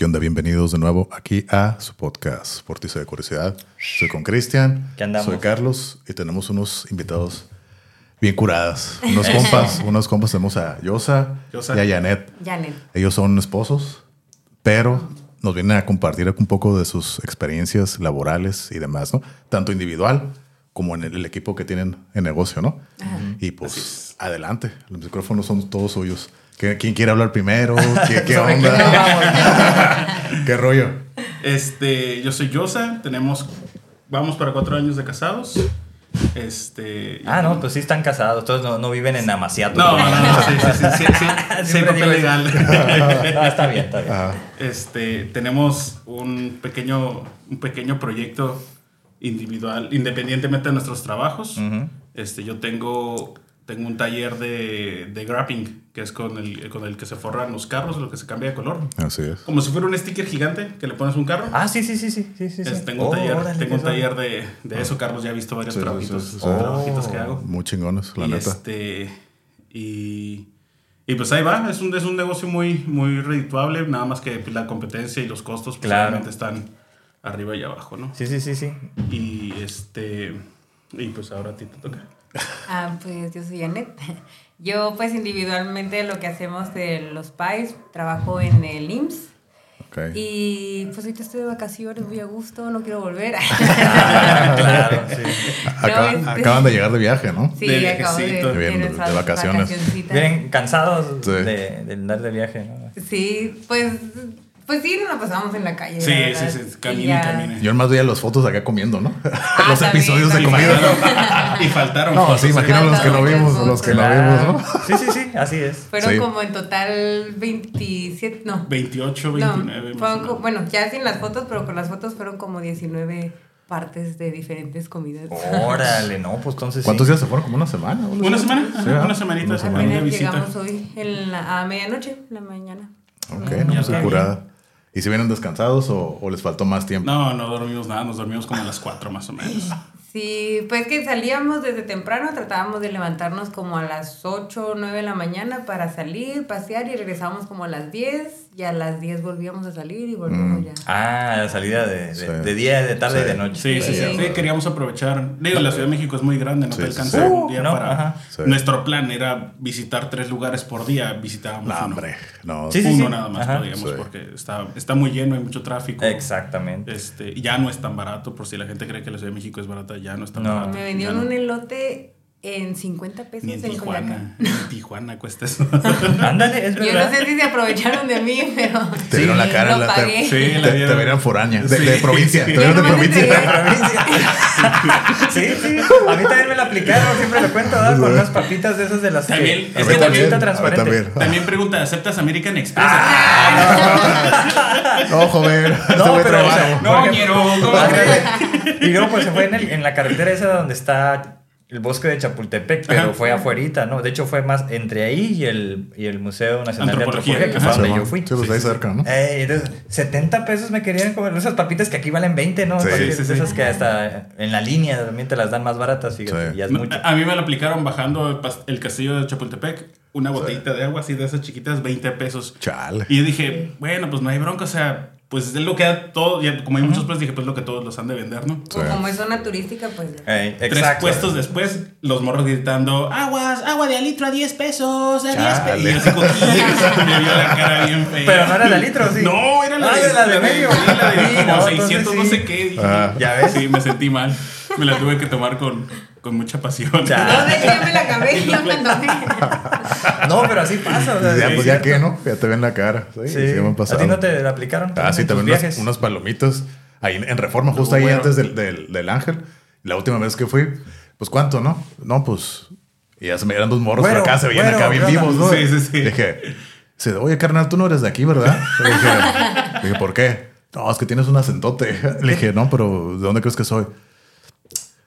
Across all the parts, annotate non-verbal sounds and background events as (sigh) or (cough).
¿Qué onda? Bienvenidos de nuevo aquí a su podcast Portiza de Curiosidad. Soy con Cristian, ¿Qué andamos? soy Carlos y tenemos unos invitados bien curadas. Unos compas, (laughs) unos compas tenemos a Yosa, Yosa. y a Janet. Janet. Ellos son esposos, pero nos vienen a compartir un poco de sus experiencias laborales y demás, ¿no? Tanto individual como en el, el equipo que tienen en negocio, ¿no? Y pues adelante, los micrófonos son todos suyos. ¿Qué- ¿Quién quiere hablar primero? ¿Qué, (laughs) qué ¿Sobre qué onda? (laughs) ¿Qué rollo? Este, yo soy Yosa, tenemos, vamos para cuatro años de casados. Este. Ah, no, pues sí están casados, todos no, no viven en Amaciato. No, no, no, sí, sí, sí, sí, sí, (laughs) sí, Siempre papel legal. Ah, está bien, está bien. Ah, Este, tenemos un pequeño, un pequeño proyecto individual, independientemente de nuestros trabajos. Este, yo tengo, tengo un taller de, de grapping, que es con el, con el que se forran los carros, lo que se cambia de color. así es. Como si fuera un sticker gigante que le pones un carro. Ah, sí, sí, sí, sí, sí, sí. Es- tengo un Oh, taller, órale, tengo un taller de, de eso, Carlos. Ya ha visto varios Sí, trabajitos, sí, sí, sí. trabajitos que hago. Muy chingones, la y neta. este y, y pues ahí va, es un, es un negocio muy, muy redituable, nada más que la competencia y los costos pues, Claro. obviamente están arriba y abajo, ¿no? Sí, sí, sí, sí. Y este y pues ahora a ti te toca. Ah, pues yo soy Janet. (laughs) Yo pues individualmente lo que hacemos de los PAIs, trabajo en el IMSS. Y pues ahorita estoy de vacaciones, muy a gusto, no quiero volver. Ah, (laughs) claro, sí. Acaba- No, este- Acaban de llegar de viaje, ¿no? Sí, De acabo de, viajecito. de Bien, de- nuestras de vacaciones. Vienen cansados Sí. de, de andar de viaje, ¿no? Sí, pues, pues sí, nos la pasamos en la calle. Sí, la sí, sí, Y camine, ya- camine. Yo más veía las fotos acá comiendo, ¿no? Ah, (laughs) los también, episodios de comida. y faltaron No, fotos, sí, ¿eh? imagino los que no vimos, los que no vimos, ¿no? Sí, sí, sí, así es. Fueron Sí. como en total 27, no. 28, No, 29. más fueron bueno, ya sin las fotos, pero con las fotos fueron como 19 partes de diferentes comidas. Órale, no, pues entonces ¿Cuántos sí. días se fueron? ¿Como una semana? Una así? semana, una semanita. Una semana. llegamos hoy en la, a medianoche, en la mañana. Ok, no, bien. curada. ¿Y si vienen descansados o, o les faltó más tiempo? No, no dormimos nada, nos dormimos como a las 4 más o menos. (laughs) Sí, pues que salíamos desde temprano, tratábamos de levantarnos como a las 8 o 9 de la mañana para salir, pasear y regresábamos como a las 10 y a las 10 volvíamos a salir y volvíamos ya. Ah, la salida de, de, Sí. de día, de tarde Sí. y de noche. Sí, sí, sí, Sí. sí, queríamos aprovechar. Digo, la Ciudad de México es muy grande, no Sí, te alcanza sí. un día No, para. ajá. Sí. Nuestro plan era visitar tres lugares por día, visitábamos No, uno. hombre. No. Sí, sí, uno sí. nada más Ajá. podíamos Sí. porque está, está muy lleno, hay mucho tráfico. Exactamente. Este, ya no es tan barato, por si la gente cree que la Ciudad de México es barata, ya no es tan No. barato. Me vendieron no. un elote en 50 pesos Ni en. Tijuana, ni en Tijuana cuesta eso. (laughs) Ándale, es Yo no verdad. sé si se aprovecharon de mí, pero Te vieron la Sí, cara. lo la- te, pagué. Sí, te, la te vieron. verían foránea. De, Sí. de provincia. Te Yo vieron de provincia. (laughs) Sí, sí. A mí también me la aplicaron, siempre lo cuento, ¿verdad? Con unas papitas de esas de las También, que es que también- transparente. también. También pregunta, ¿aceptas American Express? (laughs) No, joven. Este No, güey pero o sea. No, ñero, ¿cómo Ah, crees? Y luego pues se fue en, el- en la carretera esa donde está el bosque de Chapultepec, pero Ajá. fue afuerita, ¿no? De hecho fue más entre ahí y el, y el Museo Nacional de Antropología, que ajá. fue donde Sí, yo fui. Sí, pues ahí cerca, ¿no? Eh, entonces, 70 pesos me querían comer esas papitas que aquí valen 20, ¿no? Sí, Papitas sí, sí. Esas que hasta en la línea también te las dan más baratas, fíjate, Sí. ya es mucho. A mí me lo aplicaron bajando el castillo de Chapultepec, una botellita de agua así de esas chiquitas, 20 pesos. Chale. Y yo dije, bueno, pues no hay bronca, o sea, pues es lo que da todo, ya, como hay muchos pues dije, pues lo que todos los han de vender, ¿no? o como es zona turística, pues ya. Eh, Tres puestos después, los morros gritando, aguas, agua de a litro a 10 pesos, a 10 pesos. Y yo así, "Coquillas", me vio la cara bien fea. Pero no era de litro, sí. No, era la Ah, de, la de medio. sí, la de Sí, como no, 600 entonces no sí. sé qué. dije, Ah. Ya ves. Sí, me sentí mal. Me la tuve que tomar con, con mucha pasión. Ya. No, ya me la acabé, (laughs) ya me. No, pero así pasa. o sea, Ya, pues ya que, ¿no? Ya te ven la cara. Sí, Sí. sí, me han ¿A pasado. ti no te la aplicaron? Ah, sí, también unas, viajes? unas palomitas. Ahí en, Reforma, justo Uh, ahí bueno. antes del, del, del Ángel. La última vez que fui, pues ¿cuánto, no? No, pues. Y ya se me eran dos morros Güero, por acá, se veían güero, acá bien vivos, ¿no? Sí, sí, sí. Dije, oye, carnal, tú no eres de aquí, ¿verdad? Le dije, dije, ¿por qué? No, es que tienes un acentote. Le dije, no, pero ¿de dónde crees que soy?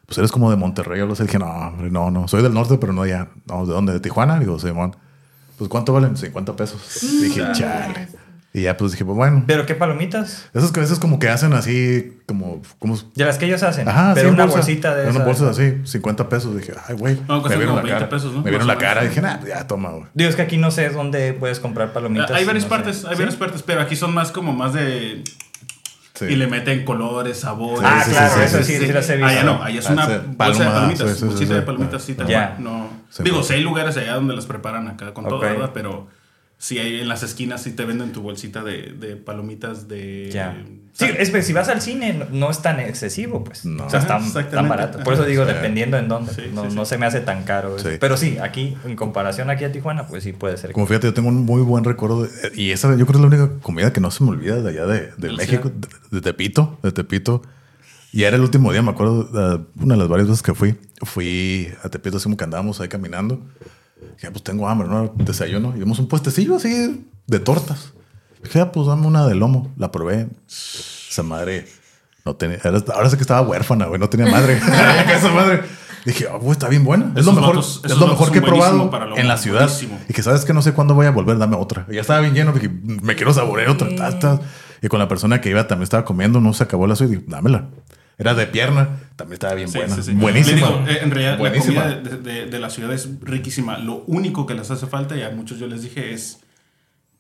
Pues eres como de Monterrey. Yo le dije, no, hombre, no, no. Soy del norte, pero no ya. No, ¿de dónde? ¿De Tijuana? Digo, Simón. Pues ¿cuánto valen? 50 pesos. Dije, chale. Y ya pues dije, pues bueno. ¿Pero qué palomitas? Esos que a veces como que hacen así, como... como De las que ellos hacen. Ajá, pero sí, una bolsa. bolsita de Unas esas. bolsas así, 50 pesos. Dije, ay, güey. No, me vieron como la 20 cara. pesos, ¿no? Me vieron la o cara. Dije, nah, ya toma, güey. Digo, es que aquí no sé dónde puedes comprar palomitas. hay varias no sé. partes, hay ¿Sí? varias partes, pero aquí son más como más de... Sí. Y le meten colores, sabores. Ah, Sí, sí, claro, sí, eso sí, sí, sí. sí, las he visto. Allá no, allá es Ah, una bolsa de palomitas, sí, sí, bolsita sí, de sí. palomitas, sí, tal cual, No. Sí, Digo, pues. sí hay lugares allá donde las preparan acá con todo. ¿verdad? Pero sí hay en las esquinas sí te venden tu bolsita de, de palomitas de... Ya. Sí, es que si vas al cine no, es tan excesivo, pues. No. O sea, exactamente. tan barato. Por eso digo, Sí. dependiendo en dónde. Sí, no, sí, no se me hace tan caro. Pero sí, aquí, en comparación aquí a Tijuana, pues sí puede ser. Como fíjate, yo tengo un muy buen recuerdo. de- y esa yo creo que es la única comida que no se me olvida de allá de, de Del México, de, de Tepito, de Tepito. Y era el último día, me acuerdo, eh, una de las varias veces que fui, fui a Tepito, así como que andábamos ahí caminando. Dije, ah, pues tengo hambre, ¿no? Desayuno. Y vimos un puestecillo así de tortas. Dije, ah, pues dame una de lomo. La probé. Esa madre no tenía. ahora sé que estaba huérfana, güey, no tenía madre. (laughs) Esa madre. Dije, güey, está bien buena. Es lo mejor, es lo mejor que he probado en la ciudad. buenísimo. Y que sabes que no sé cuándo voy a volver, dame otra. Y ya estaba bien lleno, dije, me quiero saborear otra. Sí. Y con la persona que iba también estaba comiendo, no se acabó la suya dije, dámela. Era de pierna, también estaba bien Sí, buena. sí, sí. Buenísima. Digo, en realidad, Buenísima. la comida de, de- de la ciudad es riquísima. Lo único que les hace falta, y a muchos yo les dije, es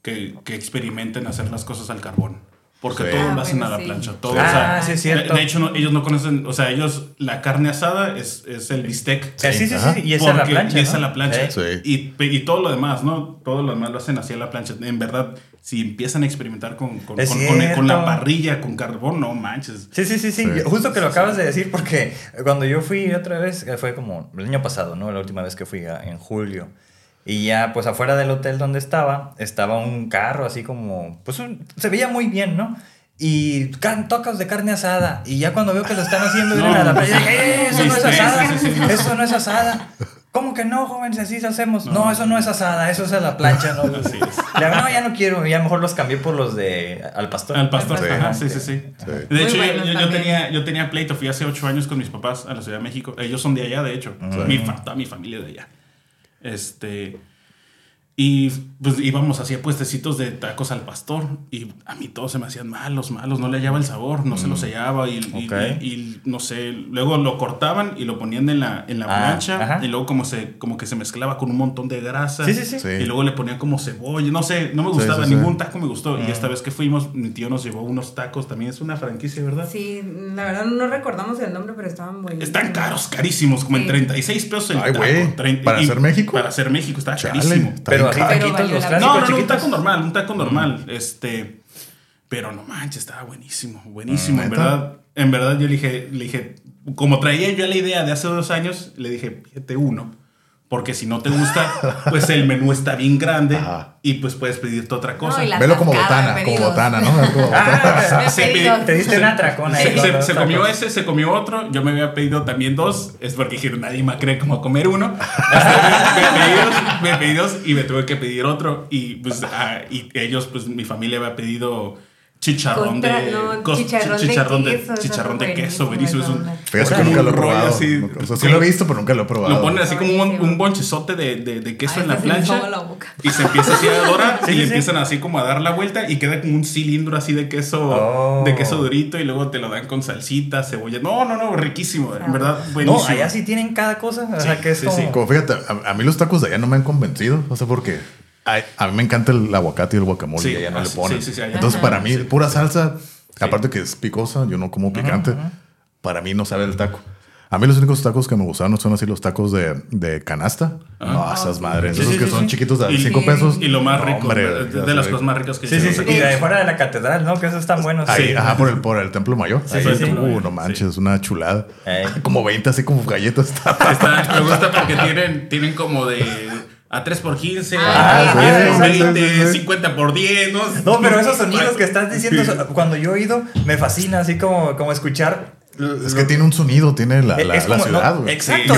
que, que experimenten hacer las cosas al carbón. Porque Sí. todo Ah, lo hacen bueno, a la sí. plancha. Todo, Sí. o sea, Ah, sí, es cierto. De hecho, no- ellos no conocen, o sea, ellos, la carne asada es, es el bistec. Eh, sí, sí, sí. Y es la Porque- plancha. Y esa ¿no? es la plancha. Y, todo lo demás, ¿no? Todo lo demás lo hacen así a la plancha. En verdad, si empiezan a experimentar con, con, Es con- con- con la parrilla, con carbón, no manches. Sí, sí, sí, sí. Justo que lo acabas de decir porque cuando yo fui otra vez, fue como el año pasado, ¿no? La última vez que fui a- en julio. Y ya, pues afuera del hotel donde estaba, estaba un carro así como, pues un- se veía muy bien, ¿no? Y tocas de carne asada. Y ya cuando veo que lo están haciendo, No. a la playa, dije, "Eh, eso no es Sí, sí, asada. sí, sí, sí. Eso no es asada. ¿Cómo que no, jóvenes? Así lo hacemos. No, eso no es asada, eso es a la plancha. ¿no? (laughs) Así es. Le digo, no, ya no quiero. Y ya mejor los cambié por los de al pastor. Al pastor, Sí. ajá, sí, sí, sí. Sí. De hecho, yo- buenos yo, yo tenía, yo tenía pleito, fui hace ocho años con mis papás a la Ciudad de México. Ellos son de allá, de hecho. Mi, fa- toda mi familia de allá. Este. Y pues íbamos así a puestecitos de tacos al pastor. Y a mí todos se me hacían malos, malos. No le hallaba el sabor, no se lo sellaba. Y, y- Ok. y- y no sé. Luego lo cortaban y lo ponían en la, en la Ah, plancha. ajá. Y luego, como, se, como que se mezclaba con un montón de grasa. Sí, sí, sí. Sí. Y luego le ponían como cebolla, no sé, no me gustaba, sí, sí. ningún taco me gustó. Y Mm. esta vez que fuimos, mi tío nos llevó unos tacos, también es una franquicia, ¿verdad? Sí, la verdad no recordamos el nombre, pero estaban buenísimos. Están caros, carísimos, como en Sí. 36 pesos el Ay, taco. güey, Trein- ¿para y- hacer México? Para hacer México, está Chale, carísimo. Pero así taquitos, los clásicos No, no, no, un taco normal, un taco normal. Este, pero no manches, estaba buenísimo, buenísimo. Mm, en verdad, en verdad yo le dije, le dije, como traía yo la idea de hace dos años, le dije, pídete uno. Porque si no te gusta, pues el menú está bien grande Ajá. y pues puedes pedirte otra cosa. No, Velo como de (laughs) botana, como botana, ¿no? Como botana. Ah, Se te diste un atracón ahí. Se, se- comió ese, se comió otro. Yo me había pedido también dos. Es porque dijeron, nadie me cree como comer uno. me, pedí dos, me pedí dos y me tuve que pedir otro. Y pues ah, y ellos, pues mi familia había pedido chicharrón Contra- de no, cos- chicharrón de chicharrón de, queso, eso chicharrón de buenísimo, queso, buenísimo. Es un, onda. Fíjate que como nunca lo he probado. así, o sea, sí lo he visto, pero nunca lo he probado. Lo ponen así como un, un bonchezote de, de, de queso Ay, en la me plancha. la. Y se empieza así a dorar (laughs) Sí, y sí, le empiezan así como a dar la vuelta y queda como un cilindro así de queso Oh. de queso durito y luego te lo dan con salsita, cebolla. No, no, no, riquísimo, en verdad, No, buenísimo. allá sí tienen cada cosa. O sea, Sí, que es sí, como... sí. Como fíjate, a, a mí los tacos de allá no me han convencido. No sé por qué. Ay, a mí me encanta el aguacate y el guacamole Sí, y allá no ah, le sí, ponen. sí, sí, allá Entonces, para mí, pura salsa, aparte que es picosa, yo no como picante, para mí no sabe el taco. A mí los únicos tacos que me gustaron son así los tacos de, de canasta. No, esas madres. Sí, esos sí, que sí, son sí. chiquitos de Y- 5 Sí. pesos. Y lo más No, rico, hombre, de, de las cosas más ricas que Sí, sí, sí. Y de fuera de la catedral, ¿no? Que esos están buenos. Ahí, Sí. ajá, por el, por el Templo Mayor. Sí, Ahí, sí, sí. Uh, no manches, es una chulada. (laughs) Como 20, así como galletas. Está- me gusta porque tienen, tienen como de a 3 por 15, Ah, a sí, 10 por sí, sí, 20, sí, sí. 50 por 10, ¿no? No, pero esos sonidos que estás diciendo, cuando yo he ido, me fascina, así como, como escuchar. Es que tiene un sonido, tiene la, la, Es la como- ciudad, no, güey. exacto,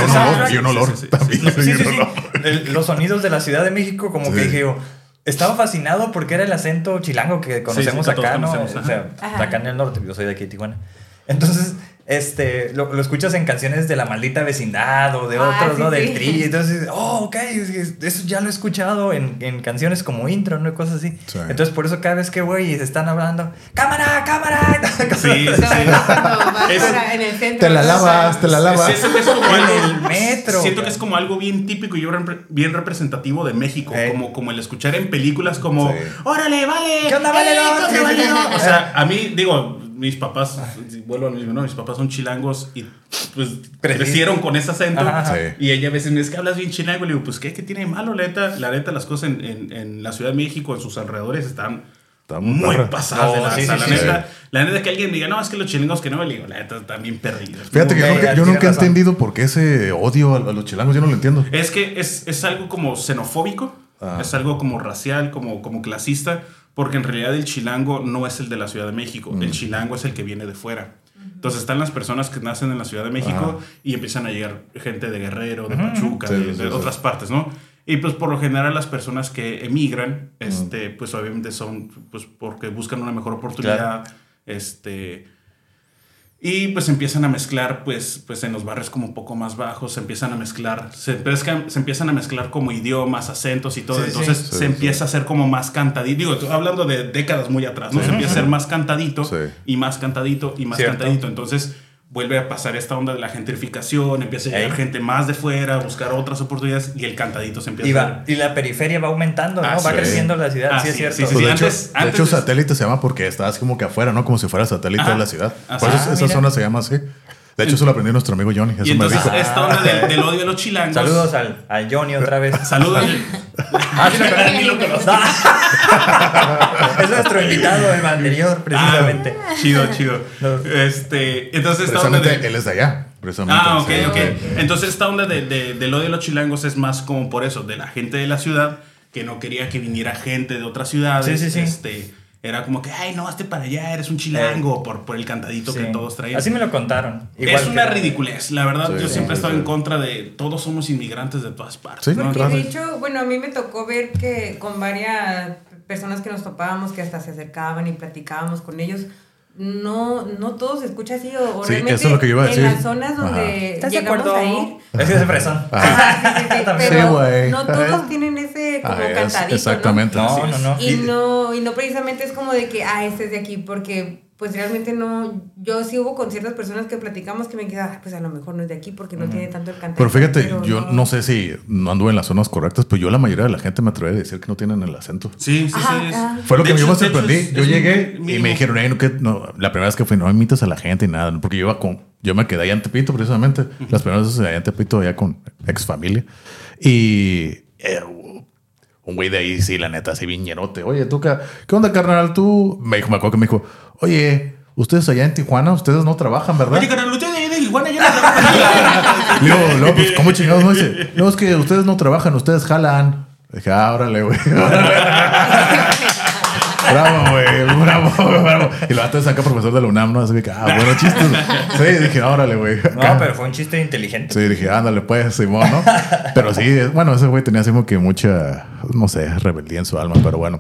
y un olor, Sí, sí, sí, sí. Sí, sí, sí. los sonidos de la Ciudad de México, como que Sí. dije yo, estaba fascinado porque era el acento chilango que conocemos sí, que todos acá, ¿no? conocemos, O sea, ajá. acá en el norte, yo soy de aquí, de Tijuana. Entonces, este, lo, lo escuchas en canciones de la maldita vecindad o de Ah, otros, sí, ¿no? sí. Del tri. Entonces, oh, ok, eso ya lo he escuchado en, en canciones como intro, ¿no? Y cosas así. Sí. Entonces, por eso cada vez que voy y se están hablando, ¡cámara, cámara! (laughs) Sí, sí, No, vas Es- para- en el centro. Te la ¿no? lavas, te la lavas. Es como En el metro. Siento que es como algo bien típico y bien representativo de México. Como, como el escuchar en películas como, Sí. órale, vale. ¿Qué onda, sí. valedor? (laughs) O sea, a mí, digo, mis papás, si vuelvo a lo mismo, ¿no? Mis papás son chilangos y pues crecieron con ese acento. Ajá. Sí. Y ella a veces me dice que hablas bien chilango. Y le digo, pues, ¿qué, qué tiene de malo? La neta, la neta, las cosas en, en, en la Ciudad de México, en sus alrededores, están Está muy pasadas de No, lanza. sí, sí, la sí. neta, la neta que alguien me diga, no, es que los chilangos que no, le digo, la neta, están bien perdidos. Fíjate que yo Ok, nunca, ya yo nunca he entendido por qué ese odio a, a los chilangos, yo no lo entiendo. Es que es, es algo como xenofóbico, Ah. es algo como racial, como, como clasista, porque en realidad el chilango no es el de la Ciudad de México, Mm. el chilango es el que viene de fuera. Entonces están las personas que nacen en la Ciudad de México y empiezan a llegar gente de Guerrero, de Pachuca, Sí, de, sí, de sí, sí. otras partes, ¿no? Y pues por lo general las personas que emigran, Mm. este, pues obviamente son pues porque buscan una mejor oportunidad, este... Y pues empiezan a mezclar, pues, pues en los barrios como un poco más bajos, se empiezan a mezclar, se, empiezan a mezclar como idiomas, acentos y todo. Sí. Entonces Sí, se sí. empieza a hacer como más cantadito. Digo, hablando de décadas muy atrás, ¿no? Se empieza a hacer más cantadito y más cantadito y más Cierto. cantadito. Entonces vuelve a pasar esta onda de la gentrificación, empieza a llegar gente más de fuera a buscar otras oportunidades y el cantadito se empieza Y, a y la periferia va aumentando, ¿no? Ah, va sí. creciendo la ciudad, Ah, sí es cierto. sí, sí, Pues de, hecho, antes- de antes hecho, de- satélite se llama porque estás como que afuera, ¿no? Como si fuera satélite Ajá. de la ciudad. Así. Por eso Ah, esa mira. zona se llama así. De hecho, eso lo aprendió nuestro amigo Johnny. Eso Y me entonces dijo. esta onda del, del odio a los chilangos. Saludos al, al Johnny otra vez. Saludos. (laughs) Ah, sí, Pero ni lo conozco. (laughs) es nuestro invitado, el anterior, precisamente. Ah, chido, chido. No. Este, entonces esta onda Precisamente de, él es de allá. Precisamente. Ah, ok, Sí, ok. Entonces esta onda de, de- del odio a los chilangos es más como por eso, de la gente de la ciudad que no quería que viniera gente de otras ciudades. Sí, sí, sí. Este, era como que, ay, no, hazte para allá, eres un chilango, por, por el cantadito Sí. que todos traían. Así me lo contaron. es una ridiculez. La verdad, Sí, yo siempre he sí, estado sí. en contra de todos somos inmigrantes de todas partes. Sí, ¿no? Porque claro. de hecho, bueno, a mí me tocó ver que con varias personas que nos topábamos, que hasta se acercaban y platicábamos con ellos, no, no todo se escucha así. O, o Sí, realmente eso es lo que yo iba a decir. En las zonas donde ¿Estás de llegamos acuerdo? a ir. Es que es fresón. Ah. Ajá, sí, sí, sí, (laughs) También. pero no todos tienen ese como Ah, es- cantadito, exactamente. No, no, no. Y no, y no precisamente es como de que, ah, este es de aquí, porque pues realmente no, yo sí hubo con ciertas personas que platicamos que me quedaba, "Ah, pues a lo mejor no es de aquí porque no tiene tanto el cantadito. Pero fíjate, pero yo no. sé si no anduve en las zonas correctas, pero yo la mayoría de la gente me atrevería a decir que no tienen el acento. Sí, sí, Ajá, sí. es-. Fue lo de que yo hecho- me de hecho sorprendí. es- yo es llegué y me dijeron, "Ey, no, que no, la primera vez que fui, no imitas a la gente y nada, porque yo iba con, yo me quedé allá en Tepito precisamente, las primeras veces allá en Tepito, allá con ex familia. Y eh, un güey de ahí, sí, la neta, así bien llenote. Oye, tú, ca- ¿qué onda, carnal? Tú, me dijo, me acuerdo que me dijo, oye, ustedes allá en Tijuana, ustedes no trabajan, ¿verdad? Oye, carnal, usted de ahí de Tijuana ya no trabaja. (laughs) Luego, luego, pues, ¿cómo chingados no dice? No, es que ustedes no trabajan, ustedes jalan. Dije, ah, órale, güey. (laughs) bravo, güey, bravo, bravo. Y lo antes saca profesor de la UNAM, ¿no? Así que, ah, bueno, chistes. Sí, dije, órale, güey. No, pero fue un chiste inteligente. Sí, dije, ándale, pues, Simón, ¿no? Pero sí, bueno, ese güey tenía así como que mucha, no sé, rebeldía en su alma, pero bueno.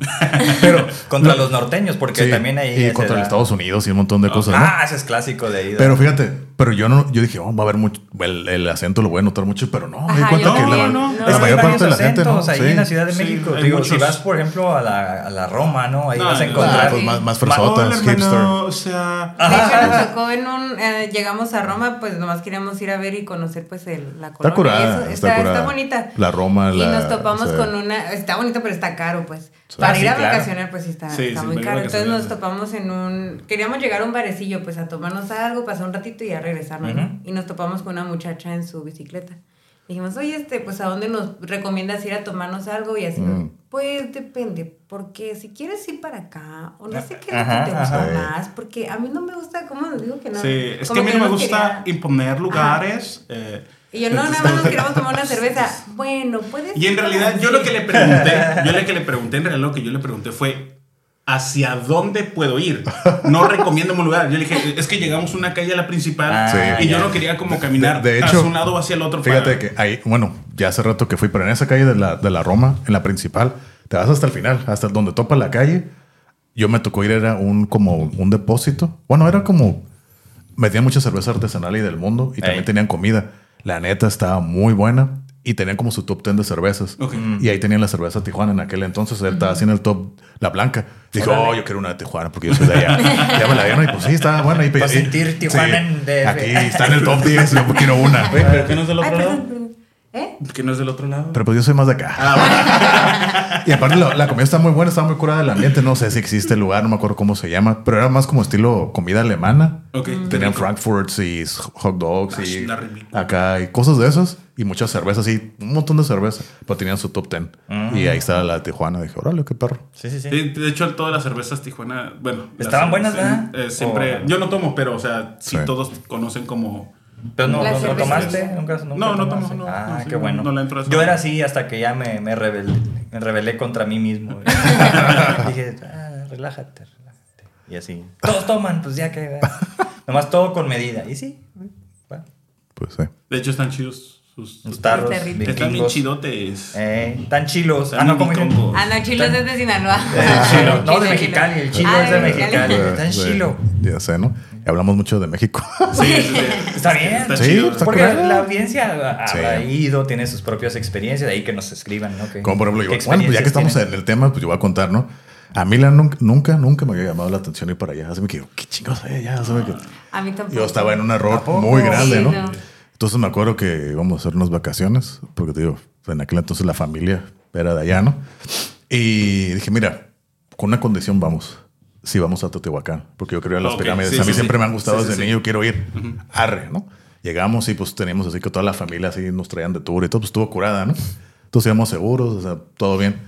Pero. (laughs) Contra los norteños, porque sí, también ahí. Y contra da- los Estados Unidos y un montón de cosas, ¿no? Ah, ese es clásico de ahí. ¿no? Pero fíjate, pero yo no, yo dije, oh, va a haber mucho, el, el acento lo voy a notar mucho, pero no, me di Ajá, cuenta que la, no, la no. Hay mayor parte varios de la gente, ¿no? acentos ahí Sí. en la Ciudad de Sí, México. Digo, si vas, por ejemplo, a la, a la Roma, ¿no? Ahí No, vas a encontrar. Ah, pues más, más Hola, fresotas, hipster. hermano, o sea... De hecho, nos tocó en un. eh, llegamos a Roma, pues nomás queríamos ir a ver y conocer, pues, el, la colonia. Está curada, y eso. está, Está, curada. está bonita. La Roma, Y la... nos topamos sí. con una. Está bonita, pero está caro, pues. Sí. Para Ah, ir a claro. vacacionar, pues sí está, Sí, está sí, muy caro. Entonces nos topamos en un. Queríamos llegar a un barecillo, pues a tomarnos algo, pasar un ratito y a regresarnos. ¿no? Ujú. Y nos topamos con una muchacha en su bicicleta. Dijimos, oye, este, pues ¿a dónde nos recomiendas ir a tomarnos algo? Y así, Mm. Pues depende, porque si quieres ir para acá, o no sé qué es lo Ajá, que te gusta más, porque a mí no me gusta, ¿cómo les digo que no? Sí, es que a mí no me gusta quería- imponer lugares. eh, Y yo, no, nada más nos (laughs) queríamos tomar una (laughs) cerveza. Bueno, puedes. y en realidad, yo lo que le pregunté, yo lo que le pregunté, en realidad lo que yo le pregunté fue, ¿hacia dónde puedo ir? No (laughs) recomiendo un lugar. Yo le dije, es que llegamos a una calle a la principal Ah, Sí. y yo no quería como caminar De- de hacia hecho, un lado o hacia el otro. Fíjate para- que ahí, bueno, ya hace rato que fui, pero en esa calle de la, de la Roma, en la principal, te vas hasta el final, hasta donde topa la calle. Yo me tocó ir, era un como un depósito. Bueno, era como metían mucha cerveza artesanal y del mundo y también Ey. tenían comida. La neta estaba muy buena y tenían como su top 10 de cervezas. Ok. Y ahí tenían la cerveza Tijuana en aquel entonces. Él estaba así en el top, la blanca. Órale. oh, yo quiero una de Tijuana porque yo soy de allá. (laughs) ya me la dieron y pues sí, estaba buena. Y, Pa' y- sentir Tijuana en DF. Aquí está en el top 10. Yo quiero una. Oye, pero ¿qué no es del Ay, otro lado? perdón, perdón. ¿Eh? ¿Qué no es del otro lado? Pero pues yo soy más de acá. (laughs) y aparte la, la comida está muy buena, estaba muy curada el ambiente. No sé si existe el lugar, no me acuerdo cómo se llama, pero era más como estilo comida alemana. Ok. Tenían frankfurts y hot dogs Ah, y la acá y cosas de esas. Y muchas cervezas y un montón de cerveza. Pero tenían su top 10. Y ahí estaba la de Tijuana. Dije, órale, qué perro. Sí, sí, sí. De hecho, todas las cervezas Tijuana, bueno. Estaban buenas, ¿verdad? eh, siempre, yo no tomo, pero, o sea, sí, Sí. todos conocen como... Pero no, no, no tomaste. ¿Nunca, nunca No, no tomaste? tomo, no, Ah, sí, qué no, bueno. no le entro a eso. Yo era así hasta que ya me, me rebelé. Me rebelé contra mí mismo. (laughs) Dije, ah, relájate, relájate. Y así. Todos toman, pues ya que. Nomás todo con medida. Y sí. bueno, Pues sí. De hecho, están chidos sus... Tarros. Están bien chidotes. Eh, tan chilos. Están Ah, no, como. Ah, no, Chilo es de Sinaloa. Eh, chilo. (laughs) No, de Mexicali. El chilo Ah, es de Mexicali. Mexicali. Tan chilo. Ya sé, ¿no? Y hablamos mucho de México. Sí, sí, sí. (laughs) Está bien. Está Sí, chido. está Porque curado. la audiencia habrá Sí. ido, tiene sus propias experiencias, de ahí que nos escriban, ¿no? Que- Como por ejemplo, yo, ¿qué bueno, pues ya que estamos tienen? en el tema, pues yo voy a contar, ¿no? A mí la nunca, nunca, nunca me había llamado la atención ir para allá. Así me quedo, ¿qué chingos es? Así me quedo- A mí tampoco. Yo estaba en un error ¿A poco? muy grande, Sí, ¿no? no. Entonces me acuerdo que íbamos a hacer unas vacaciones, porque te digo, en aquel entonces la familia era de allá, ¿no? Y dije, mira, con una condición vamos. Si vamos a Teotihuacán, porque yo creo en las pirámides. sí, a mí sí, siempre sí. me han gustado desde niño, quiero ir. Arre, ¿no? Llegamos y pues teníamos así que toda la familia así nos traían de tour y todo, pues estuvo curada, ¿no? Entonces íbamos seguros, o sea, todo bien.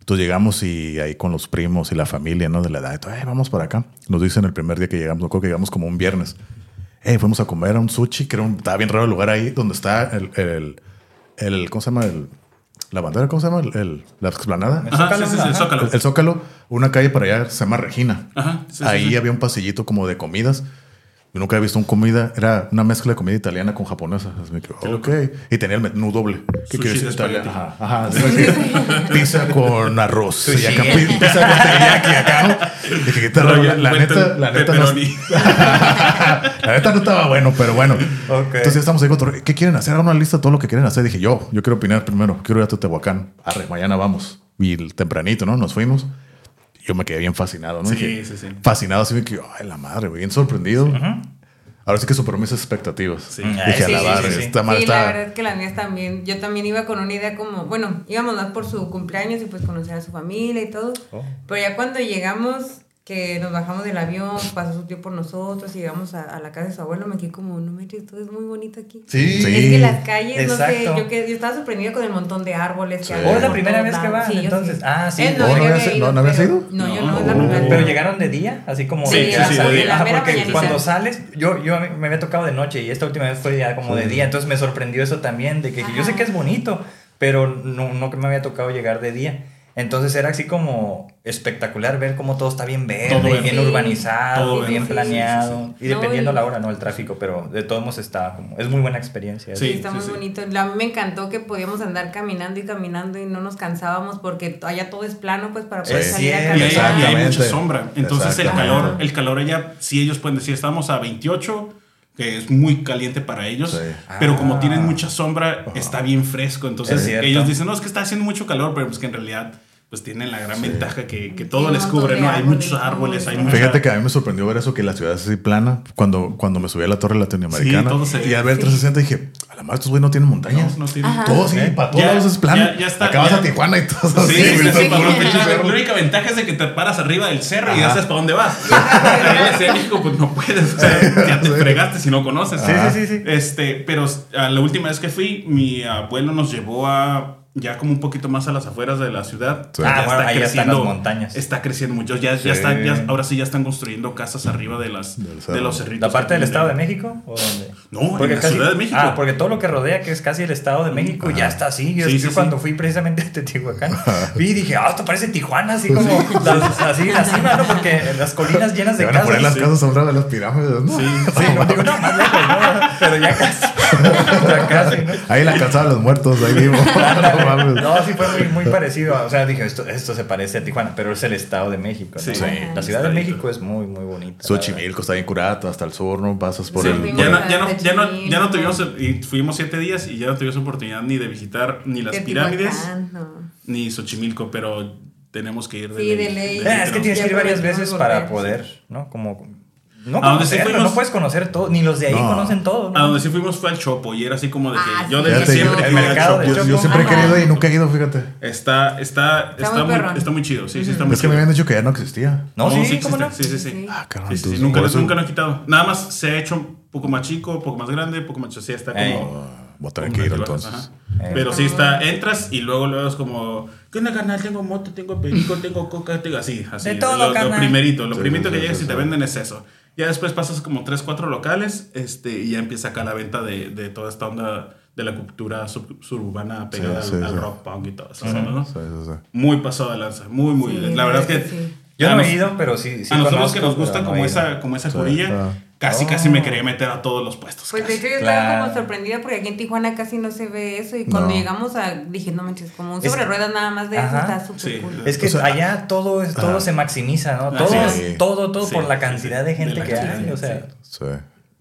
Entonces llegamos y ahí con los primos y la familia, ¿no? De la edad, "Eh, vamos para acá. Nos dicen el primer día que llegamos, no creo que llegamos como un viernes. Eh, fuimos a comer a un sushi, que era un, estaba bien raro el lugar ahí, donde está el, el, el- ¿cómo se llama? El, la bandera, ¿cómo se llama? El, el- la explanada. Ajá, Zócalo, sí, sí, sí, el. Zócalo. El, el Zócalo, una calle para allá se llama Regina. Ajá, sí, sí, ahí sí. había un pasillito como de comidas. Yo nunca había visto un comida, era una mezcla de comida italiana con japonesa. Así ok. Y tenía el menú doble. ¿Qué Sushi quiere decir de italiano? espagueti. Ajá, ajá. Pizza con arroz. Y acá pi- pizza con teriyaki acá, ¿no? Dije, ¿qué tal? Rollo La, neta, la neta no, (laughs) la neta no estaba bueno, pero bueno. Entonces ya estamos ahí con otro- ¿Qué quieren hacer? Hagan una lista de todo lo que quieren hacer. Dije yo, yo quiero opinar primero. Quiero ir a Teotihuacán. Arre, mañana vamos. Y el tempranito, ¿no? Nos fuimos. Yo me quedé bien fascinado, ¿no? Sí, Dije, sí, sí. Fascinado, así me quedé, ay, la madre, bien sorprendido. Ahora sí que superó mis expectativas. Sí. Dije, Sí, a la sí, madre, sí, sí. está mal, Sí, está. la verdad es que las mías también. Yo también iba con una idea como, bueno, íbamos más por su cumpleaños y pues conocer a su familia y todo. Oh. Pero ya cuando llegamos, que nos bajamos del avión, pasó su tío por nosotros y llegamos a, a la casa de su abuelo, me quedé como, no me todo es muy bonito aquí. Sí. Sí. Es que las calles, no sé, yo, que, yo estaba sorprendida con el montón de árboles que había Oh, es la primera vez que Sí, yo entonces. sí. Ah, sí. Oh, ¿no había ido, no- no habías pero- ido? No, yo No. no, es la Oh. primera Pero llegaron de día, así como Sí, de sí, a sí, salir. de la Ajá, mera porque cuando sales, yo, yo me había tocado de noche y esta última vez fue ya como de día, entonces me sorprendió eso también, de que yo sé que es bonito, pero no, no que me había tocado llegar de día. Entonces era así como espectacular ver cómo todo está bien verde, Todo bien Sí. urbanizado, Todo bien verde, sí, sí, planeado. Y No, dependiendo y- la hora, ¿no? El tráfico, pero de todos modos está como... Es muy buena experiencia. Sí. Sí, está muy sí. bonito. A mí me encantó que podíamos andar caminando y caminando y no nos cansábamos porque allá todo es plano, pues para poder salir a. Y hay, caminar. y hay Exactamente. mucha sombra. Entonces el calor, el calor allá, sí ellos pueden decir, estamos a 28, que es muy caliente para ellos, Sí. pero como Ah. tienen mucha sombra, está bien fresco. Es Entonces ellos dicen, no, es que está haciendo mucho calor, pero pues que en realidad pues tienen la gran ventaja que, que todo les cubre, ¿no? Hay muchos árboles, hay mucha... Fíjate que a mí me sorprendió ver eso, que la ciudad es así plana. Cuando, cuando me subí a la torre latinoamericana Sí, todo se- y al ver 360 dije, a la madre, estos güey no tienen montañas. No, no tienen- Ajá. Todo sí, ¿Eh? para todos Ya- lados es plano. ya- ya está, Acabas ya- a Tijuana y todo Sí, así. sí, sí, sí, la- única ventaja es de que te paras arriba del cerro y ya sabes para dónde vas. (laughs) En México, pues no puedes. O sea, ya te fregaste si no conoces. Sí, sí, sí, sí. Este, pero a la última vez que fui, mi abuelo nos llevó a ya como un poquito más a las afueras de la ciudad. Sí. Ah, Ya bueno, está ahí están creciendo- las montañas. Está creciendo mucho. Ya, Sí. ya están, ya, ahora sí ya están construyendo casas arriba de las de los cerritos. ¿La parte del Estado de. México? ¿O dónde? No, en la Ciudad de México. Ah, porque todo lo que rodea, que es casi el Estado de México, ya está así. Yo, Sí, yo sí, cuando fui precisamente a Teotihuacán, (laughs) vi y dije, ah, esto parece Tijuana, así como las- así en la cima, ¿no? Porque las colinas llenas de a poner las casas. casas afuera de las pirámides, ¿no? Sí, (laughs) Sí, no, digo, no, más lejos, ¿no? Pero ya casi. (laughs) ya casi, ¿no? Ahí la calzada de los muertos, ahí vivo. Mames. No, sí fue muy, muy (laughs) parecido. O sea, dije, esto, esto se parece a Tijuana, pero es el Estado de México. ¿no? Sí. Sí. La Ciudad de. México es muy, muy bonita. Xochimilco está bien curado hasta el sur, ¿no? Pasas por Sí, el. ya, por no, el- ya, no, ya, no, ya no tuvimos, y fuimos siete días y ya no tuvimos oportunidad ni de visitar ni las pirámides no. ni Xochimilco, pero tenemos que ir de Sí, ley. de ley. Eh, es que tienes que ir varias veces para poder, ¿no? Como. No A donde sí conocerlo, fuimos- no puedes conocer todo, ni los de ahí No. conocen todo. ¿no? A donde sí fuimos fue al Chopo y era así como de que Ah, yo desde Fíjate, siempre el mercado. Yo, yo siempre he querido ir y nunca he ido, fíjate. Está, está, está, muy está muy chido. Sí, sí, está muy Es que me habían dicho que ya no existía. No, sí. ¿cómo no? Sí, sí, sí. Sí. Ah, cabrón. Sí, sí, sí, entonces, nunca, nunca lo han quitado. Nada más se ha hecho un poco más chico, un poco más grande, un poco más así está como. Voy a tener que ir entonces. Pero sí está, entras y luego luego es como, ¿qué onda, carnal? Tengo moto, tengo perico, tengo coca, tengo así, así. De todo, lo, primerito, lo Sí, primerito sí, que sí, llegas sí, y te venden es eso. Ya después pasas como 3, 4 locales este, y ya empieza acá la venta de, de toda esta onda de la cultura sub- suburbana pegada Sí, al, sí, al sí. rock punk y todo eso, ¿no? Sí, sí, sí. Muy pasado de lanza, muy, muy. Sí, la verdad es que. sí. Yo no he ido, pero sí. sí a nosotros conozco, que nos gusta como, esa, como esa ah. Casi Oh. casi me quería meter a todos los puestos. Pues de casi. hecho yo estaba Claro. como sorprendida porque aquí en Tijuana casi no se ve eso y cuando No. llegamos a dije no manches como un sobre ruedas nada más de eso está súper Sí. cool. Es que O sea, allá todo, es, todo ajá. se maximiza, ¿no? Todo, todo, todo Sí, por la cantidad sí. de De gente que cantidad, hay. O sea, Sí.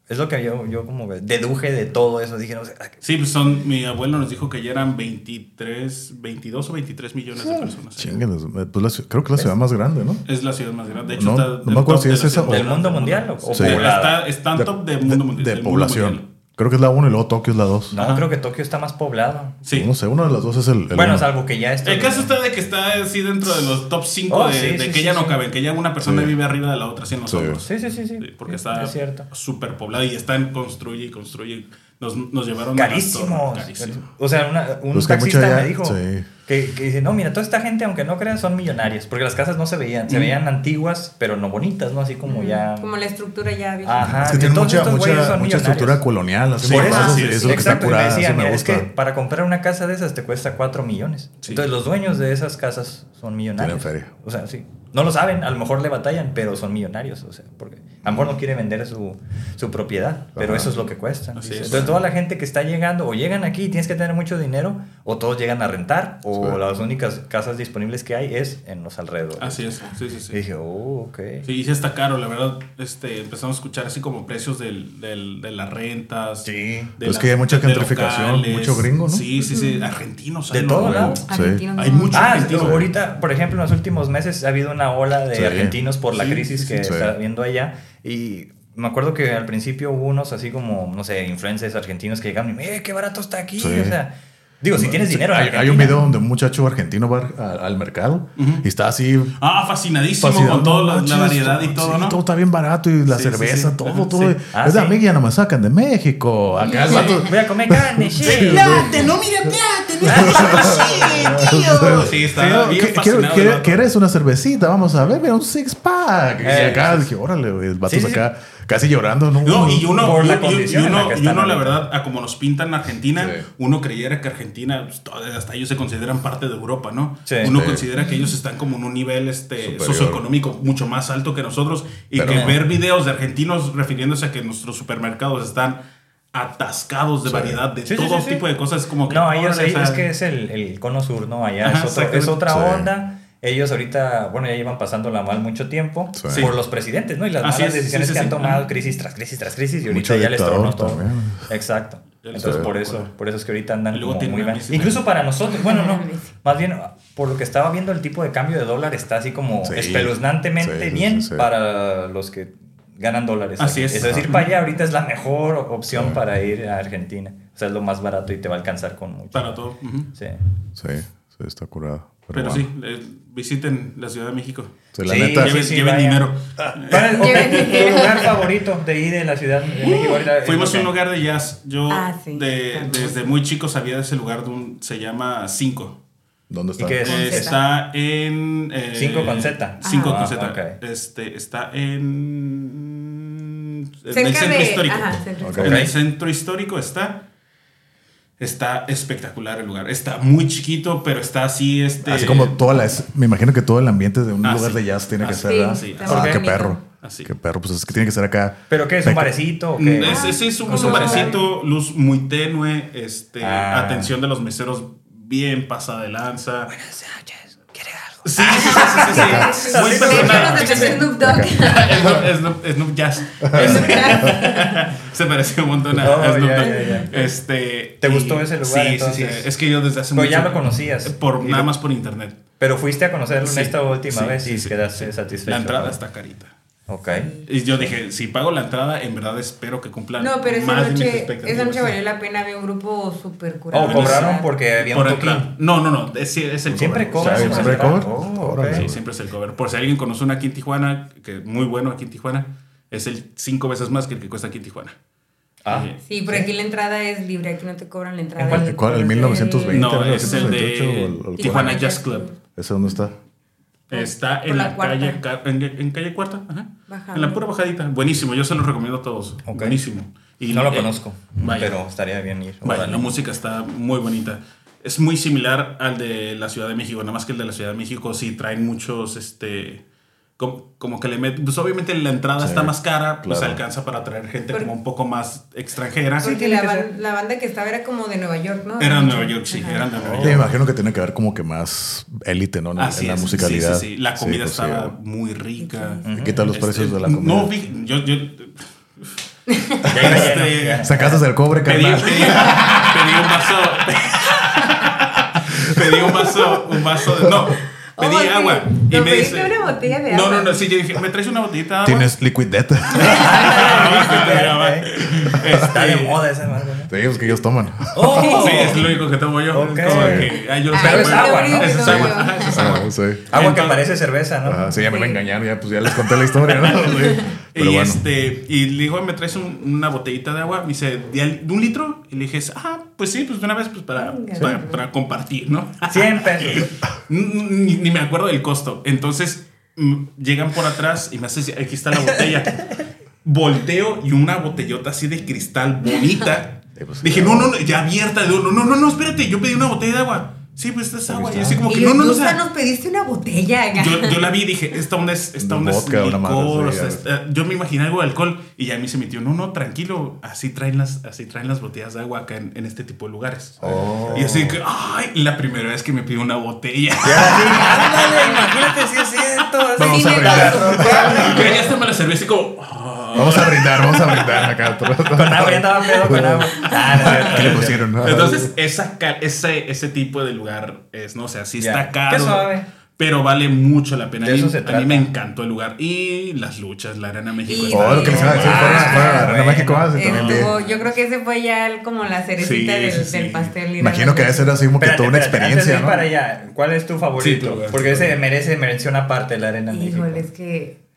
Es lo que yo, yo como deduje de todo eso. Dije, no sé, Sí, pues son, mi abuelo nos dijo que ya eran 23, 22 o 23 millones de personas. Chinguenos, eh, pues la creo que es la ciudad más grande, ¿no? Es la ciudad más grande. De hecho, No, está no del me acuerdo top si de es esa ciudad- o- ¿Del mundo mundial o- o Sí, poblada? está, está en top de mundo mundial. de del mundo población. mundial. Creo que es la 1 y luego Tokio es la 2. no, Ajá. creo que Tokio está más poblado. Sí. No sé, uno de las dos es el. el Bueno, uno. salvo que ya está. El caso está de que está así dentro de los top 5 Oh, de, sí, de sí, que sí, ya no caben, que ya una persona Sí. vive arriba de la otra, así en los Sí. hombros. Sí, sí, sí, sí. Porque Sí, está Es súper poblada y están construye y construye. Nos, nos llevaron a Carísimos. carísimo. O sea, una- un Pues taxista me dijo sí. Que, que dice, no, mira, toda esta gente, aunque no crean, son millonarios. Porque las casas no se veían, se Mm. veían antiguas, pero no bonitas, ¿no? Así como ya... como la estructura ya vieja. Ajá. Es que tiene todos mucha, estos güeyes mucha, son mucha estructura colonial. Así Sí, por eso, eso, sí, eso sí, es lo que está exacto, me curada. decía, eso me mira, es que para comprar una casa de esas te cuesta 4 millones. Sí. Entonces los dueños de esas casas son millonarios. Tienen feria. O sea, sí. No lo saben, a lo mejor le batallan, pero son millonarios. O sea, porque a lo mejor no quiere vender su, su propiedad, pero Ajá. eso es lo que cuesta. Entonces toda la gente que está llegando, o llegan aquí y tienes que tener mucho dinero, o todos llegan a rentar, o Sí. las únicas casas disponibles que hay es en los alrededores. Así es, sí, sí, Y sí. dije, oh, ok. Sí, y sí está caro, la verdad. Este, empezamos a escuchar así como precios del, del, de las rentas. Sí. de Pues las- que hay mucha gentrificación, locales. mucho gringo, ¿no? Sí, sí, sí. Argentinos. De todo ¿no? lado. Sí. Argentinos, Hay no. mucho Ah, argentino. ahorita, por ejemplo, en los últimos meses ha habido una ola de Sí. argentinos por la crisis sí, que sí. está habiendo allá. Y me acuerdo que al principio hubo unos así como, no sé, influencers argentinos que llegaban y, ¡eh, qué barato está aquí! Sí. O sea, digo, si tienes dinero. en Hay, hay un video donde un muchacho argentino va a- al mercado y está así. Ah, fascinadísimo fascinado, con toda la, no la manches, variedad y sí, todo, ¿no? Todo está bien barato y la Sí, sí, cerveza, sí. todo, todo. sí. Ah, es de sí. a mí ya no me sacan de México. Acá el vato. Voy a comer carne, sí. ¡Plate! ¡No mire plate! (laughs) tío! Sí, está Sí, bien ¿qué- fascinado quiero- el quiere- vato. ¿Quieres una cervecita? Vamos a ver, mira, un six pack. Eh, y acá dije, órale, el vato Sí, sí, acá casi llorando, ¿no? No, y uno, Por la y- y- la uno, la verdad, a como nos pintan Argentina, Sí. uno creyera que Argentina, pues, hasta ellos se consideran parte de Europa, ¿no? Sí. Uno Sí. considera que ellos están como en un nivel este, Superior. socioeconómico mucho más alto que nosotros y Pero que no. ver videos de argentinos refiriéndose a que nuestros supermercados están atascados de Sí. variedad de todo sí, sí. tipo de cosas como que No, ellos, órale, o sea, es que es el, el cono sur, ¿no? Allá Ajá, es, otro- es otra Sí. onda. Ellos ahorita, bueno, ya llevan pasándola mal mucho tiempo Sí. por los presidentes, ¿no? Y las malas es, decisiones sí, sí, que han tomado, crisis tras crisis tras crisis, y ahorita Mucho ya les tronó todo. también. Exacto. Entonces, por eso, por eso es que ahorita andan como muy mal. Messi Incluso para nosotros, bueno, no, más bien, por lo que estaba viendo, el tipo de cambio de dólar está así como Sí. espeluznantemente Sí, sí, bien sí, sí. para los que ganan dólares. Así aquí. es. decir, Ajá. para allá ahorita es la mejor opción Sí. para ir a Argentina. O sea, es lo más barato y te va a alcanzar con mucho. para todo. Sí. Sí, sí, está curado. Pero, bueno. sí, eh, visiten la Ciudad de México. Sí, la Sí, neta. sí, Lleven, sí, lleven vaya. dinero. ¿Cuál es Lleven tu lugar favorito de ir de la Ciudad de México? ahorita? Fuimos a un lugar de jazz. Yo Ah, sí. de- desde muy chico sabía de ese lugar. de un- se llama Cinco. ¿Dónde está? qué es? Eh, está en. eh, Cinco con Z. Cinco Ah, con Z. Este, está en. En el centro de. histórico. Ajá, centro Ok. En el centro histórico está. Está espectacular el lugar. Está muy chiquito, pero está así. Este, Así como toda la. Me imagino que todo el ambiente de un Ah, lugar sí. de jazz tiene que Ah, ser. sí, ¿verdad? sí, Ah, así. qué perro. Así. Qué perro. Pues es que tiene que ser acá. ¿Pero qué es? ¿Un barecito o Mm, qué? Es, es, es un, Como- es un barecito, luz muy tenue, este, Ah. atención de los meseros bien pasada de lanza. Buenas noches. Sí, sí, sí, sí. Muy De personal. Snoop Dogg. (laughs) Snoop, Snoop, Snoop Jazz. (laughs) Se pareció un montón a, Oh, a Snoop Dogg. Este, ¿Te y- gustó ese lugar, Sí, entonces? sí, sí. Es que yo desde hace Pero mucho. ya lo conocías. Por, nada lo- más por internet. Pero fuiste a conocerlo Sí, en esta última sí, vez y sí. quedaste satisfecho. La entrada ¿no? está carita. Ok. Y yo dije, si pago la entrada, en verdad espero que cumplan No, pero esa más de mis noche, expectativas. esa noche valió la pena. Había un grupo súper curado. Oh, cobraron porque había Por un entrar. toquín. No, no, no. Es, es el Siempre cover. cobran. Por siempre cover. Oh. Sí, siempre es el cover. Por si alguien conoce uno aquí en Tijuana, que es muy bueno aquí en Tijuana, es el cinco veces más que el que cuesta aquí en Tijuana. Ah. Sí, por aquí la entrada es libre. Aquí no te cobran la entrada. ¿En cuál-. ¿El por 1920? No, ¿El es el de 1928 o el- o el- Tijuana Jazz Club. ¿Ese dónde está? Está en la calle, Ca- en, en calle cuarta, ajá. En la pura bajadita. Buenísimo, yo se lo recomiendo a todos. Buenísimo. Y, no lo eh, conozco, vaya. pero estaría bien ir. Vaya, la música está muy bonita. Es muy similar al de la Ciudad de México, nada más que el de la Ciudad de México sí traen muchos, este, como, como que le meten, pues obviamente la entrada Sí, está más cara, pues claro. alcanza para atraer gente Por- como un poco más extranjera. Porque tiene la, que ban- ser. la banda que estaba era como de Nueva York, ¿no? Eran de Nueva York, sí, Ajá. eran de Nueva Sí, me York. imagino que tiene que ver como que más élite, ¿no? En, Así en la es, musicalidad. Sí, sí, sí. La comida pues, sí, estaba muy rica. ¿Y ¿Qué tal los Este, precios de la comida? No, vi- yo, yo Este. Sacaste el cobre, pedí, carnal. pedí- pedí un vaso. (laughs) pedí un vaso, un vaso de. No, pedí Oh, sí. agua. Y No, me dice. una botella de No, agua. no, no, sí, yo dije, ¿me traes una botellita de agua? Tienes liquid (laughs) death. (laughs) Está de Este, moda esa madre. Pues que ellos toman. Oh, (laughs) Sí, es lo único que tomo yo. Ok. Como que, ay, yo Ah, Pero es agua, ¿no? Esa es agua. Ajá, es agua. Ah, sí. Agua que parece cerveza, ¿no? Ajá, sí, ya me Sí. engañaron, ya, pues ya les conté la historia, ¿no? (laughs) Sí. Pero y bueno. este, y le digo, ¿me traes un- una botellita de agua? Me dice, ¿de, un litro? Y le dije, ah, pues sí, pues de una vez, pues para, para, para compartir, ¿no? (laughs) 100 pesos. ni, ni me acuerdo del costo. Entonces mm, llegan por atrás y me hace, aquí está la botella. Volteo y una botellota así de cristal bonita. Sí, pues, Dije, no, no, no, ya abierta. Digo, no, no, no, no, espérate, yo pedí una botella de agua. Sí, pues esta es agua. Y así como que, no, no, no, o sea, nos pediste una botella. yo, yo la vi y dije, esta onda es, esta onda Vodka, es licor, así, o sea, ya. esta- yo me imaginé algo de alcohol y ya a mí se metió, no, no, tranquilo, así traen las, así traen las botellas de agua acá en, en este tipo de lugares. Oh. Y así que, ay, la primera vez que me pidió una botella. Sí, ándale, imagínate si es cierto. así. Vamos a Dinero. Pero ya hasta me la serví así como, ah. Vamos a brindar, vamos a brindar acá. Con agua, ya estaba pedo con agua. Ah, ¿Qué le pusieron? no? Entonces, esa, ese, ese tipo de lugar es, no o sea, sí está caro. Qué suave. Pero vale mucho la pena. De A mí, eso se a mí trata. me encantó el lugar. Y las luchas, la Arena México. Y- Oh, lo que les iba a decir, Ah, fueron fueron a Arena. México, ah, sí, también. Estuvo- yo creo que ese fue ya el- como la cerecita Sí, del, sí, del pastel. ir Imagino que debe ser así como que toda una antes experiencia, ir ¿no? para allá, ¿cuál es tu favorito? Sí, tu lugar, Porque tu ese merece mención aparte la Arena México. Híjole, es que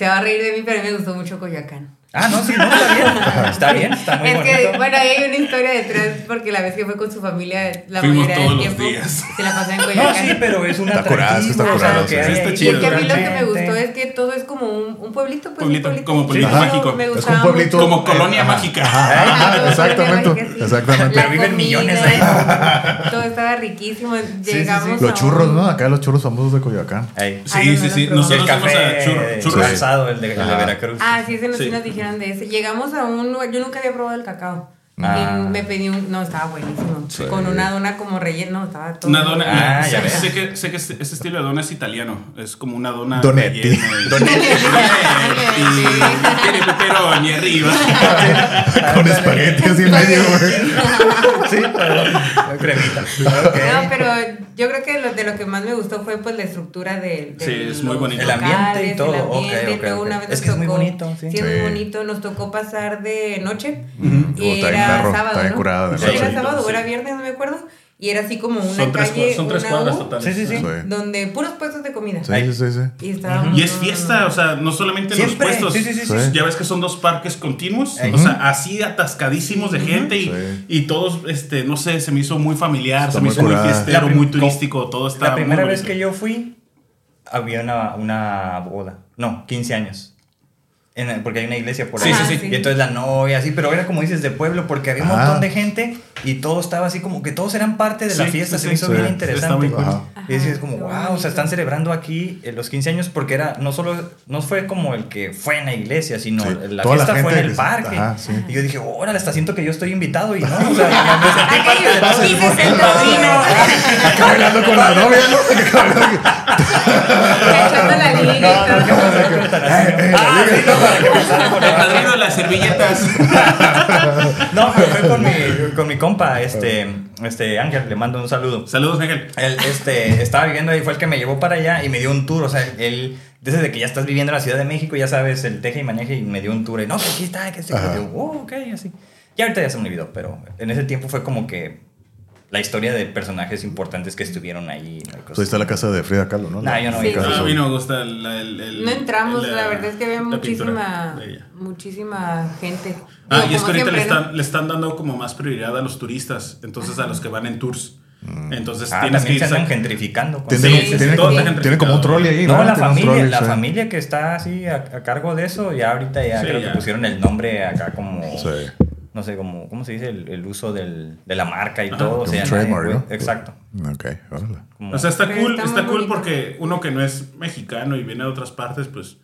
se va a reír de mí, pero a mí me gustó mucho Coyoacán. Ah, no, sí, no, está bien. Está bien, está muy es bonito. que, bueno, ahí hay una historia detrás, porque la vez que fue con su familia, la Fuimos mayoría todos del los tiempo días. se la pasó en No, Coyoacán. sí, pero es una Está curado, está atractivo, o sea, curado, sí. Está. Y chido. es que a mí lo que me gustó es que todo es como un, un pueblito, pues Pueblito, un como pueblito Pero mágico. Me Es como un gustaba pueblito- mucho. Como colonia Ajá. mágica. Ajá, Ajá, exactamente, colonia mágica, sí. exactamente. La Pero viven comida, millones ahí. Todo estaba riquísimo. Llegamos Los a churros, un- ¿no? Acá los churros famosos de Coyoacán. Ahí. Sí, Ay, no, sí, no sí. lo Y Nosotros el fuimos a café churro. Sí. asado, el de, el de Ajá. Veracruz. Ah, sí, ese nos, sí. Sí. nos dijeron de ese. Llegamos a un lugar, yo nunca había probado el cacao. Ah. Y me pedí un, no, estaba buenísimo. Sí. Con una dona como relleno, no, estaba todo. Una dona. Ah, sé, ya ves. sé que, sé que este, este estilo de dona es italiano. Es como una dona. Donetti. y- Donetti. (laughs) Pepperoni arriba. (laughs) Con espagueti así medio, güey. Sí, pero la cremita. Ok. No, pero yo creo que lo, de lo que más me gustó fue pues la estructura de, de Sí, es muy bonito. El ambiente y todo, El ambiente, una vez Es nos que es muy tocó- bonito, sí. es Sí. muy bonito. Nos tocó pasar de noche y era sábado, ¿no? era sábado o era viernes, no me acuerdo. Y era así como una Son tres, calle, son tres una cuadras U, totales. Sí, sí, sí. Donde puros puestos de comida. Sí, sí, sí, sí. Y estaba Y es fiesta, o sea, no solamente en los Siempre. puestos. Sí, sí, sí, sí. Ya ves que son dos parques continuos, o sea, así atascadísimos de gente y, Sí. y todos, este, no sé, se me hizo muy familiar, Está se me muy hizo muy fiestero, muy turístico, todo está La primera muy vez que yo fui, había una, una boda. No, 15 años. En- porque hay una iglesia por Sí, ahí. sí, sí. Y entonces la novia, así, pero era como dices, de pueblo, porque había un Ah. montón de gente y todo estaba así como que todos eran parte de la Sí, fiesta, sí, se me sí. hizo Sí. bien Sí, está interesante. muy cool. Ajá. Y decías como, wow, o sea, están celebrando aquí eh, los 15 años porque era, no solo, no fue como el que fue en la iglesia, sino Sí. la Toda la fiesta fue en el que- parque. ajá, sí. Y yo dije, órale, hasta siento que yo estoy invitado y no, o sea, me sentí parte Aquello, de. Acá bailando con la novia, ¿no? El padrino de las servilletas. (laughs) No, pero fue con mi, con mi compa, este, este Ángel, le mando un saludo. Saludos, Ángel. Él este, estaba viviendo ahí, fue el que me llevó para allá y me dio un tour. O sea, él, desde que ya estás viviendo en la Ciudad de México, ya sabes, el teje y maneje, y me dio un tour. Y no, que aquí está, que sí. Y yo, oh, ok, así. Y ahorita ya se me olvidó, pero en ese tiempo fue como que la historia de personajes importantes que estuvieron ahí. ¿no? Pues está la casa de Frida Kahlo, ¿no? Nah, yo no Sí, vi sí. No, a mí no me gusta el, el- el- No entramos, el- la verdad es que había la muchísima, muchísima gente. Ah, y es que ahorita le ¿no? están, le están dando como más prioridad a los turistas, entonces a los que van en tours. Entonces Ah, tienes que irse. gentrificando. Sí, como- todos como, un trolley ahí, No, la Tienen un familia, trolley, la sí. familia que está así a, a cargo de eso, ya ahorita ya Sí, creo ya. que pusieron el nombre acá como, Sí. No sé, como, ¿cómo se dice? El, el uso del, de la marca y Ajá, todo. o Como sea, un trademark, ¿no? Exacto. Ok. Como- O sea, está cool, está está, cool porque uno que no es mexicano y viene de otras partes, pues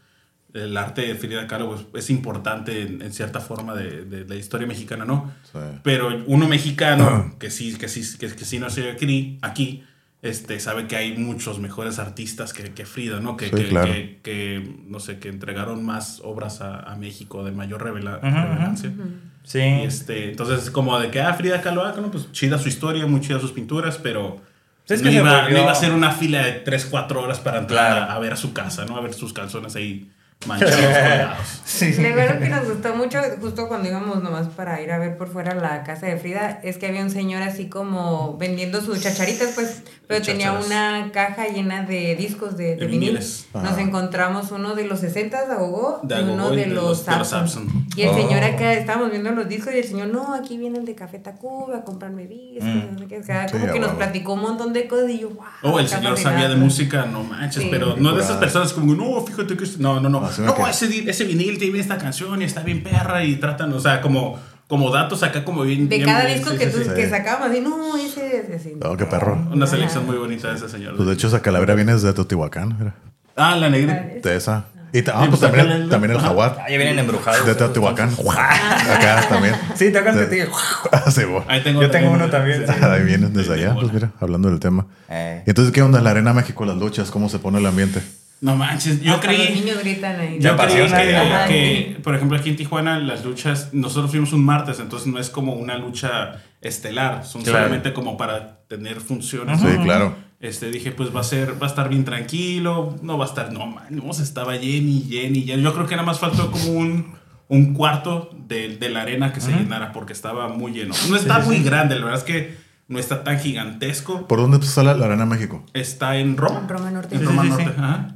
el arte de Frida Kahlo pues, es importante en, en cierta forma de, de la historia mexicana, ¿no? Sí. Pero uno mexicano (clears throat) que sí, que sí, que, que sí no sé aquí, aquí este, sabe que hay muchos mejores artistas que, que Frida, ¿no? Que, Sí, que, claro. que- que, no sé, que entregaron más obras a, a México de mayor revela- relevancia. Sí. Y este, entonces, como de que, ah, Frida Kahlo, ah, no, pues chida su historia, muy chida sus pinturas, pero Es que no, iba, volvió- no iba a ser una fila de 3, 4 horas para entrar Claro. a, a ver a su casa, ¿no? A ver sus calzones ahí manchados, colgados. (laughs) Sí. De verdad que nos gustó mucho, justo cuando íbamos nomás para ir a ver por fuera la casa de Frida, es que había un señor así como vendiendo sus chacharitas, pues, pero tenía una caja llena de discos de, de De vinil. viniles. Nos Ajá. encontramos uno de los 60 de Agogó De y uno y de, de los. Samson. Y el Oh. señor acá, estábamos viendo los discos y el señor, no, aquí vienen de Café Tacuba a comprarme discos, Mm. O sea, como que nos platicó un montón de cosas y yo, wow. Oh, el señor sabía de música, no manches, Sí. pero no de esas personas como, no, fíjate que... es-". No, no, no. No, ese, ese vinil tiene esta canción y está bien perra y tratan, o sea, como, como datos acá como bien... De bien- cada bien- disco sí, que, sí, tú, sí. que sacábamos, así, no, ese es así. Oh, qué perro. Una selección muy bonita de ese señor. Pues de hecho, esa calavera viene desde Teotihuacán, mira. Ah, la negra. De esa. Y ta- ah, Sí, pues pues también, el, también el jaguar. Ah, ya vienen embrujados. De Teotihuacán. (laughs) Acá también. Sí, te acuerdas que te. Ah, sí, bueno. Ahí tengo Yo tengo uno también. (laughs) Ahí vienen desde allá, pues mira, hablando del tema. Eh. Y entonces, ¿qué onda? La Arena México, las luchas, ¿cómo se pone el ambiente? No manches, yo Hasta Los creí... niños gritan ahí. Ya Yo creí que, Ajá, que, sí. por ejemplo, aquí en Tijuana las luchas, nosotros fuimos un martes, entonces no es como una lucha estelar, son Claro. solamente como para tener funciones. Sí, ¿no? claro. Este, dije, pues va a ser, va a estar bien tranquilo, no va a estar, no, man, no, se estaba lleni, lleni, lleni. Yo creo que nada más faltó como un, un cuarto de, de la arena que se llenara porque estaba muy lleno. No está muy grande, la verdad es que no está tan gigantesco. ¿Por dónde está la, la Arena México? Está en Roma. En Roma Norte. En Sí, Roma Norte, sí. ajá.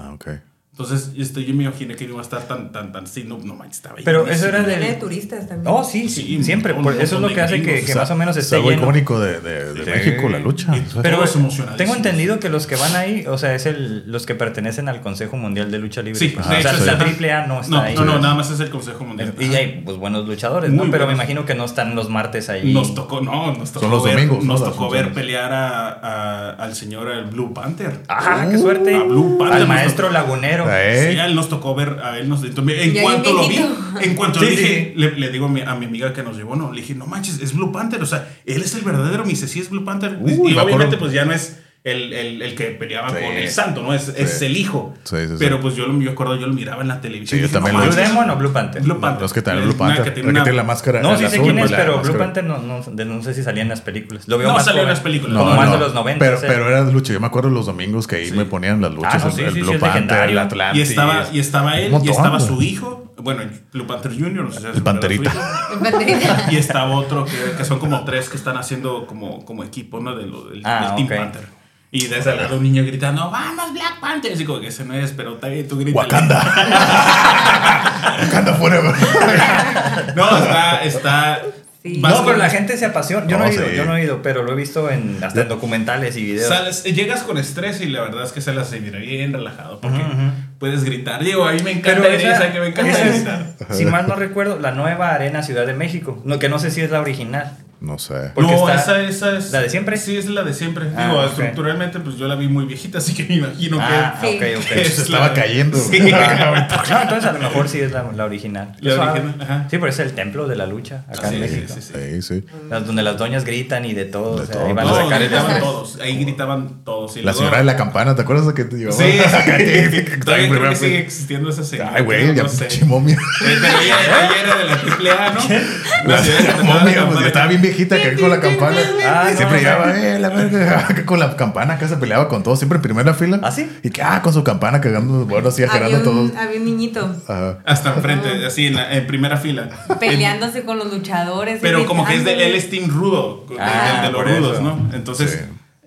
Ah, ok. Entonces, este, yo me imaginé que no iba a estar tan, tan, tan, sí, no, no manches, estaba Pero eso era de- de turistas también. Oh, sí, sí, Sí, siempre. un por- eso es lo que hace que, que más o menos es esté algo lleno. icónico de, de, de Sí. México, la lucha. Y- O sea, pero- emocionadísimos. tengo entendido que los que van ahí, o sea, es el, los que pertenecen al Consejo Mundial de Lucha Libre. Sí, de o sea, la. Triple A no está No, ahí. no, no, nada más es el Consejo Mundial. Y hay pues buenos luchadores, ¿no? Muy Pero me buenos. imagino que no están los martes ahí. Nos tocó, no, nos tocó Son los ver, domingos, ¿no? nos tocó ver pelear a, a- al señor el Blue Panther. Ajá, Uh, qué suerte. a Blue Panther Al maestro lagunero. Eh. Sí, a él nos tocó ver, a él nos entonces, en cuanto lo vi, en cuanto Sí, le dije, sí. le, le digo a mi, a mi amiga que nos llevó, no, le dije, no manches, es Blue Panther, o sea, él es el verdadero, me dice, sí es Blue Panther. Uy, y me obviamente acuerdo. pues ya no es el, el, el que peleaba Sí. con el santo, ¿no? Es, es Sí. el hijo. Sí, sí, sí. Pero pues yo lo yo acuerdo, yo lo miraba en la televisión. Sí, yo dije, también no lo ¿Blue Demon o Blue Panther? Blue Panther. Los que tienen el Es Blue Panther. que El tiene que una- tiene la máscara. No, el sí sé azul, quién es, pero Blue. Panther no, no, de- no sé si salía en las películas. Lo veo No, más salió en joven. las películas. Como No, más no, de los 90. Pero, sí. pero era de lucha. Yo me acuerdo los domingos que ahí Sí. me ponían las luchas. Ah, no, el- sí, el sí, Blue sí, es Panther, el. Atlantis. Y estaba, y estaba él, y estaba su hijo, bueno, Blue Panther Jr., no sé si El Panterita. banderita. (laughs) Y estaba otro que, que son como tres que están haciendo como, como equipo, ¿no? Del, Ah, del Team. Panther. Y desde al lado un niño gritando, vamos Black Panther. Y como que ese no es, pero está bien, tú gritas. Wakanda. (laughs) Wakanda forever. No, está, está. Sí. No, pero la gente se apasiona. Yo no, No, he ido, sí. yo no he ido, pero lo he visto en, hasta en documentales y videos. Sales, llegas con estrés y la verdad es que sales bien relajado. Porque, puedes gritar. Digo, a mí me encanta esa, esa, que me encanta esa es, gritar. si mal no recuerdo, la nueva Arena Ciudad de México. No, que no sé si es la original. No sé. Porque no, esa, esa es. ¿La de siempre? Sí, es la de siempre. Ah, Digo, ok. estructuralmente, pues yo la vi muy viejita, así que me imagino Ah, Sí. ok, ok. que. Se estaba cayendo. Sí. (laughs) (laughs) No, entonces a lo mejor sí es la, la original. La Eso, original, ah, ajá. Sí, pero es el templo de la lucha acá Sí, en México. sí, sí. Sí, donde las doñas gritan y de todo. De o sea, todo. ahí van a Todos, sacar el gritaban desmadre. todos. Ahí gritaban todos. Y La señora de la campana, ¿te acuerdas de que te llevaba? Sí, (laughs) Todavía creo que sigue existiendo esa señora. Ay, güey, ya no sé. pinche momia. Pero ella, era de la triple A, ¿no? La que tocaba la momia, pues, campana. estaba bien viejita que con la campana. Ah, no, Siempre no, llevaba, eh, la verga, con la campana, acá se peleaba con todos, siempre en primera fila. ¿Ah, sí? Y que, ah, con su campana cagando, bueno, así agarrando todos. un, había un niñito Ajá. Hasta enfrente, así en, la- en primera fila. peleándose con los luchadores. Pero como que es de él es team rudo, el Ah, de los rudos. ¿no? Entonces, Sí.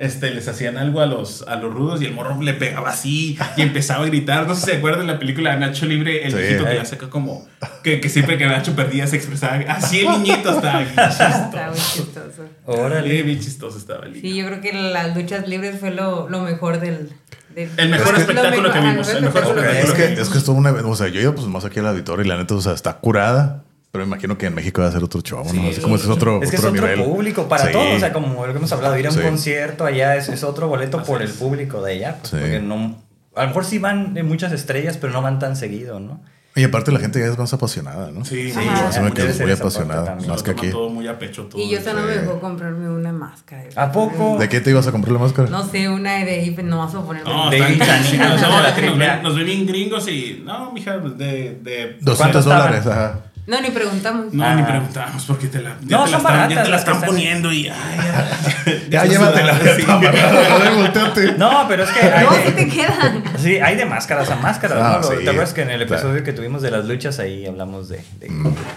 Este, les hacían algo a los, a los rudos y el morro le pegaba así y empezaba a gritar. No sé si se acuerdan de la película de Nacho Libre, el Sí. viejito que la saca como que, que siempre que Nacho perdía se expresaba. Así el niñito estaba bien Está muy chistoso. chistoso. Órale. Bien chistoso estaba el niño. Sí, yo creo que las luchas libres fue lo, lo mejor del, El mejor lo espectáculo que vimos, el mejor espectáculo Es que, es que es todo una, o sea, yo ido pues más aquí al auditorio y la neta, o sea, está curada. Pero me imagino que en México va a ser otro show, Sí, ¿no? Así como es otro, Es que es otro otro nivel. público para Sí. todo. O sea, como lo que hemos hablado, ir a un Sí. concierto allá es, es otro boleto Así por el público de allá. pues, Sí. Porque no. A lo mejor sí van de muchas estrellas, pero no van tan seguido, ¿no? Y aparte la gente ya es más apasionada, ¿no? Sí, Sí. Se me debe que es ser muy apasionada, también. más que aquí. todo muy a pecho. Todo Y yo solo me dejó comprarme una máscara. ¿A poco? ¿De qué te ibas a comprar la máscara? No sé, una de ahí, no vas a ponerme. No, De que nos nos ven bien gringos y. No, mija, de. de 200 estaban? dólares, ajá. No, ni preguntamos. no, Ah. ni preguntábamos porque te la, ya No, te la están, ya te la las están poniendo y. Ay, ya, (laughs) Ya llévatela, sí. No, pero es que hay, No, sí te quedan. sí, hay de máscaras a máscaras. Ah, ¿no? sí, ¿Te acuerdas que en el claro. episodio que tuvimos de las luchas ahí hablamos de, de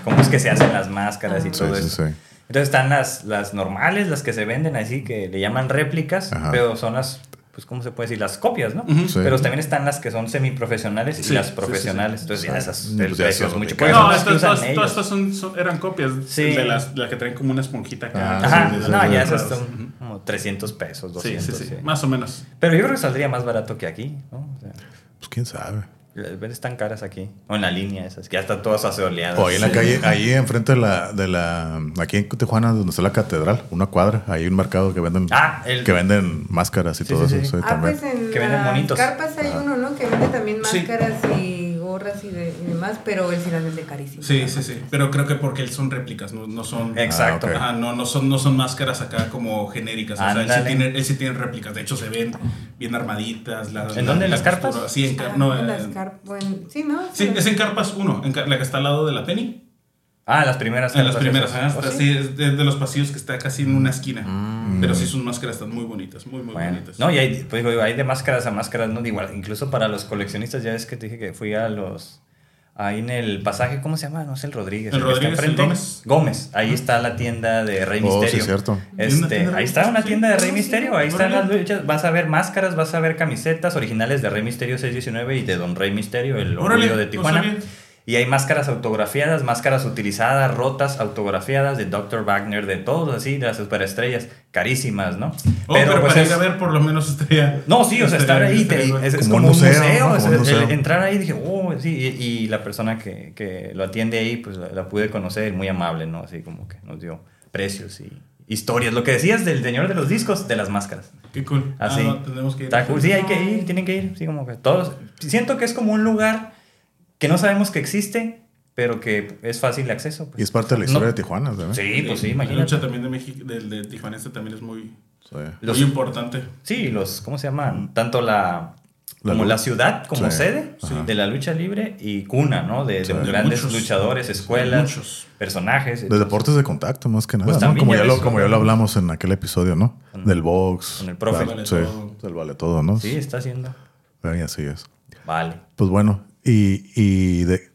cómo es que se hacen las máscaras y todo sí, eso? sí. Entonces están las, las normales, las que se venden así, que le llaman réplicas, Ajá. pero son las, pues, ¿cómo se puede decir? Las copias, ¿no? Sí. Pero también están las que son semiprofesionales y Sí, las sí, sí, profesionales. sí. Entonces ya esas, Pues el ya precio es mucho No, estas, usan todas, ellos. todas estas son, son- eran copias Sí. de las, las que traen como una esponjita acá. Ah, Ajá, no, ya esas son como 300 pesos, Sí, 200. sí, sí, sí. más o menos. Pero yo creo que saldría más barato que aquí, ¿no? O sea, Pues quién sabe. Las ves tan caras aquí. O en la línea esas, que ya están todas aseoleadas. O ahí en la calle, ahí enfrente de la, de la, aquí en Tijuana, donde está la catedral, una cuadra, hay un mercado que venden, Ah, el- que venden máscaras y Sí, todo sí, eso. Ah, también. pues en Que venden las monitos. carpas hay uno, ¿no? Que vende también Sí. máscaras y gorras y, de- y demás, pero él sí las vende carísimas. Sí, sí, sí. Pero creo que porque son réplicas, no, no son. Exacto. Ah, ok. Ajá, no, no, son, no son máscaras acá como genéricas. O sea, él sí, tiene, él sí tiene réplicas. De hecho, se ven bien armaditas. La, ¿En dónde? ¿En las carpas? Sí, en, Ah, no, en las car- bueno, sí, ¿no? sí, es en Carpas 1, en car- la que está al lado de la Penny. Ah, las primeras. En las carpas primeras, esas. ajá, ¿Oh, está sí? así, es de, de los pasillos que está casi en una esquina. Mm. Pero sí, sus máscaras están muy bonitas, muy, muy Bueno, bonitas. no, y hay, pues digo, hay de máscaras a máscaras, ¿no? Igual, incluso para los coleccionistas, ya ves que te dije que fui a los. Ahí en el pasaje, ¿cómo se llama? No sé, el Rodríguez. ¿El está Rodríguez, el. Gómez? Gómez. Ahí está la tienda de Rey Oh, sí, Misterio. es cierto. ¿Hay una Este, ahí está una tienda de Ah, Rey sí, Misterio. Ahí están las luchas. Vas a ver máscaras, vas a ver camisetas originales de Rey Misterio 619 y de Don Rey Misterio, el orgullo de Tijuana. Y hay máscaras autografiadas, máscaras utilizadas, rotas, autografiadas de Dr. Wagner, de todos así, de las superestrellas, carísimas, ¿no? Oh, pero, pues para es- ir a ver, por lo menos estaría. no, sí, o sea, estar ahí, te- es, es Como como, un museo, museo. ¿no? es- Como un el- museo. entrar ahí dije, oh, sí, y, y la persona que, que lo atiende ahí, pues la, la pude conocer, muy amable, ¿no? Así como que nos dio precios y historias. Lo que decías del señor de los discos, de las máscaras. Qué cool. Así. Ah, no, tenemos que ir. Está cool. Sí, hay que ir, tienen que ir. Sí, como que todos. Siento que es como un lugar que no sabemos que existe, pero que es fácil de acceso. pues. Y es parte de la historia No- de Tijuana, ¿verdad? Sí, pues sí, La lucha imagínate. también de México, del de Tijuanense también es muy, Sí. Los- muy importante. Sí, los, ¿cómo se llaman? Tanto la, La como la ciudad como Sí. sede de la lucha libre y cuna, ¿no? De, de Sí. De grandes muchos. luchadores, escuelas, muchos. personajes. De deportes de contacto, más que nada. Pues Como, ya ya lo, como ya lo hablamos en aquel episodio, ¿no? Con- Del box. con el profe. Vale sí, todo. el vale todo, ¿no? Sí, está haciendo. Y así es. Vale. Pues bueno, y, y de,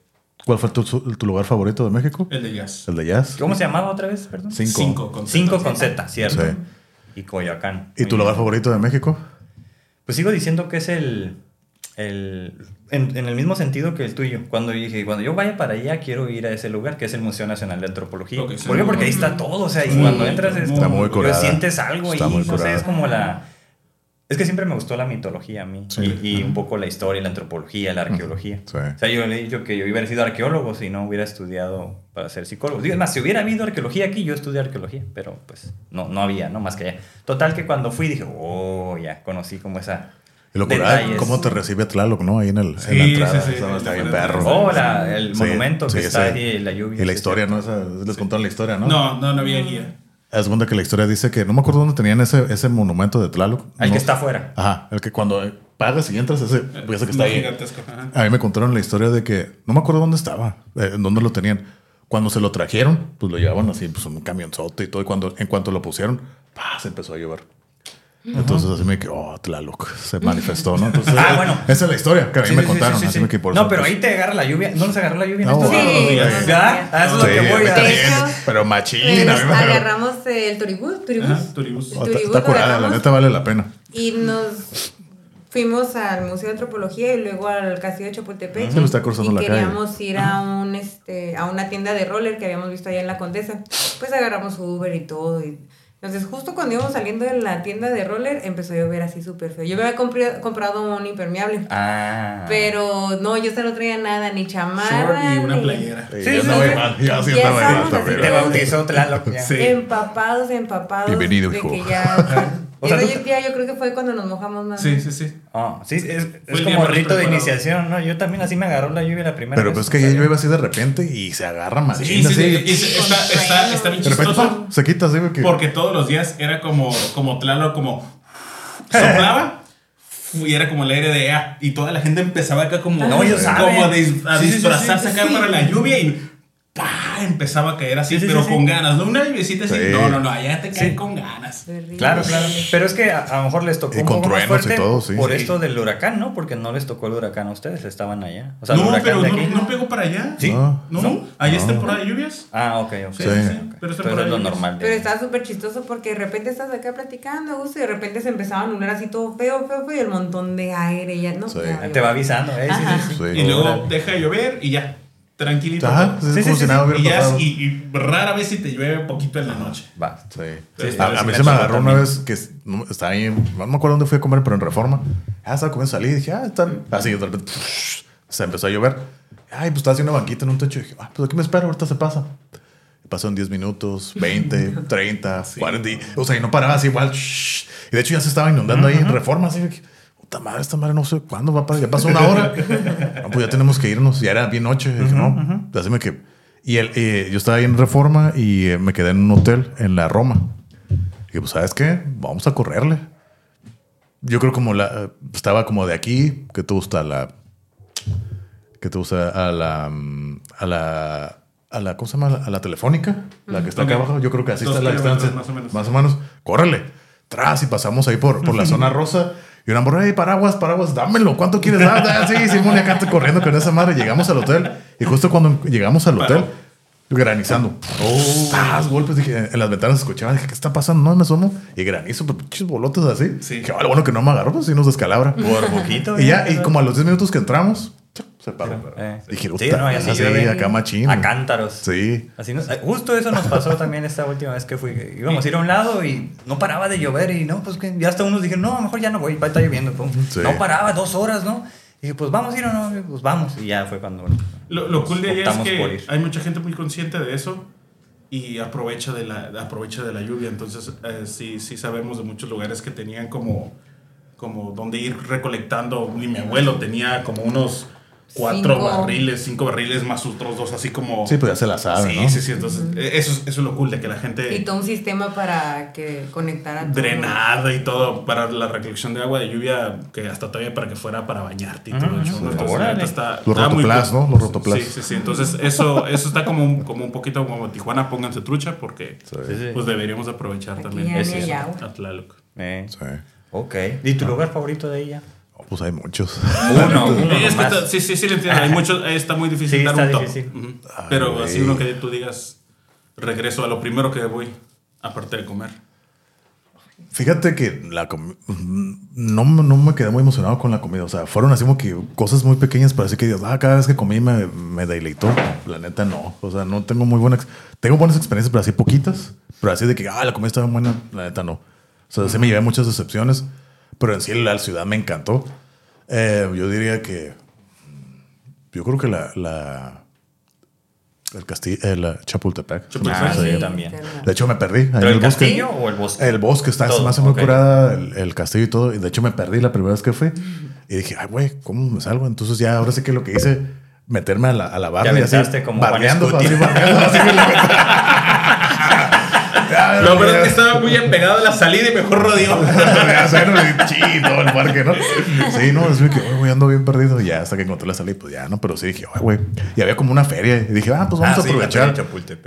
¿cuál fue tu, tu lugar favorito de México? El de jazz. El de jazz. ¿Cómo se llamaba otra vez, perdón? Cinco. Cinco con Cinco Z. con Z, ¿cierto? Sí. Y Coyoacán. ¿Y tu lugar favorito de México? Pues sigo diciendo que es el. el en, en el mismo sentido que el tuyo. Cuando dije, cuando yo vaya para allá, quiero ir a ese lugar, que es el Museo Nacional de Antropología. ¿Por qué? Porque ahí está todo. O sea, y Sí, cuando entras, es está como- muy curada. sientes algo Está ahí. muy no sé, curada. es como la. Es que siempre me gustó la mitología a mí. Sí. Y, y un poco la historia, la antropología, la arqueología. Sí. O sea, yo le he dicho que yo hubiera sido arqueólogo si no hubiera estudiado para ser psicólogo. Digo, es más, si hubiera habido arqueología aquí, yo estudié arqueología, pero pues no, no había, ¿no? Más que allá. Total que cuando fui dije, oh, ya, conocí como esa... Y lo detalles. cómo te recibe Tlaloc, ¿no? Ahí en, el, en la entrada. sí, sí. Está bien perro. Oh, la- el Sí, monumento que sí, está ese. ahí, la lluvia. Y la historia. ¿no? Esa, les contaron la historia, ¿no? No, no, no había guía. Haz cuenta que la historia dice que no me acuerdo dónde tenían ese, ese monumento de Tlaloc. El No- que está afuera. Ajá, el que cuando pagas y entras, ese, ese que está ahí. gigantesco. ajá. A mí me contaron la historia de que no me acuerdo dónde estaba, eh, en dónde lo tenían. Cuando se lo trajeron, pues lo llevaban así, pues un camionzote y todo. Y cuando, en cuanto lo pusieron, ¡pah! se empezó a llover. Entonces así me quedé, oh, Tlaloc, se manifestó, ¿no? (laughs) Entonces, Ah, eh, bueno. Esa es la historia que a mí Sí, me sí, contaron. sí, así sí. me quedé por No, eso, pero pues, ahí te agarra la lluvia. ¿No nos agarró la lluvia en No, estos días? sí, ¿Ya? sí, sí. Ah, eso es lo Sí, que voy a de De hecho, Pero machín, Nos me agarramos el turibús, turibús. El Oh, está- turibús Está lo curada, la neta vale la pena. Y nos fuimos al Museo de Antropología y luego al Castillo de Chapultepec. Se lo está cruzando y la calle. queríamos ir a un este a una tienda de roller que habíamos visto allá en la Condesa. Pues agarramos Uber y todo. Y, entonces, justo cuando íbamos saliendo de la tienda de roller, empezó a llover así súper feo. Yo me había comprado un impermeable. Ah. Pero no, yo hasta no traía nada, ni chamarra. Short y una ni- playera. Sí, Sí, yo sí, sí. sí Ya estamos también. Te bautizó Tlaloc. Sí. Empapados, empapados. Bienvenido, de hijo. que ya. (laughs) O sea, tú- día yo creo que fue cuando nos mojamos más. Sí, sí, sí. Ah, sí, es, es día como más rito de iniciación, ¿no? Yo también así me agarró la lluvia la primera Pero vez. pues es que ya llueve así de repente y se agarra machín. Sí, sí, así. sí. Y se- está, está, está bien De repente chistoso. se quita así. porque- Porque todos los días era como, como Tlaloc, como (laughs) soplaba y era como el aire de ea. Y toda la gente empezaba acá como, No, como a, dis- a Sí, sí, sí, disfrazarse sí, acá sí. para la lluvia y ¡pah! empezaba a caer así, Sí, sí, pero sí, con sí. ganas. No una lluviecita así. Sí. No, no, no, allá te caen Sí. con ganas. Terrible. Claro, claro. Pero es que a, a lo mejor les tocó Y un con poco más truenos y todo, sí. por Sí. esto del huracán, ¿no? Porque no les tocó el huracán a ustedes, estaban allá. O sea, el no, huracán pero de no, aquí. no pegó para allá. Sí. No. No, No. allá es temporada de lluvias. Ah, ok, ok. Sí. Pero es Pero temporada es lo normal. Pero está súper chistoso porque de repente estás acá platicando gusto y de repente se empezaba a anular así todo feo, feo, feo y el montón de aire ya no. Te va avisando, ¿eh? Sí, Ajá. sí, sí. Sí. Y luego deja de llover y ya. Tranquilito. Ajá, Sí, sí, Y, ya, y, y rara vez si te llueve poquito en la noche. Va. Sí. Sí, a, sí, a sí, mí se me agarró también. una vez que estaba ahí, no me acuerdo dónde fui a comer, pero en Reforma. Ah, estaba comiendo, salí y dije, ah, están así, de repente (laughs) se empezó a llover. Ay, pues estaba haciendo una banquita en un techo y dije, ah, pues aquí me espero, ahorita se pasa. Pasaron 10 minutos, 20, 30, 40. y- o sea, y no paraba así igual. shh. (laughs) Y de hecho ya se estaba inundando ahí en Reforma, así que, puta madre, esta madre no sé cuándo va a pasar. Ya pasó una hora. No, pues ya tenemos que irnos. Ya era bien noche. Y dije, no, así me que. Y eh, yo estaba ahí en Reforma y eh, me quedé en un hotel en la Roma. Y pues, ¿sabes qué? Vamos a correrle. Yo creo como la... Estaba como de aquí, que te gusta la... Que te gusta a la... A la... A la, ¿Cómo se llama? A la telefónica, la que está acá Ok. abajo. Yo creo que así Dos está la distancia. más o menos. Más o menos. Córrele. Tras y pasamos ahí por, por la (laughs) zona rosa. Y una morra, "Ey, paraguas, paraguas, dámelo. ¿Cuánto quieres dar? Ah, sí, Simón, acá estoy corriendo con esa madre. Llegamos al hotel. Y justo cuando llegamos al hotel, granizando. ¡Tras! golpes. Dije, en las ventanas escuchaban. Dije, ¿qué está pasando? No me asomo. Y granizo, pero pinches bolotes así. Sí. Dije, "Ah, lo bueno que no me agarró, pues sí nos descalabra. Por poquito. Y ya, y como a los 10 minutos que entramos, se paró. Eh. Dije, Sí, "Puta, no, así así, acá machín. A cántaros. Sí. Así nos- justo eso nos pasó también esta última vez que fui. Íbamos a ir a un lado y no paraba de llover y no, pues que ya hasta unos dijeron, no, mejor ya no voy, va a estar lloviendo. pum. Sí. No paraba, dos horas, ¿no? Y dije, pues vamos a ir o no, pues vamos. Y ya fue cuando... Lo, lo cool de allá es que hay mucha gente muy consciente de eso y aprovecha de la, aprovecha de la lluvia. Entonces, eh, sí, sí sabemos de muchos lugares que tenían como, como donde ir recolectando. Y mi abuelo tenía como unos cuatro Cinco. barriles, cinco barriles más otros dos, así como... Sí, pues ya se la sabe, sí, ¿no? sí, sí. Entonces, eh, eso, es- eso es lo cool de que la gente... Y todo un sistema para que conectara todo. drenada y todo para la recolección de agua de lluvia que hasta todavía para que fuera para bañarte y todo. Entonces, neta está, Los está muy rotoplas, cool. ¿no? Los rotoplas. Sí, sí, sí. Entonces, eso, eso está como un, como un poquito como Tijuana, pónganse trucha porque Sí. Pues deberíamos aprovechar Aquí también eso, a Tlaloc. Eh, Sí. ok. ¿Y tu lugar favorito de ella? Oh, pues hay muchos. Uno, (laughs) uno es que está- sí, sí, sí, le entiendo. Hay mucho, eh, está muy difícil Sí, dar está un top. difícil. Ujú. Ay, Pero güey. así uno que tú digas, regreso a lo primero que voy, aparte de comer. Fíjate que la no, no me quedé muy emocionado con la comida. O sea, fueron así como que cosas muy pequeñas, pero así que digas, ah, cada vez que comí me, me deleitó. La neta no. O sea, no tengo muy buenas. Tengo buenas experiencias, pero así poquitas. Pero así de que, ah, la comida estaba buena, la neta no. O sea, sí me llevé muchas decepciones. Pero en sí la ciudad me encantó. Eh, yo diría que. Yo creo que la. la el castillo, el Chapultepec. Chapultepec. Ah, sí, también. De hecho, me perdí. ¿Pero el bosque. castillo o el bosque? El bosque está Todo, más o menos ok. curada, el, el castillo y todo. Y de hecho, me perdí la primera vez que fui. Y dije, ay, güey, ¿cómo me salgo? Entonces, ya ahora sí que lo que hice, meterme a la, a la barra y así. como Escuti. así, (laughs) Lo peor es que estaba muy apegado a la salida y mejor rodeó. ya sé, ¿no? Y chi, todo el parque, ¿no? Sí, no, es que, "Ay, güey, ando bien perdido. Y ya hasta que encontré la salida, pues ya, ¿no? Pero sí dije, ay, güey. Y había como una feria. Y dije, ah, pues vamos Ah, a aprovechar.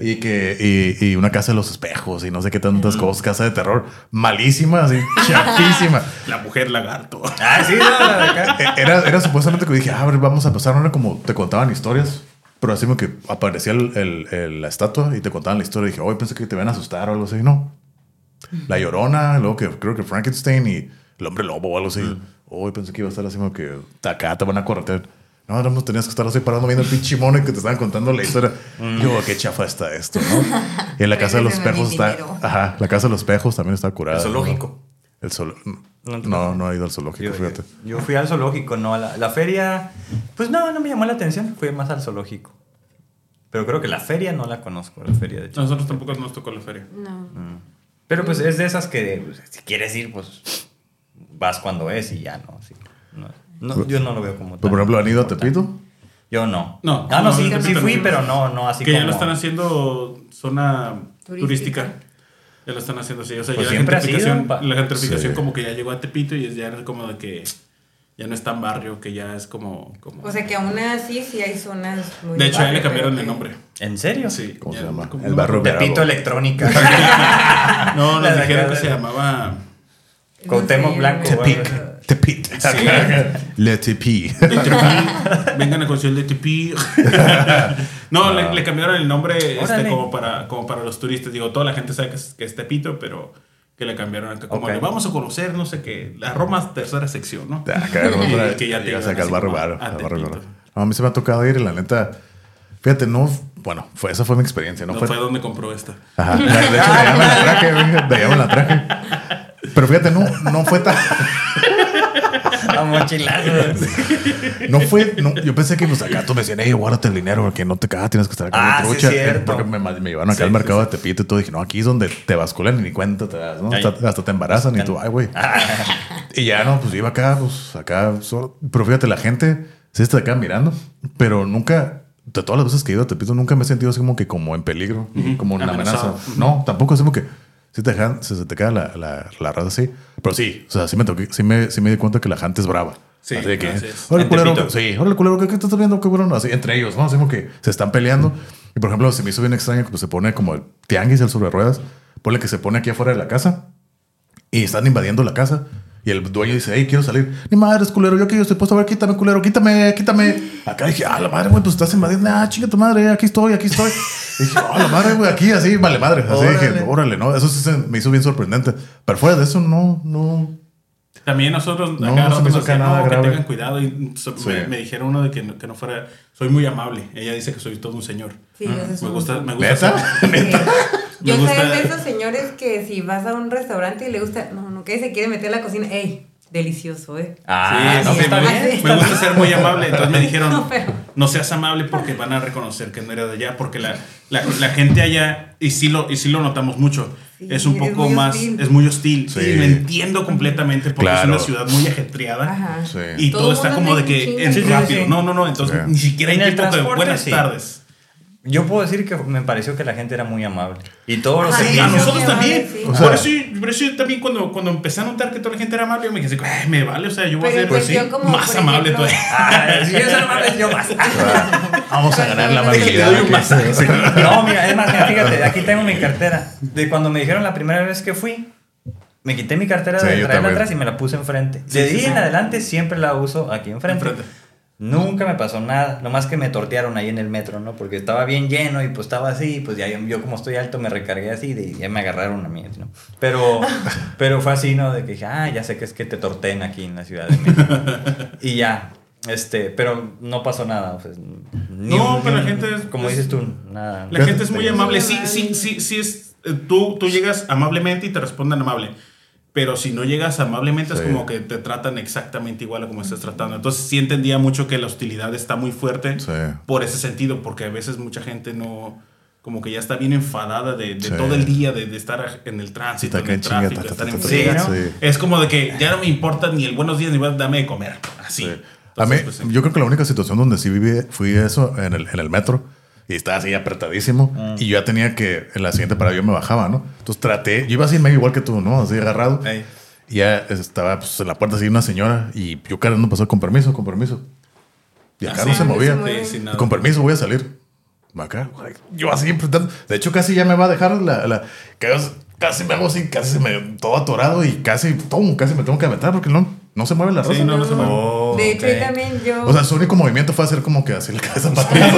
y que, y, y una casa de los espejos y no sé qué tantas cosas, casa de terror. Malísima, así, chapísima. (laughs) La mujer lagarto. Ah, sí, no, la de acá. E- Era, era supuestamente que dije, ah, a ver, vamos a pasar una como te contaban historias. Pero así como que aparecía el, el- el- la estatua y te contaban la historia. Y dije, hoy pensé que te iban a asustar o algo así. No. La llorona, luego que creo que Frankenstein y el hombre lobo o algo así. Hoy pensé que iba a estar así como que acá te van a correter. No, no, no tenías que estar así parando viendo el pinche mono y que te estaban contando la historia. Yo, qué chafa está esto, ¿no? Y en la (laughs) casa de los espejos está. Ajá, la casa de los espejos también está curada. El zoológico. El zoolo- No, No, no, he ido al zoológico, Yo, fíjate. yo fui al zoológico, no a la, la feria. Pues no, no me llamó la atención. Fui más al zoológico. Pero creo que la feria no la conozco, la feria de hecho. Nosotros tampoco nos tocó la feria. No. Pero pues es de esas que pues, si quieres ir, pues vas cuando es y ya, ¿no? Sí, no, no, yo no lo veo como Pero, por ejemplo, ¿han ido a Tepito? Yo no. No. Ah, no, No, sí, sí fui, pero no, no así que como... ya lo están haciendo zona Turística. turística. Ya lo están haciendo así. O sea, Pues ya la ha gentrificación, sido, la gentrificación Sí. como que ya llegó a Tepito y es ya como de que ya no es tan barrio, que ya es como... como... O sea que aún así sí hay zonas muy de hecho, ya le el que- nombre. ¿En serio? Sí. ¿Cómo ya se llama? como- El barrio. Tepito. Electrónica. (laughs) No, nos de dijeron que de- se llamaba... Sé, Blanco. me Tepic. Tepit. (laughs) Le Tepi. de Tepi. (laughs) Vengan a conocer el de Tepi. (laughs) no, le, le cambiaron el nombre este, como, para, como para los turistas. Digo, toda la gente sabe que es, que es Tepito, pero que le cambiaron acá como le vamos a conocer, no sé qué, la Roma tercera sección, ¿no? Acá, otra- Que ya te llegas acá al barrio a barrio. No, a mí se me ha tocado ir y la neta, fíjate, no, bueno, fue, esa fue mi experiencia, ¿no? No fue, fue donde compró esta. Ajá, de hecho, de allá me la traje, de allá me la traje. Pero fíjate, no, no fue tan, A no fue, no, yo pensé que pues acá tú me decían, hey, guárdate el dinero, porque no te cagas, tienes que estar acá Ah, en sí, trucha. cierto. Porque me, me llevaron acá Sí, al sí, mercado sí. de Tepito y todo, dije, no, aquí es donde te basculan y ni cuenta te das, ¿no? Hasta, hasta te embarazan y tú, ay, güey. (laughs) Y ya no, pues iba acá, pues acá solo. Pero fíjate, la gente se está acá mirando, pero nunca, de todas las veces que he ido a Tepito, nunca me he sentido así como que como en peligro, como una amenaza. No, tampoco es como que si te dejan, se, se te queda la, la, la raza así. Pero sí, o sea, sí me, toqué, sí me, sí me di cuenta que la gente es brava. Sí, así de que, órale, culero, sí, órale, culero, ¿qué, qué estás viendo? Qué bueno, así, entre ellos, ¿no? Así como que se están peleando. Y por ejemplo, se me hizo bien extraño que pues, se pone como el tianguis, el sobre ruedas, ponle que se pone aquí afuera de la casa y están invadiendo la casa. Y el dueño dice, hey, quiero salir. Ni madre, culero, yo aquí yo estoy puesto a ver, quítame, culero, quítame, quítame. Acá dije, ah, la madre, güey, pues estás invadiendo. Ah, chinga tu madre, aquí estoy, aquí estoy. Y (laughs) dije, ah, la madre, güey, aquí, así, vale madre. Así dije, Órale. ¿no? Eso sí se me hizo bien sorprendente. Pero fuera de eso, no, no. También nosotros No, acá no se me hizo nos decían, nada no, que tengan cuidado. Y so- Sí. me, me dijeron uno de que no, que no fuera. Soy muy amable. Ella dice que soy todo un señor. Sí, es Me un- gusta, me gusta ¿Neta? ser- (laughs) Sí. Yo soy de esos señores que si vas a un restaurante y le gusta, no, no, que se quiere meter a la cocina, ey, delicioso, eh. Ah, Sí, no, sí, está me, bien. me gusta ser muy amable. Entonces me (laughs) dijeron, No, no, pero- seas amable porque van a reconocer que no era de allá. Porque la, la, la gente allá, y sí, lo, y sí lo notamos mucho, Sí, es un poco más, hostil. es muy hostil. Sí. Y lo entiendo completamente porque Claro. es una ciudad muy ajetreada. Ajá. Sí. Y Todo está como de que es Sí, sí, rápido. sí. No, no, no. Entonces Sí. ni siquiera hay tiempo de buenas sí. tardes. Yo puedo decir que me pareció que la gente era muy amable. Y todos los Ajá, Sí, Sí, a nosotros también. sí. O sea- por, eso, por eso yo también cuando, cuando empecé a notar que toda la gente era amable, yo me dije, "Ay, me vale, o sea, yo voy Pero a ser pues, sí, cuestión como, más amable ejemplo, todavía. Ah, si yo soy amable, yo más. (laughs) Vamos a ganar la amabilidad. (laughs) Sí. No, mira, es más, mira, fíjate, aquí tengo mi cartera. De cuando me dijeron la primera vez que fui, me quité mi cartera Sí, de traerla atrás y me la puse enfrente. De ahí en adelante siempre la uso aquí enfrente. Enfrente. Nunca me pasó nada, nomás que me tortearon ahí en el metro, ¿no? Porque estaba bien lleno y pues estaba así, pues ya yo, yo como estoy alto me recargué así y ya me agarraron a mí, ¿no? Pero, (laughs) pero fue así, ¿no? De que dije, ah, ya sé que es que te torteen aquí en la Ciudad de México. (laughs) y ya, este, pero no pasó nada. pues, ni No, un- pero ni la un- gente es- Como es- dices tú, nada. La gente es muy amable. Sí, sí, sí, sí es. eh, Tú, tú llegas amablemente y te responden amable. Pero si no llegas amablemente es Sí. como que te tratan exactamente igual a como estás tratando. Entonces sí entendía mucho que la hostilidad está muy fuerte Sí. por ese sentido, porque a veces mucha gente no, como que ya está bien enfadada de, de Sí. todo el día de, de estar en el tránsito, en el chinga, tráfico, ta, ta, estar ta, en sí. Es como de que ya no me importa ni el buenos días ni bueno, dame de comer. Así. Sí. A mí, Entonces, pues, yo creo que la única situación donde sí viví fui eso en el, en el metro y estaba así apretadísimo y yo ya tenía que en la siguiente parada yo me bajaba, ¿no? Entonces traté, yo iba así medio igual que tú, ¿no? Así agarrado. Ey. Y ya estaba pues, en la puerta así una señora y yo cargando pasó con permiso, con permiso. Y el Ah, carro sí. se movía. Sí, con permiso, voy a salir. Acá, yo así. De hecho, casi ya me va a dejar la. la casi, me hago así, casi me todo atorado y casi, todo, casi me tengo que aventar porque no, no se mueve la rosa. Sí, no, no se mueve. Oh, De hecho, ahí también yo. O sea, su único movimiento fue hacer como que así la cabeza para atrás.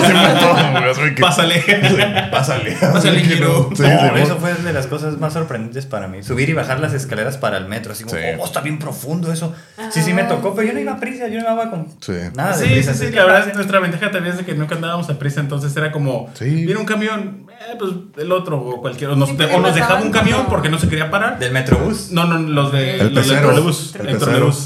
Pásale. (laughs) Pásale. Pásale, no, sí, No, eso fue de las cosas más sorprendentes para mí. Subir y bajar las escaleras para el metro. Así como, Sí. oh, está bien profundo eso. Sí, sí me tocó, pero yo no iba a prisa, yo no iba con Sí. nada de Sí, sí, prisa. sí, la verdad pase. nuestra ventaja también es de que nunca andábamos a prisa, entonces era como, Sí. viene un camión, eh, pues el otro o cualquiera, o nos, o nos dejaba un camión porque no se quería parar. Del metrobús. No, no, los de El los del pecero. trolebús, El el trolebús.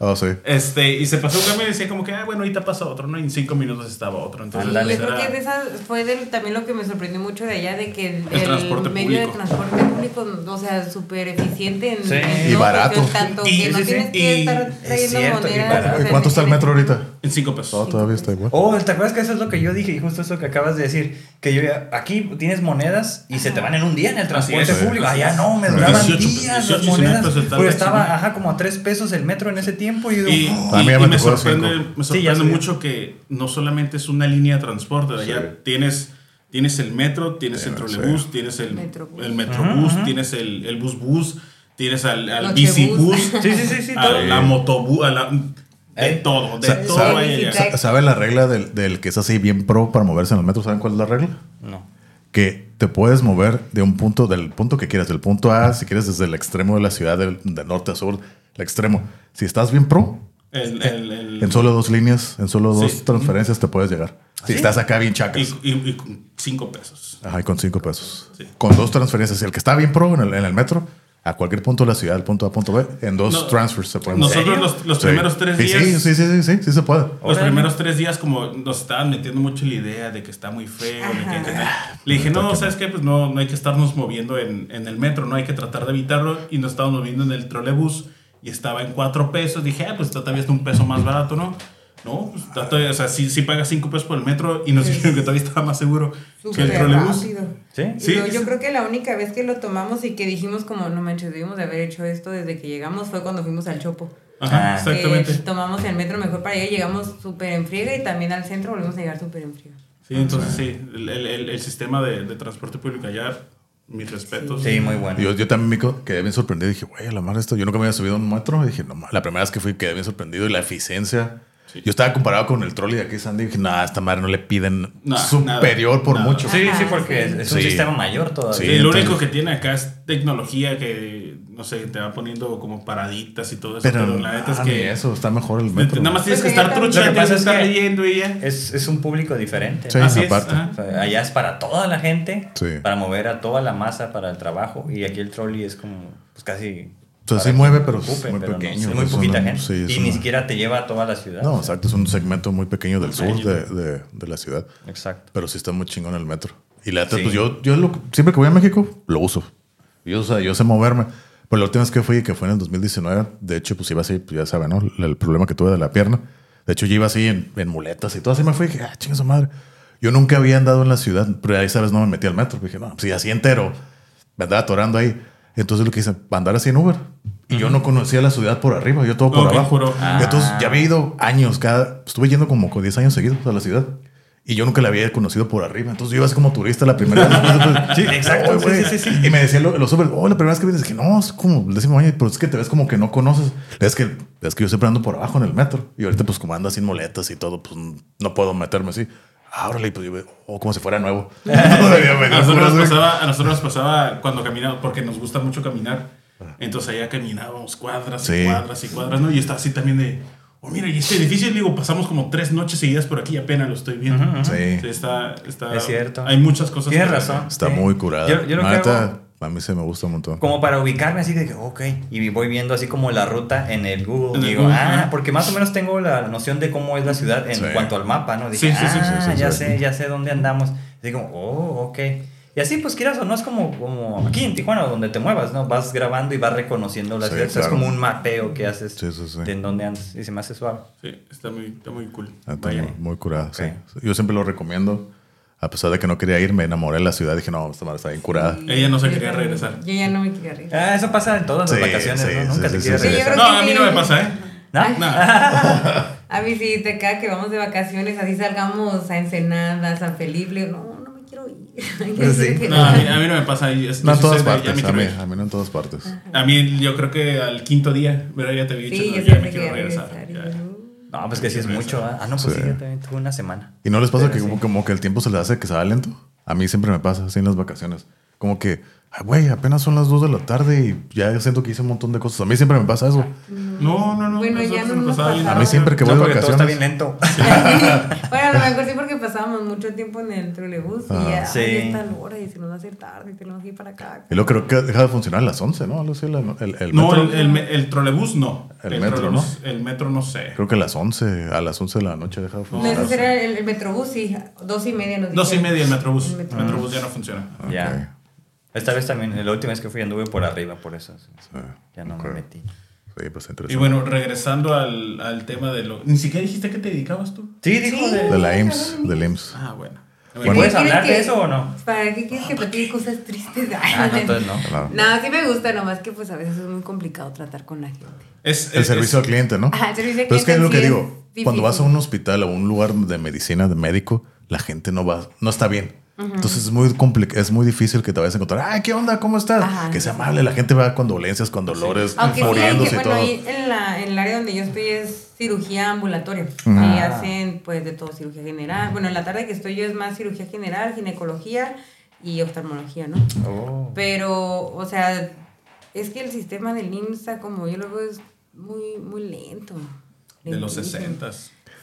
Oh, sí. Este, y se pasó un camión y decía como que, ah, bueno, ahorita pasa otro, ¿no? Y en cinco minutos estaba otro. Entonces, Y yo creo era- que de esa fue del- también lo que me sorprendió mucho de allá, de que el, El transporte medio público. de transporte público, o sea, súper eficiente en, Sí. en Y todo, barato. Tanto Y- que no sí, sí, tienes y que estar es trayendo y monedas. ¿Cuánto está el metro ahorita? en cinco pesos. Oh, todavía está igual. Oh, ¿te acuerdas que eso es lo que yo dije? Y justo eso que acabas de decir. Que yo aquí tienes monedas y se te van en un día en el transporte es, público. Allá es. no, me duraban 18, días 18, las 19 monedas. el Porque estaba, ¿no? ajá, como a tres pesos el metro en ese tiempo. Y digo, oh, A mí y- me sorprende, me mucho que no solamente es una línea de transporte, allá Sí. tienes, tienes el metro, tienes el trolebús, sí. tienes el Metrobús. el metrobús, tienes el, el bus bus, tienes al, al bicibús, (laughs) Sí, sí, sí, sí, a la motobús, a la, de Eh, todo, de sa- todo sabe- ¿Saben la regla del, del que es así bien pro para moverse en el metro? ¿Saben cuál es la regla? No. Que te puedes mover de un punto, del punto que quieras, del punto A, si quieres desde el extremo de la ciudad, del, de norte a sur, el extremo. Si estás bien pro, El, el, el- en solo dos líneas, en solo dos Sí. transferencias te puedes llegar. Si ¿Sí? estás acá bien chacas. y- y con cinco pesos. Ajá, y con cinco pesos. Sí. Con dos transferencias. El que está bien pro en el, en el metro, a cualquier punto de la ciudad, del punto A, punto B, en dos No, transfers se pueden. Nosotros los, los Sí. primeros tres días... Sí, sí, sí, sí, sí, sí se puede. Los Órale. primeros tres días como nos estaban metiendo mucho la idea de que está muy feo. de que-. Le dije, no, ¿sabes qué? Pues no, no hay que estarnos moviendo en, en el metro, no hay que tratar de evitarlo. Y nos estábamos moviendo en el trolebús y estaba en cuatro pesos. Dije, ah, pues todavía está un peso más barato, ¿no? No, pues todavía- o sea, sí, sí pagas cinco pesos por el metro y nos dijeron que todavía estaba más seguro que el Súper trolebús. rápido. ¿Sí? Sí, luego sí. yo creo que la única vez que lo tomamos y que dijimos como, no manches, debimos de haber hecho esto desde que llegamos fue cuando fuimos al Chopo. Ajá, Ah. exactamente. Tomamos el metro mejor para allá llegamos súper en friega y también al centro volvimos a llegar súper en friega. Sí, entonces sí, el, el- el- el sistema de, de transporte público allá, mis respetos. Sí, muy bueno. Yo, yo también me quedé bien sorprendido. Dije, güey, a la madre esto. Yo nunca me había subido a un metro. Y dije, no, la primera vez que fui quedé bien sorprendido. Y la eficiencia. Sí. Yo estaba comparado con el trolley de aquí, Sandy. Y dije, nada, esta madre no le piden superior nada, por nada. mucho. Sí, sí, porque es, es un Sí. sistema mayor todavía. Sí, Sí, lo entonces- único que tiene acá es tecnología que, no sé, te va poniendo como paraditas y todo eso. Pero, Pero, la neta es ah, que. eso, está mejor el metro. Nada más tienes que Pues estar allá trucha, que Lo que pasa estar es que- leyendo y ya. Es, es un público diferente. Sí. ¿no? Así es. aparte. ajá. O sea, allá es para toda la gente, Sí. para mover a toda la masa para el trabajo. Y aquí el trolley es como, pues casi. O sea, sí mueve, pero es muy pero no, pequeño, es muy es poquita una- gente. sí, y ni siquiera te lleva a toda la ciudad. No, exacto. Es un segmento muy pequeño del sur de, de- de la ciudad. Exacto. Pero sí está muy chingón el metro. Y la neta, Sí. pues yo, yo lo- siempre que voy a México, lo uso. Yo, o sea, yo sé moverme. Pero la última vez que fui, que fue en el 2019, de hecho, pues iba así, pues ya saben, ¿no? El, el problema que tuve de la pierna. De hecho, yo iba así en, en muletas y todo. Así me fui y dije, ah, chinga su madre. Yo nunca había andado en la ciudad, pero ahí, sabes, no me metí al metro. Dije, no, pues así entero. Me andaba atorando ahí. Entonces lo que hice, andar así en Uber. Y yo no conocía la ciudad por arriba, yo todo por Ok, abajo. juro. Ah. Entonces ya había ido años, cada, estuve yendo como con 10 años seguidos a la ciudad. Y yo nunca la había conocido por arriba. Entonces yo iba así como turista la primera vez. (laughs) Sí, exacto, Ay, sí, güey. sí, sí, sí. Y me decían lo- los Uber, oh, la primera vez que vienes, dije, no, es como el décimo año, pero es que te ves como que no conoces. Es que, es que yo siempre ando por abajo en el metro. Y ahorita, pues, como ando en moletas y todo, pues no puedo meterme así. Ah, órale, pues yo veo, oh, como si fuera nuevo. (laughs) A nosotros, nos pasaba, a nosotros nos pasaba cuando caminamos, porque nos gusta mucho caminar. Entonces allá caminábamos cuadras Sí. y cuadras y cuadras, ¿no? Y estaba así también de, oh, mira, y este edificio, digo, pasamos como tres noches seguidas por aquí apenas lo estoy viendo. Sí. Sí, está, está, Es cierto. Hay muchas cosas. Tienes que- razón. Está Sí. muy curada. Yo, yo lo que hago- A mí se me gusta un montón. Como para ubicarme así de que, ok, y voy viendo así como la ruta en el Google. Y digo, ah, porque más o menos tengo la noción de cómo es la ciudad en Sí. cuanto al mapa, ¿no? Dije, Sí, sí, sí, ah, sí, sí, ya sí. sé, ya sé dónde andamos. Digo, oh, ok. Y así, pues quieras o no, es como, como aquí en Tijuana, donde te muevas, ¿no? Vas grabando y vas reconociendo la Sí, ciudad. Claro. Es como un mapeo que haces Sí, sí, sí. de en dónde andas. Y se me hace suave. Sí, está muy, está muy cool. Ah, está muy, muy curada, sí. Ok. Yo siempre lo recomiendo. A pesar de que no quería ir, me enamoré de la ciudad. Dije, no, esta madre está bien curada. Ella no se quería regresar. Yo ya no me quería regresar. Ah, eso pasa en todas las Sí, vacaciones, sí, ¿no? Nunca sí, te sí, quieres sí. regresar. No, a mí no me pasa, ¿eh? ¿No? No. (laughs) A mí sí, te cae que vamos de vacaciones, así salgamos a Ensenada, a San Felipe. No, no me quiero ir. (laughs) Quiero No, a mí, a mí no me pasa. es- No en todas partes. me A mí, a mí no en todas partes. A mí, yo creo que al quinto día, ¿verdad? Ya te había dicho, Sí, no, ya me quiero quería regresar. regresar. y ya. No, pues que sí es mucho. ¿ah? Ah, no, pues sí, Sí. yo también tuve una semana. ¿Y no les pasa Pero que sí. como, como que el tiempo se les hace que se va lento? A mí siempre me pasa así en las vacaciones. Como que, ay, güey, apenas son las 2 de la tarde y ya siento que hice un montón de cosas. A mí siempre me pasa eso. No, no, no. Bueno, ya no nos pasaba. A mí siempre que voy No, de porque todo está vacaciones. bien lento. (laughs) (laughs) bueno, a lo mejor sí porque pasábamos mucho tiempo en el trolebús y Ah. ya, Sí. está la hora y se nos va a hacer tarde y tenemos que ir para acá. Y luego creo que deja de funcionar a las 11, ¿no? La- el, el No, metro. el, el, el trolebús no. El metro, trolebús- El metro no sé. Creo que a las 11, a las 11 de la noche deja de No, funcionar. ese era el, el metrobús, sí, dos y media nos Dos y media el metrobús. El El metrobús. metrobús ya no funciona. Ok. Ya. Esta vez también, la última vez que fui anduve por arriba, por eso. sí. Sí. Ya no Ok. me metí. Sí, pues interesante. Y bueno, regresando al, al tema de lo... Ni siquiera dijiste que te dedicabas tú. Sí, dijo Sí. de... De la IMSS, del IMSS. Ah, bueno. ¿Y Bueno, puedes ¿Quieres hablar de eso o no? ¿Para qué quieres que platique cosas tristes? Ah, no, entonces no. Claro. No, sí me gusta, nomás que pues a veces es muy complicado tratar con la gente. es, El es- servicio es- al cliente, ¿no? Ajá, el servicio al Pero es que es lo cliente que digo, es cuando vas a difícil. un hospital o un lugar de medicina, de médico, la gente no va, no está bien. Entonces es muy es muy difícil que te vayas a encontrar, ay, ¿qué onda? ¿Cómo estás? Ajá. Que sea amable, la gente va con dolencias, con dolores, sí, muriéndose que, y bueno, todo. ahí en, la, en el área donde yo estoy es cirugía ambulatoria. Ahí Ah. hacen pues de todo, cirugía general. Bueno, en la tarde que estoy yo es más cirugía general, ginecología y oftalmología, ¿no? Oh. Pero, o sea, es que el sistema del IMSS, como yo lo veo, es muy, muy lento. De los lentísimo. 60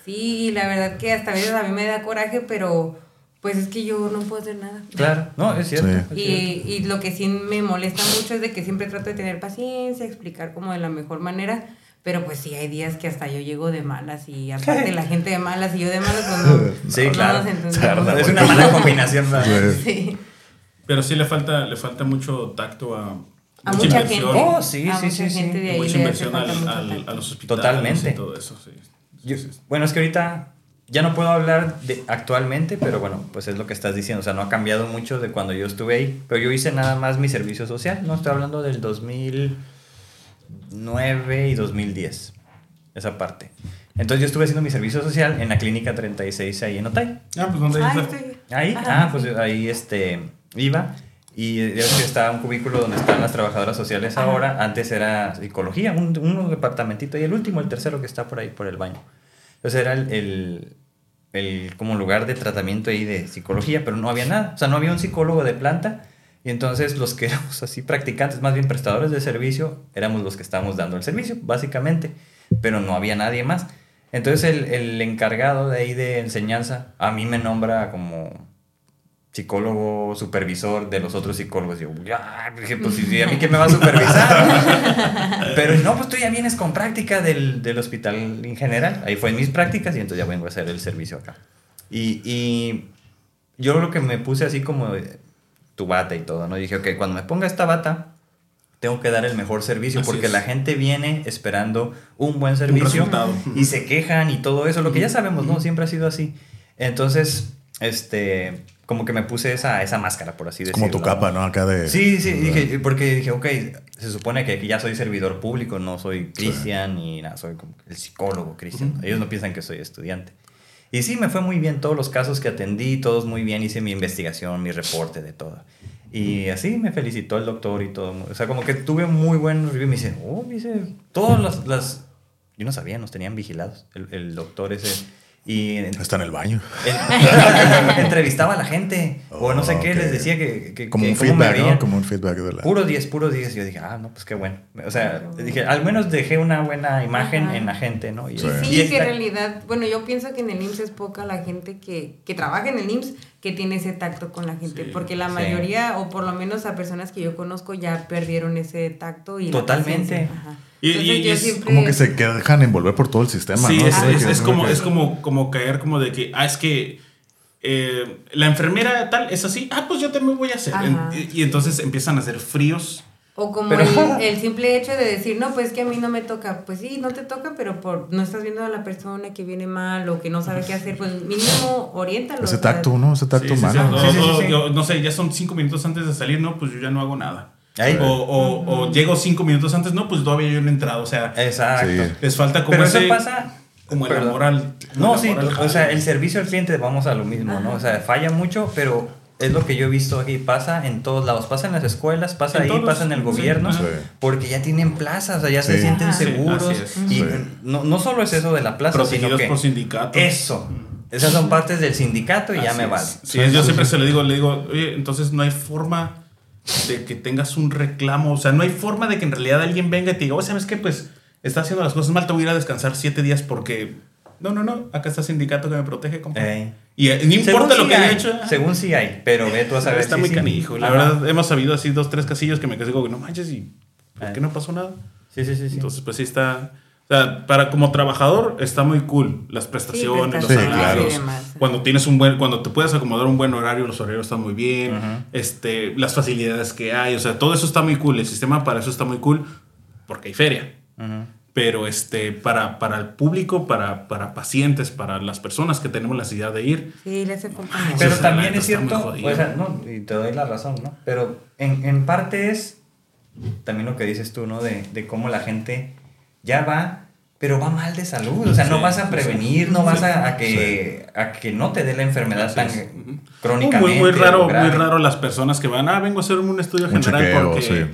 Sí, la verdad que hasta a veces a mí me da coraje, pero pues es que yo no puedo hacer nada. Claro, no, es cierto. Sí. es cierto. Y, y lo que sí me molesta mucho es de que siempre trato de tener paciencia, explicar como de la mejor manera, pero pues sí hay días que hasta yo llego de malas y aparte la gente de malas y yo de malas, pues no. (laughs) Sí, no claro. entendemos. Es una mala combinación. ¿verdad? Sí. Pero sí le falta, le falta mucho tacto a, A mucha gente. inversión, Oh, sí, A sí, mucha sí, sí. gente de ahí mucha inversión al- al- a los hospitales Totalmente. y todo eso, sí. Yo- Sí, sí. bueno, es que ahorita ya no puedo hablar de actualmente, pero bueno, pues es lo que estás diciendo. O sea, no ha cambiado mucho de cuando yo estuve ahí. Pero yo hice nada más mi servicio social. No estoy hablando del 2009 y 2010. Esa parte. Entonces yo estuve haciendo mi servicio social en la clínica 36 ahí en Otay. Ah, pues ¿dónde Ay, está? estoy- Ahí, Ajá. ah, pues ahí este, iba. Y que está un cubículo donde están las trabajadoras sociales Ajá. ahora. Antes era psicología, un, un departamentito. Y el último, el tercero que está por ahí, por el baño. Entonces era el, el, el como lugar de tratamiento ahí de psicología, pero no había nada. O sea, no había un psicólogo de planta. Y entonces los que (laughs) éramos así practicantes, más bien prestadores de servicio, éramos los que estábamos dando el servicio, básicamente. Pero no había nadie más. Entonces el, el encargado de ahí de enseñanza a mí me nombra como psicólogo supervisor de los otros psicólogos. Yo, ya, dije, pues sí, a mí que me va a supervisar. (laughs) Pero no, pues tú ya vienes con práctica del, del hospital en general. Ahí fue en mis prácticas y entonces ya vengo a hacer el servicio acá. Y, y yo lo que me puse así como tu bata y todo, ¿no? Dije, ok, cuando me ponga esta bata, tengo que dar el mejor servicio Así porque es. la gente viene esperando un buen servicio resultado. y se quejan y todo eso, lo que ya sabemos, ¿no? Siempre ha sido así. Entonces, este, como que me puse esa, esa máscara, por así Es decirlo. como tu capa, ¿no? Acá de. Sí, sí, dije, porque dije, ok, se supone que aquí ya soy servidor público, no soy cristian ni nada, soy como el psicólogo cristian. Ellos no piensan que soy estudiante. Y sí, me fue muy bien todos los casos que atendí, todos muy bien, hice mi investigación, mi reporte de todo. Y así me felicitó el doctor y todo. O sea, como que tuve muy buen review. Me dice, oh, me dice, todas las, las... Yo no sabía, nos tenían vigilados, el, el doctor ese. Y Está en el baño. (laughs) entrevistaba a la gente, o no sé Oh, qué, les decía que... que Como que un feedback. ¿no? Como un feedback de la. Puro 10, puro 10. Yo dije, ah, no, pues qué bueno. O sea, dije, al menos dejé una buena imagen Ajá. en la gente, ¿no? Y, Sí. y Sí, que en realidad, bueno, yo pienso que en el IMSS es poca la gente que, que trabaja en el IMSS que tiene ese tacto con la gente, Sí, porque la sí. mayoría, o por lo menos a personas que yo conozco, ya perdieron ese tacto y la Totalmente. Y- Entonces, y- y yo es siempre- Como que se dejan envolver por todo el sistema, Sí, ¿no? es, como, que- es como, como caer como de que, ah, es que eh, la enfermera tal es así, ah, pues yo también voy a hacer. Ajá. En- y, y entonces empiezan a ser fríos. O como Pero- el, (laughs) el simple hecho de decir, no, pues que a mí no me toca. Pues sí, no te toca, pero por no estás viendo a la persona que viene mal o que no sabe qué hacer, pues mínimo oriéntalo. Ese tacto, ¿no? Ese Sí, tacto sí, sí, humano. o- Sí, o- yo- no sé, ya son cinco minutos antes de salir, no, pues yo ya no hago nada. Ahí. O, o- o llego cinco minutos antes, no, pues todavía yo no he entrado. O sea, Exacto. Sí. les falta como Pero eso ese- pasa. como el amor al. No, el sí, o sea, el servicio al cliente, vamos a lo mismo, ¿no? O sea, falla mucho, pero es lo que yo he visto aquí, pasa en todos lados, pasa en las escuelas, pasa En ahí, todos, pasa en el gobierno. Sí. porque ya tienen plazas, o sea, ya se sienten Ajá. Sí, seguros. Y Sí. no, no solo es eso de la plaza, sino que por sindicatos. eso, esas son partes del sindicato y ya me es. vale. Sí, yo siempre se le digo, le digo, oye, entonces no hay forma de que tengas un reclamo, o sea, no hay forma de que en realidad alguien venga y te diga, oye, ¿sabes qué? Pues está haciendo las cosas mal, te voy a ir a descansar siete días porque... No, no, no, acá está el sindicato que me protege, compa. Ey. Y eh, no Según importa lo sí que haya hay, hecho. Según sí hay, pero ve tú a saber está si muy sí. canijo. La verdad, hemos sabido así dos, tres casillos que me quedé como, no manches, y ¿por qué Eh. no pasó nada? Sí, sí, sí, sí. Entonces, pues sí está. O sea, para como trabajador está muy cool las prestaciones, los prestaciones y salarios. demás. Cuando tienes un buen, cuando te puedes acomodar un buen horario, los horarios están muy bien. Ujú. Este, las facilidades que hay, o sea, todo eso está muy cool. El sistema para eso está muy cool porque hay feria. Ujú. Pero este, para, para el público, para, para pacientes, para las personas que tenemos la necesidad de ir, Sí, le hace falta Ay, mucho. Pero también es cierto, o sea, no, y te doy la razón, ¿no? Pero en, en parte es también lo que dices tú, ¿no? De, de cómo la gente ya va, pero va mal de salud. O sea, no vas a sí. prevenir, no vas Sí. a, a que, a que no te dé la enfermedad tan crónicamente. Muy, muy raro, muy raro las personas que van, ah, vengo a hacer un estudio Un general chequeo, porque, sí.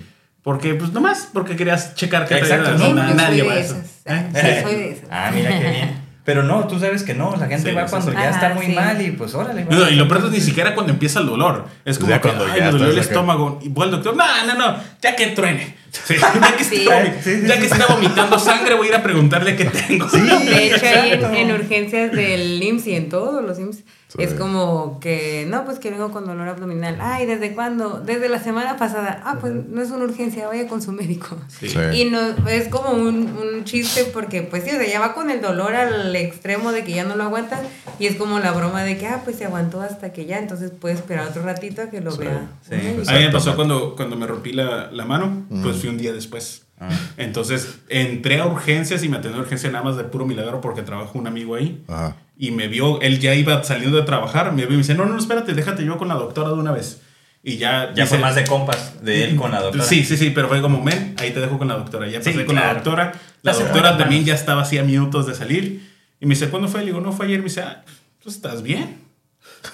Porque, pues nomás, porque querías checar que Exacto, no, nadie soy va a eso. ¿Eh? Sí, soy de esas. Ah, mira qué bien. Pero no, tú sabes que no, la gente Sí, va cuando sí. ya está muy sí. mal y pues órale. No, y lo peor es ni siquiera cuando empieza el dolor. Es como que, cuando ay, ya me dolió el estómago. Y voy al doctor, no, no, no, ya que truene. Sí, (laughs) ya que, Sí. esté, vomi- Sí, sí, ya sí. que esté vomitando sangre, voy a ir a preguntarle qué tengo. De hecho, ahí en, en urgencias del IMSS y en todos los IMSS, Sí. es como que, no, pues que vengo con dolor abdominal. Ay, ¿desde cuándo? Desde la semana pasada. Ah, pues no es una urgencia, vaya con su médico. Sí. Sí. Y no, es como un, un chiste porque, pues sí, o sea, ya va con el dolor al extremo de que ya no lo aguanta. Y es como la broma de que, ah, pues se aguantó hasta que ya, entonces puede esperar otro ratito a que lo Sí. vea. Médico. A mí me pasó cuando, cuando me rompí la, la mano, pues fui un día después. Ah. Entonces entré a urgencias y me atendió a urgencia nada más de puro milagro porque trabaja un amigo ahí. Ajá. Y me vio, él ya iba saliendo de trabajar, me vio y me dice, no, no, espérate, déjate yo con la doctora de una vez. Y ya... Ya dice- fue más de compas de él con la doctora. Sí, sí, sí, pero fue como, ven, ahí te dejo con la doctora. Ya Sí, pasé con la claro. doctora. La doctora también ya estaba así a minutos de salir. Y me dice, ¿cuándo fue? Le digo, no fue ayer. Me dice, ah, ¿tú estás bien?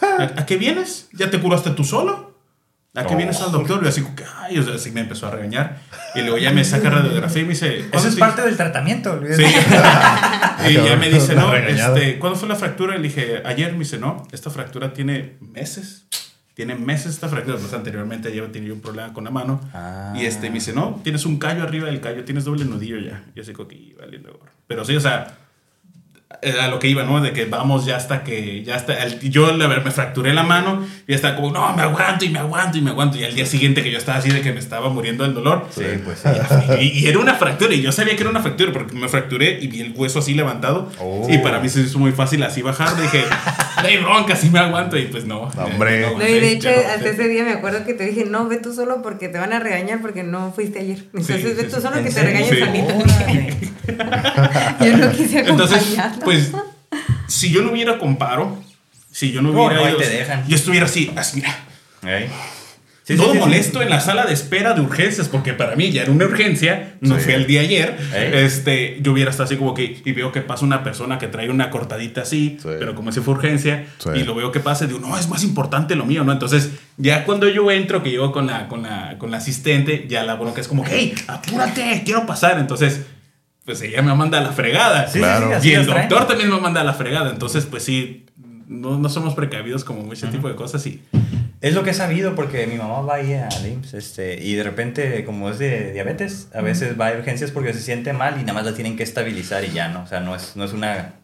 ¿A, a qué vienes? ¿Ya te curaste tú solo? ¿A qué No. vienes al doctor? Y yo así, ay, o sea, así me empezó a regañar. Y luego ya me saca radiografía y me dice, Eso ¿cuándo es te- parte del tratamiento. Luis. Sí. (laughs) y ya me dice, no, este, ¿cuándo fue la fractura? Y le dije, ayer. Me dice, no, esta fractura tiene meses. Tiene meses esta fractura. Pues anteriormente ya tenía un problema con la mano. Ah. Y este, me dice, no, tienes un callo arriba del callo, tienes doble nudillo ya. Y así como que, "Y, valiendo gorro". Pero sí, o sea, a lo que iba, ¿no? De que vamos ya hasta que, ya hasta, el- yo la me fracturé la mano y ya estaba como, no, me aguanto y me aguanto y me aguanto. Y al día siguiente que yo estaba así de que me estaba muriendo del dolor. Sí, pues sí. Y, y era una fractura, y yo sabía que era una fractura porque me fracturé y vi el hueso así levantado. Oh. Y para mí se hizo muy fácil así bajar. Dije, no hay bronca, así me aguanto. Y pues no. No, hombre. Ya No, y de hecho, no hasta ese día me acuerdo que te dije, no, ve tú solo porque te van a regañar porque no fuiste ayer. Entonces, sí, ve sí. tú solo ¿En que te Sí. solito. (laughs) Yo no quise Entonces, acompañarlo. Pues, si yo no hubiera comparo, si yo no hubiera no, ahí te dejan. yo estuviera así, así, mira. Sí, todo sí, sí. molesto en la sala de espera de urgencias, porque para mí ya era una urgencia, no fui el día ayer. Ey. Este, yo hubiera estado así como que, y veo que pasa una persona que trae una cortadita así, Sí. pero como si fue urgencia, y lo veo que pasa, y digo, no, es más importante lo mío, ¿no? Entonces, ya cuando yo entro, que llego con la, con la, con la asistente, ya la bronca es como, hey, apúrate, quiero pasar. Entonces, pues ella me manda a la fregada. Sí, Claro. sí, Y el traen. doctor también me manda a la fregada. Entonces, pues sí, no, no somos precavidos como mucho tipo de cosas y Es lo que he sabido porque mi mamá va ahí al IMSS este, y de repente, como es de diabetes, a veces va a urgencias porque se siente mal y nada más la tienen que estabilizar y ya, ¿no? O sea, no es, no es una...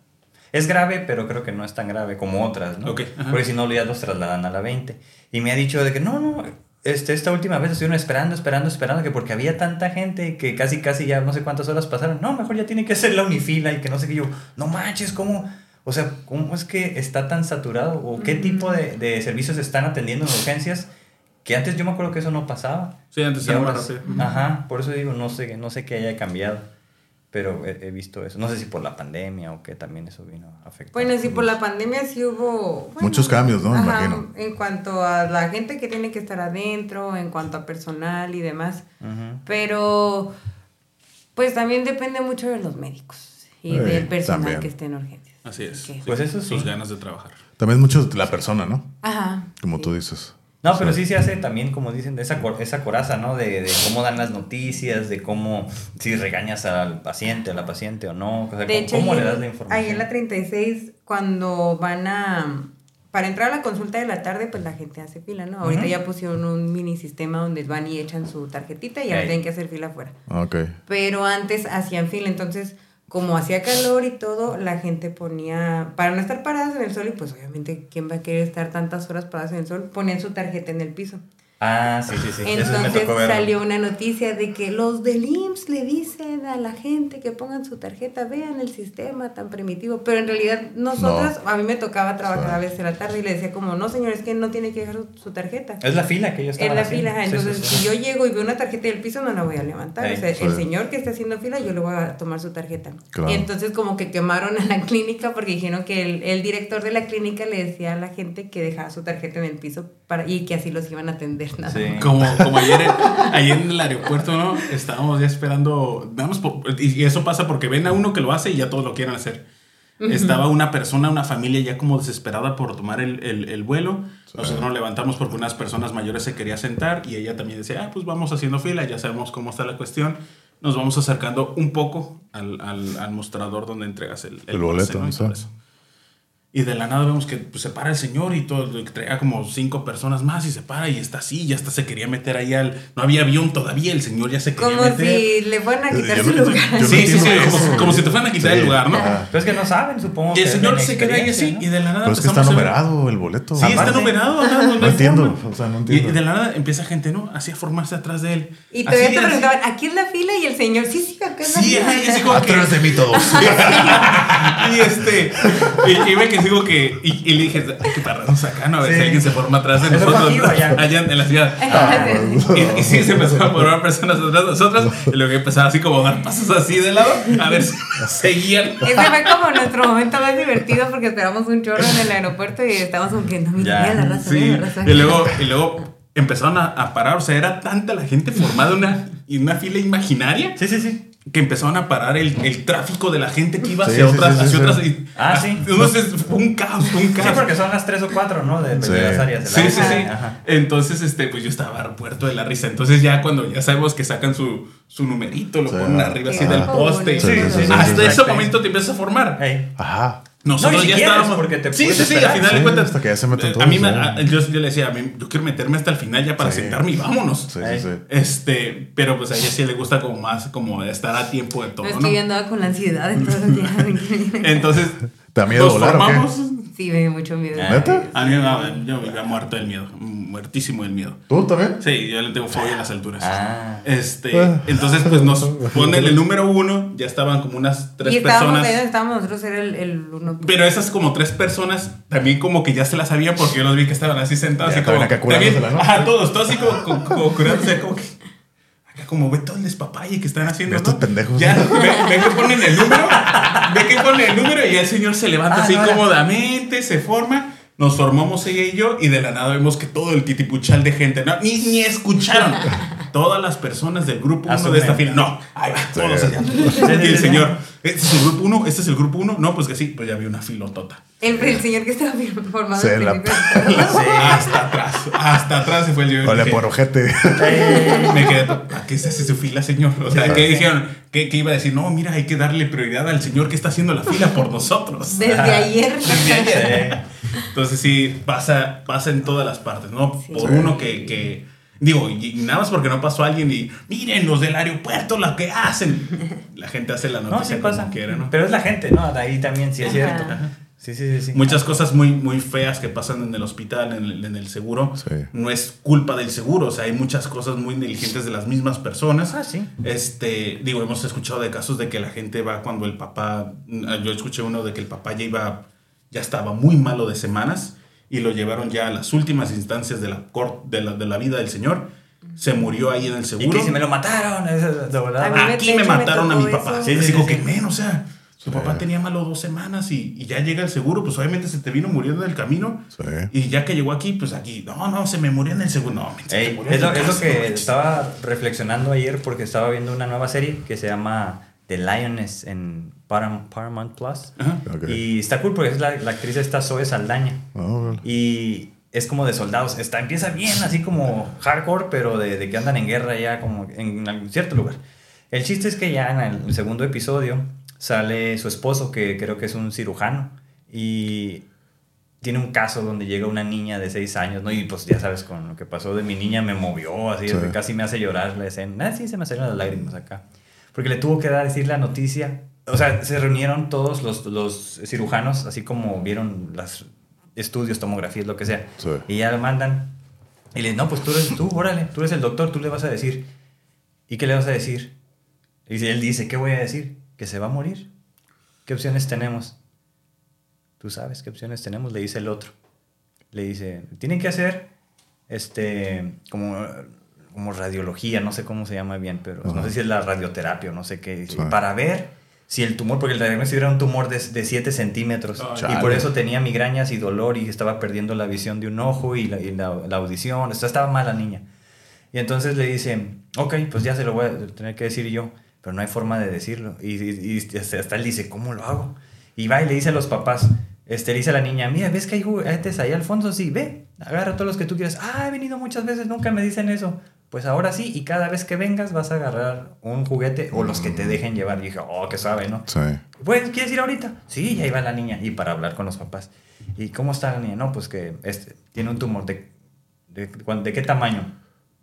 Es grave, pero creo que no es tan grave como otras, ¿no? Porque si no, ya los trasladan a la 20. Y me ha dicho de que no, no, este, esta última vez estuvieron esperando, esperando, esperando, que porque había tanta gente que casi, casi ya no sé cuántas horas pasaron. No, mejor ya tiene que hacer la unifila y que no sé qué. Yo, no manches, ¿cómo? O sea, ¿cómo es que está tan saturado? ¿O qué tipo de, de servicios están atendiendo en urgencias? Que antes yo me acuerdo que eso no pasaba. Sí, antes era ahora más rápido. Ajá, por eso digo, no sé, no sé qué haya cambiado, pero he, he visto eso. No sé si por la pandemia o que también eso vino a afectar. Bueno, sí, por la pandemia sí hubo... bueno, Muchos cambios, ¿no? Me ajá, imagino. En cuanto a la gente que tiene que estar adentro, en cuanto a personal y demás. Pero, pues también depende mucho de los médicos y Eh, del personal también. que esté en urgencias. Así es. Pues eso sí. Sus ganas de trabajar. También mucho de la persona, ¿no? Ajá. Como sí. tú dices. No, pero sí se hace también, como dicen, de esa, cor- esa coraza, ¿no? De, de cómo dan las noticias, de cómo, si regañas al paciente, a la paciente o no. O sea, De cómo, hecho, cómo ahí le en- das la información. Ahí en la 36, cuando van a... Para entrar a la consulta de la tarde, pues la gente hace fila, ¿no? Ahorita ya pusieron un mini sistema donde van y echan su tarjetita y ahora Ey. tienen que hacer fila afuera. Ok. Pero antes hacían fila, entonces como hacía calor y todo, la gente ponía, para no estar paradas en el sol, y pues obviamente, ¿quién va a querer estar tantas horas paradas en el sol? Ponían su tarjeta en el piso. Ah, sí, sí, sí. Entonces salió una noticia de que los del IMSS le dicen a la gente que pongan su tarjeta, vean el sistema tan primitivo, pero en realidad nosotros, a mí me tocaba trabajar a veces en la tarde y le decía como, no señor, es que no tiene que dejar su, tarjeta. Es la fila que ellos En estaban la haciendo. fila, ajá. Sí, sí, entonces si yo llego y veo una tarjeta del piso, no la voy a levantar. O sea, el señor que está haciendo fila, yo le voy a tomar su tarjeta. Claro. Y entonces como que quemaron a la clínica porque dijeron que el, el director de la clínica le decía a la gente que dejaba su tarjeta en el piso para, y que así los iban a atender. Nada Sí. más. Como, como ayer, en, ayer en el aeropuerto, ¿no? Estábamos ya esperando. Vamos por- y eso pasa porque ven a uno que lo hace y ya todos lo quieren hacer. Estaba una persona, una familia ya como desesperada por tomar el, el- el vuelo. Nosotros nos levantamos porque unas personas mayores se quería sentar y ella también decía, ah, pues vamos haciendo fila, ya sabemos cómo está la cuestión. Nos vamos acercando un poco al, al- al mostrador donde entregas el, El boleto, ¿no? Y sí. Y de la nada vemos que pues, se para el señor y todo, y traía como cinco personas más y se para y está así, ya hasta se quería meter ahí al... No había avión todavía, el señor ya se quería Como meter. si le fueran a quitar yo su lugar. yo sí, sí, sí, como, como si te fueran a quitar Sí. el lugar, ¿no? Ajá. Pero es que no saben, supongo. Y el señor se queda ahí así ¿no? y de la nada Pero es que está numerado el boleto. Sí, está Aparte. numerado. no, No entiendo, o sea, no Y entiendo. de la nada empieza gente, ¿no? Así a formarse atrás de él. Y todavía Así, te preguntaban, ¿aquí es la fila? Y el señor, sí, sí, acá es la Sí, fila. y así como que- Atrás de mí todos. (laughs) y este, y, y ve que digo que, y, y le dije, hay que pararnos acá, ¿no? A ver Sí. si alguien se forma atrás de ¿Eso fue nosotros. aquí allá? allá en la ciudad. Y, y sí, se empezaron a formar personas atrás de nosotros. Y luego empezaba así como a dar pasos así de lado, a ver si seguían. Ese fue como nuestro momento más divertido porque esperamos un chorro en el aeropuerto y estábamos como que no, mira, la raza, Sí, mira la raza. y luego, y luego empezaron a, a parar, o sea, era tanta la gente formada en una, en una fila imaginaria Sí, sí, sí. Que empezaron a parar el, el tráfico de la gente que iba Sí, hacia sí, otras, sí, sí, hacia sí. otras. y- Ah, sí. Entonces fue un caos, fue un Sí, caos. porque son las tres o cuatro, ¿no? De, de Sí. las áreas. de Sí, la- sí, sí. Ajá. Entonces, este, pues yo estaba puerto de la risa. Entonces, ya cuando ya sabemos que sacan su, su numerito, lo Sí. ponen arriba así del poste. Sí, sí, sí, sí, hasta sí, ese momento te empiezas a formar. Ajá. Nosotros No, si ya quieres, estábamos. porque te sí, sí, sí, al final Sí, de cuentas. hasta que ya se meten eh, todos, A mí, me- a- yo, yo le decía, a mí, yo quiero meterme hasta el final ya para Sí. sentarme y vámonos. Sí, sí, sí. Este, pero pues a ella sí le gusta como más, como estar a tiempo de todo, No, es ¿no? que yo andaba con la ansiedad de todo lo que (laughs) Entonces, ¿Te da miedo nos volar o qué? Sí, me dio mucho miedo. Ah. ¿Neta? A mí me daba- yo vivía muerto del miedo, muertísimo del miedo. ¿Tú también? Sí, yo le tengo fobia a las alturas. Ah. Este, Ah. entonces pues nos (laughs) ponen el número uno, ya estaban como unas tres y estábamos personas. ahí, estábamos nosotros, era el, el uno. Pero esas como tres personas también como que ya se las sabían porque yo los vi que estaban así sentados Ya así como también, ¿no? ajá, todos, todos así como, como, como curándose como que como ve todo el despapalle que están haciendo Estos ¿no? pendejos. Ya ve, ve que ponen el número, ve que ponen el número y ya el señor se levanta Ah, así no, cómodamente, se forma. Nos formamos ella y yo y de la nada vemos que todo el titipuchal de gente, no, ni, ni escucharon. Todas las personas del grupo 1 de esta fila, no, ahí va, todos allá. Y el señor, ¿este es el grupo 1? ¿Este es el grupo 1? No, pues que sí, pues ya vi una filotota. El, el señor que estaba formado Se la-. (laughs) Hasta atrás, hasta atrás se fue el señor. Ole Dije, por ojete. Me quedé, ¿a qué se hace su fila, señor? O sea. ¿qué dijeron? ¿Qué, qué iba a decir? No, mira, hay que darle prioridad al señor que está haciendo la fila por nosotros. (laughs) Desde ayer. Desde ayer. Sí. Entonces sí, pasa, pasa en todas las partes, ¿no? Sí. Por uno que, que Digo, y nada más porque no pasó alguien y miren los del aeropuerto lo que hacen. (laughs) La gente hace la No, noticia sí como pasa. quiera, ¿no? Pero es la gente, ¿no? De ahí también sí es Ajá. cierto. Sí, sí, sí. sí. Muchas cosas muy, muy feas que pasan en el hospital, en el, en el seguro. Sí. No es culpa del seguro, o sea, hay muchas cosas muy negligentes de las mismas personas. Ah, sí. Este, digo, hemos escuchado de casos de que la gente va cuando el papá, yo escuché uno de que el papá ya iba, ya estaba muy malo de semanas y lo llevaron ya a las últimas instancias de la, cor- de la, de la vida del señor. Se murió ahí en el Y seguro. que si me lo mataron, eso es de verdad. A mí me- Aquí me mataron a mi papá. eso. Sí, Sí, Así sí, que, men, o sea, su papá tenía malo dos semanas y, y ya llega el seguro, pues obviamente se te vino muriendo en el camino. Sí. Y ya que llegó aquí, pues aquí, no, no, se me murió en el seguro. No, men, se te Ey, murió en es, lo, es que no estaba reflexionando ayer porque estaba viendo una nueva serie que se llama The Lioness en Paramount Plus. Y está cool porque es la, la actriz esta Zoe Saldaña. Ah. Y es como de soldados. Está, empieza bien, así como hardcore, pero de, de que andan en guerra ya como en algún cierto lugar. El chiste es que ya en el segundo episodio sale su esposo, que creo que es un cirujano, y tiene un caso donde llega una niña de 6 años, ¿no? Y pues ya sabes, con lo que pasó de mi niña me movió, así, Sí. casi me hace llorar la escena. Ah, sí, se me salieron las lágrimas acá. Porque le tuvo que dar, decir la noticia. O sea, se reunieron todos los, los cirujanos, así como vieron los estudios, tomografías, lo que sea. Sí. Y ya lo mandan. Y le no, pues tú eres tú, órale, tú eres el doctor, tú le vas a decir. ¿Y qué le vas a decir? Y si él dice, ¿qué voy a decir? Que se va a morir. ¿Qué opciones tenemos? Tú sabes qué opciones tenemos, le dice el otro. Le dice, tienen que hacer este como, como radiología, no sé cómo se llama bien, pero no sé si es la radioterapia o no sé qué. Sí. Para ver si el tumor, porque el diagnóstico era un tumor de, de 7 centímetros. Ay, y chale. por eso tenía migrañas y dolor y estaba perdiendo la visión de un ojo y la, y la, la audición. O sea, estaba mal la niña. Y entonces le dicen, ok, pues ya se lo voy a tener que decir yo, pero no hay forma de decirlo. Y, y- y hasta él dice, ¿cómo lo hago? Y va y le dice a los papás, este, le dice a la niña, mira, ¿ves que hay juguetes ahí al fondo? Sí, ve, agarra todos los que tú quieras. Ah, he venido muchas veces, nunca me dicen eso. Pues ahora sí, y cada vez que vengas vas a agarrar un juguete o los que te dejen llevar. Y dije, oh, qué sabe, ¿no? Sí. Pues, ¿quieres ir ahorita? Sí, ya iba la niña. Y para hablar con los papás. ¿Y cómo está la niña? No, pues que este, tiene un tumor. ¿De, de, de qué tamaño?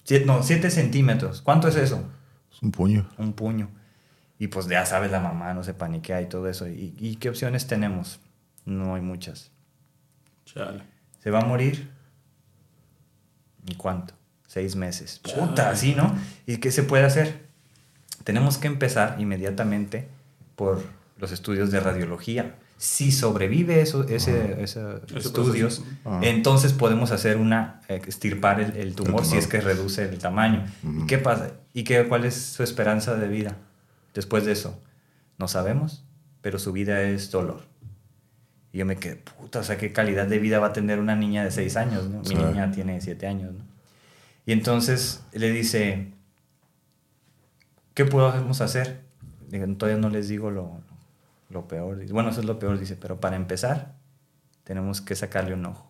Siete, no, 7 centímetros. ¿Cuánto es eso? Es un puño. Un puño. Y pues ya sabes, la mamá no se paniquea y todo eso. ¿Y, y qué opciones tenemos? No hay muchas. Chale. ¿Se va a morir? ¿Y cuánto? Seis meses. Puta, así, ¿no? ¿Y qué se puede hacer? Tenemos que empezar inmediatamente por los estudios de radiología. Si sobrevive eso, ese, esos estudios, entonces podemos hacer una, eh, extirpar el, el tumor, El si es que reduce el tamaño. ¿Y qué pasa? ¿Y qué, cuál es su esperanza de vida después de eso? No sabemos, pero su vida es dolor. Y yo me quedé, puta, o sea, qué calidad de vida va a tener una niña de 6 años, ¿no? Mi niña tiene 7 años, ¿no? Y entonces le dice, ¿qué podemos hacer? Todavía no les digo lo, lo peor. Bueno, eso es lo peor, dice, pero para empezar, tenemos que sacarle un ojo.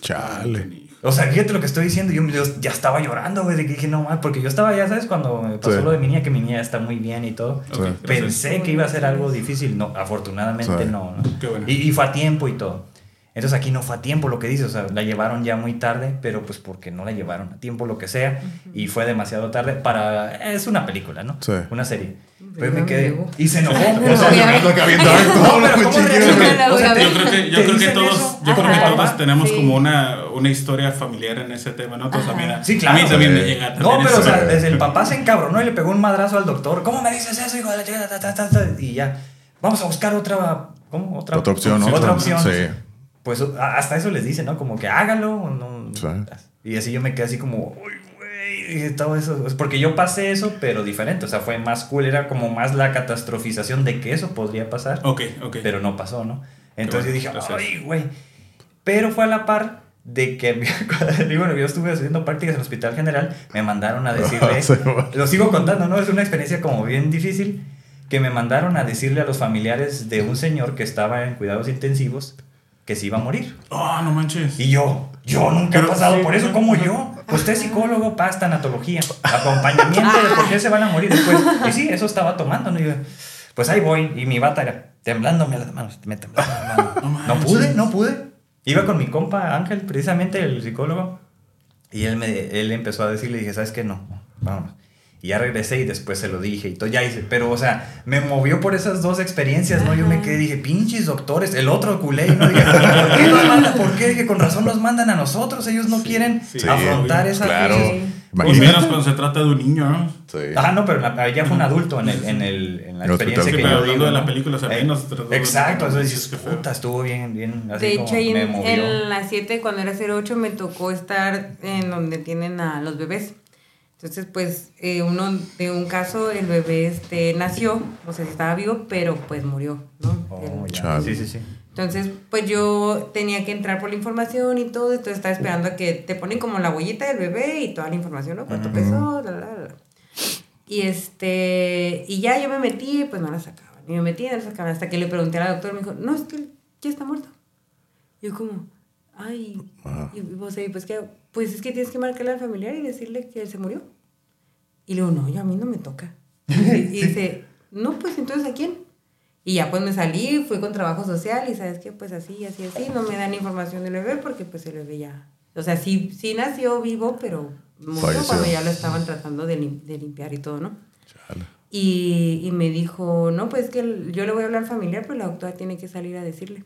Chale. O sea, fíjate lo que estoy diciendo. Yo, yo ya estaba llorando, güey, de que dije, no mal, porque yo estaba, ya sabes, cuando me pasó Sí. lo de mi niña, que mi niña está muy bien y todo. Gracias. Pensé que iba a ser algo difícil. No, afortunadamente Sí. no. no. Qué bueno. Y, y fue a tiempo y todo. Entonces aquí no fue a tiempo lo que dice, o sea, la llevaron ya muy tarde, pero pues porque no la llevaron a tiempo, lo que sea, y fue demasiado tarde para... Es una película, ¿no? Sí. Una serie. Pero me quedé... Y se enojó. O sea, que todos Yo creo que, yo ¿te creo que dicen todos, yo creo que todos tenemos Sí. como una, una historia familiar en ese tema, ¿no? Entonces, a mí, Sí, claro. a mí también me llega No, también pero o sea, desde el papá se encabronó y le pegó un madrazo al doctor. ¿Cómo me dices eso, hijo de la ta, Y ya, vamos a buscar otra, ¿cómo? Otra, Otra opción, ¿no? Otra opción. Sí. Pues hasta eso les dice, ¿no? Como que hágalo. o No, Sí. Y así yo me quedé así como, uy, güey, y todo eso. Porque yo pasé eso, pero diferente. O sea, fue más cool. Era como más la catastrofización de que eso podría pasar. Ok, ok. Pero no pasó, ¿no? Entonces yo dije, gracias. ay, güey. Pero fue a la par de que, (laughs) bueno, yo estuve haciendo prácticas en el Hospital General, me mandaron a (laughs) decirle, lo sigo contando, ¿no? Es una experiencia como bien difícil, que me mandaron a decirle a los familiares de un señor que estaba en cuidados intensivos que se iba a morir. Oh, no manches. Y yo, yo nunca he Pero- pasado sí, por eso, como yo. Usted es psicólogo, pasta, anatología, acompañamiento de por qué se van a morir después. Y sí, eso estaba tomando, ¿no? Y yo, pues ahí voy, y mi bata era temblándome las manos, me temblaba la mano. (laughs) No No pude, no pude. Iba con mi compa Ángel, precisamente el psicólogo. Y él, me, él empezó a decirle, dije, ¿sabes qué? No, vamos. Y ya regresé y después se lo dije y todo, ya hice, pero o sea, me movió por esas dos experiencias, ¿no? Yo me quedé, dije, pinches doctores, el otro culé, ¿no? Dije, ¿por (laughs) qué nos mandan? ¿Por qué? Que con razón nos mandan a nosotros, ellos no quieren sí, afrontar esa claro. Y menos cuando se trata de un niño, ¿no? Sí. Ah, no, pero la- ya fue un adulto en, el, en, el, en la El experiencia que Sí, yo hablando digo. de la ¿no? película, o sea, Eh, apenas trató de- Exacto, entonces dices, puta, estuvo bien, bien, así De como hecho, ahí me en, movió. en las 7, cuando era 08, me tocó estar en donde tienen a los bebés. Entonces, pues, eh, uno de un caso, el bebé este, nació, o sea, estaba vivo, pero pues murió, ¿no? Oh, El-. Sí, sí, sí. Entonces, pues yo tenía que entrar por la información y todo, entonces estaba esperando a que te ponen como la huellita del bebé y toda la información, ¿no? Cuánto pesó, la, la, la. Y este, y ya yo me metí, pues no la sacaban. Y me metí, no la sacaban. Hasta que le pregunté a la doctora, me dijo, no, es que él ya está muerto. Y yo como, ay, Ajá. y vos ahí, pues que, pues es que tienes que marcarle al familiar y decirle que él se murió. Y le digo, no, yo a mí no me toca. Y, y (laughs) dice, no, pues entonces ¿a quién? Y ya pues me salí, fui con trabajo social y sabes qué, pues así, así, así, no me dan información del bebé porque pues el bebé ya, o sea, sí, sí nació vivo, pero Falleció. cuando ya lo estaban tratando de, lim- de limpiar y todo, ¿no? Chale. Y, y me dijo, no, pues que yo le voy a hablar al familiar, pero la doctora tiene que salir a decirle.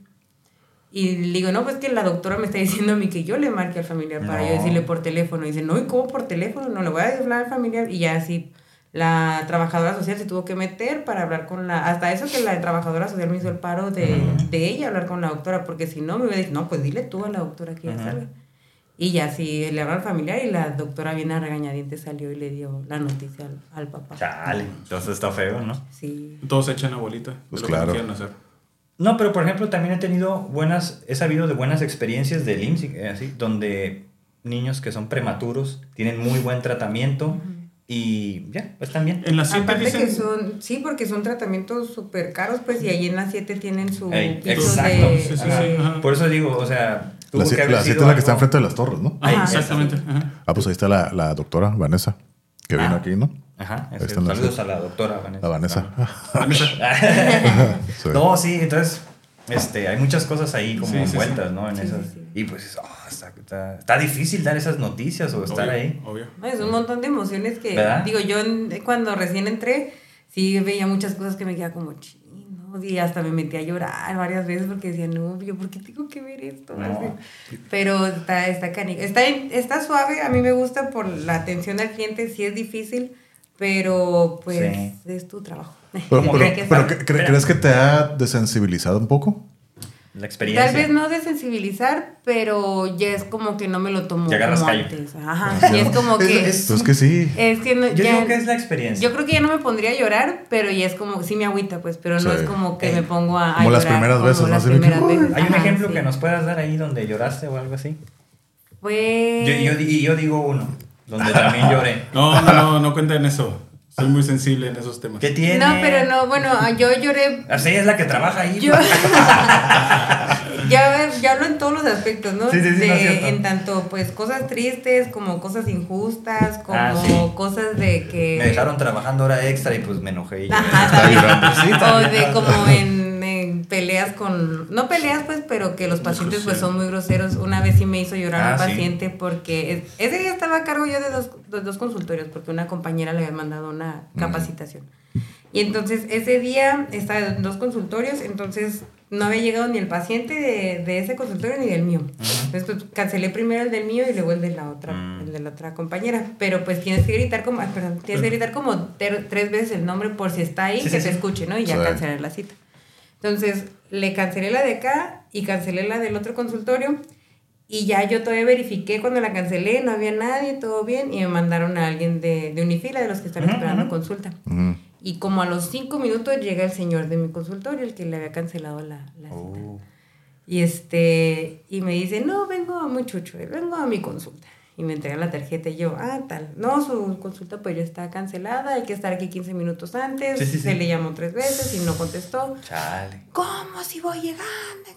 Y le digo, no, pues que la doctora me está (laughs) diciendo a mí que yo le marque al familiar para yo decirle por teléfono. Y dice, no, ¿y cómo por teléfono? No le voy a hablar al familiar. Y ya así, la trabajadora social se tuvo que meter para hablar con la... Hasta eso que la trabajadora social me hizo el paro de, de ella hablar con la doctora, porque si no me hubiera dicho, no, pues dile tú a la doctora que ya salga. Y ya sí, le habló al familiar y la doctora bien a regañadientes salió y le dio la noticia al, al papá. Chale, entonces está feo, ¿no? Sí. Todos echan la bolita. Pues lo claro. Que quieren hacer. No, pero por ejemplo también he tenido buenas, he sabido de buenas experiencias del IMSS, eh, así, donde niños que son prematuros tienen muy buen tratamiento y ya, están bien. En las siete Aparte dicen... que son, sí, porque son tratamientos súper caros, pues, y ahí en las 7 tienen su Ey, piso exacto. de... Sí, sí, sí, ajá. Por eso digo, o sea, tuvo La, que si- haber la siete sido es la que está enfrente de las torres, ¿no? Ahí, Ajá. Exactamente. ajá. Ah, pues ahí está la, la doctora Vanessa, que vino Ah. aquí, ¿no? Ajá, saludos a la doctora Vanessa. La Vanessa. Vanessa. (laughs) (laughs) Sí. No, sí, entonces este, hay muchas cosas ahí como Sí, sí, sí. envueltas, ¿no? En Sí, esas. sí, sí. Y pues, ah, está, está- está difícil dar esas noticias o estar Obvio, ahí. Obvio. Es un montón de emociones que, ¿Verdad? digo, yo cuando recién entré, sí veía muchas cosas que me quedaba como chino, y hasta me metí a llorar varias veces porque decía, no, yo, ¿por qué tengo que ver esto? No. Pero está, está canijo. Está, está suave, a mí me gusta por la atención al cliente, sí es difícil, pero pues Sí. es tu trabajo. Pero, pero- (laughs) que- que pero. ¿cre- cre- ¿crees que te ha desensibilizado un poco? La experiencia. Tal vez no desensibilizar, pero ya es como que no me lo tomo Ya agarras como callo. antes. Ajá, y es como Es- que... es- Pues que sí. Es que no, Yo ya- digo que es la experiencia. Yo creo que ya no me pondría a llorar, pero ya es como, sí me agüita, pues, pero no Sí. es como que Eh, me pongo a, a como las llorar primeras como veces, ¿no? las que, primeras "Uy". veces. ¿Hay un Ajá, ejemplo sí. que nos puedas dar ahí donde lloraste o algo así? Pues... Yo, yo, y yo digo uno, donde también lloré. (laughs) No, no, no, no cuenten eso. Soy muy sensible en esos temas. ¿Qué tiene? No, pero no, bueno, yo lloré... Así es la que trabaja ahí. Yo... (laughs) ya, ya hablo en todos los aspectos, ¿no? Sí, sí, sí, De- no en tanto, pues, cosas tristes, como cosas injustas, como Ah, sí. cosas de que... Me dejaron trabajando hora extra y pues me enojé. Y. (laughs) Ajá, llorando. Sí, o de como en, en peleas con, no peleas pues, pero que los pacientes pues son muy groseros. Una vez sí me hizo llorar Ah, un sí. paciente porque es- ese día estaba a cargo yo de dos, de dos consultorios porque una compañera le había mandado una capacitación. Y entonces ese día estaba en dos consultorios, entonces no había llegado ni el paciente de, de ese consultorio ni del mío. Entonces pues, cancelé primero el del mío y luego el de la otra, Mm. el de la otra compañera. Pero pues tienes que gritar como, ay, perdón, tienes que gritar como ter- tres veces el nombre por si está ahí, Sí, que te sí. escuche, ¿no? Y ya cancelar la cita. Entonces, le cancelé la de acá y cancelé la del otro consultorio. Y ya yo todavía verifiqué cuando la cancelé, no había nadie, todo bien. Y me mandaron a alguien de, de Unifila, de los que están esperando consulta. Y como a los cinco minutos llega el señor de mi consultorio, el que le había cancelado la, la cita. Oh. Y este, y me dice, no, vengo a muy chucho, vengo a mi consulta. Y me entregan la tarjeta y yo, ah, tal. No, su consulta pues ya está cancelada, hay que estar aquí 15 minutos antes. Sí, sí, Se sí. le llamó tres veces y no contestó. Chale. ¿Cómo si voy llegando?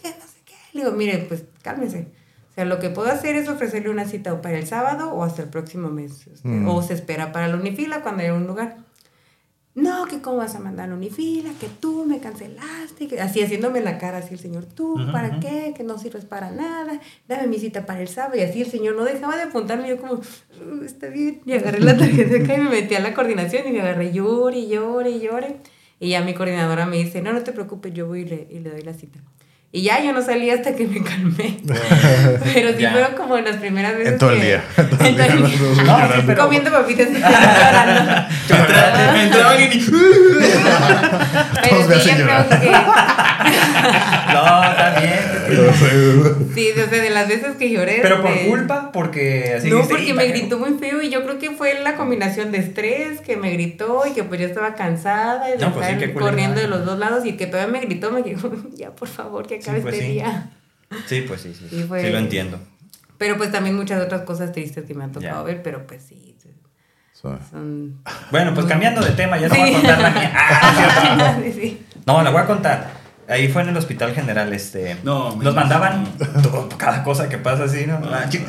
Que no sé qué. Le digo, mire, pues cálmese. O sea, lo que puedo hacer es ofrecerle una cita o para el sábado o hasta el próximo mes. este, Mm. O se espera para la unifila cuando haya un lugar. No, que cómo vas a mandar unifila, que tú me cancelaste, que así haciéndome la cara así el señor, tú, ¿para qué? Que no sirves para nada, dame mi cita para el sábado. Y así el señor no dejaba de apuntarme, yo como, "Uh, está bien. Y agarré la tarjeta acá y me metí a la coordinación y me agarré, llore, y llore, y llore. Y ya mi coordinadora me dice, no, no te preocupes, yo voy y le, y le doy la cita. Y ya yo no salí hasta que me calmé. (laughs) pero sí fueron como las primeras veces En todo el que- día. En todo el No, sí, pero- Comiendo papitas y (laughs) llorando. Entra- entraba alguien y. Pero Todos me sí, yo llorar. creo que... (laughs) No, está bien. No sé. Sí, sea, de las veces que lloré. Pero por este, culpa, porque así No, porque "Y, me ¿para qué?". gritó muy feo y yo creo que fue la combinación de estrés que me gritó y que pues yo estaba cansada y de No, pues estar corriendo de los dos lados y que todavía me gritó, me dijo, ya por favor que acabe pues este sí. día. Sí, pues sí, sí. Sí, Sí, lo entiendo. Pero pues también muchas otras cosas tristes que me han tocado ver, pero pues sí, So, son... Bueno, pues cambiando de tema, ya te voy a Sí. contar la mía. Ah, (laughs) Sí, sí. No, la voy a contar. Ahí fue en el hospital general, este. No, nos me- mandaban todo- cada cosa que pasa así, ¿no?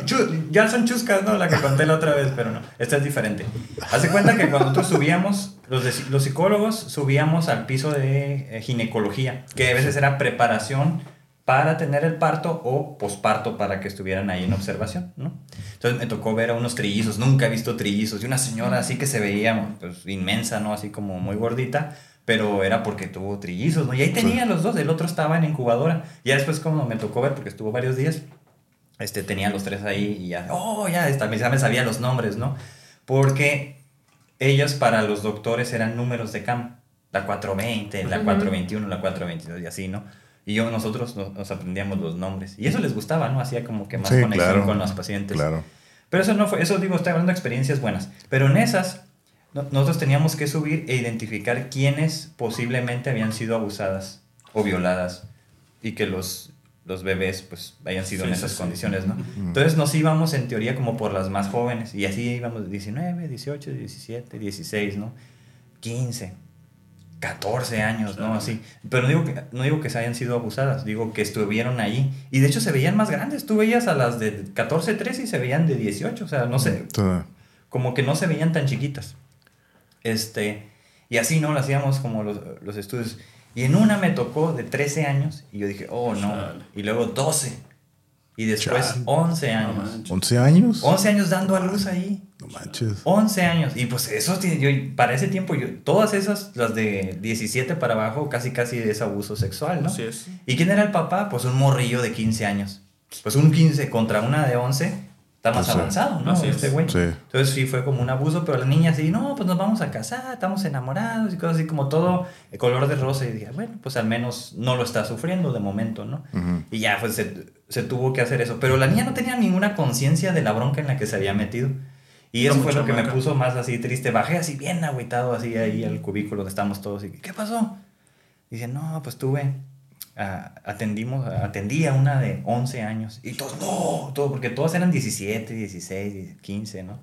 Chu- ya son chuscas, ¿no? La que conté la otra vez, pero no. Esta es diferente. Hace cuenta que cuando nosotros subíamos, los, de- los psicólogos subíamos al piso de eh, ginecología, que a veces era preparación para tener el parto o posparto para que estuvieran ahí en observación, ¿no? Entonces me tocó ver a unos trillizos, nunca he visto trillizos, y una señora así que se veía pues, inmensa, ¿no? Así como muy gordita, pero era porque tuvo trillizos, ¿no? Y ahí tenía los dos, el otro estaba en incubadora. Ya después como me tocó ver, porque estuvo varios días, este, tenía los tres ahí y ya, oh, ya, está, ya me sabía los nombres, ¿no? Porque ellos para los doctores eran números de cama, la 420, la Ujú. 421, la 422 y así, ¿no? Y yo, nosotros nos, nos aprendíamos los nombres. Y eso les gustaba, ¿no? Hacía como que más Sí, conexión claro. con los pacientes. Claro. Pero eso no fue, eso digo, estoy hablando de experiencias buenas. Pero en esas, nosotros teníamos que subir e identificar quiénes posiblemente habían sido abusadas o violadas y que los, los bebés pues hayan sido Sí, en esas sí. condiciones, ¿no? Entonces nos íbamos en teoría como por las más jóvenes y así íbamos de 19, 18, 17, 16, ¿no? 15. 14 años, ¿no? Así. Pero no digo, que, no digo que se hayan sido abusadas, digo que estuvieron ahí. Y de hecho se veían más grandes. Tú veías a las de 14, 13 y se veían de 18. O sea, no sé, como que no se veían tan chiquitas. Este, y así, ¿no? Lo hacíamos como los, los estudios. Y en una me tocó de 13 años y yo dije, oh, no. Chale. Y luego 12. Y después Chale. 11 No años. manches. ¿11 años? 11 años dando a luz ahí. No manches. 11 años. Y pues eso, tiene- yo, para ese tiempo, yo, todas esas, las de 17 para abajo, casi casi es abuso sexual, ¿no? Así es. ¿Y quién era el papá? Pues un morrillo de 15 años. Pues un 15 contra una de 11, está más Pues sí. avanzado, ¿no? Así es. Este güey. Sí. Entonces sí fue como un abuso, pero la niña así, no, pues nos vamos a casar, estamos enamorados y cosas así como todo el color de rosa. Y dije, bueno, pues al menos no lo está sufriendo de momento, ¿no? Y ya, pues se, se tuvo que hacer eso. Pero la niña no tenía ninguna conciencia de la bronca en la que se había metido. Y eso fue lo que me puso más así triste. Bajé así bien agüitado, así ahí al cubículo donde estamos todos. Y, ¿qué pasó? Dice, no, pues tuve, atendimos, atendí a una de 11 años. Y todos, no, todo, porque todas eran 17, 16, 15, ¿no?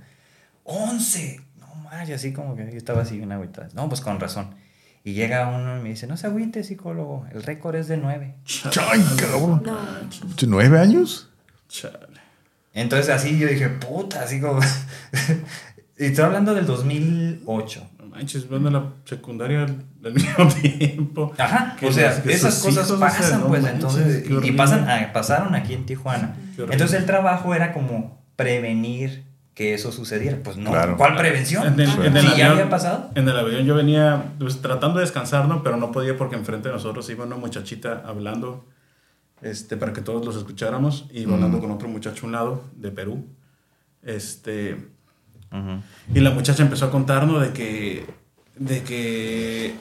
11, no más, y así como que yo estaba así bien agüitado. No, pues con razón. Y llega uno y me dice, no se agüite, psicólogo, el récord es de 9. ¡Ay, cabrón! No. ¿Nueve años? Chale. Entonces así yo dije, puta, así como... (laughs) y estoy hablando del 2008. Manches, van a la secundaria al al (laughs) mismo tiempo. Ajá, Que o sea, los- esas cosas hijos, o sea, pasan, no pues manches, entonces, y- pasan, ah, pasaron aquí en Tijuana. Entonces el trabajo era como prevenir que eso sucediera. Pues no, Claro. ¿cuál prevención? En el, en el Si ya avión- había pasado. En el avión yo venía pues, tratando de descansar, ¿no? Pero no podía porque enfrente de nosotros iba una muchachita hablando este, para que todos los escucháramos. Y iba hablando con otro muchacho a un lado de Perú. Este, y la muchacha empezó a contarnos de que, de que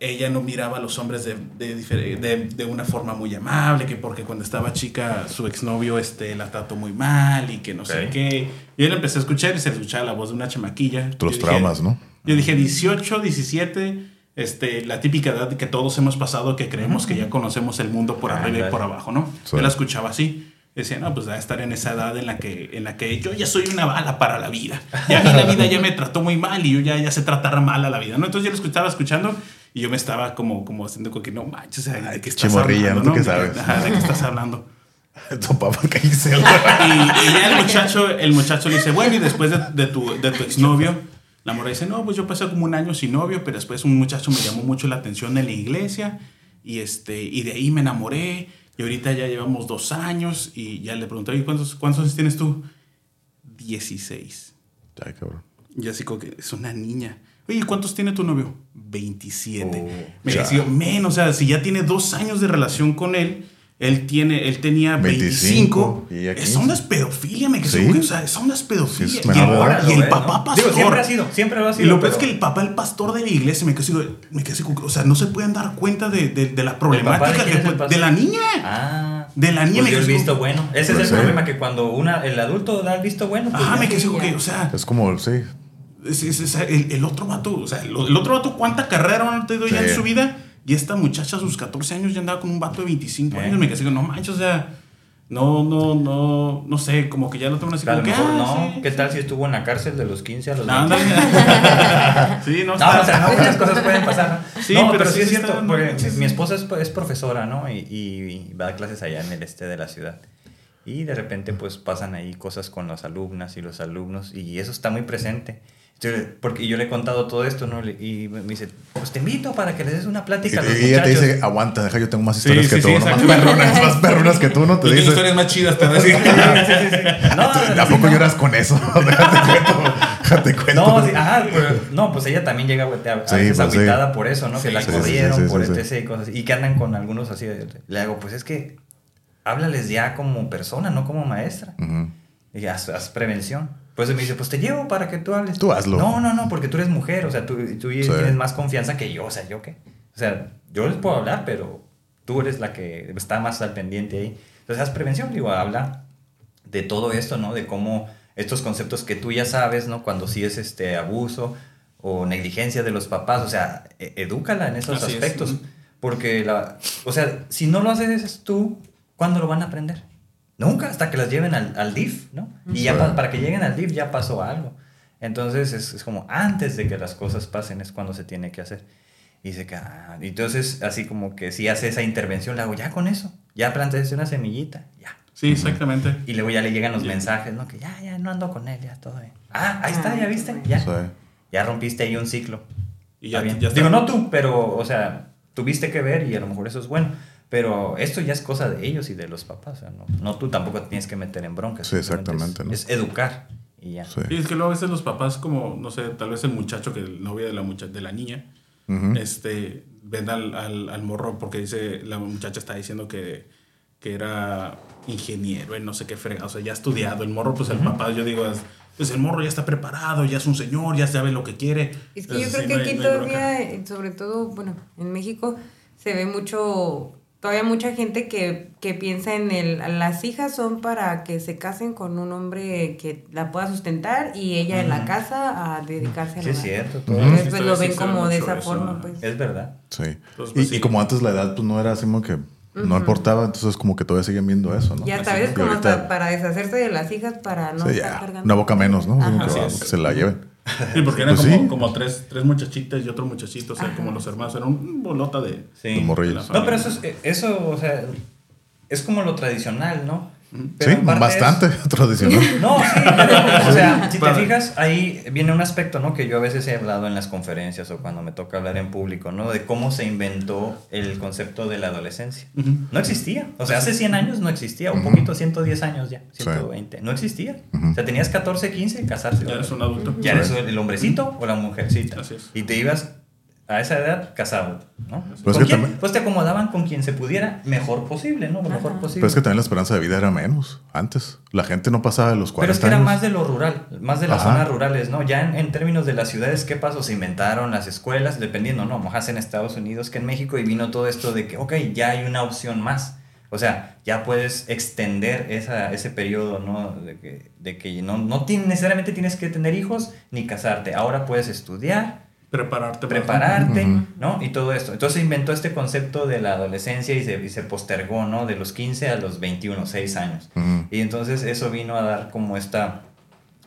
ella no miraba a los hombres de, de, de- de una forma muy amable, que porque cuando estaba chica su exnovio este, la trató muy mal y que no sé Ok. qué. Y él empecé a escuchar y se escuchaba la voz de una chamaquilla. Otros Yo dije- traumas, ¿no? Yo dije 18, 17, este, la típica edad que todos hemos pasado que creemos que ya conocemos el mundo por Ah, arriba y por abajo, ¿no? Sí. Yo la escuchaba así. Decía, no, pues a estar en esa edad en la que, en la que yo ya soy una bala para la vida. Y a mí la vida ya me trató muy mal y yo ya, ya sé tratar mal a la vida, ¿no? Entonces yo lo escuchaba escuchando y yo me estaba como, como haciendo como que no manches, o sea, ¿de qué estás hablando? ¿no? ¿Tú qué ¿De sabes? Ajá, ¿de qué estás hablando? (laughs) Tu papá que hice Y, y ya el muchacho, el muchacho le dice, bueno, y después de, de tu, de tu exnovio, La morra dice, no, pues yo pasé como un año sin novio, pero después un muchacho me llamó mucho la atención en la iglesia y, este, y de ahí me enamoré y ahorita ya llevamos dos años y ya le pregunté, ¿y cuántos, cuántos años tienes tú? 16. Ay, cabrón. Y así como que es una niña. Oye, ¿cuántos tiene tu novio? 27. Oh, me decía, men, o sea, si ya tiene dos años de relación con él, él tiene, él tenía 25. 25, y ella Esa onda es 15. pedofilia, me quedé Sí. que, o sea, esa onda es pedofilia. Sí, y el, y papá ¿no? pastor. Digo, siempre ha sido, siempre lo ha Y sido. lo peor es que el papá, el pastor de la iglesia, me quedé me quedé que, o sea, no se pueden dar cuenta de, de, de la problemática de, de la niña. Ah. De la niña Pues me dio el quedé visto bueno. Ese es el problema, que cuando una, el adulto da el visto bueno, pues Ajá, ya. me quedé que, o sea, Es como, sí. Es- es- es- el, el otro vato, o sea, el, el otro vato, ¿cuánta carrera no ha tenido ya en su vida? Y esta muchacha a sus 14 años ya andaba con un vato de 25 Eh. años. Me quedé así, no manches, o sea, no, no, no, no sé, como que ya lo tengo así A lo como que, mejor ah, no. sí, ¿Qué sí. tal si estuvo en la cárcel de los 15 a los 20? Ándale. (laughs) sí, no, No, o sea, no, muchas cosas pueden pasar. ¿no? Sí, no, pero pero, sí es cierto, está- porque mi esposa es, es profesora, ¿no? Y, y- y va a clases allá en el este de la ciudad. Y de repente, pues pasan ahí cosas con las alumnas y los alumnos, y eso está muy presente. Porque yo le he contado todo esto, ¿no? Y me dice, pues te invito para que le des una Y, plática a los y ella te dice, aguanta, deja, yo tengo más historias sí, que tú. sí, ¿no? Más perronas, más perronas que tú, ¿no? Te dice. historias más chidas, te decir. (laughs) Sí, sí, sí. (laughs) No, ¿A poco lloras con eso? (laughs) déjate cuento. Déjate cuento. No, sí, ajá, pero- no, pues ella también llega a, a Sí, veces pues por eso, ¿no? Sí, que la corrieron sí, sí, por sí, etc y cosas así, y que andan con algunos así. Le hago, pues es que háblales ya como persona, no como maestra. Y haz, haz prevención. Pues me dice, pues te llevo para que tú hables. Tú hazlo. No, no, no, porque tú eres mujer, o sea, tú, tú tienes más confianza que yo, o sea, ¿yo qué? O sea, yo les puedo hablar, pero tú eres la que está más al pendiente ahí. Entonces, haz prevención, digo, habla de todo esto, ¿no? De cómo estos conceptos que tú ya sabes, ¿no? Cuando sí es este abuso o negligencia de los papás, o sea, e- edúcala en esos Así es. aspectos. Ujú. Porque, la, o sea, si no lo haces tú, ¿cuándo lo van a aprender? Nunca, hasta que las lleven al, al DIF, ¿no? Y ya Sí. para que lleguen al DIF ya pasó algo. Entonces es, es como antes de que las cosas pasen es cuando se tiene que hacer. Y que, ah, entonces así como que si hace esa intervención, le hago ya con eso, ya plantaste una semillita, ya. Sí, exactamente. Y luego ya le llegan los mensajes, ¿no? Que ya, ya no ando con él, ya todo bien. Ah, ahí está, ya viste, ya. Sí. Ya rompiste ahí un ciclo. Y ya, Está bien. ya está. Digo, no tú, pero, o sea, tuviste que ver y a lo mejor eso es bueno. Pero esto ya es cosa de ellos y de los papás. O sea, no, no tú tampoco te tienes que meter en broncas. Sí, exactamente, Es, ¿no? es educar y ya. Sí. Y es que luego a veces los papás, como, no sé, tal vez el muchacho, que el novio de la, mucha- de la niña, Ujú. este, ven al, al, al morro porque dice, la muchacha está diciendo que, que era ingeniero en no sé qué frega, o sea, ya ha estudiado. El morro, pues el papá, yo digo, es- pues el morro ya está preparado, ya es un señor, ya sabe lo que quiere. Es que yo creo sí, que no hay- aquí todavía, eh, sobre todo, bueno, en México se ve mucho, todavía mucha gente que, que piensa en el, las hijas son para que se casen con un hombre que la pueda sustentar y ella en la casa a dedicarse a Sí, es cierto. todo Entonces, pues lo ven como de esa eso, forma, ¿no? pues. Es verdad. Sí. Entonces, y, pues, y sí. como antes la edad pues no era así como que no importaba, entonces como que todavía siguen viendo eso, ¿no? Y hasta veces Y como ahorita- hasta para deshacerse de las hijas para no Sí, estar ya, cargando. una boca menos, ¿no? Ajá. que, Así ah, es. que se la lleven. Sí, porque eran Pues como, sí. como tres, tres muchachitas y otro muchachito, o sea, Ajá. como los hermanos, era un bolota de... Sí. De No, pero eso, es, eso, o sea, es como lo tradicional, ¿no? Sí, Pero bastante es- (laughs) tradicional. (laughs) No, sí, pero, o sea, si te fijas, ahí viene un aspecto, ¿no? Que yo a veces he hablado en las conferencias o cuando me toca hablar en público, ¿no? De cómo se inventó el concepto de la adolescencia. No existía. O sea, hace 100 años no existía. Un poquito, 110 años ya. Sí. 120. No existía. O sea, tenías 14, 15, casarse. Ya eres un adulto. Ya eres el hombrecito o la mujercita. Así es. Y te ibas a esa edad casado, ¿no? Pues ¿Con que quién? también- Pues te acomodaban con quien se pudiera mejor posible, ¿no? Lo mejor Ajá. posible. Pero es que también la esperanza de vida era menos antes. La gente no pasaba de los 40 Pero es que era años. más de lo rural, más de las Ajá. zonas rurales, ¿no? Ya en, en términos de las ciudades, ¿qué pasó? Se inventaron las escuelas, dependiendo, ¿no? Más en Estados Unidos que en México y vino todo esto de que, ok, ya hay una opción más. O sea, ya puedes extender esa, ese periodo, ¿no? De que, de que no, no necesariamente tienes que tener hijos ni casarte. Ahora puedes estudiar, Prepararte. para- prepararte, Ujú. ¿no? Y todo esto. Entonces se inventó este concepto de la adolescencia y se, y se postergó, ¿no? De los 15 a los 21, 6 años. Y entonces eso vino a dar como esta,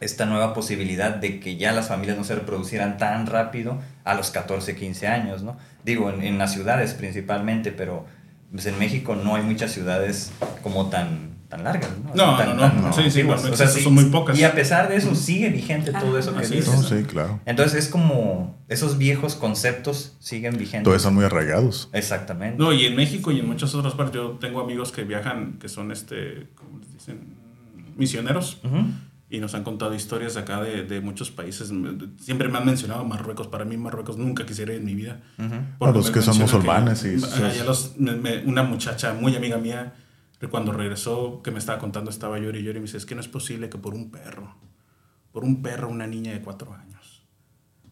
esta nueva posibilidad de que ya las familias no se reproducieran tan rápido a los 14, 15 años, ¿no? Digo, en, en las ciudades principalmente, pero pues en México no hay muchas ciudades como tan, tan largas, ¿no? No, Tan- no, tan no. Sí, sí, son muy pocas. Y a pesar de eso, sigue vigente todo eso que dices. es. No, sí, claro. Entonces es como esos viejos conceptos siguen vigentes. Todos son muy arraigados. Exactamente. No, y en México y en muchas otras partes, yo tengo amigos que viajan, que son, este, ¿cómo les dicen? Misioneros. Ujú. Y nos han contado historias acá de, de muchos países. Siempre me han mencionado Marruecos. Para mí Marruecos nunca quisiera ir en mi vida. Ujú. Porque los me que son musulmanes y- ya los- me- me- una muchacha muy amiga mía, cuando regresó, que me estaba contando, estaba llorando y llorando y me dice, es que no es posible que por un perro, por un perro, una niña de cuatro años.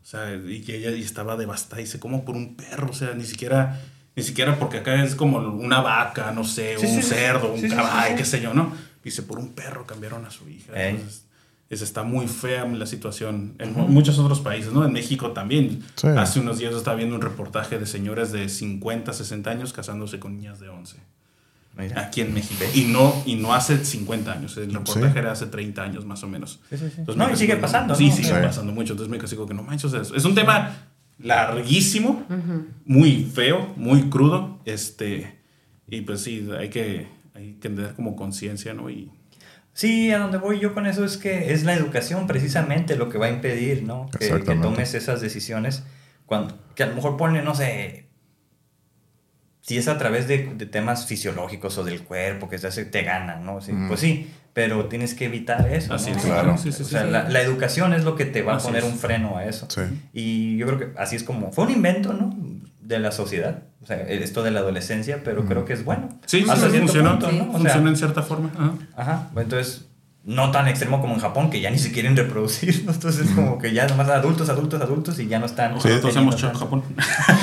O sea, y que ella y estaba devastada. Y dice, ¿cómo por un perro? O sea, ni siquiera, ni siquiera porque acá es como una vaca, no sé, Sí, un sí, cerdo, un Sí, sí, caballo, sí. qué sé yo, ¿no? Dice, por un perro cambiaron a su hija. Ey. Entonces, es- está muy fea la situación en mu- muchos otros países, ¿no? En México también. Sí. Hace unos días estaba viendo un reportaje de señores de 50, 60 años casándose con niñas de 11. Mira. Aquí en México. Y no, y no hace 50 años. El reportaje Sí. era hace 30 años más o menos. Sí, sí, sí. Entonces No, me y sigue como- pasando, Sí, ¿no? sigue Sí. pasando mucho. Entonces me como que no manches. Es, es un tema larguísimo, muy feo, muy crudo. Este, y pues sí, hay que, hay que tener como conciencia, ¿no? Y Sí, a donde voy yo con eso es que es la educación precisamente lo que va a impedir, ¿no? Que, tomes esas decisiones cuando, que a lo mejor pone, no sé, si es a través de, de temas fisiológicos o del cuerpo que te, hace, te ganan, ¿no? Sí, Pues sí, pero tienes que evitar eso. Así ¿no? es, Claro. Sí, sí, o sea, sí. La, la educación es lo que te va Así a poner es. un freno a eso. Sí. Y yo creo que así es como, fue un invento, ¿no? De la sociedad, o sea, esto de la adolescencia, pero creo que es bueno. Sí, sí, funcionó. punto, ¿no? O sea, Funciona en cierta forma. Ajá. Ajá, entonces no tan extremo como en Japón, que ya ni se quieren reproducir, ¿no? entonces como que ya nomás adultos, adultos, adultos y ya no están... Ojalá todos teniendo hemos hecho tanto. Japón.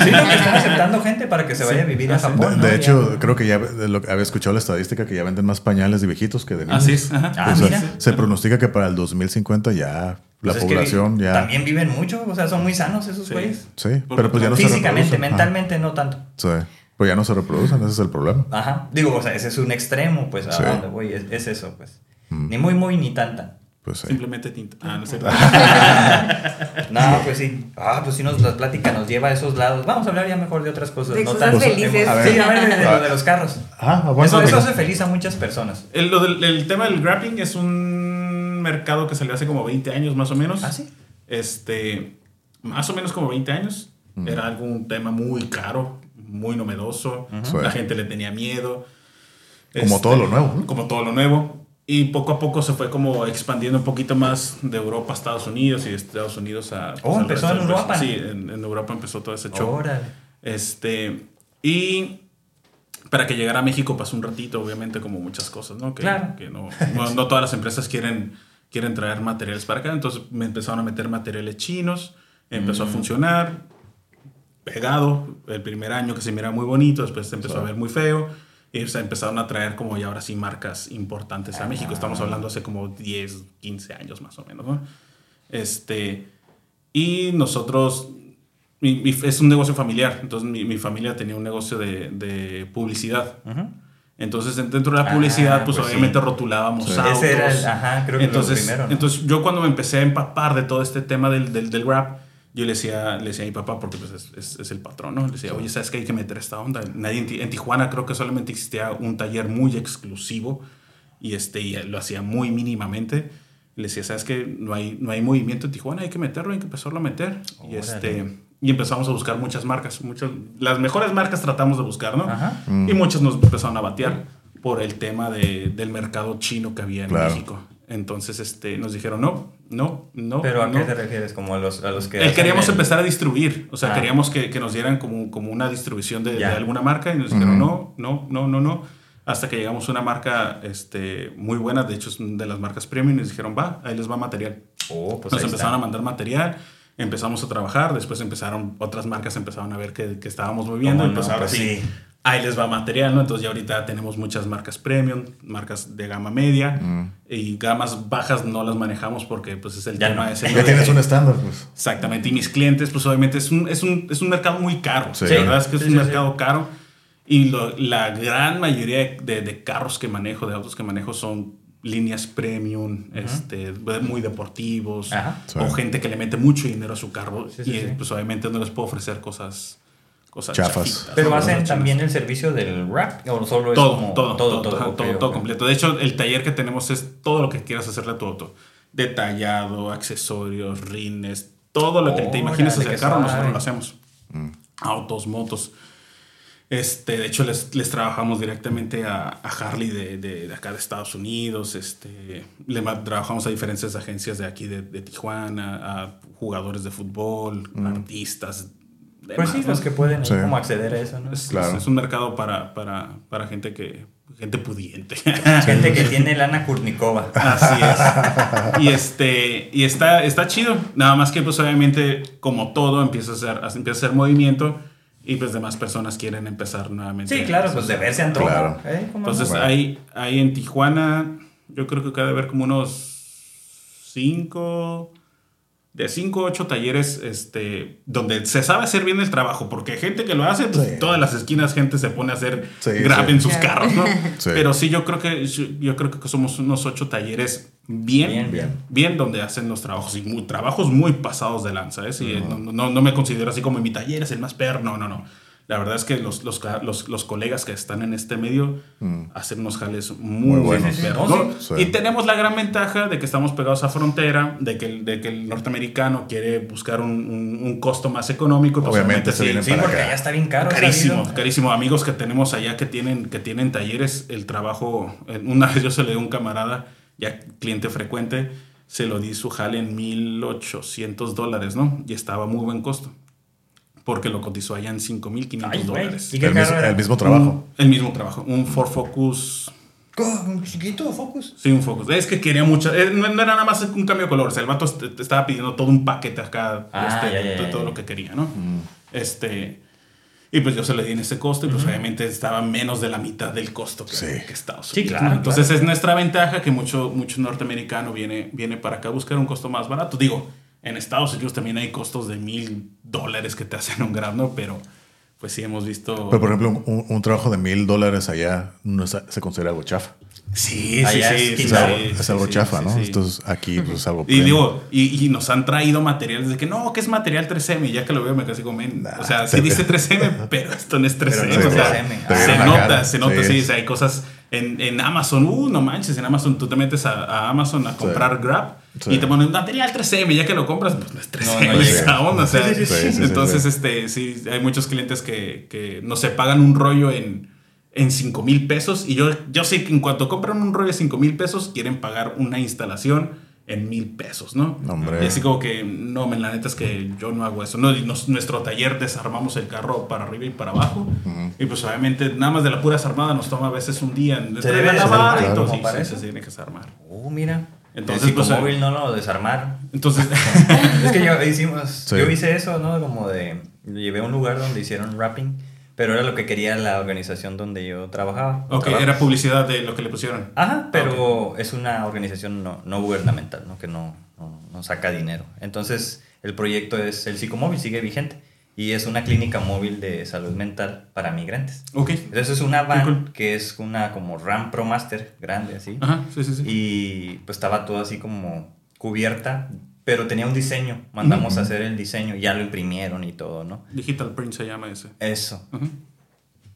Sí, no, que están (laughs) aceptando gente para que se vaya a vivir a Ah. Japón. De, ¿no? de Ya. hecho, creo que ya de lo que había escuchado la estadística que ya venden más pañales de viejitos que de niños. Así es. Ajá. Ah, O sea, mira. se pronostica que para el 2050 ya Pues la es que población ya. También viven mucho, o sea, son muy sanos esos Sí. güeyes. Sí, pero pues ya no se Físicamente, reproducen. mentalmente no tanto. Sí, pues ya no se reproducen, ese es el problema. Ajá. Digo, o sea, ese es un extremo, pues, a Sí. donde voy, es, es eso, pues. Mm. Ni muy, muy, ni tan, tan. Pues sí. Simplemente tinta. Ah, no sé. (laughs) No, pues sí. Ah, pues sí, nos, la plática nos lleva a esos lados. Vamos a hablar ya mejor de otras cosas. De no cosas tan felices. A ver. Sí, a ver, de, de lo de los carros. Ah, Eso, bueno, eso hace feliz a muchas personas. El, lo del- el tema del grappling es un mercado que salió hace como 20 años más o menos. ¿Ah, sí? Este, más o menos como 20 años. Era algún tema muy caro, muy novedoso. La gente le tenía miedo. Como Este, todo lo nuevo, ¿no? Como todo lo nuevo. Y poco a poco se fue como expandiendo un poquito más de Europa a Estados Unidos y de Estados Unidos a... pues, Oh, empezó en Europa. Sí, en, en Europa empezó todo ese show. Órale. Este, y para que llegara a México pasó un ratito, obviamente, como muchas cosas, ¿no? Que, Claro. que no, no, no todas las empresas quieren, quieren traer materiales para acá, entonces me empezaron a meter materiales chinos, empezó a Mm. funcionar, pegado, el primer año que se mira muy bonito, después se empezó a ver muy feo, y se empezaron a traer como ya ahora sí marcas importantes a México, estamos hablando hace como 10, 15 años más o menos, ¿no? Este, y nosotros, mi- mi- es un negocio familiar, entonces mi, mi familia tenía un negocio de, de publicidad. Ujú. Entonces, en- dentro de la Ah, publicidad, pues, pues obviamente sí. rotulábamos Sí. autos. Ese era el- ajá, creo que lo entonces, primero, ¿no? entonces, yo cuando me empecé a empapar de todo este tema del, del, del rap, yo le decía, le decía a mi papá, porque pues, es, es, es el patrón, ¿no? Le decía, oye, ¿sabes qué? Hay que meter esta onda. Nadie en, Ti- en Tijuana creo que solamente existía un taller muy exclusivo y, este, y lo hacía muy mínimamente. Le decía, ¿sabes qué? No hay, no hay movimiento en Tijuana, hay que meterlo, hay que empezarlo a meter. Y, este, y empezamos a buscar muchas marcas. Muchas, las mejores marcas tratamos de buscar, ¿no? Ajá. Y muchas nos empezaron a batear por el tema de, del mercado chino que había en Claro. México. Entonces este, nos dijeron, no, no, no. ¿Pero a no. qué te refieres? Como a los, a los que... Eh, queríamos el- empezar a distribuir, o sea, Ah. queríamos que, que nos dieran como, como una distribución de, de alguna marca y nos dijeron, no, no, no, no, no. Hasta que llegamos a una marca este, muy buena, de hecho es de las marcas premium, y nos dijeron, va, ahí les va material. Oh, pues Nos empezaron está. a mandar material, empezamos a trabajar, después empezaron, otras marcas empezaron a ver que, que estábamos muy bien, ¿Cómo y pues ahora Pues sí, sí. Ahí les va material, ¿no? Entonces ya ahorita tenemos muchas marcas premium, marcas de gama media, y gamas bajas no las manejamos porque pues es el Ya tema no. ese. Ya de tienes que- un estándar, pues. Exactamente, y mis clientes, pues obviamente es un, es un, es un mercado muy caro. Sí. La verdad es que es Sí, un sí, mercado caro. Y lo- la gran mayoría de, de carros que manejo, de autos que manejo, son líneas premium, este, muy deportivos, Ajá. Sí. o gente que le mete mucho dinero a su carro. Sí, sí, y sí. pues obviamente no les puedo ofrecer cosas, cosas Chafas. chafitas, Pero hacen también el servicio del wrap o solo es todo, como todo, todo, todo, todo, ok. todo completo. De hecho, el taller que tenemos es todo lo que quieras hacerle a tu auto. Detallado, accesorios, rines, todo lo que te imagines hacia el carro, nosotros lo hacemos. Autos, motos. Este, de hecho, les, les trabajamos directamente a, a Harley de, de- de acá de Estados Unidos. Este, le trabajamos a diferentes agencias de aquí de, de Tijuana, a jugadores de fútbol, artistas. Pues sí, demás, los ¿no? que pueden Sí. como acceder a eso, ¿no? Es, Claro. es un mercado para, para, para gente que gente pudiente. (laughs) Gente que tiene lana Kurnikova. Así es. (laughs) Y este y está está chido. Nada más que pues obviamente como todo empieza a hacer empieza a hacer movimiento y pues demás personas quieren empezar nuevamente. Sí, claro, pues de verse antoja. Claro. ¿eh? ¿Cómo no? Entonces Bueno. hay hay en Tijuana yo creo que cada haber como unos cinco de 5 o 8 talleres este, donde se sabe hacer bien el trabajo, porque hay gente que lo hace, pues Sí. en todas las esquinas gente se pone a hacer Sí, grab sí. en sus carros, ¿no? (laughs) Sí. Pero sí, yo creo que yo, creo que somos unos 8 talleres bien, Bien, bien, bien. donde hacen los trabajos y muy, trabajos muy pasados de lanza, ¿eh? Sí, no, no, no me considero así como mi taller es el más perro, no, no, no. La verdad es que los, los, ca- los, los colegas que están en este medio hacen unos jales muy, Muy buenos. buenos. Sí, sí, sí. perros, ¿no? sí. Y tenemos la gran ventaja de que estamos pegados a frontera, de que el, de que el norteamericano quiere buscar un, un- un costo más económico. pues Obviamente Sí, para porque acá. allá está bien caro. Carísimo, carísimo. Amigos que tenemos allá que tienen, que tienen talleres, el trabajo. Una (laughs) vez yo se le di a un camarada, ya cliente frecuente, se lo di su jale en 1800 dólares, ¿no? Y estaba muy buen costo. Porque lo cotizó allá en 5500 Ay, güey. dólares. ¿Y qué El, carro mis- era? el mismo trabajo. Un- el mismo trabajo. Un Ford Focus. ¿Cómo? ¿Un chiquito Focus? Sí, un Focus. Es que quería mucho. eh, No, no era nada más un cambio de color. O sea, el vato estaba pidiendo todo un paquete acá. Ah, este, ya, ya, de ya, todo lo que quería, ¿no? Este. Y pues yo se le di en ese costo y pues obviamente estaba menos de la mitad del costo que, Sí. que Estados Sí, Unidos. claro, ¿no? Entonces claro. es nuestra ventaja que mucho, mucho norteamericano viene, viene para acá a buscar un costo más barato. Digo, en Estados Unidos también hay costos de mil dólares que te hacen un grab, ¿no? Pero pues sí hemos visto... Pero, por ejemplo, un, un trabajo de mil dólares allá no es- se considera algo chafa. sí, sí, Allá sí. es sí, Es algo, es algo sí, chafa, sí, ¿no? sí. Entonces aquí pues, es algo Y digo, y, y nos han traído materiales de que no, que es material 3M. Y ya que lo veo, me casi como, Nah, o sea, sí dice (laughs) 3M, pero esto no es 3M. Pero no o sea, 3M. Te se nota, cara. se nota, Sí. sí. o sea, hay cosas en, en Amazon. Uh, no manches, en Amazon tú te metes a, a Amazon a comprar Grab Sí. y te ponen material 3M. Ya que lo compras, pues no es 3M No, no esa onda. O sea, Sí, sí, sí, sí, sí, entonces, sí. este, sí, hay muchos clientes que, que no se pagan un rollo en. En 5 mil pesos, y yo, yo sé que en cuanto compran un rollo de 5 mil pesos, quieren pagar una instalación en mil pesos, ¿no? No, hombre. Y así como que, no, men, la neta es que yo no hago eso. No, nos- nuestro taller desarmamos el carro para arriba y para abajo. Y pues obviamente, nada más de la pura desarmada nos toma a veces un día. en- Se debe lavar y todo. Sí, sí, se tiene que desarmar. Oh, mira. Entonces, el pues, psicomóvil no lo desarmaron. Entonces, (laughs) es que yo (laughs) hicimos, Sí. yo hice eso, ¿no? Como de, llevé a un lugar donde hicieron rapping, pero era lo que quería la organización donde yo trabajaba. ok, Trabajo. era publicidad de lo que le pusieron. Ajá, pero es una organización no, no gubernamental, ¿no? Que no, no, no saca dinero. Entonces, el proyecto es el psicomóvil, sigue vigente. Y es una clínica móvil de salud mental para migrantes. Ok. Entonces es una van cool. que es una como RAM Pro Master grande así. Ajá, sí, sí, sí. Y pues estaba todo así como cubierta, pero tenía un diseño. Mandamos a hacer el diseño, ya lo imprimieron y todo, ¿no? Digital print se llama ese. Eso. Ajá.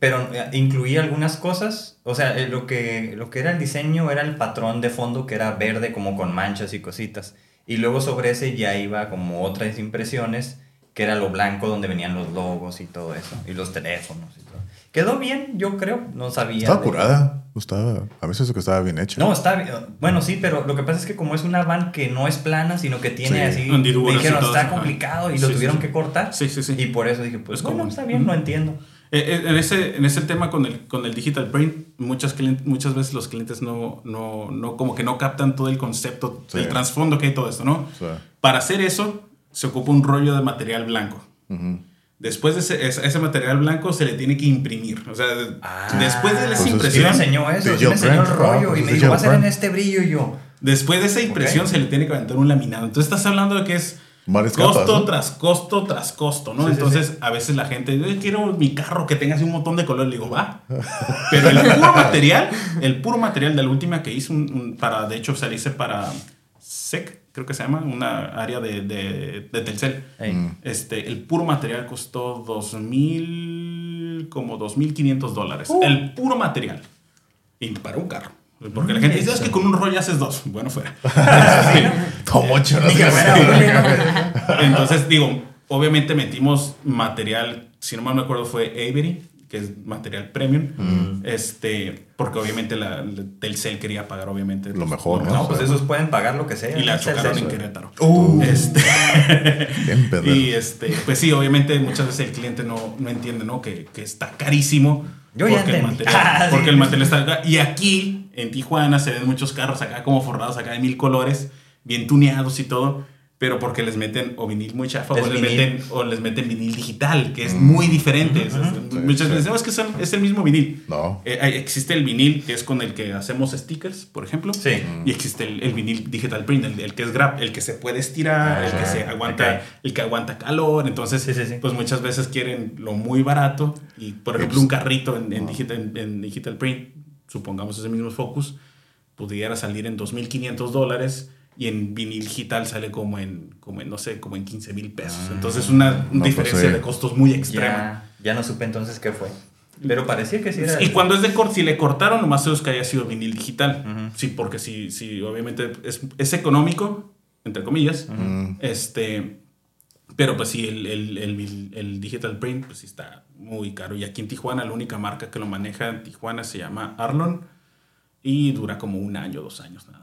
Pero eh, incluía algunas cosas, o sea, eh, lo que, lo que era el diseño era el patrón de fondo que era verde como con manchas y cositas. Y luego sobre ese ya iba como otras impresiones, que era lo blanco donde venían los logos y todo eso, y los teléfonos y todo. Quedó bien, yo creo, no sabía. Estaba de- curada. Estaba, a hizo que estaba bien hecha. No, está bien. Bueno, sí, pero lo que pasa es que como es una van que no es plana, sino que tiene Sí. así... Me dijeron, está eso, complicado y ajá. lo Sí, tuvieron sí, sí. que cortar. Sí, sí, sí. Y por eso dije, pues Es bueno, está bien, lo entiendo. Eh, eh, En ese, en ese tema con el, con el digital print, muchas, muchas veces los clientes no, no, no, como que no captan todo el concepto, Sí. el trasfondo que hay todo esto, ¿no? Sí. Para hacer eso, se ocupa un rollo de material blanco. Ujú. Después de ese, ese- ese material blanco se le tiene que imprimir. O sea, Ah, después de esa Pues es- Sí me impresión, enseñó eso, sí me enseñó el rollo ah, y pues me es dijo, va a ser en este brillo y yo. después de esa impresión Ok. se le tiene que aventar un laminado. Entonces estás hablando de que es Varias costo capas, ¿no? tras costo tras costo, ¿no? Sí, sí, Entonces a veces la gente, yo quiero mi carro que tenga así un montón de color, le digo, va. (laughs) Pero el puro material, el puro material de la última que hice un- un- para, de hecho salirse para SEC, creo que se llama, una área de, de, de Telcel. Este, el puro material costó dos mil, como 2.500 dólares. Uh. El puro material. Y para un carro. Porque la Mm, gente dice, es que con un rollo haces dos. Bueno, fuera. (laughs) Como Entonces, digo, obviamente metimos material, si no mal me acuerdo, fue Avery, que es material premium. Este, porque obviamente la, la Telcel quería pagar, obviamente. Lo mejor, No, pues esos pueden pagar lo que sea. Y la el chocaron en. Querétaro. Uh. Este, (laughs) Bien y este, pues sí, obviamente muchas veces el cliente no, no entiende, ¿no? Que, que está carísimo. Yo ya porque el entendí. material, Ah, sí. porque el material está acá. Y aquí, en Tijuana, se ven muchos carros acá como forrados acá de mil colores, bien tuneados y todo. Pero porque les meten o vinil muy chafa o les, meten, o les meten vinil digital, que es muy diferente. Es- Sí, muchas sí. veces, "No, es que son- es el mismo vinil. No. Eh, existe el vinil que es con el que hacemos stickers, por ejemplo. Sí. Y existe el, el vinil digital print, el, el que es grab, el que se puede estirar, el que se aguanta, ok. el que aguanta calor. Entonces, Sí, sí, sí. pues muchas veces quieren lo muy barato. Y por ejemplo, un carrito en, en digital, en, en digital print, supongamos ese mismo Focus, pudiera salir en 2.500 dólares. Y en vinil digital sale como en, como en no sé, como en 15 mil pesos. Entonces, una No, pues, diferencia sí. de costos muy extrema. Ya, ya no supe entonces qué fue. Pero parecía que sí era. Y cuando es de corte, si le cortaron, lo más seguro es que haya sido vinil digital. Sí, porque si, si obviamente es, es económico, entre comillas. Este. Pero pues sí, el, el, el, el digital print, pues sí está muy caro. Y aquí en Tijuana, la única marca que lo maneja en Tijuana se llama Arlon. Y dura como un año, dos años nada.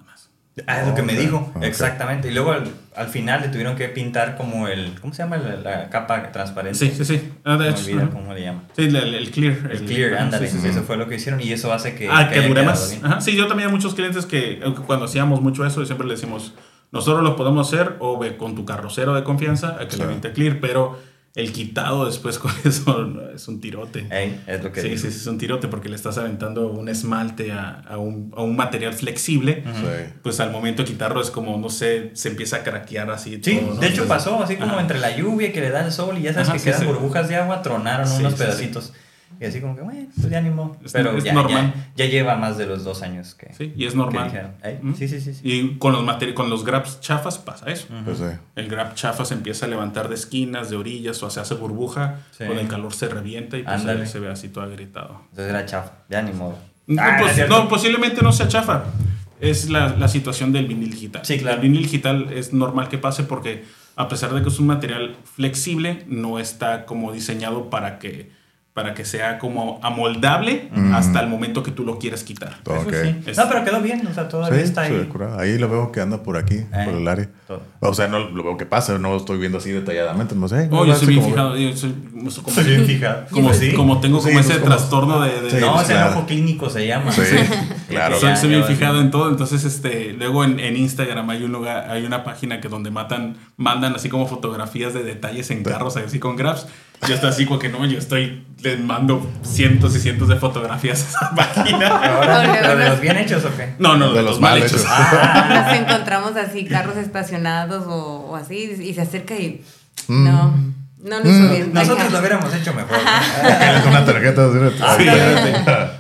Ah, es lo que me dijo, ok. exactamente. Y luego al, al final le tuvieron que pintar como el. ¿Cómo se llama la, la capa transparente? Sí, sí, sí. Ah, de hecho, olvida ajá. cómo le llaman. Sí, el, el clear. El clear, ajá, ándale. sí, sí, sí. Eso fue lo que hicieron y eso hace que. Ah, que haya dure más. Ajá, sí, yo también hay muchos clientes que cuando hacíamos mucho eso, siempre le decimos, nosotros lo podemos hacer o ve con tu carrocero de confianza a que le Sí. vente clear, pero el quitado después con (laughs) eso es un tirote. Ey, es lo que Sí, sí, sí, es un tirote porque le estás aventando un esmalte a, a un, a un material flexible. Sí. Pues al momento de quitarlo es como, no sé, se empieza a craquear así. Sí, todo, ¿no? de hecho Entonces, pasó así como ajá. entre la lluvia que le da el sol y ya sabes Ajá, que sí, quedan sí. burbujas de agua, tronaron Sí, unos sí, sí. pedacitos. Y así como que, bueno, pues ya ni modo. Es- Pero es ya, normal. Ya, ya lleva más de los dos años que. Sí, y es normal. ¿Mm? Sí, sí, sí. sí. Y con los, con los grabs chafas pasa eso. Pues sí. El grab chafa se empieza a levantar de esquinas, de orillas, o se hace burbuja, Sí. con el calor se revienta y pues ahí se ve así todo agrietado. Entonces era chafa, ya ni modo. No, Ah, pues, no, posiblemente no sea chafa. Es la, la situación del vinil digital. Sí, claro. El vinil digital es normal que pase porque a pesar de que es un material flexible, no está como diseñado para que, para que sea como amoldable hasta el momento que tú lo quieras quitar. Eso Ok. sí. Es- No, pero quedó bien, o sea, todavía Sí, está ahí. curado. Ahí lo veo que anda por aquí, Eh, por el área. todo. O sea, no lo veo que pasa, no lo estoy viendo así detalladamente. No sé. Oh, no yo soy bien fijado. yo soy- como, bien fijado. como, Sí. como tengo Sí, como pues, ese como- trastorno de... de- Sí, No, pues, ese claro. enojo clínico se llama. Sí, (laughs) claro. Soy, bien fijado en todo, entonces este, luego en, en Instagram hay un lugar, hay una página que donde matan, mandan así como fotografías de detalles en carros, así con grabs. Yo estoy así como que no, yo estoy, les mando cientos y cientos de fotografías a esa (laughs) página. Ahora, Ole, ¿pero de los bien hechos o qué? No, no, De los mal hechos. (laughs) Ah, Nos encontramos así, carros estacionados o, o así, y se acerca y. Mm. No, no lo hizo bien. nosotros lo hubiéramos hecho mejor. ¿no? Con (laughs) una tarjeta. así,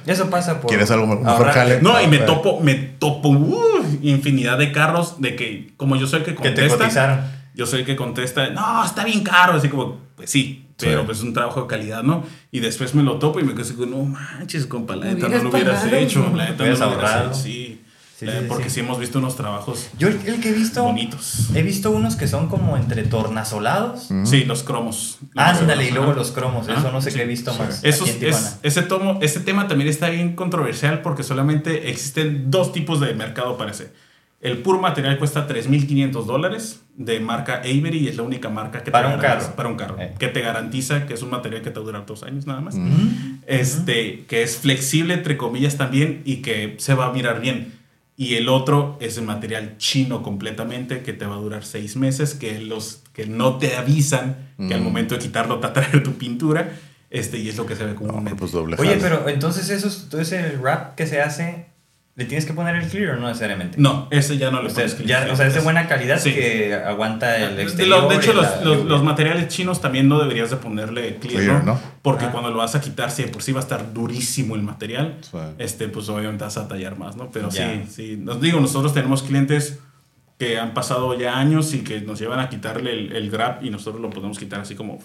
Eso pasa por. ¿Quieres algo mejor, jale? No, y me Ah, topo, me topo uh, infinidad de carros de que, como yo soy el que Que te contesta, cotizaron. Yo soy el que contesta, no, está bien caro, así como, pues sí, pero Sí. pues es un trabajo de calidad, ¿no? Y después me lo topo y me quedo así, como, no manches, compa, la neta no lo hubieras pagado. hecho, la neta no Hubieras lo hubieras ahorrado. hecho, sí. Sí, sí, porque sí. sí. hemos visto unos trabajos Yo el el que he visto. bonitos. He visto unos que son como entre tornasolados. Sí, los cromos. Ándale, y Ajá. luego los cromos. Ajá, Eso no sé sí. qué he visto más. Es, ese, tomo, ese tema también está bien controversial porque solamente existen dos tipos de mercado, parece. El puro material cuesta 3.500 dólares de marca Avery y es la única marca que Para te un garantiza- carro. Para un carro. Eh. Que te garantiza que es un material que te va a durar dos años nada más. Mm. Este, que es flexible, entre comillas, también y que se va a mirar bien. Y el otro es el material chino completamente, que te va a durar seis meses, que los que no te avisan que al Mm. momento de quitarlo te va a traer tu pintura. Este, y es lo que se ve No, comúnmente. pues Oye, pero entonces esos, todo ese wrap que se hace, ¿le tienes que poner el clear o no necesariamente? No, ese ya no le O sea, pones clip. ya, o sea, es de buena calidad Sí. que aguanta el De, exterior. lo- de hecho, los, la los- materiales chinos también no deberías de ponerle clear, Clear, ¿no? ¿no? Porque Ah. cuando lo vas a quitar, si de por sí va a estar durísimo el material, Sí. este, pues obviamente vas a tallar más, ¿no? Pero sí, sí. Nos digo, nosotros tenemos clientes que han pasado ya años y que nos llevan a quitarle el, el grab y nosotros lo podemos quitar así como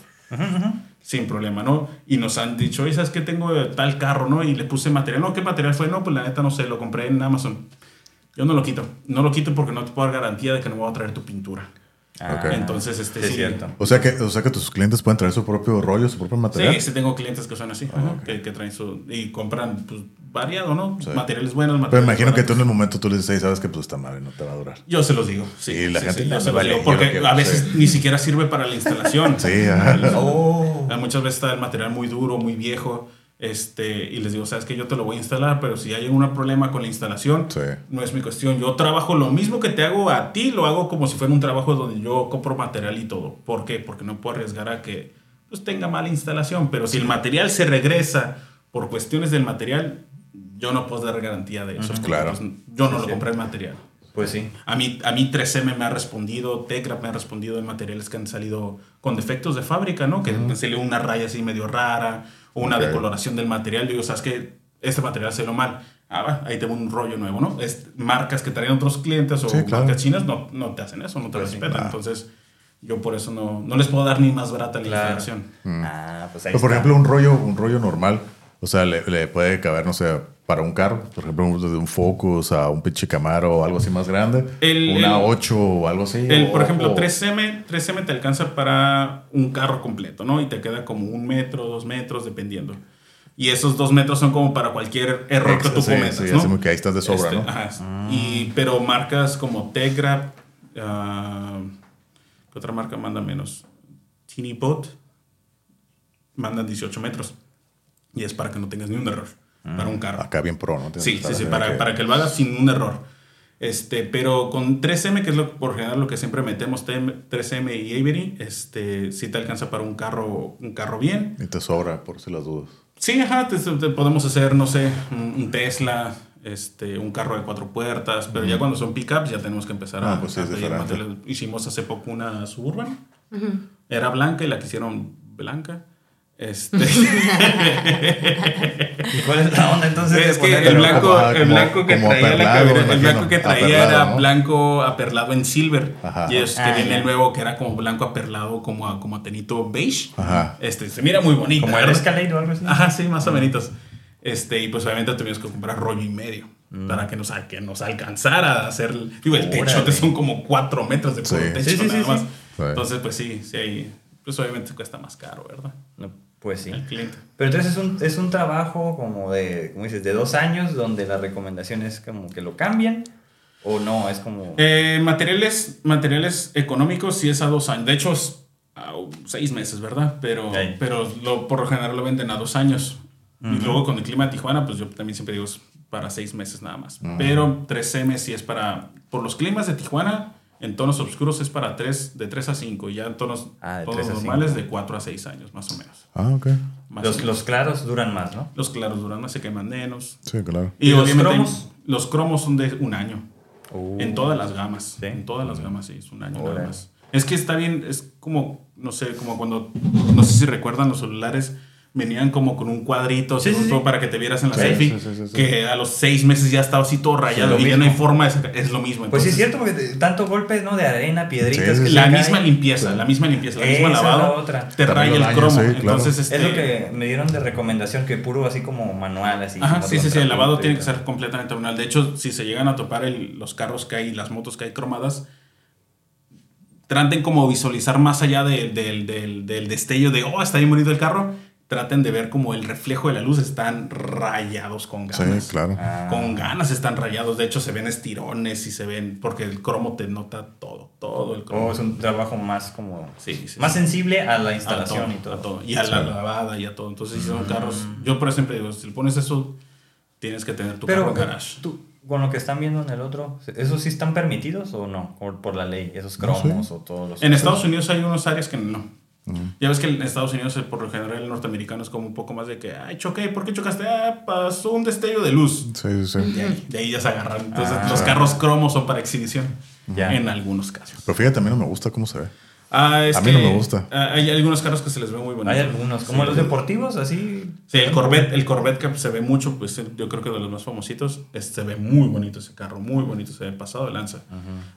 sin problema, ¿no? Y nos han dicho, oye, ¿sabes qué? Tengo tal carro, ¿no? Y le puse material. No, ¿qué material fue? No, pues la neta no sé, lo compré en Amazon. Yo no lo quito. No lo quito porque no te puedo dar garantía de que no voy a traer tu pintura. Ah. Entonces, este sí, es sí. cierto. O sea que, o sea que tus clientes pueden traer su propio rollo, su propio material. Sí, sí tengo clientes que son así, Ah, que, que traen su... Y compran, pues, variado, ¿no? Sí. Materiales buenos, Pero materiales imagino que tú en el momento tú le dices, "Ey, sabes que pues esta madre no te va a durar. Yo se los digo. Sí, Y la sí, gente, sí, "No, yo se los vale, digo. Porque lo quiero", a veces sí. ni siquiera sirve para la instalación. (laughs) Sí, ajá. Oh. (laughs) Ah, Muchas veces está el material muy duro, muy viejo. Este, y les digo, sabes que yo te lo voy a instalar, pero si hay algún problema con la instalación, Sí. no es mi cuestión. Yo trabajo lo mismo que te hago a ti, lo hago como si fuera un trabajo donde yo compro material y todo. ¿Por qué? Porque no puedo arriesgar a que pues, tenga mala instalación. Pero si el material se regresa por cuestiones del material, yo no puedo dar garantía de eso. porque, Claro. pues, yo no Sí, lo sí. compré el material. Pues sí. A mí, a mí 3M me ha respondido, Tecra me ha respondido en materiales que han salido con defectos de fábrica, ¿no? Que me salió una raya así medio rara, o una decoloración del material. Digo, ¿sabes qué? Este material salió mal. Ah, va, ahí tengo un rollo nuevo, ¿no? Es, marcas que traen otros clientes o Sí, claro. marcas chinas no, no te hacen eso, no te Pues sí. respetan. Entonces, yo por eso no, no les puedo dar ni más barata la Claro. instalación. Ah, pues ahí Pero, por ejemplo, un rollo, un rollo normal, o sea, le, le puede caber, no sé, para un carro, por ejemplo, desde un Focus a un pinche Camaro o algo así más grande, El- una el- 8 o algo así. El, o- por ejemplo, o- 3M, 3M te alcanza para un carro completo, ¿no? Y te queda como un metro, dos metros, dependiendo. Y esos dos metros son como para cualquier error que tú Sí, cometas, sí, ¿no? que ahí estás de sobra, Este, ¿no? ajá. Y, pero marcas como Tegra, ah, ¿qué otra marca manda menos? Teeny Bot, mandan 18 metros. Y es para que no tengas ni un error para un carro. Acá bien pro, ¿no? Sí, sí, sí, para, que- para que lo hagas sin un error. Este, pero con 3M, que es lo, por general lo que siempre metemos, TM 3M y Avery, este, sí te alcanza para un carro, un carro bien. Y te sobra, por si las dudas. Sí, ajá, te, te podemos hacer, no sé, un, un Tesla, este, un carro de cuatro puertas, pero ya cuando son pickups ya tenemos que empezar Ah, a, pues sí, a es. Hicimos hace poco una Suburban, era blanca y la quisieron blanca. Este, (laughs) ¿Y cuál es la onda entonces? es que el blanco, Ajá, el como- blanco que como traía la aperlado, cabina- el blanco que traía Aperlado, era ¿no? blanco aperlado en silver. Ajá. Y es que Ah, viene el nuevo que era como blanco aperlado como a, como a tenito beige. Ajá. Este, se mira muy bonito. Como el o algo así. Ajá, sí, más o menos. Este, y pues obviamente tuvimos que comprar rollo y medio para que nos, que nos alcanzara a hacer. Digo, el techo Órale. (laughs) son como cuatro metros de puro Sí. techo Sí, sí, nada sí, más. Entonces, pues sí, sí, hay, pues obviamente cuesta más caro, ¿verdad? No, pues sí. Cliente. Pero entonces es un, es un trabajo como de, como dices, de dos años donde la recomendación es como que lo cambian o no, es como... Eh, materiales, materiales económicos sí es a dos años. De hecho, es a seis meses, ¿verdad? Pero, Ok. pero lo, por lo general lo venden a dos años. Y luego con el clima de Tijuana, pues yo también siempre digo es para seis meses nada más. Pero 3M sí es para... Por los climas de Tijuana, en tonos oscuros es para tres, de 3 a 5. Y ya en tonos, Ah, de tonos 3 a normales 5. de 4 a 6 años, más o menos. Ah, ok. Los, los claros duran más, ¿no? Los claros duran más, se queman menos. Sí, claro. Y, ¿Y los cromos? los cromos son de un año. Uh, En todas las gamas. Sí. En todas las gamas, sí, es un año nada más. Es que está bien, es como, no sé, como cuando, no sé si recuerdan los celulares, venían como con un cuadrito Sí, sí, todo sí. para que te vieras en la Sí, selfie, sí, sí, sí, sí. que a los seis meses ya estaba así todo rayado y ya no hay mismo. forma de sacar, es lo mismo. Pues sí, es entonces, cierto, porque tanto golpes, ¿no? De arena, piedritas. Que La misma limpieza, la misma limpieza, la misma lavado, la otra. te También raya el daña, cromo. sí, claro. Entonces, este, Es lo que me dieron de recomendación, que puro así como manual, así. Ajá, sí, sí, sí, el lavado tiene que ser completamente manual. De hecho, si se llegan a topar el- los carros que hay, las motos que hay cromadas, traten como visualizar más allá de- del, del- del destello de, oh, está bien bonito el carro. Traten de ver como el reflejo de la luz están rayados con ganas. Sí, claro. Ah. Con ganas están rayados. De hecho, se ven estirones y se ven, porque el cromo te nota todo, todo el cromo. Oh, es un trabajo más como... Sí, sí, más sí. sensible a la A instalación todo, y todo. a todo. Y a la lavada y a todo. Entonces, si son carros. Mm. Yo, por siempre digo, si le pones eso, tienes que tener tu Pero carro en garage. tú, con lo que están viendo en el otro, ¿esos sí están permitidos o no? Por, por la ley, esos No sé. cromos o todos los... En Estados Unidos hay unas áreas que no. Ya ves que en Estados Unidos, eh, por lo general, el norteamericano es como un poco más de que, ay, choqué, ¿por qué chocaste? Ah, pasó un destello de luz. Sí, sí, sí. De ahí, de ahí ya se agarran. Entonces, Ah. los carros cromos son para exhibición. Ya. En algunos casos. Pero fíjate, a mí no me gusta cómo se ve. Ah, es A mí no que, me gusta. ah, hay algunos carros que se les ve muy bonitos. Hay algunos, como Sí. los deportivos, así. Sí, el Corvette, el Corvette que se ve mucho, pues yo creo que de los más famositos, es- se ve muy bonito ese carro, muy bonito, se ve pasado de lanza.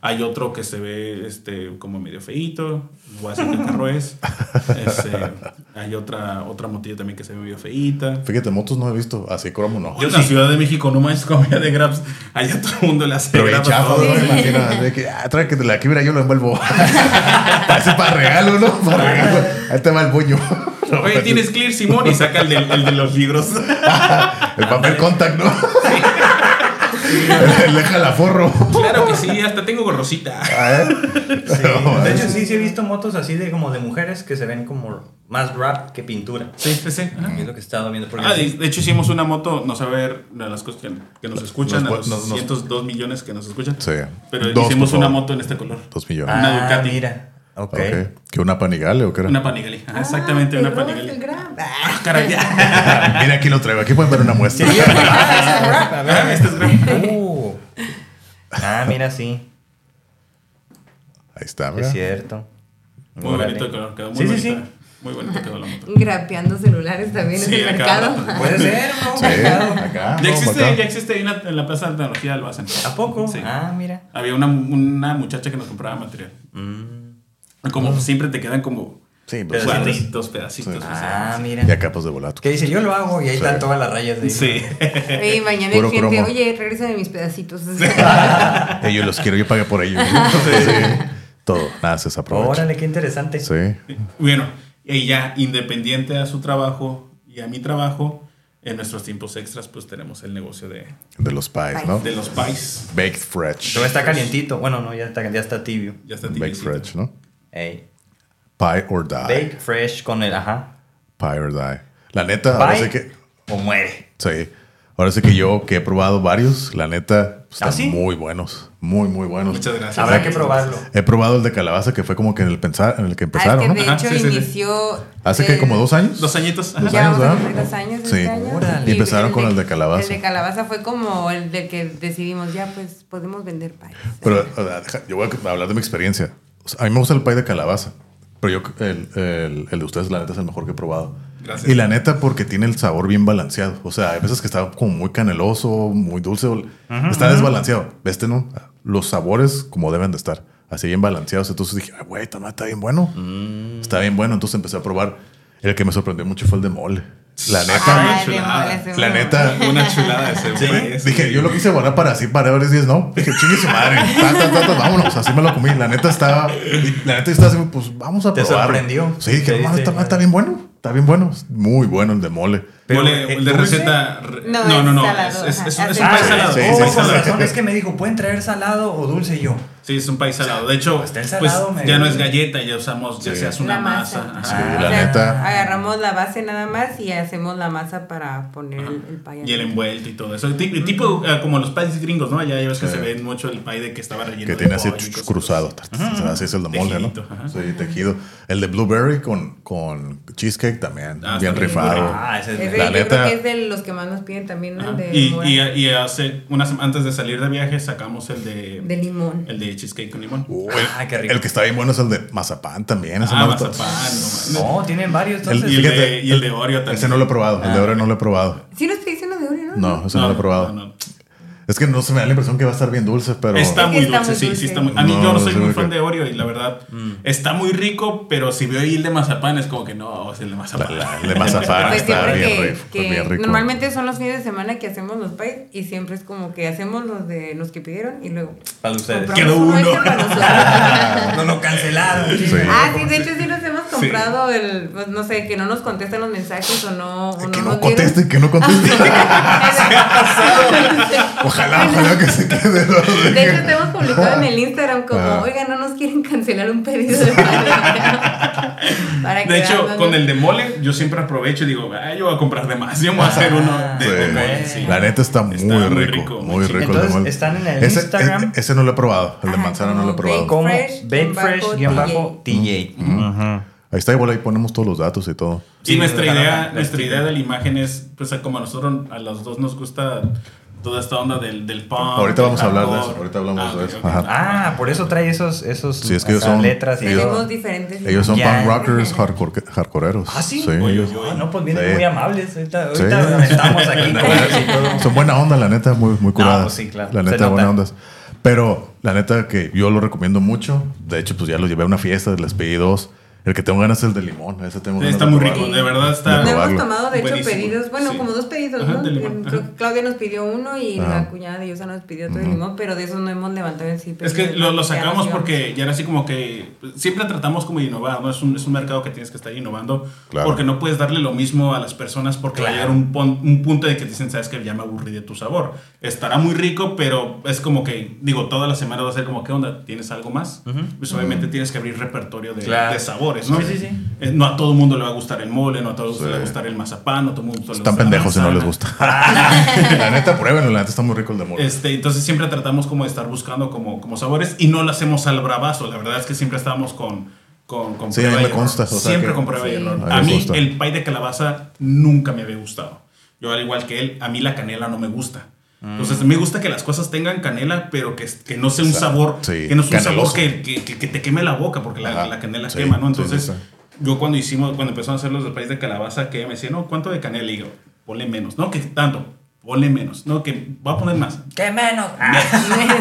Hay otro que se ve este, como medio feíto, voy a decir qué carro es. (laughs) Este, hay otra, otra motilla también que se ve medio feíta. Fíjate, motos no he visto, así como no. Yo en la Ciudad de México, no más comida de Grabs, allá todo el mundo le hace Pero Grabs a chafas, todo. ¿no? Me imagino, de que, ah, trae que de la quibra yo lo envuelvo. (laughs) Para regalo, ¿no? Para regalo. Ahí te va el puño. Oye, tienes Clear Simón y saca el de, el de los libros. (laughs) El papel contact, ¿no? el, el deja la forro. claro que sí, hasta tengo gorrosita. Sí. No, De hecho, sí, sí he visto motos así de como de mujeres que se ven como más rap que pintura. Sí, sí, sí. ajá. Es lo que he estado viendo. Porque Ah, de, de hecho hicimos una moto, no sé a ver de las cosas que, que nos escuchan, Nos- a los nos- nos- 102 millones que nos escuchan. Sí. Pero Dos, hicimos por una moto en este color. Dos millones. una Ah, Ducati. mira. Ok. Ok. ¿Que una panigale o qué era? Una Panigale. Ajá, exactamente, Ah, una ¿te robas Panigale. el Grab? Ah, caray. (laughs) Mira, aquí lo traigo. Aquí pueden ver una muestra. (laughs) Ah, este es gran- Uh. Ah, mira, sí. Ahí está, Es mira. cierto. Muy bonito el color, quedó muy Sí, sí, bonita. sí. Muy bonito quedó la moto. Grapeando celulares también Sí, en el acá. mercado. Puede ser, ¿no? Sí, acá. Ya existe, acá. ya existe ahí una- en la Plaza de Tecnología del Almacén. ¿A poco? Sí. Ah, mira. Había una, una muchacha que nos compraba material. Mm. Como siempre te quedan como Sí, pues, Pedacitos. pedacitos. Sí. Ah, mira. Ya capas de volato. Que dice, yo lo hago y ahí Sí. están todas las rayas de Sí. (laughs) Y mañana Puro hay gente, cromo. oye, regrésame mis pedacitos. (laughs) Ellos los quiero, yo pagué por ellos. (laughs) Sí. Todo, nada se desaprovecha. Órale, qué interesante. Sí. Bueno, ella, independiente a su trabajo y a mi trabajo, en nuestros tiempos extras, pues tenemos el negocio de, De los pies, ¿no? de los pies. Baked fresh. Todo está calientito. Bueno, no, ya está, ya está tibio. Ya está Baked tibiecito. fresh, ¿no? Ey. Pie or die. Bake fresh con el ajá. Pie or die. La neta, ahora sí que. o muere. Sí. Ahora sí que yo que he probado varios, la neta, pues, ¿Ah, están sí? muy buenos. Muy, muy buenos. Muchas gracias. Habrá que probarlo. He probado el de calabaza que fue como que en el, pensar, en el que Ah, empezaron, es ¿no? que de Ajá, hecho sí, sí, sí. inició. Hace que como dos años. Dos añitos. Dos Ya años, vamos ¿verdad? cumplir dos años Sí. este año. Y empezaron con el de calabaza. El de calabaza fue como el de que decidimos, ya pues podemos vender pies. Pero o sea, deja- yo voy a hablar de mi experiencia. O sea, a mí me gusta el pie de calabaza. Pero yo, el, el- el de ustedes, la neta, es el mejor que he probado. Gracias. Y la neta, porque tiene el sabor bien balanceado. O sea, hay veces que está como muy caneloso, muy dulce. está desbalanceado. Este no. Los sabores como deben de estar. Así bien balanceados. Entonces dije, "Ay, güey, está bien bueno. Está bien bueno. Entonces empecé a probar. El que me sorprendió mucho fue el de mole. La neta. Ah, chulada. La neta, Una chulada ese Sí. güey, sí. Dije, yo lo quise guardar para así, para varios días, ¿no? Dije, chingue su madre. (laughs) Vámonos. Así me lo comí. La neta estaba. La neta estaba así, pues vamos a ¿Te probarlo. sorprendió? Sí, dije, Te "No, está, está bien bueno. Está bien bueno. Muy bueno el de mole. Pero, Mole, eh, el de ¿dulce? receta. re- No, No, no, es no. salado, Es, es, es, ajá. es un Ah, país salado. sí, un Oh, sí, salado. razón es que me dijo, ¿pueden traer salado o dulce? Y yo, Sí, es un país salado. De hecho, el pues salado, me- ya no es galleta, ya usamos, ya se hace una La masa. masa. Ah, la O sea, neta. Agarramos la base nada más y hacemos la masa para poner el, el pie. Y el envuelto y todo eso. Ti- Tipo eh, como los pies gringos, ¿no? Allá ya ves que se ven mucho el pie de que estaba relleno. Que de tiene así cruzado. así. Es el de mole, ¿no? Sí, tejido. El de blueberry con, con cheesecake también. Ah, bien rifado. ah, ese es El- La yo neta- creo que es de los que más nos piden también. El de, Y, y, y hace unas antes de salir de viaje sacamos el de, de limón. el de cheesecake con limón. Uh, Ah, el, qué rico. el que está bien bueno es el de mazapán también. Ese ah, mazapán, no tienen varios, El- entonces. y, el de, y el de Oreo también. Ese no lo he probado. El de ahora no lo he probado. Sí, lo estoy diciendo de Oreo, ¿no? No, ese no, lo he probado. no, no. Es que no se me da la impresión que va a estar bien dulce, pero. Está muy está dulce, muy sí, dulce. sí está muy... A mí No, yo no soy muy fan de Oreo y la verdad está muy rico, pero si veo ahí el de mazapán es como que no, es el de mazapán. la- el de mazapán Pues está bien, que, rico, que bien rico. normalmente son los fines de semana que hacemos los pies y siempre es como que hacemos los de los que pidieron y luego Para ustedes. Quedó uno. (laughs) No lo cancelaron. Sí. Ah, sí, de hecho sí nos hemos comprado el, pues no sé, que no nos contestan los mensajes o no. O Que no no nos conteste, que no conteste. (laughs) (laughs) Ojalá, ojalá que se quede. ¿no? De hecho, te hemos publicado en el Instagram como, Ah. oigan, no nos quieren cancelar un pedido de (laughs) Para De hecho, con el de mole, yo siempre aprovecho y digo, ah, yo voy a comprar de más. Yo me voy a hacer uno de, Sí. de mole. sí. La neta está muy, Está muy rico, rico, muy rico. el de Entonces, mole. están en el ese, Instagram. e- Ese no lo he probado. El de Ajá, manzana no lo he como probado. bake- Como Fresh, Bakefresh, guion bajo, TJ. Ahí está, igual ahí ponemos todos los datos y todo. Y Sí, nuestra idea, nuestra idea de la imagen es, pues como a nosotros, a los dos nos gusta toda esta onda del, del punk. Ahorita vamos a hablar de eso. Ahorita hablamos Ah, de ok, eso. ok. Ajá. Ah, por eso trae esos, esos Sí, es que ellos son- letras y ellos-. Tenemos diferentes. Ellos son Ya. punk rockers, hardcore, hardcoreeros. Ah, sí. Sí, Oye, ellos- oye, no, pues vienen Sí. muy amables. Ahorita, Sí. ahorita estamos aquí. (laughs) Son buena onda, la neta, muy, muy curadas. pues sí, claro. La neta, buena ondas. Pero la neta que yo lo recomiendo mucho. De hecho, pues ya lo llevé a una fiesta, les pedí dos. El que tengo ganas es el de limón. Ese tengo ganas Está de muy probarlo. rico, de verdad está. De No hemos tomado, de hecho, Buenísimo. pedidos, bueno, Sí. como dos pedidos, Ajá, ¿no? de limón, ajá. Creo que Claudia nos pidió uno y Ajá. la cuñada de Yosa nos pidió otro de limón, pero de esos no hemos levantado en sí. Es que lo, lo sacamos porque ya era así como que pues, siempre tratamos como de innovar, ¿no? Es un, es un mercado que tienes que estar innovando Claro. porque no puedes darle lo mismo a las personas porque va a Claro. llegar un, pon- un punto de que dicen, sabes que ya me aburrí de tu sabor. Estará muy rico, pero es como que, digo, toda la semana va a ser como, ¿qué onda? ¿Tienes algo más? Pues obviamente tienes que abrir repertorio de, Claro. de sabores, ¿no? Sí, sí, sí. Eh, no a todo el mundo le va a gustar el mole, no a todos Sí. le va a gustar el mazapán, no a todo el mundo le Están pendejos si no les gusta. (laughs) la neta, pruébenlo. La neta está muy rico el de mole. Este, entonces siempre tratamos como de estar buscando como, como sabores y no lo hacemos al bravazo. La verdad es que siempre estábamos con, con, con Sí, prueba a mí y me consta, o sea siempre que- con prueba y Sí. error. A mí gusta. el pay de calabaza nunca me había gustado. Yo al igual que él, a mí la canela no me gusta. Entonces me gusta que las cosas tengan canela, pero que, que no sea un O sea, sabor, sí, que no sea un caneloso. sabor que, que, que- que te queme la boca, porque la, Ajá, la canela sí, quema, ¿no? sí, Entonces sí, sí. yo cuando hicimos, cuando empezamos a hacer los del país de calabaza, que ella me decía, no, ¿cuánto de canela? Y yo, ponle menos, ¿no? Que tanto, ponle menos, ¿no? Que voy a poner más. ¡Qué menos! Ah,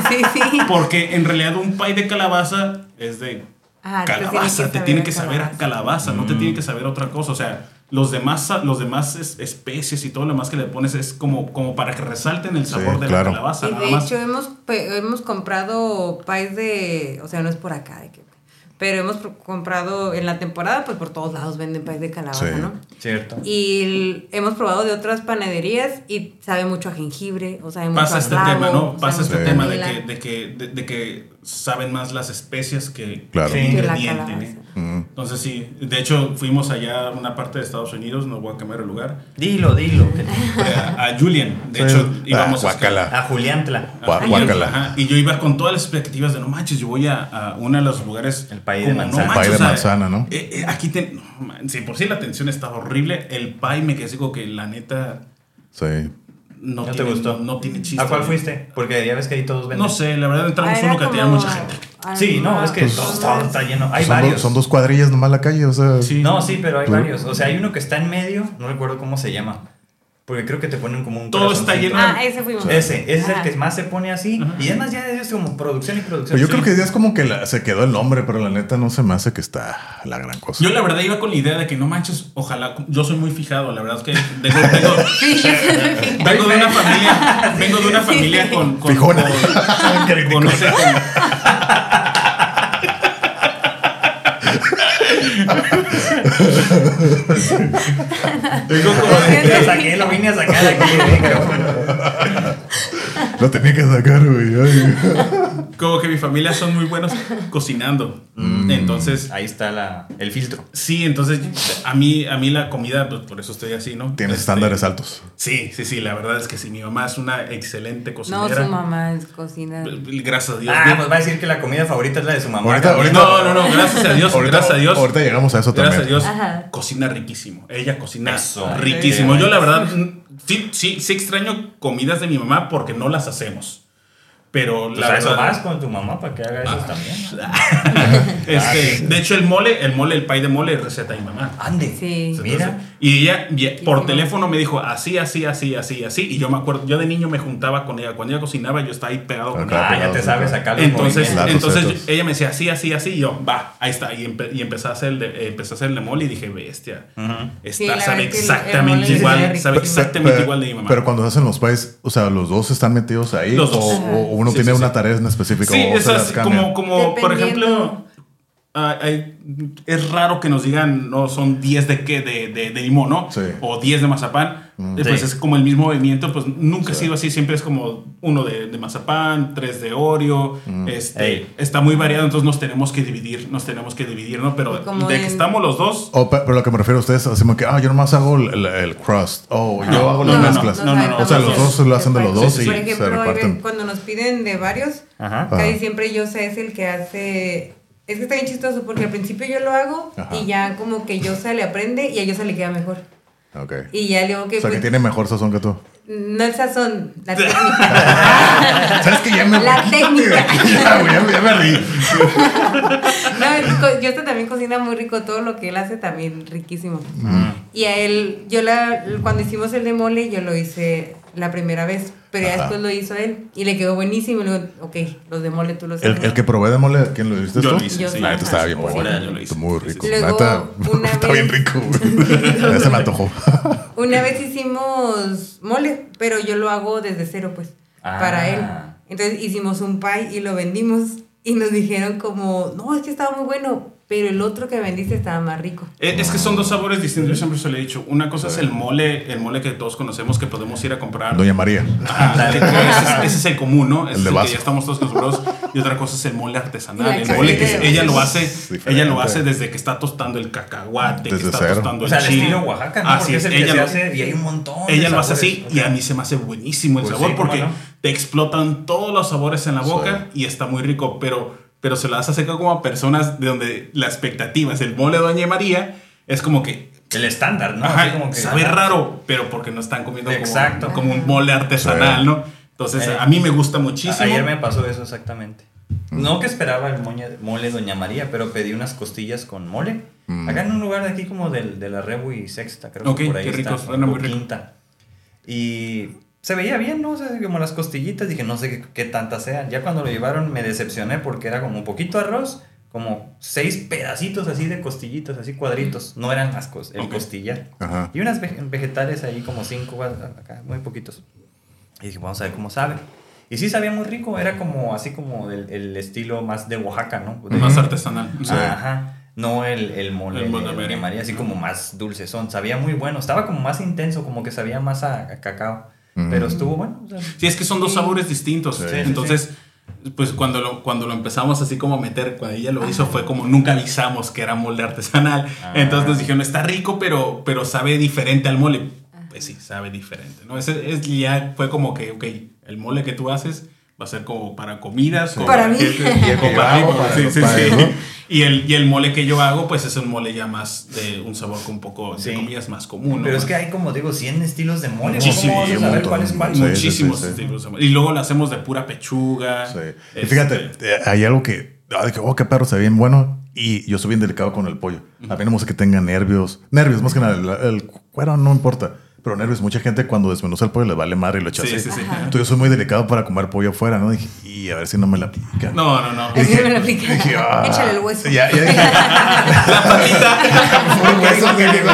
sí, sí. Porque en realidad un pay de calabaza es de Ah, te tiene calabaza, que te saber tiene a que saber a calabaza. calabaza, no te tiene que saber a otra cosa. O sea, los demás, los demás es- especies y todo lo demás que le pones es como, como para que resalten el sabor Sí, de claro. la calabaza. Y nada de más. hecho hemos, hemos comprado país de, o sea, no es por acá, de que, pero hemos comprado en la temporada, pues por todos lados venden país de calabaza, Sí. ¿no? Cierto. Y el- hemos probado de otras panaderías y sabe mucho a jengibre, o sabe mucho Pasa a este clavo, tema, ¿no? Pasa mucho este tema de que, de, que, de, de que saben más las especias que Claro. Sí. La ingrediente. ¿eh? Mm. Entonces sí, de hecho fuimos allá a una parte de Estados Unidos, no voy a cambiar el lugar, Dilo, dilo. (laughs) a, a Julian. De Sí. hecho, Ah, íbamos a guacala. A Juliantla. Gua- ajá, Y yo iba con todas las expectativas de no manches, yo voy a, a uno de los lugares. El pay de manzana. No El pay manches, de o sea, manzana, ¿no? eh, eh, aquí te. No, man, sí, por si la atención estaba horrible. El pay me quedé así como que la neta Sí. No, ¿No te tiene, gustó? No, no tiene chiste. ¿A cuál fuiste? Porque ya ves que ahí todos venden. No sé, la verdad entramos Ah, uno que tenía mucha gente. ah, Sí, no, es que Pues- todo, todo está lleno. Hay son, varios. dos, son dos cuadrillas nomás la calle, o sea. Sí. No, sí, pero hay varios. O sea, hay uno que está en medio, no recuerdo cómo se llama. Porque creo que te ponen como un Todo está lleno Ah, ese fuimos. Ese, ese es el que más se pone así. Ajá. Y además ya es como producción y producción. Pero yo creo que ya es como que la- se quedó el nombre, pero la neta no se me hace que está la gran cosa. Yo la verdad iba con la idea de que no manches, ojalá, yo soy muy fijado, la verdad es que vengo, vengo, (laughs) vengo de una familia, vengo de una familia con, con, Fijona. con- (laughs) con, no sé, con- vengo como de- Lo saqué, lo vine a sacar (laughs) de aquí. el micrófono. Lo tenía que sacar, güey. como que mi familia son muy buenos cocinando. Entonces, Ahí está la, el filtro. sí, entonces a mí, a mí la comida, pues por eso estoy así, ¿no? Tiene Este, estándares altos. Sí, sí, sí, la verdad es que sí, mi mamá es una excelente No, cocinera. su mamá es cocina. Gracias a Dios. Ah, pues va a decir que la comida favorita es la de su mamá. Ahorita- también. ahorita- No, no, no, gracias a Dios, Ahorita, gracias a Dios. ahorita llegamos a eso Gracias a también. Dios, Ajá. cocina riquísimo. Ella cocina Eso. riquísimo. Yo, la verdad, mm, sí, sí, sí extraño comidas de mi mamá porque no las hacemos. Pero Pues la a eso verdad. vas con tu mamá para que haga eso también. (laughs) Este, de hecho, el mole, el mole, el pay de mole es receta de mi mamá. Ande. Sí. Entonces, Mira. Y ella por teléfono me dijo así, así, así, así, así. Y yo me acuerdo, yo de niño me juntaba con ella. Cuando ella cocinaba, yo estaba ahí pegado con ella. Ah, ya te sabes acá los Entonces, entonces ella me decía así, así, así. Y yo, va, ahí está. Y, empe- y empecé a hacer el de, eh, empecé a hacer el de mole y dije, bestia. Ujú. Está, Sí, la sabe verdad que el- el exactamente igual, sabe exactamente Pero- igual de mi mamá. Pero cuando hacen los países, o sea, los dos están metidos ahí. Los dos. O, o uno Sí, tiene sí, una sí. tarea en específico. Sí, o esas como, como por ejemplo, ah, hay- es raro que nos digan, no, son 10 de qué, de, de, de limón, ¿no? Sí. O 10 de mazapán. Mm. Pues Sí. es como el mismo movimiento, pues nunca ha Sí. sido así, siempre es como uno de, de mazapán, tres de Oreo, Mm. este, Ey. está muy variado, entonces nos tenemos que dividir, nos tenemos que dividir, ¿no? Pero de que estamos los dos, O, pe- pero lo que me refiero a ustedes, así como que, ah, yo nomás hago el, el- el crust. Oh, yo hago no, las no, no, mezclas. no, no, no. O sea, los dos lo hacen de los dos Sí, y Por se ejemplo, hay ve- reparten. cuando nos piden de varios, Ajá. Ah. casi siempre Yosa es el que hace. Es que está bien chistoso porque al principio yo lo hago Ajá. y ya como que Yosa le aprende y a Yosa le queda mejor. Ok. Y ya le digo que... O sea, que pues, tiene mejor sazón que tú. No el sazón, la (laughs) técnica. ¿Sabes que ya me La técnica. ya, me- ya me rí. (laughs) No, yo también cocina muy rico, todo lo que él hace también riquísimo. Y a él, yo la, cuando hicimos el de mole, yo lo hice la primera vez, pero ya después lo hizo él y le quedó buenísimo. Y le digo, ok, los de mole tú los El, el que probé de mole, ¿quién lo hiciste Yo tú? lo hice, Yo sí. La neta estaba bien bueno. Órale, yo lo hice. Muy rico. Luego, (laughs) una está vez- bien rico. güey. (laughs) Ya se me antojó. (laughs) Una vez hicimos mole, pero yo lo hago desde cero, pues, Ah. para él. Entonces hicimos un pie y lo vendimos y nos dijeron como, no, es que estaba muy bueno, pero el otro que vendiste estaba más rico. Eh, Es que son dos sabores distintos, yo siempre se lo he dicho. Una cosa es el mole, el mole que todos conocemos que podemos ir a comprar. Doña María. Ajá, ese, es, ese es el común, ¿no? Ese El es de el que ya estamos todos acostumbrados. Y otra cosa es el mole artesanal. El mole que ella lo hace, Es ella lo hace desde que está tostando el cacahuate, Desde que está cero. tostando O sea, el chile. estilo Oaxaca, ¿no? Así Porque es, es el que ella se lo, hace y hay un montón de ella lo hace así y a mí se me hace buenísimo el Pues sabor sí, ¿cómo porque no? te explotan todos los sabores en la boca y está muy rico, pero, pero se lo das a hacer como a personas de donde la expectativa es el mole de Doña María, es como que El estándar, ¿no? Ajá, Así como que, sabe ajá. raro, pero porque no están comiendo como, Exacto. como un mole artesanal. ¿no? Entonces, Eh, a mí me gusta muchísimo. Ayer me pasó eso exactamente. No que esperaba el moña- mole Doña María, pero pedí unas costillas con mole. Mm. Acá en un lugar de aquí como del, de la Rebu y Sexta, creo que por ahí qué rico, está, suena muy rico. Quinta. Y se veía bien, ¿no? O sea, como las costillitas, dije, no sé qué, qué tantas sean. Ya cuando lo llevaron me decepcioné porque era como un poquito arroz, como seis pedacitos así de costillitas, así cuadritos. No eran las cos el Ok. costillar. Ajá. Y unas vege- vegetales ahí como cinco, acá, muy poquitos. Y dije, vamos a ver cómo sabe. Y sí sabía muy rico, era como así como del el estilo más de Oaxaca, ¿no? De- Más artesanal. Sí. Ajá. No el, el mole El de de. María, así como más dulcezón. Sabía muy bueno, estaba como más intenso, como que sabía más a, a cacao. Ujú. Pero estuvo bueno. o sea, Sí, es que son dos sabores distintos. Sí. Sí, sí, Entonces, pues cuando lo, cuando lo empezamos así como a meter, cuando ella lo hizo, fue como nunca avisamos que era mole artesanal. Ah. Entonces nos dijeron, está rico, pero, pero sabe diferente al mole. Pues sí, sabe diferente, ¿no? Ese es, ya fue como que, ok, el mole que tú haces va a ser como para comidas. como Para mí. gente- Y el que como yo para sí, sí, sí. Y el, y el mole que yo hago, pues es un mole ya más de un sabor con un poco, Sí. comillas, más común. ¿no? Pero es que hay como digo 100 estilos de mole. Muchísimos sí, sí. estilos de mole. Y luego lo hacemos de pura pechuga. Sí. Y Este, fíjate, eh, hay algo que, ah, dije, oh, qué perro, se ve bien bueno. Y yo soy bien delicado con el pollo. A mí no me gusta que tenga nervios. Nervios, más que nada. El, el cuero no importa. Pero nervios, mucha gente cuando desmenuza el pollo le vale madre y lo echa Sí, así. sí, sí. Entonces yo soy muy delicado para comer pollo afuera, ¿no? Dije, y a ver si no me la pican. No, no, no. Dije- me lo aplica. dije, ah, Échale el hueso. Ya, ya dije. (laughs) Un hueso (laughs) que digo,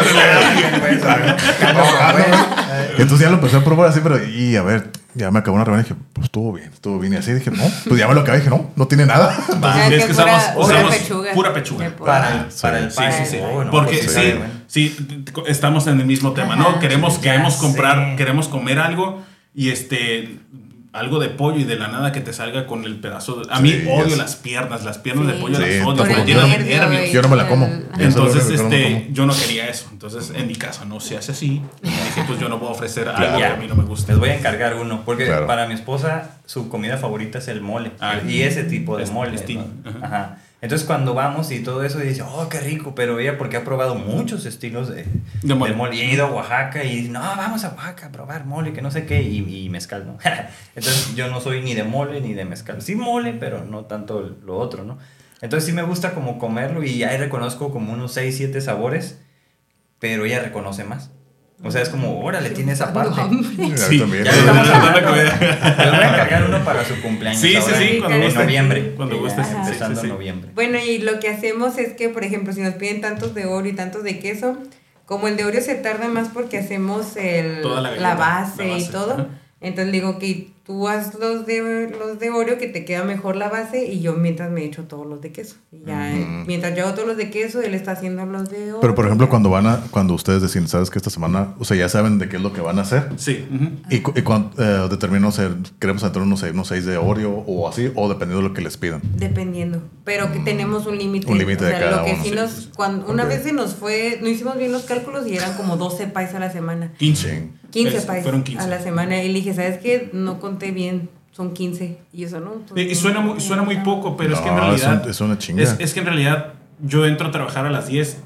Entonces ya lo empecé a probar así, pero y a ver, ya me acabó una reunión y dije, pues estuvo bien, estuvo bien. Y así dije, no, pues ya me lo acabé y dije, no, no tiene nada. (laughs) (laughs) Es que que pura- usamos, pura usamos pechuga. pura pechuga. Para el, para el Sí, sí, sí. No, Porque pues, sí, sí, estamos en el mismo tema, ¿no? Queremos, queremos comprar, sé. queremos comer algo y este algo de pollo y de la nada que te salga con el pedazo de... A mí Sí, odio sé. las piernas, las piernas de Sí. pollo Sí, las odio, el llenan de nervio, nervios. Yo no me la como. Es Entonces, que no me este, como. yo no quería eso. Entonces, en mi casa no se hace así. Y dije, pues yo no puedo ofrecer algo Claro. que a mí no me gusta. Les voy a encargar uno, porque Claro. para mi esposa su comida favorita es el mole. Ah, y ese tipo de es- mole. ¿no? ajá. Ajá. Entonces cuando vamos y todo eso dice, oh, qué rico, pero ella porque ha probado muchos estilos de, De mole. Y he ido a Oaxaca y dice, no, vamos a Oaxaca a probar mole, que no sé qué, y, y mezcal, ¿no? (laughs) Entonces yo no soy ni de mole ni de mezcal. Sí mole, pero no tanto lo otro, ¿no? Entonces sí me gusta como comerlo y ahí reconozco como unos 6, 7 sabores, pero ella reconoce más. O sea, es como, órale, tiene esa parte. Mí (laughs) Sí, también. Ya Sí, estamos hablando. voy a encargar uno para su cumpleaños. Sí, sí, ahora sí, en- cuando en guste. noviembre. Cuando que guste, ya sí, sí, empezando sí. noviembre. Bueno, y lo que hacemos es que, por ejemplo, si nos piden tantos de Oreo y tantos de queso, como el de Oreo se tarda más porque hacemos el, la base la y todo, entonces digo que tú haz los de, los de Oreo que te queda mejor la base y yo mientras me echo todos los de queso. Y ya, eh, mientras yo hago todos los de queso, él está haciendo los de Oreo. Pero por ejemplo, cuando van a, cuando ustedes deciden, sabes que esta semana, o sea, ya saben de qué es lo que van a hacer. Sí. Y, cu- y cuando eh, determinan, o sea, queremos entrar unos, seis- unos seis de Oreo o así, o dependiendo de lo que les pidan. Dependiendo, pero que tenemos un límite. Un límite o de cada lo que uno, sí sí, nos, cuando, una Ok. vez se nos fue, no hicimos bien los cálculos y eran como 12 pais a la semana. 15. Ching. 15 Es- pais Fueron 15. a la semana. Y le dije, ¿sabes qué? No conté bien, son 15. Y eso no. Y, y suena, muy, suena muy poco, pero es que en No, es realidad. un- es una chinga. Es, es que en realidad yo entro a trabajar a las 10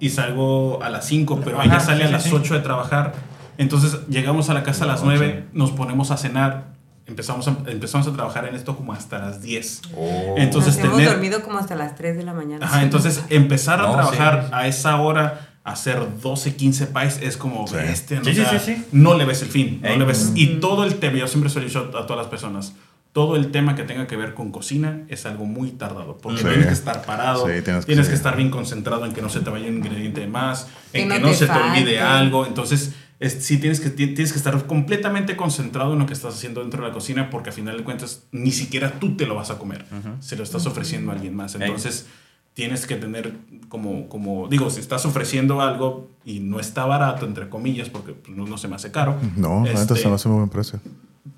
y salgo a las 5, pero Ajá, ella sale sí, a sí, las sí. 8 de trabajar. Entonces llegamos a la casa a las 9, nos ponemos a cenar, empezamos a, empezamos a trabajar en esto como hasta las 10. Oh. Entonces Nos hemos tener... dormido como hasta las 3 de la mañana. Ajá, entonces empezar a No, trabajar sí. a esa hora, hacer 12, 15 pies es como Sí. bestia, ¿no? Sí, O sí, sea, sí, sí. no le ves el fin, no Ey. le ves. Y todo el tema, yo siempre se lo he dicho a todas las personas, todo el tema que tenga que ver con cocina es algo muy tardado, porque Sí. tienes que estar parado, Sí, tienes tienes, que- estar bien concentrado en que no se te vaya un ingrediente de más, en que no te se te olvide algo, entonces es- sí tienes que, ti- tienes que estar completamente concentrado en lo que estás haciendo dentro de la cocina, porque al final de cuentas ni siquiera tú te lo vas a comer, se lo estás ofreciendo a alguien más, entonces tienes que tener como, como, digo, si estás ofreciendo algo y no está barato, entre comillas, porque pues, no, no se me hace caro, No, este, se me hace muy buen precio.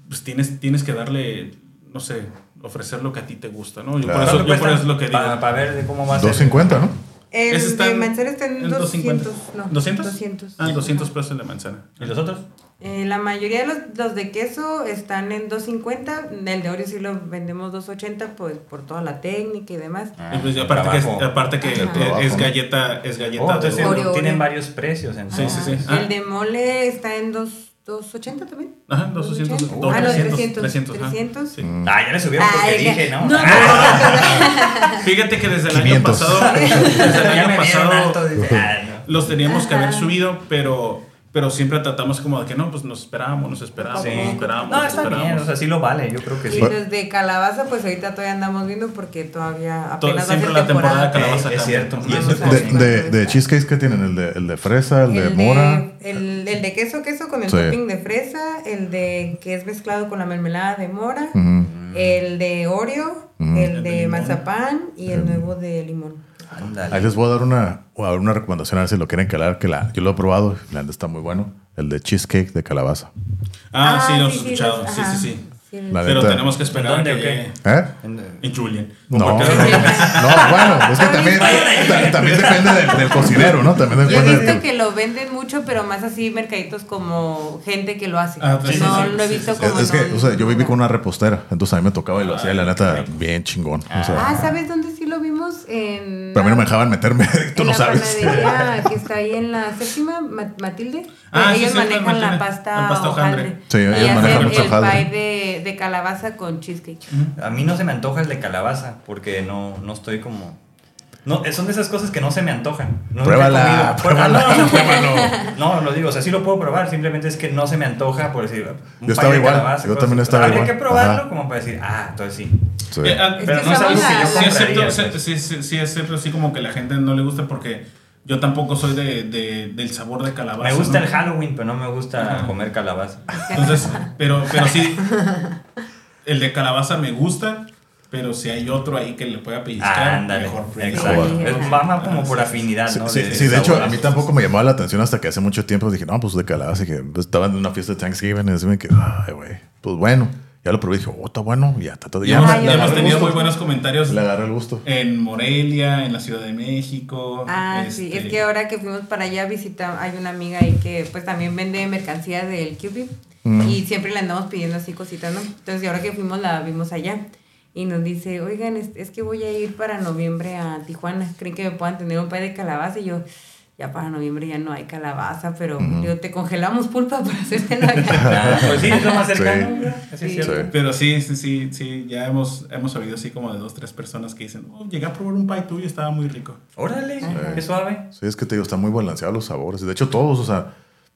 pues tienes, tienes que darle, no sé, ofrecer lo que a ti te gusta, ¿no? Yo Claro. por eso, yo por eso es lo que digo. Para ver de cómo va a ser. 250, ¿no? El está de manzana está en, en 200. 250. No, ¿200? 200. Ah, 200 pesos en la manzana. ¿Y los otros? Eh, la mayoría de los, los de queso están en 250. El de Oreo sí lo vendemos 280 pues, por toda la técnica y demás. Ah, pues, aparte, que, es, galleta, es galleta Oh, de entonces Oreo, tienen Oreo. varios precios. entonces. Sí, sí, sí. El Ah. de mole está en dos, 280 también. Ajá, 200, 280. dos, ah, no, 300, 300. 300, ajá. 300. Sí. Ah, ya le subieron porque Ay, dije, ¿no? no, Ah, (laughs) Fíjate que desde el 500. año pasado, (laughs) desde el año pasado alto. Dije, ah, no. los teníamos que haber subido, pero, pero siempre tratamos como de que no, pues nos esperábamos, nos esperábamos, Sí. nos esperábamos. No, nos está bien, esperábamos. o sea, sí lo vale, yo creo que Y sí. los de calabaza, pues ahorita todavía andamos viendo porque todavía apenas va a siempre ser la temporada temporada. de calabaza Eh, es cierto. Y eso es Vamos a De, de, de cheesecakes que tienen el de, el de fresa, el, de mora. El, el de queso, queso con el Sí. topping de fresa, el de que es mezclado con la mermelada de mora, Ujú. el de Oreo, Mm. el El de de mazapán y el nuevo de limón. Ahí les voy a dar una, una recomendación a ver si lo quieren calar, que la, yo lo he probado, y la neta está muy bueno. El de cheesecake de calabaza. Ah, sí, lo he sí, escuchado. Sí, sí, sí. La Pero neta. tenemos que esperar a ¿Dónde que llegue. ¿Eh? En- Julian. No, (laughs) no, bueno, es que también, ta- también depende del, del cocinero, ¿no? También Yo he depende visto del, que lo venden mucho, pero más así mercaditos como gente que lo hace. Ah, sí, no sí, sí, lo he visto sí, como Es, es que, en- o sea, yo viví con una repostera, entonces a mí me tocaba y lo hacía, la neta, bien chingón. O sea, Ah, ¿sabes dónde lo vimos? En pero a mí no me la- dejaban meterme, (laughs) tú en no la sabes. panadería que está ahí en la séptima, Ma- Matilde. Ah, sí, ellos sí, manejan Matilde. la pasta, La pasta hojaldre. hojaldre. Sí, ellos y hacen manejan mucho el hojaldre. pie de, de calabaza con cheesecake. A mí no se me antoja el de calabaza porque no, no estoy como. No, son de esas cosas que no se me antojan. No he Pruébala, comido. (laughs) pruébala, Ah, no, no, lo digo, o sea, sí lo puedo probar, simplemente es que no se me antoja por decir. un Yo estaba igual, calabaza, yo cosas también estaba Habría igual. que probarlo Ajá. como para decir, ah, entonces sí. Sí. Eh, ah, Pero que no es algo que yo las- Sí, es cierto, compraría. sí, sí, sí, sí, es cierto, así como que la gente no le gusta porque yo tampoco soy de, de- del sabor de calabaza. Me gusta ¿no? el Halloween, pero no me gusta Ajá. comer calabaza. Entonces, pero, pero sí, el de calabaza me gusta, pero si hay otro ahí que le pueda pellizcar, Ándale, mejor exacto. Es-. Va más como por afinidad, Sí, ¿no? sí, De sí, de hecho, a mí tampoco me llamaba la atención hasta que hace mucho tiempo dije, no, pues de calabaza. Y que pues, estaba en una fiesta de Thanksgiving y decime que, ay, güey, pues bueno. Ya lo probé y dije, oh, está bueno. Y ya está todo. Ya, hemos, ya tenido muy buenos comentarios Le agarré el gusto. en Morelia, en la Ciudad de México. Ah, sí, este, es que ahora que fuimos para allá visitamos, hay una amiga ahí que pues también vende mercancía del QB Mm. y siempre le andamos pidiendo así cositas, ¿no? Entonces y ahora que fuimos la vimos allá y nos dice, oigan, es, es que voy a ir para noviembre a Tijuana, ¿creen que me puedan tener un pay de calabaza? Y yo, ya para noviembre ya no hay calabaza, pero digo, te congelamos pulpa (laughs) para hacértelo allá. Ah, pues sí, es lo más cercano. Sí. Así es Sí. cierto. Sí. Pero sí, sí, sí, sí, ya hemos, hemos oído así como de dos, tres personas que dicen, oh, llegué a probar un pie tuyo y estaba muy rico. Órale, qué suave. Sí, es que te digo, están muy balanceados los sabores. De hecho, todos, o sea,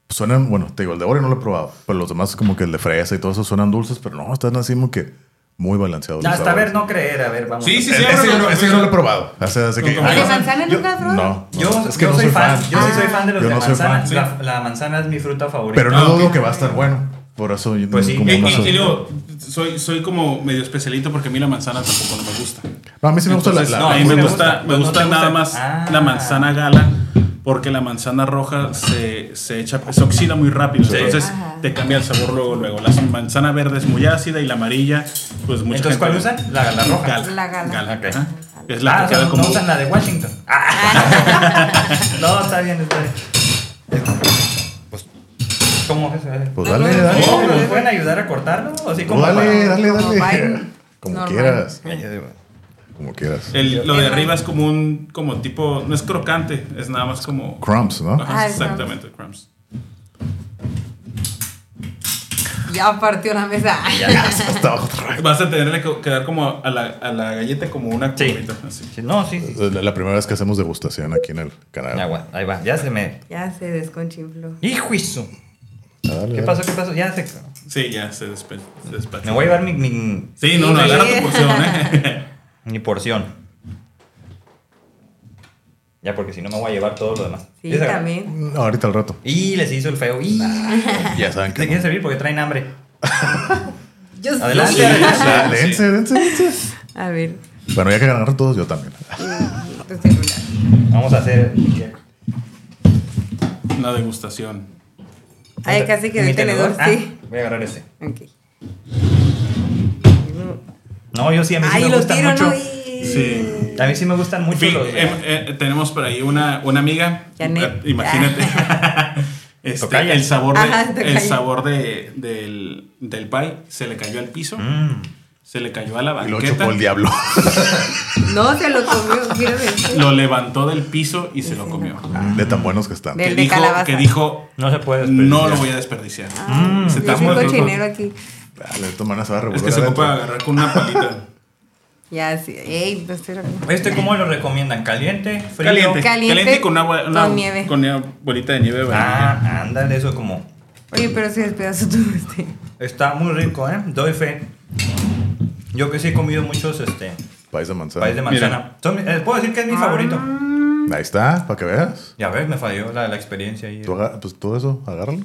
suenan, bueno, te digo, el de Oreo no lo he probado, pero los demás, como que el de fresa y todo eso, suenan dulces, pero no, están así como que muy los hasta ver, no creer, a ver, vamos. Sí, a sí, ver. sí, Ese yo, no- pero- ese yo no lo he probado. O sea, así que, ¿El de ay, manzana yo- nunca has probado? No, Yo, no, es que yo no soy fan. Yo sí Ah. soy fan de los Yo de no soy manzana. fan, sí. La, la manzana es mi fruta favorita. Pero no Ah, dudo que va a estar bueno. Por eso yo Pues sí, como soy- y digo, soy, soy como medio especialito porque a mí la manzana tampoco no me gusta. No, a mí sí me gusta la, Entonces, la- no, a mí me gusta, gusta, me gusta gusta. nada más Ah. la manzana gala porque la manzana roja se, se echa, se oxida muy rápido. Sí. Entonces Ajá. te cambia el sabor luego, luego. La manzana verde es muy ácida y la amarilla, pues mucha Entonces, gente- ¿cuál usan? La, la roja. Gala. La gala. Ok. ajá. Es la ah, que o sea, queda no, como... no usan la de Washington. Ah. (laughs) no, está bien, está bien. Pues, ¿cómo es? Pues dale, No, dale. ¿Cómo no, ¿Me no. pueden ayudar a cortarlo? Así Tú como dale, dale, Como dale. Como Normal. quieras. Ya, ya como quieras. El- lo de arriba es como un, como tipo, no es crocante, es nada más como... Crumbs, ¿no? Ajá, Ah, exactamente, crumbs. Ya partió la mesa. (laughs) Hasta abajo. Vas a tenerle que dar como a la, a la galleta como una Sí. curvita, así. Sí, No, sí, sí. La, la primera vez que hacemos degustación aquí en el canal. Ya, ahí va, ya se me. Ya se desconchinfló. ¡Hijo hizo! Ah, dale, ¿Qué dale. pasó? ¿Qué pasó? Ya se. Sí, ya se, despe se despachó. Me voy a llevar mi, mi, Sí, no, no, agarra tu porción, ¿eh? (laughs) mi porción. Ya, porque si no me voy a llevar todo lo demás. Sí, ¿Ya se- también. No, ahorita al rato. Y les hizo el feo. Y... (laughs) Ya saben ¿Te que. quieren servir? Porque traen hambre. (laughs) Yo. Adelante. Sí, sí, dense, dense, dense. A ver. Bueno, ya que ganaron todos, yo también. (laughs) celular. Vamos a hacer. Una degustación. Ay, casi que ¿Mi el tenedor, Ah, sí. voy a agarrar ese. Ok. No, yo sí, a mí sí Ay, me lo gustan tiro, mucho. ¿no? Y- Sí. A mí sí me gustan mucho los. em, eh, tenemos por ahí una, una amiga. Janet. eh, Imagínate. (laughs) Este, Tocaya. el sabor, de, Ajá, el sabor de, del, del pie se le cayó al piso, Mm. se le cayó a la Y lo banqueta, chupó el diablo. (laughs) No, se lo comió. Mírame. lo levantó del piso y se lo comió. De tan buenos que están. Que dijo, que dijo, No se puede no desperdiciar. lo voy a desperdiciar. Mm, se Yo soy cochinero aquí. Dale, de todas maneras se va a Es revolver. que se adentro. ocupa agarrar con una palita. (laughs) Ya, sí. Ey, no estoy ¿Este cómo lo recomiendan? ¿Caliente? ¿Frío? Caliente, Caliente caliente, con, una, una- con nieve. Con una bolita de nieve. Ah, ándale, eso como. Oye, pero si despedazo tú este. Está muy rico, ¿eh? Doy fe. Yo que sí he comido muchos este, País de manzana. país de manzana. Son eh, Puedo decir que es mi favorito. Ahí está, para que veas. Ya ves, me falló la, la experiencia ahí. Tú pues todo eso, agárralo.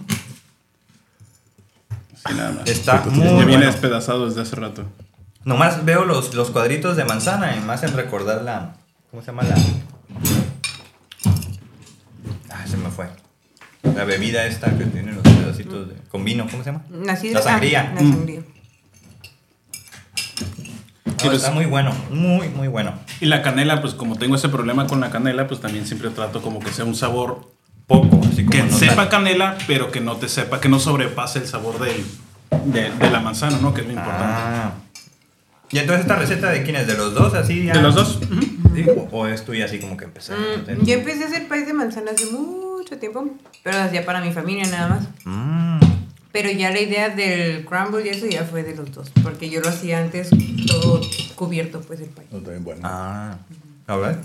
Sí, nada más. Está muy Ya viene bueno. despedazado desde hace rato. Nomás veo los, los cuadritos de manzana y más en recordar la. ¿Cómo se llama la.? Ah, se me fue. La bebida esta que tiene los pedacitos de. Con vino, ¿cómo se llama? La sangría. La sangría. No, está muy bueno, muy, muy bueno. Y la canela, pues como tengo ese problema con la canela, pues también siempre trato como que sea un sabor Poco, así como. que no sepa canela, pero que no te sepa, que no sobrepase el sabor del, de, de la manzana, ¿no? Que es lo importante. Ah. Y entonces esta receta de quién es, de los dos, así ya? De los dos. Sí, o, o es tuya así como que empezaste. Mm, yo empecé a hacer país de manzana hace mucho tiempo, pero lo hacía para mi familia nada más. Mm. Pero ya la idea del crumble y eso ya fue de los dos, porque yo lo hacía antes todo cubierto, pues el país. No, bien bueno. Ah, a ver.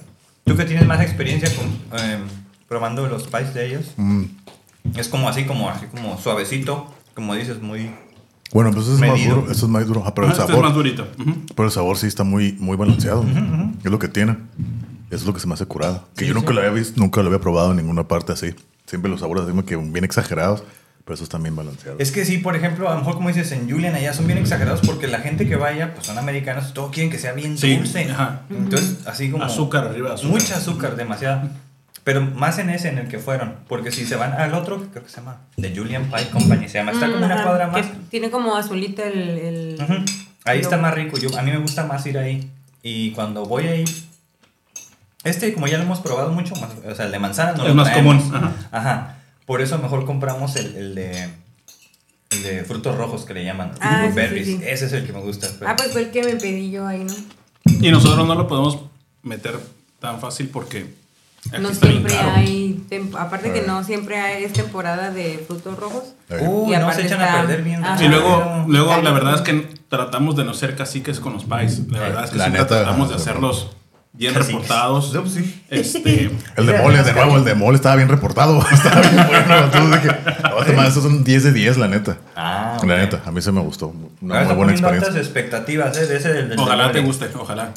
Tú que tienes más experiencia con, em, probando los pies de ellos, Mm. es como así, como así como suavecito, como dices, muy... Bueno, pues eso es más duro. Eso es más duro. Ah, pero Ah, el este es sabor. más durito. Ujú. Pero el sabor sí está muy, muy balanceado. Es lo que tiene. Eso es lo que se me hace curado. Que Sí, yo nunca sí. lo había visto, nunca lo había probado en ninguna parte así. Siempre los sabores así como que bien exagerados, pero esos están bien balanceados. Es que sí, por ejemplo, a lo mejor como dices en Julian, allá son bien exagerados porque la gente que vaya, pues son americanos, todos quieren que sea bien Sí, dulce. ajá. Entonces, así como... Azúcar arriba, azúcar. Mucha azúcar, demasiada. Pero más en ese en el que fueron. Porque si se van al otro, que creo que se llama The Julian Pie Company, se llama. Está como una Ajá, cuadra más. Tiene como azulita el... Ahí está más rico. Yo, a mí me gusta más ir ahí. Y cuando voy ahí. Este, como ya lo hemos probado mucho, más, o sea, el de manzana no Es lo más traemos. común, ajá. Ajá. Por eso mejor compramos el, el de. El de frutos rojos que le llaman. Ah, sí, berries. sí, sí. Ese es el que me gusta. pero- Ah, pues fue el que me pedí yo ahí, ¿no? Y nosotros no lo podemos meter tan fácil porque no siempre caro. hay... Aparte que no siempre hay, es temporada de frutos rojos. Uy, Y no aparte se echan a está- perder bien. Ajá. Y luego, luego la verdad es que tratamos de no ser caciques con los pies. La verdad es que La siempre neta, tratamos de hacerlos bien Caciques. reportados. No, pues sí. Este, (laughs) El de mole, de nuevo, el de mole estaba bien reportado. (laughs) estaba bien bueno. Entonces dije, "No, este man, estos son 10 de 10, la neta. Ah, La ok. neta, a mí se me gustó. Una muy buena experiencia. expectativas, ¿eh? De ese del, del ojalá te guste, ojalá.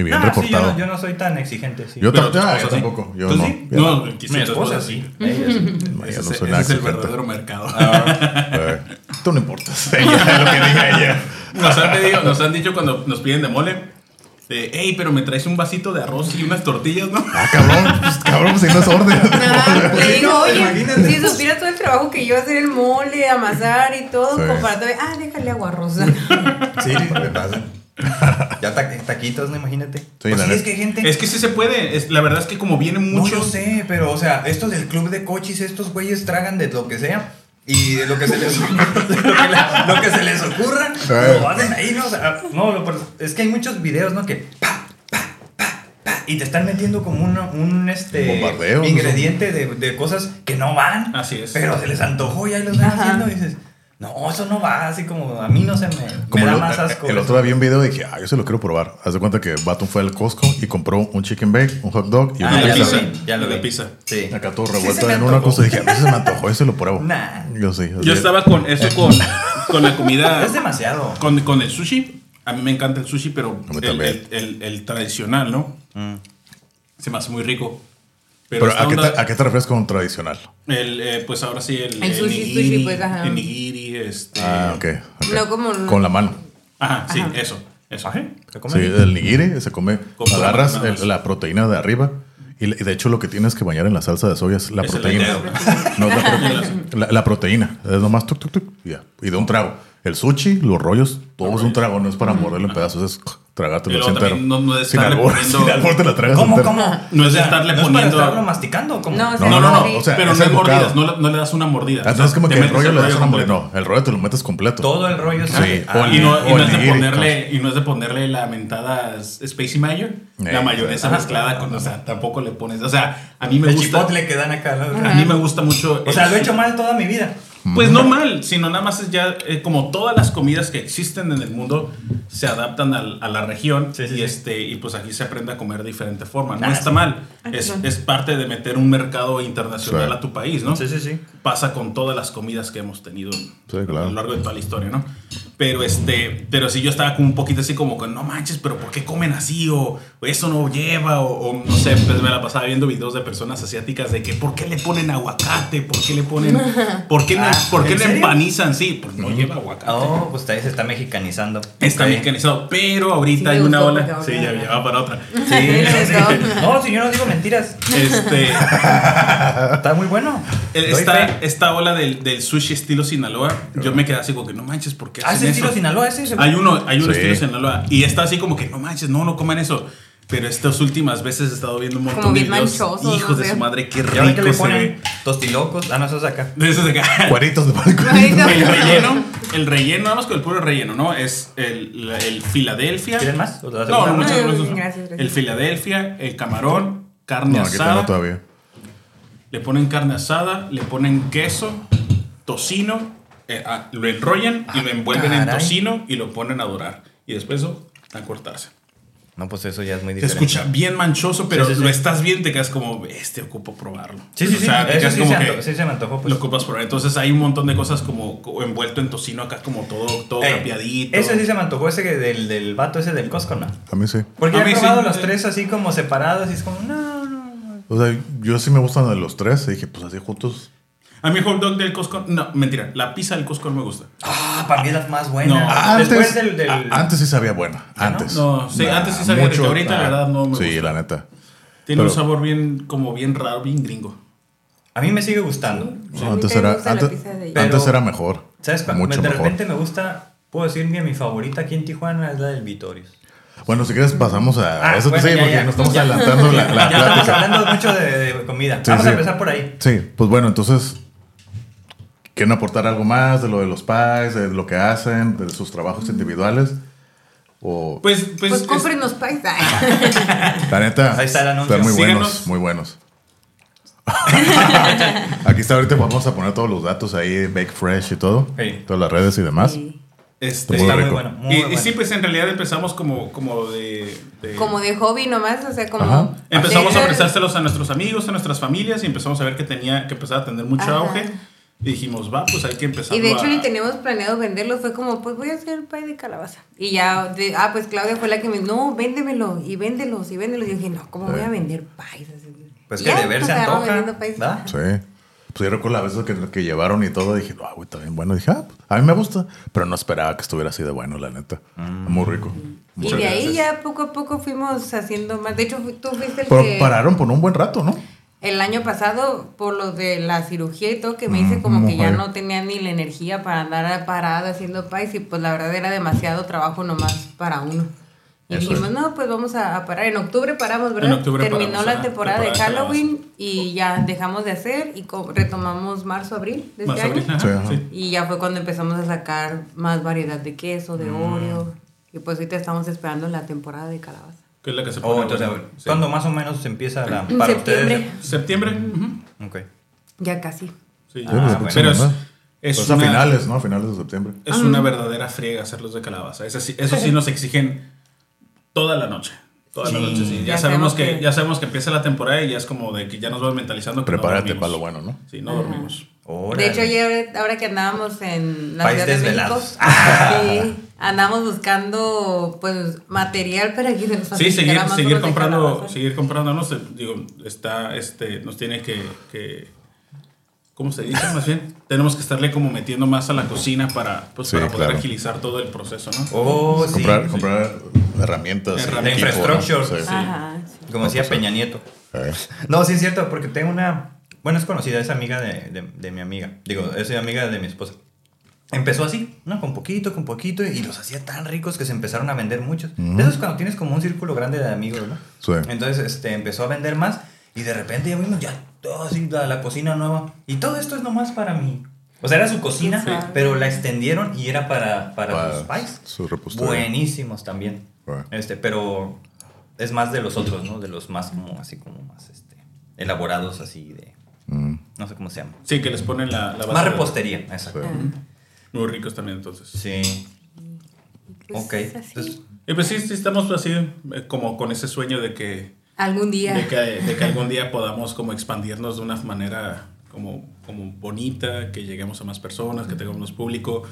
Y bien Ah, sí, yo, reportado. no, yo no soy tan exigente, sí. Yo, Pero esposa yo sí. tampoco. Yo ¿Tú no. sí? Ya No, Mi esposa sí. (laughs) Ella sí. no, Ese, no soy ese nada es el verdadero mercado. Ah, Eh, Tú no importas. (laughs) Ella, lo que diga ella. Nos han, pedido- nos han dicho cuando nos piden de mole, de, hey, pero me traes un vasito de arroz y unas tortillas, ¿no? Ah, cabrón, pues, cabrón, si no es orden. (laughs) Ah, digo, oye, Imagínate. si supiera todo el trabajo que yo hacer el mole, amasar y todo, Sí. comparado, ah, déjale agua rosa. sí, me pasa. Ya ta- taquitos, no imagínate. Pues sí, neta. es que gente. Es que sí se puede. Es, la verdad es que como vienen No, yo muchos. sé, pero o sea, estos del club de coches, estos güeyes tragan de lo que sea. Y de lo que se les, (laughs) lo que, lo que se les ocurra, Eh. lo hacen ahí, ¿no? O sea, no, lo- es que hay muchos videos, ¿no? Que pa, y te están metiendo como un, un este, Bombardeo, ingrediente de, de cosas que no van. Así es. Pero se les antojó y ahí lo están haciendo y dices, no, eso no va. Así como a mí no se me, Como me da lo- más asco. el otro día vi un video y dije, ah, yo se lo quiero probar. Haz de cuenta que Baton fue al Costco y compró un chicken bake, un hot dog y Ah, una ya pizza. lo vi, ya lo De pizza. Sí. Acá todo revuelto en una cosa. Dije, a mí se me antojó, ese lo pruebo. Nah. Yo sí. Yo estaba con eso (laughs) con, con la comida. Es demasiado. Con, con el sushi. A mí me encanta el sushi, pero el, el- el- el tradicional, ¿no? Mm. Se me hace muy rico. Pero, ¿a qué, onda- te, ¿a qué te refieres con tradicional? el, eh, pues ahora sí, el, El sushi, nigiri, sushi, pues, ajá. el nigiri, este... Ah, ok. ok. No como- Con la mano. Ajá, sí, Ajá. eso, eso. ¿Se come? Sí, el nigiri se come. Con la agarras el- la proteína de arriba. Y, de hecho, lo que tienes que bañar en la salsa de soya es la Es proteína. (laughs) No (laughs) la, prote- la- la proteína. Es nomás tuk, tuk, tuk. y ya. Y de un trago. El sushi, los rollos, todo es un trago. No es para morderlo en pedazos. Es tragártelo Y así luego entero. también no- no es sin estarle albur. (laughs) poniendo- Sin albur te la tragas ¿Cómo, entera. cómo? No es de O sea, estarle ¿no es poniendo- para estarlo masticando? ¿cómo? No, No, no, no. sí. O sea, pero no el es mordidas, no, le- no le das una mordida. Ah, como que el rollo le das una mordida. No, el rollo te lo metes completo. Todo el rollo Sí, el- Y no, y no el es de ponerle, y no es de ponerle la mentada Spacey Mayo, la Eh, mayonesa ajá. mezclada con, o sea, tampoco le pones, o sea, a mí me el gusta, chipotle que dan acá. ¿no? a mí me gusta mucho. O sea, el- lo he hecho mal toda mi vida. Pues no mal, sino nada más es ya eh, como todas las comidas que existen en el mundo se adaptan al- a la región Sí, sí, y sí. este y pues aquí se aprende a comer de diferente forma. No Ah, está sí. mal, es, es parte de meter un mercado internacional Sí. a tu país, ¿no? Sí, sí, sí. Pasa con todas las comidas que hemos tenido claro. a lo largo de toda la historia, ¿no? Pero este, pero sí yo estaba como un poquito así como con no manches, pero ¿por qué comen así? O, o eso no lleva, o, o no sé, pues me la pasaba viendo videos de personas asiáticas de que ¿por qué le ponen aguacate? ¿Por qué le ponen, (laughs) por qué, no- Ah, por qué ¿en le serio? empanizan? Sí, pues no lleva aguacate. Oh, pues ahí se está mexicanizando. Está mexicanizado, pero ahorita Sí hay una gustó ola. porque Sí, ya, ya va para otra. (laughs) Sí, sí, sí. No, si yo no digo mentiras. Este, (laughs) Está muy bueno. Esta, esta ola del, del sushi estilo Sinaloa, yo me quedé así como que no manches, ¿por qué Ah, ese estilo eso? Sinaloa, ese. ese- Hay uno, hay un Sí. estilo Sinaloa y está así como que no manches, no, no coman eso. Pero estas últimas veces he estado viendo un montón Como de bien videos. manchosos, Hijos no de sé. su madre, qué ¿Y ahora rico que le se ponen ve. tostilocos? Ah, no, eso es acá. (laughs) De esos de acá. Cueritos de pan. Ay, no. El relleno, el relleno, nada más con el puro relleno, ¿no? Es el, la- el Filadelfia. ¿Quieren más? ¿O te la No, no, muchas gracias. gracias, gracias. El Filadelfia, el camarón, carne No, aquí asada. todavía. Le ponen carne asada, le ponen queso, tocino, eh, ah, lo enrollan y lo envuelven en caray. tocino y lo ponen a dorar. Y después eso, a cortarse. No, pues eso ya es muy Te diferente. escucha bien manchoso, pero Sí, sí, sí. lo estás bien, te quedas como, este ocupo probarlo. Sí, sí, sí. O sea, te quedas sí, como se que anto- sí se me antojó. Pues. lo ocupas probar. Entonces hay un montón de cosas como, envuelto en tocino acá, como todo, todo Ey. Ese sí se me antojó, ese que del, del vato ese del Costco, ¿no? A mí sí. Porque A he probado los tres así como separados y es como, no, no, no. O sea, yo sí me gustan de los tres. Y dije, pues así juntos. A mí el hot dog del Costco, no, mentira, la pizza del Costco no me gusta. Ah, para mí es la más buena. No. Antes, Después del. del... a- antes sí sabía buena. Antes. No, sí, Nah, antes sí sabía rico. Ahorita, la verdad, no me Sí, gusta. la neta. Tiene un sabor bien, como bien raro, bien gringo. A mí me sigue gustando. No, antes era, antes, antes era mejor. ¿Sabes? Mucho de mejor. repente me gusta, puedo decir que mi favorita aquí en Tijuana es la del Vitorius. Bueno, si quieres pasamos a Ah, eso. bueno, sí, ya, porque ya. nos estamos Ya. adelantando la, la ya estamos hablando mucho de, de comida. Sí, Vamos sí. a empezar por ahí. Sí, pues bueno, entonces, ¿quieren aportar algo más de lo de los pies, de lo que hacen, de sus trabajos individuales? O, Pues, pues, Pues es- cómprenos paisa. la neta, Ahí está el anuncio. están muy Síganos. buenos, muy buenos. (laughs) Aquí está, ahorita vamos a poner todos los datos ahí, Bake Fresh y todo, todas las redes y demás. Sí. este, Muy Está muy rico. bueno. Muy y, y bueno. sí, pues en realidad empezamos como, como de, de- Como de hobby nomás, o sea, como... Ajá. Empezamos a prestárselos a nuestros amigos, a nuestras familias y empezamos a ver que tenía que empezar a tener mucho Ajá. auge. Y dijimos, va, pues hay que empezar Y de hecho a... ni teníamos planeado venderlo, fue como, pues voy a hacer pay de calabaza. Y ya, de- ah, pues Claudia fue la que me, no, véndemelo, y véndelos, y véndelos. Y yo dije, no, ¿cómo voy a vender país? Pues Y que ya, de ver se antoja. Sí. Pues yo recuerdo la vez que, que llevaron y todo, dije, ah, güey, está bien bueno. Dije, ah, pues, a mí me gusta, pero no esperaba que estuviera así de bueno, la neta. Muy rico. Y de ahí gracias. ya poco a poco fuimos haciendo más. De hecho, tú fuiste el Pero que... pararon por un buen rato, ¿no? El año pasado, por lo de la cirugía y todo, que me hice como que ya no tenía ni la energía para andar parada haciendo pais y pues la verdad era demasiado trabajo nomás para uno. Y Eso dijimos, es. no, pues vamos a, a parar. En octubre paramos, ¿verdad? En octubre Terminó paramos, la temporada de temporada de Halloween y ya dejamos de hacer y co- retomamos marzo, abril de Más este año. abril, ajá, Sí, ajá. sí. Y ya fue cuando empezamos a sacar más variedad de queso, de Mm. Oreo. Y pues ahorita estamos esperando la temporada de calabaza. Que es la que se Oh, pone. entonces, bueno, sí. ¿cuándo más o menos empieza la para septiembre. ustedes? Septiembre. Ok. Ya casi. Sí. Sí, Ah, bueno. Pero es, es Pues a una- finales, ¿no? A finales de septiembre. Es una verdadera friega hacerlos de calabaza. Eso sí, eso sí nos exigen toda la noche. Toda la noche, sí. Ya, Ya sabemos que, que- ya sabemos que empieza la temporada y ya es como de que ya nos vamos mentalizando que Prepárate no para lo bueno, ¿no? Sí, no dormimos. De hecho, ayer, ahora que andábamos en la País Ciudad de México, sí, (laughs) andamos buscando pues material para que nos Sí, seguir, más seguir comprando, seguir comprándonos, eh, digo, está, este, nos tiene que, que ¿cómo se dice? Más bien, tenemos que estarle como metiendo más a la cocina para, pues, Sí, para poder claro. agilizar todo el proceso, ¿no? Oh, sí. comprar, sí. comprar herramientas. Herramientas. ¿no? Infrastructure. Ajá, sí. Como decía Peña Nieto. Eh, No, sí es cierto, porque tengo una... Bueno, es conocida, es amiga de, de, de mi amiga. Digo, es amiga de mi esposa. Empezó así, ¿no? Con poquito, con poquito, y los hacía tan ricos que se empezaron a vender muchos. Eso es cuando tienes como un círculo grande de amigos, ¿no? Sí. Entonces, este, empezó a vender más, y de repente ya vimos ya todo así, la, la cocina nueva. Y todo esto es nomás para mí. O sea, era su cocina, Sí. pero la extendieron y era para, para, Para sus pies. su repostería. Buenísimos también. Right. Este, pero es más de los otros, ¿no? De los más como así como más este elaborados así de Mm. no sé cómo se llama. Sí, que les ponen la, la base Más de- repostería, exacto. Sí. Muy ricos también, entonces. Sí. Pues, ok. Entonces, Y pues sí, sí estamos así, eh, como con ese sueño de que, Algún día. de que, de que algún día podamos como expandirnos de una manera como, como bonita, que lleguemos a más personas, que tengamos público,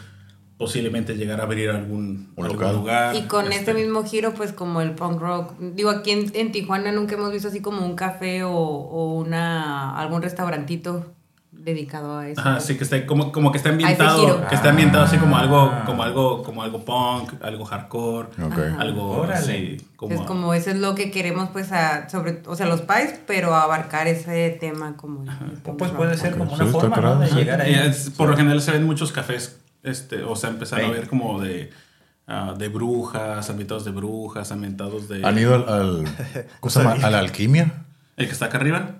posiblemente llegar a abrir algún, Un algún local. lugar. Y con este, este mismo giro, pues como el punk rock. Digo, aquí en, en Tijuana nunca hemos visto así como un café o, o una algún restaurantito dedicado a eso. Ajá, sí, que está como, como que está ambientado, que está ambientado así como algo, Ah. como algo, como algo punk, algo hardcore, Ok. Ajá. algo así, como, es como eso es lo que queremos, pues, a, sobre, o sea, los pies, pero abarcar ese tema como... el pues rock. puede ser como una forma, De llegar ahí. Por lo general se ven muchos cafés, este, o sea, empezaron Sí. a ver como de, ah, de brujas, ambientados de brujas, ambientados de... ¿Han ido al, al- (laughs) ¿cómo se llama? ¿A la alquimia? ¿El que está acá arriba?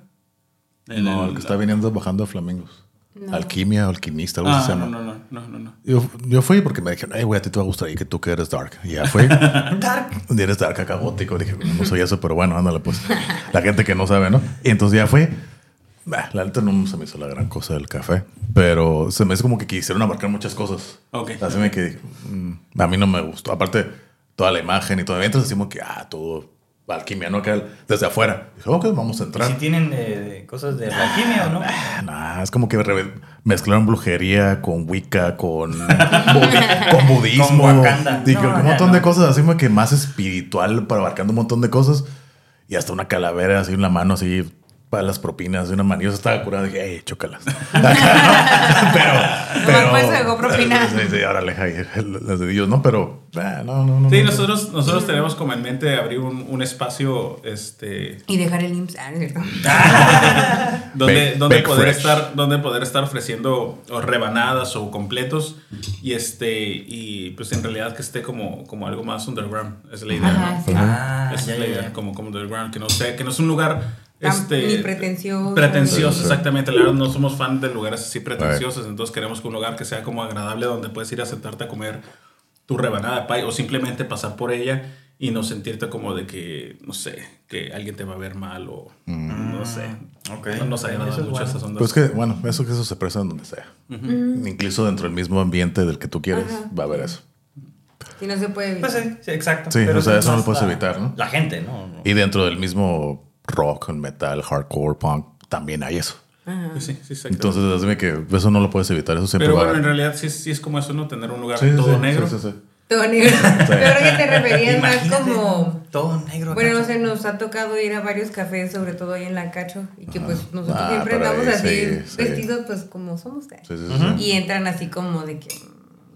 En No, el- el que está viniendo bajando a Flamingos. No. Alquimia, alquimista, algo así Ah, se no, llama. no, no, no, no, no. Yo, yo fui porque me dijeron, ay, güey, a ti te va a gustar y que tú que eres dark. Y ya fui. (laughs) Dark. Y eres dark acá gótico. Dije, no soy eso, pero bueno, ándale, pues. La gente que no sabe, ¿no? Y entonces ya fui. Bah, la neta no se me hizo la gran cosa del café, pero se me hizo como que quisieron abarcar muchas cosas. Ok. Así me que a mí no me gustó. Aparte, toda la imagen y todo. Mientras decimos que, ah, todo alquimia, ¿no? Que desde afuera. Dije, ok, vamos a ¿Y entrar. si tienen eh, cosas de la alquimia o no? Ah, nah, es como que mezclaron brujería con Wicca, con, (laughs) con budismo. Con Wakanda. Digo, No, un montón no. de cosas así, como que más espiritual, para abarcando un montón de cosas. Y hasta una calavera así en la mano, así para las propinas de una mano. Yo estaba curado, dije, hey, chócalas. (laughs) (laughs) pero, pero. eso llegó propina. (laughs) Sí, sí, ahí, las de Dios, ¿no? Pero, ah, no, no, no. Sí, no. nosotros, nosotros tenemos como en mente abrir un, un espacio, este, Y dejar el IMSS. Ah, ¿no es cierto? donde, donde bake poder fresh. estar donde poder estar ofreciendo o rebanadas o completos y este y pues en realidad que esté como como algo más underground es la idea Ajá, ¿no? sí. Ah, Esa ya, es la idea ya. como como underground que no sea que no es un lugar este ni pretencioso. pretencioso Sí, sí. exactamente la verdad no somos fan de lugares así pretenciosos entonces queremos que un lugar que sea como agradable donde puedes ir a sentarte a comer tu rebanada de pie o simplemente pasar por ella y no sentirte como de que no sé que alguien te va a ver mal o no sé Ok. no nos agrada Eso es mucho bueno. esas ondas Pues que, bueno, eso que eso se presta en donde sea. Incluso dentro del mismo ambiente del que tú quieres, va a haber eso. Si no se puede Pues evitar. sí, sí, exacto. Sí, o sea, es eso no lo puedes evitar, ¿no? La gente, ¿no? No. Y dentro del mismo rock, metal, hardcore, punk, también hay eso. Sí, sí. Entonces, dime que eso no lo puedes evitar, eso siempre Pero va bueno, a en realidad sí, sí es como eso, ¿no? Tener un lugar todo sí, negro. sí, sí, sí. Todo negro. (laughs) Yo creo que te referías más como... Todo negro. Bueno, no sé, nos ha tocado ir a varios cafés, sobre todo ahí en la Cacho, y que pues nosotros Ah, siempre andamos ahí así, sí, sí. vestidos pues como somos. ¿eh? Sí, sí, sí. Y entran así como de que...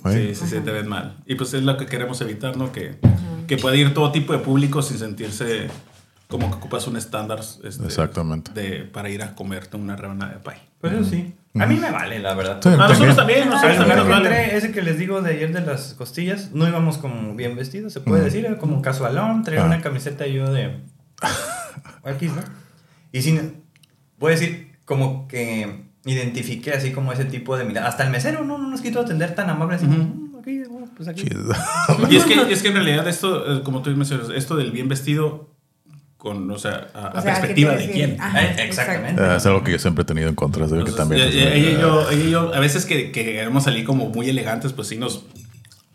Güey, Sí, sí, sí, te ves mal. Y pues es lo que queremos evitar, ¿no? Que, que pueda ir todo tipo de público sin sentirse como que ocupas un estándar este, Exactamente. de, para ir a comerte una rebanada de pie. Pues eso sí. A mí me vale, la verdad. Sí, A nosotros también, nosotros también nos vale. ese que les digo de ayer de las costillas, no íbamos como bien vestidos, se puede decir, era como casualón, traía Ah. una camiseta yo de X, ¿no? Y sin, voy a decir, como que identifiqué así como ese tipo de mirada. Hasta el mesero no, no nos quitó atender tan amable, así, "Mm, aquí, pues aquí. Chido. Y es que, es que en realidad esto, eh, como tú mencionas, esto del bien vestido, con, o sea, a, O sea, ¿a qué perspectiva de quién. Ajá, Eh, exactamente. Ah, es algo que yo siempre he tenido en contra. Que también. ella, y yo, ella y yo, a veces que, que queremos salir como muy elegantes, pues sí nos,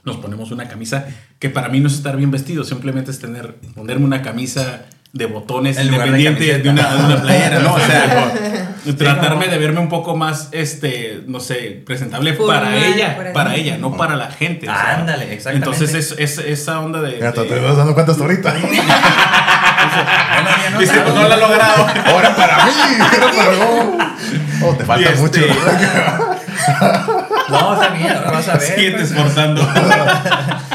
nos ponemos una camisa que para mí no es estar bien vestido, simplemente es tener, ponerme una camisa de botones En lugar de independiente de, una, de una playera, ¿no? O sea, (laughs) tratarme de verme un poco más, este, no sé, presentable para ella, para ella, no para la gente. o sea. Ándale, exactamente. Entonces es, es esa onda de... De- te vas dando cuenta hasta ahorita. (laughs) No Dice, pues no lo ha logrado. Ahora para mí. (laughs) Oh, te falta este- mucho. (laughs) No, está bien, ahora vas a ver. Sigue pues. esforzando.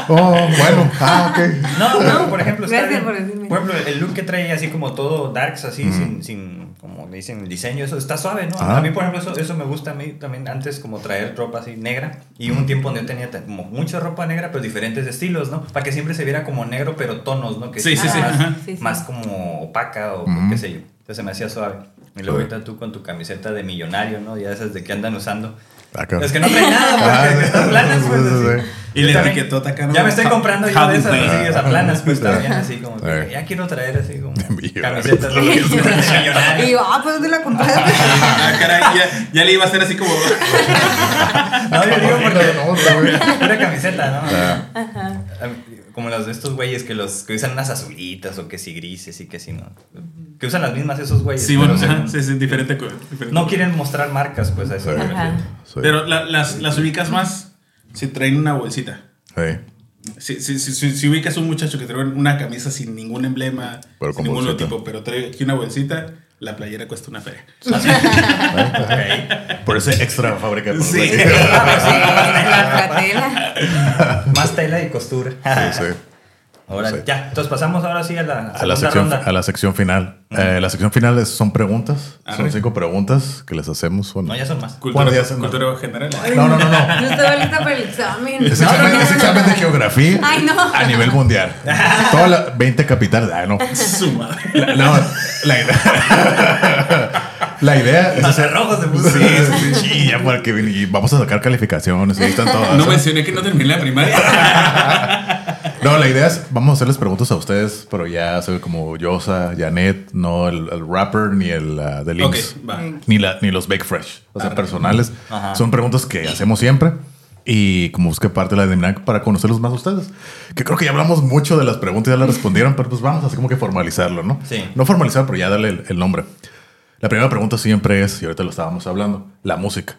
Oh, bueno. Ah, ok. No, no, por ejemplo, está bien. por decirme. Por ejemplo, el look que trae así como todo darks, así, Mm. sin, sin, como dicen, el diseño, eso está suave, ¿no? Ajá. A mí, por ejemplo, eso, eso me gusta a mí también antes, como traer ropa así negra. Y un tiempo donde yo tenía como mucha ropa negra, pero diferentes estilos, ¿no? Para que siempre se viera como negro, pero tonos, ¿no? Que Sí, sí, sí, Más. Sí, sí. más como opaca o Ujú. qué sé yo. Entonces se me hacía suave. Y luego ahorita tú con tu camiseta de millonario, ¿no? Ya esas de que andan usando. Ah. Es que no trae nada, Ah, porque están planas, pues. sí, sí, así. sí. Y Yo la también- etiquetota acá, ¿no? Ya me estoy comprando yo de esas, así, esas planas, pues también, así como que ya quiero traer así como (laughs) camisetas de. (laughs) Y yo, ah, pues ¿dónde la compraste? Ah, caray, (laughs) ya, ya le iba a hacer así como. No, yo digo porque una camiseta, ¿no? Ah. Como los de estos güeyes que los que usan unas azulitas o que si grises y que si no. Que usan las mismas esos güeyes. Sí, bueno, ajá, (laughs) sí, sí, diferente. No quieren mostrar marcas, pues a eso. Pero la- las, las ubicas más si traen una bolsita. Sí. Si, si, si, si- si ubicas un muchacho que trae una camisa sin ningún emblema, Pero sin ningún logotipo, pero trae aquí una bolsita, la playera cuesta una feria. (laughs) Ok. Por ese extra fábrica. por Sí. fratela. Más tela y costura. Sí, sí. Ahora, Sí. ya, entonces pasamos ahora sí a la, A la, segunda sección, ronda. a la sección final. Eh, la sección final es- son preguntas. Arre. Son cinco preguntas que les hacemos. Bueno, No, ya son más. Cultura, ya se- cultura general. no, no, no. no. Yo estaba lista para el examen. Es examen, es examen de geografía Ay, no. a nivel mundial. Todas las 20 capitales. Ah, no. Su madre. La, no, la idea. (laughs) La idea es hacer. rojo se puso. Sí, sí, sí, ya para que y vamos a sacar calificaciones. Ahí están todas. No mencioné que no terminé la primaria. (laughs) No, la idea es, vamos a hacerles preguntas a ustedes, pero ya soy como Yosa, Janet, no el, el rapper ni el uh, de Links. Ni, la, ni los Bake Fresh. O sea, personales. Ajá. Son preguntas que hacemos siempre. Y como busqué parte de la dinámica para conocerlos más a ustedes. Que creo que ya hablamos mucho de las preguntas y ya las respondieron, pero pues vamos así como que formalizarlo, ¿no? Sí. No formalizar, pero ya darle el, el nombre. La primera pregunta siempre es, y ahorita lo estábamos hablando, la música.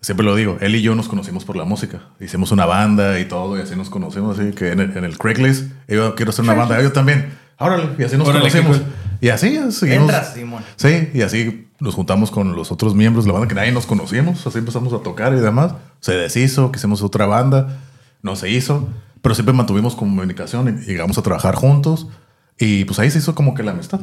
Siempre lo digo, él y yo nos conocimos por la música. Hicimos una banda y todo, y así nos conocimos. Así que en el, en el Craigslist, yo quiero hacer una banda, yo también. Órale, y así nos Órale, conocimos. Y así seguimos. Entras, Simón. Sí, y así nos juntamos con los otros miembros de la banda que nadie nos conocíamos. Así empezamos a tocar y demás. Se deshizo, quisimos otra banda, no se hizo, pero siempre mantuvimos comunicación y llegamos a trabajar juntos. Y pues ahí se hizo como que la amistad.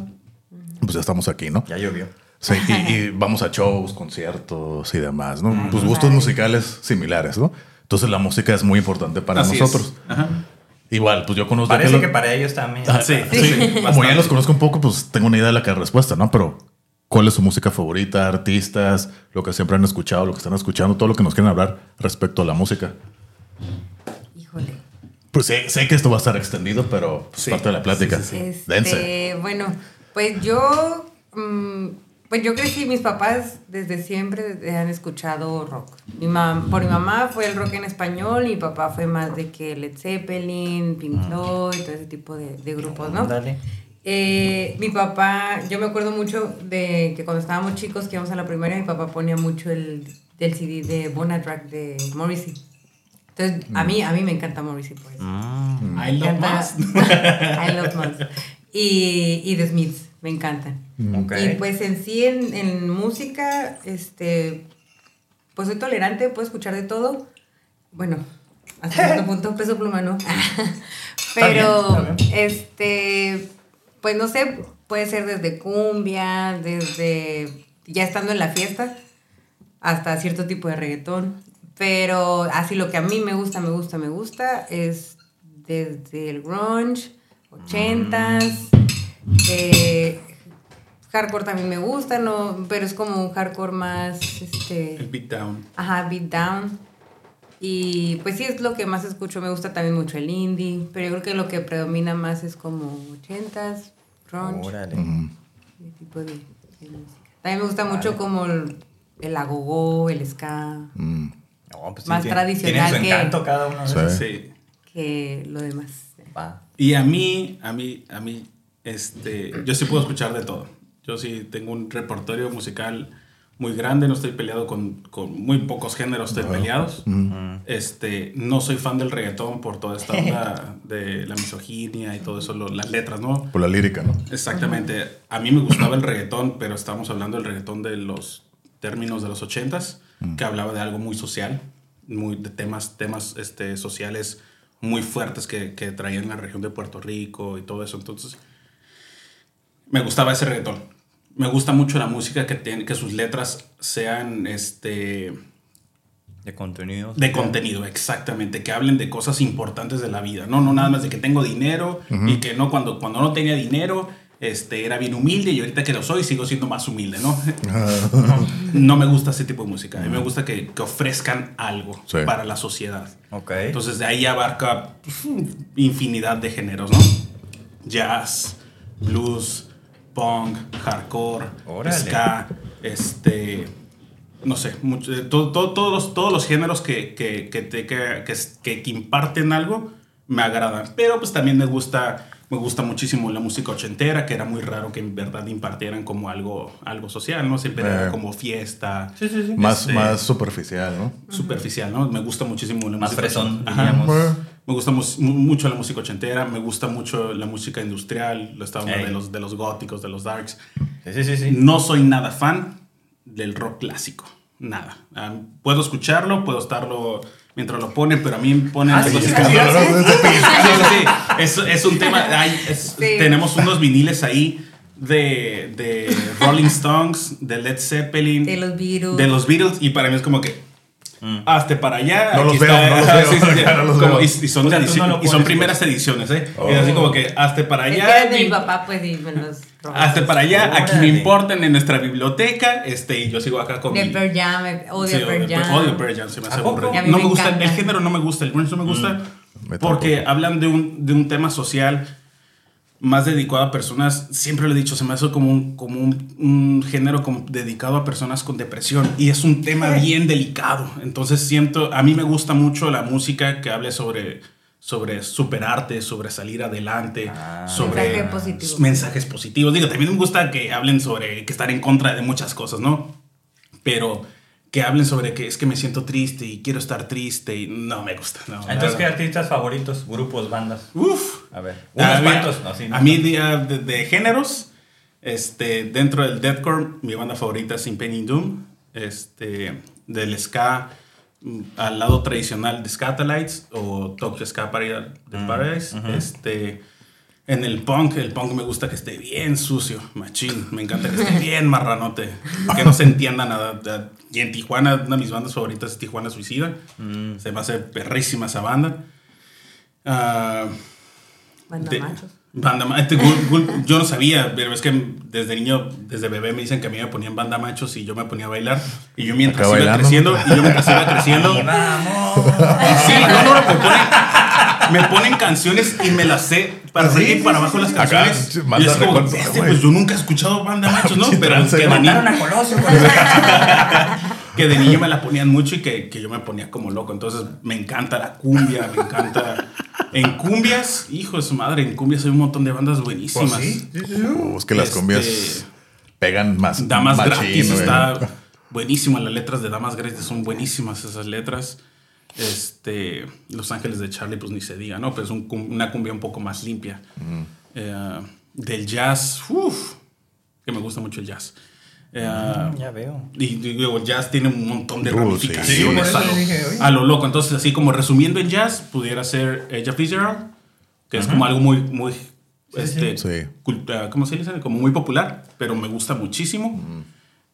Pues ya estamos aquí, ¿no? Ya llovió. Sí, y, y vamos a shows, conciertos y demás, ¿no? Pues gustos musicales similares, ¿no? Entonces la música es muy importante para Así es. nosotros. Ajá. Igual, pues yo conozco... Parece lo- que para ellos también. Ah, Sí, sí. sí, (laughs) Como ya los conozco un poco, pues tengo una idea de la que respuesta, ¿no? Pero ¿cuál es su música favorita, artistas, lo que siempre han escuchado, lo que están escuchando, todo lo que nos quieren hablar respecto a la música? Híjole. Pues sé, sé que esto va a estar extendido, pero pues, Sí. parte de la plática. Sí, sí, Este, Dense. Bueno, pues yo, mm, pues yo crecí, mis papás desde siempre han escuchado rock. Mi mam- por mi mamá fue el rock en español, mi papá fue más de que Led Zeppelin, Pink Floyd, todo ese tipo de, de grupos, ¿no? Dale. Eh, mi papá, yo me acuerdo mucho de que cuando estábamos chicos que íbamos a la primaria, mi papá ponía mucho el, del CD de Bonatrack de Morrissey. Entonces, a mí, a mí me encanta Morrissey, pues. Mm. I love encanta- más. (laughs) I love más. Y, y The Smiths, me encantan. Ok. Y pues en sí, en, en música, este, pues soy tolerante, puedo escuchar de todo. Bueno, hasta cierto (laughs) punto, peso pluma, ¿no? (laughs) Pero, está bien. este, pues no sé, puede ser desde cumbia, desde ya estando en la fiesta, hasta cierto tipo de reggaetón. Pero así lo que a mí me gusta, me gusta, me gusta es desde el grunge, ochentas, eh, hardcore también me gusta, no, pero es como un hardcore más, El este, beatdown. ajá, beat down. Y pues sí, es lo que más escucho. Me gusta también mucho el indie, pero yo creo que lo que predomina más es como 80s, grunge, Órale. ese tipo de, de música. También me gusta mucho como el, el agogó, el ska, Mm. No, pues sí, Más tiene- tradicional Tienen su que- encanto cada uno de Sí. que lo demás. Va. Y a mí, a mí, a mí, este, yo sí puedo escuchar de todo. Yo sí tengo un repertorio musical muy grande, no estoy peleado con, con muy pocos géneros, estoy peleados. Este, no soy fan del reggaetón por toda esta onda (laughs) de la misoginia y todo eso, lo- las letras, ¿no? Por la lírica, ¿no? Exactamente. A mí me gustaba el reggaetón, pero estamos hablando del reggaetón de los términos de los ochentas, que hablaba de algo muy social, muy de temas, temas este, sociales muy fuertes que, que traían la región de Puerto Rico y todo eso. Entonces, me gustaba ese reggaetón. Me gusta mucho la música que tiene, que sus letras sean este, De contenido. de contenido, exactamente, que hablen de cosas importantes de la vida, no, no nada más de que tengo dinero y que no cuando, cuando no tenía dinero este, era bien humilde y ahorita que lo soy sigo siendo más humilde, ¿no? (laughs) no me gusta ese tipo de música, a mí me gusta que, que ofrezcan algo Sí. para la sociedad. Ok. Entonces de ahí abarca uf, infinidad de géneros, ¿no? Jazz, blues, punk, hardcore, Órale. ska, este, no sé, mucho- eh, todo- todo- todos, los, todos los géneros que, que, que, te- que, que- que imparten algo me agradan. Pero pues también me gusta, me gusta muchísimo la música ochentera, que era muy raro que en verdad impartieran como algo, algo social, ¿no? Siempre Eh. era como fiesta. Sí, sí, sí. Más, Este- más superficial, ¿no? superficial, ¿no? Me gusta muchísimo la Más música fresón, ochentera. Me gusta mu- mucho la música ochentera, me gusta mucho la música industrial, lo estaba hablando Ey. de los, de los góticos, de los darks. Sí, sí, sí. No soy nada fan del rock clásico, nada. Ah, puedo escucharlo, puedo estarlo mientras lo ponen, pero a mí me ponen... Ah, sí, sí, Sí, sí, sí, sí. Es, es un tema, hay- es- Sí. tenemos unos viniles ahí de, de Rolling Stones, de Led Zeppelin, De los Beatles. de los Beatles, y para mí es como que... Hazte para allá. No aquí los veo, no los (laughs) Ajá, veo, sí, sí, sí. no los Como- veo. y, y son, O sea, tú edici- no lo y son pones, primeras ediciones, ¿eh? Oh. Y así como que hazte para allá. eran de mi mi- papá, pues, y me los robó. Hazte para allá, aquí me importan en nuestra biblioteca, este, y yo sigo acá con De mi... Pearl Jam, odio Sí, Pearl Jam. Odio Pearl Jam, se me hace No me me gusta, el género no me gusta, el grunge no me gusta, Mm. Porque hablan de un, de un tema social más dedicado a personas, siempre lo he dicho, se me hace como un, como un, un género como dedicado a personas con depresión y es un tema bien delicado. Entonces siento, a mí me gusta mucho la música que hable sobre, sobre superarte, sobre salir adelante, Ah. sobre Mensaje positivo. mensajes positivos. Digo, también me gusta que hablen sobre que estar en contra de muchas cosas, ¿no? Pero que hablen sobre que es que me siento triste y quiero estar triste y no me gusta. No, Entonces, ¿qué artistas favoritos, grupos, bandas? Uf. A ver, A unos mí- cuantos. No, sí, no. a mí de, de- de géneros, este, dentro del deathcore, mi banda favorita es Impending Doom. Este, del ska mm, al lado tradicional de Scatalites o Tokyo Ska Mm, Paradise. Este, en el punk, el punk me gusta que esté bien sucio, machín. Me encanta que esté bien marranote, que no se entienda nada. Y en Tijuana, una de mis bandas favoritas es Tijuana Suicida. Mm. Se me hace perrísima esa banda. Ah, Banda de- machos. Banda este, Gul- Gul- yo no sabía, pero es que desde niño, desde bebé me dicen que a mí me ponían banda machos y yo me ponía a bailar. Y yo mientras Acá iba bailando. creciendo, y yo mientras iba creciendo, (laughs) vamos. sí, no, no, me ponen canciones y me las sé para arriba y para abajo las canciones. y es como, recuerdos, "Este, güey". pues yo nunca he escuchado banda (laughs) machos, ¿no? Pero trance, que de, Mataron niño, a Colosio. (laughs) que de niño me la ponían mucho y que, que yo me ponía como loco. Entonces me encanta la cumbia, me encanta. En cumbias, hijo de su madre, en cumbias hay un montón de bandas buenísimas. Pues sí. Es que las Este, cumbias pegan más. Damas machín, gratis güey. está buenísima. Las letras de Damas gratis son buenísimas esas letras. Este, Los Ángeles de Charlie, pues ni se diga, ¿no? Pero es un una cumbia un poco más limpia. Eh, del jazz, uff, que me gusta mucho el jazz. Eh, Ya veo. y digo, el jazz tiene un montón de Uh, sí. ramificaciones Sí, eso a, lo, dije, a lo loco. Entonces, así como resumiendo en jazz, pudiera ser Ella Fitzgerald, que es como algo muy, muy, este, sí. culta- ¿cómo se dice? Como muy popular, pero me gusta muchísimo.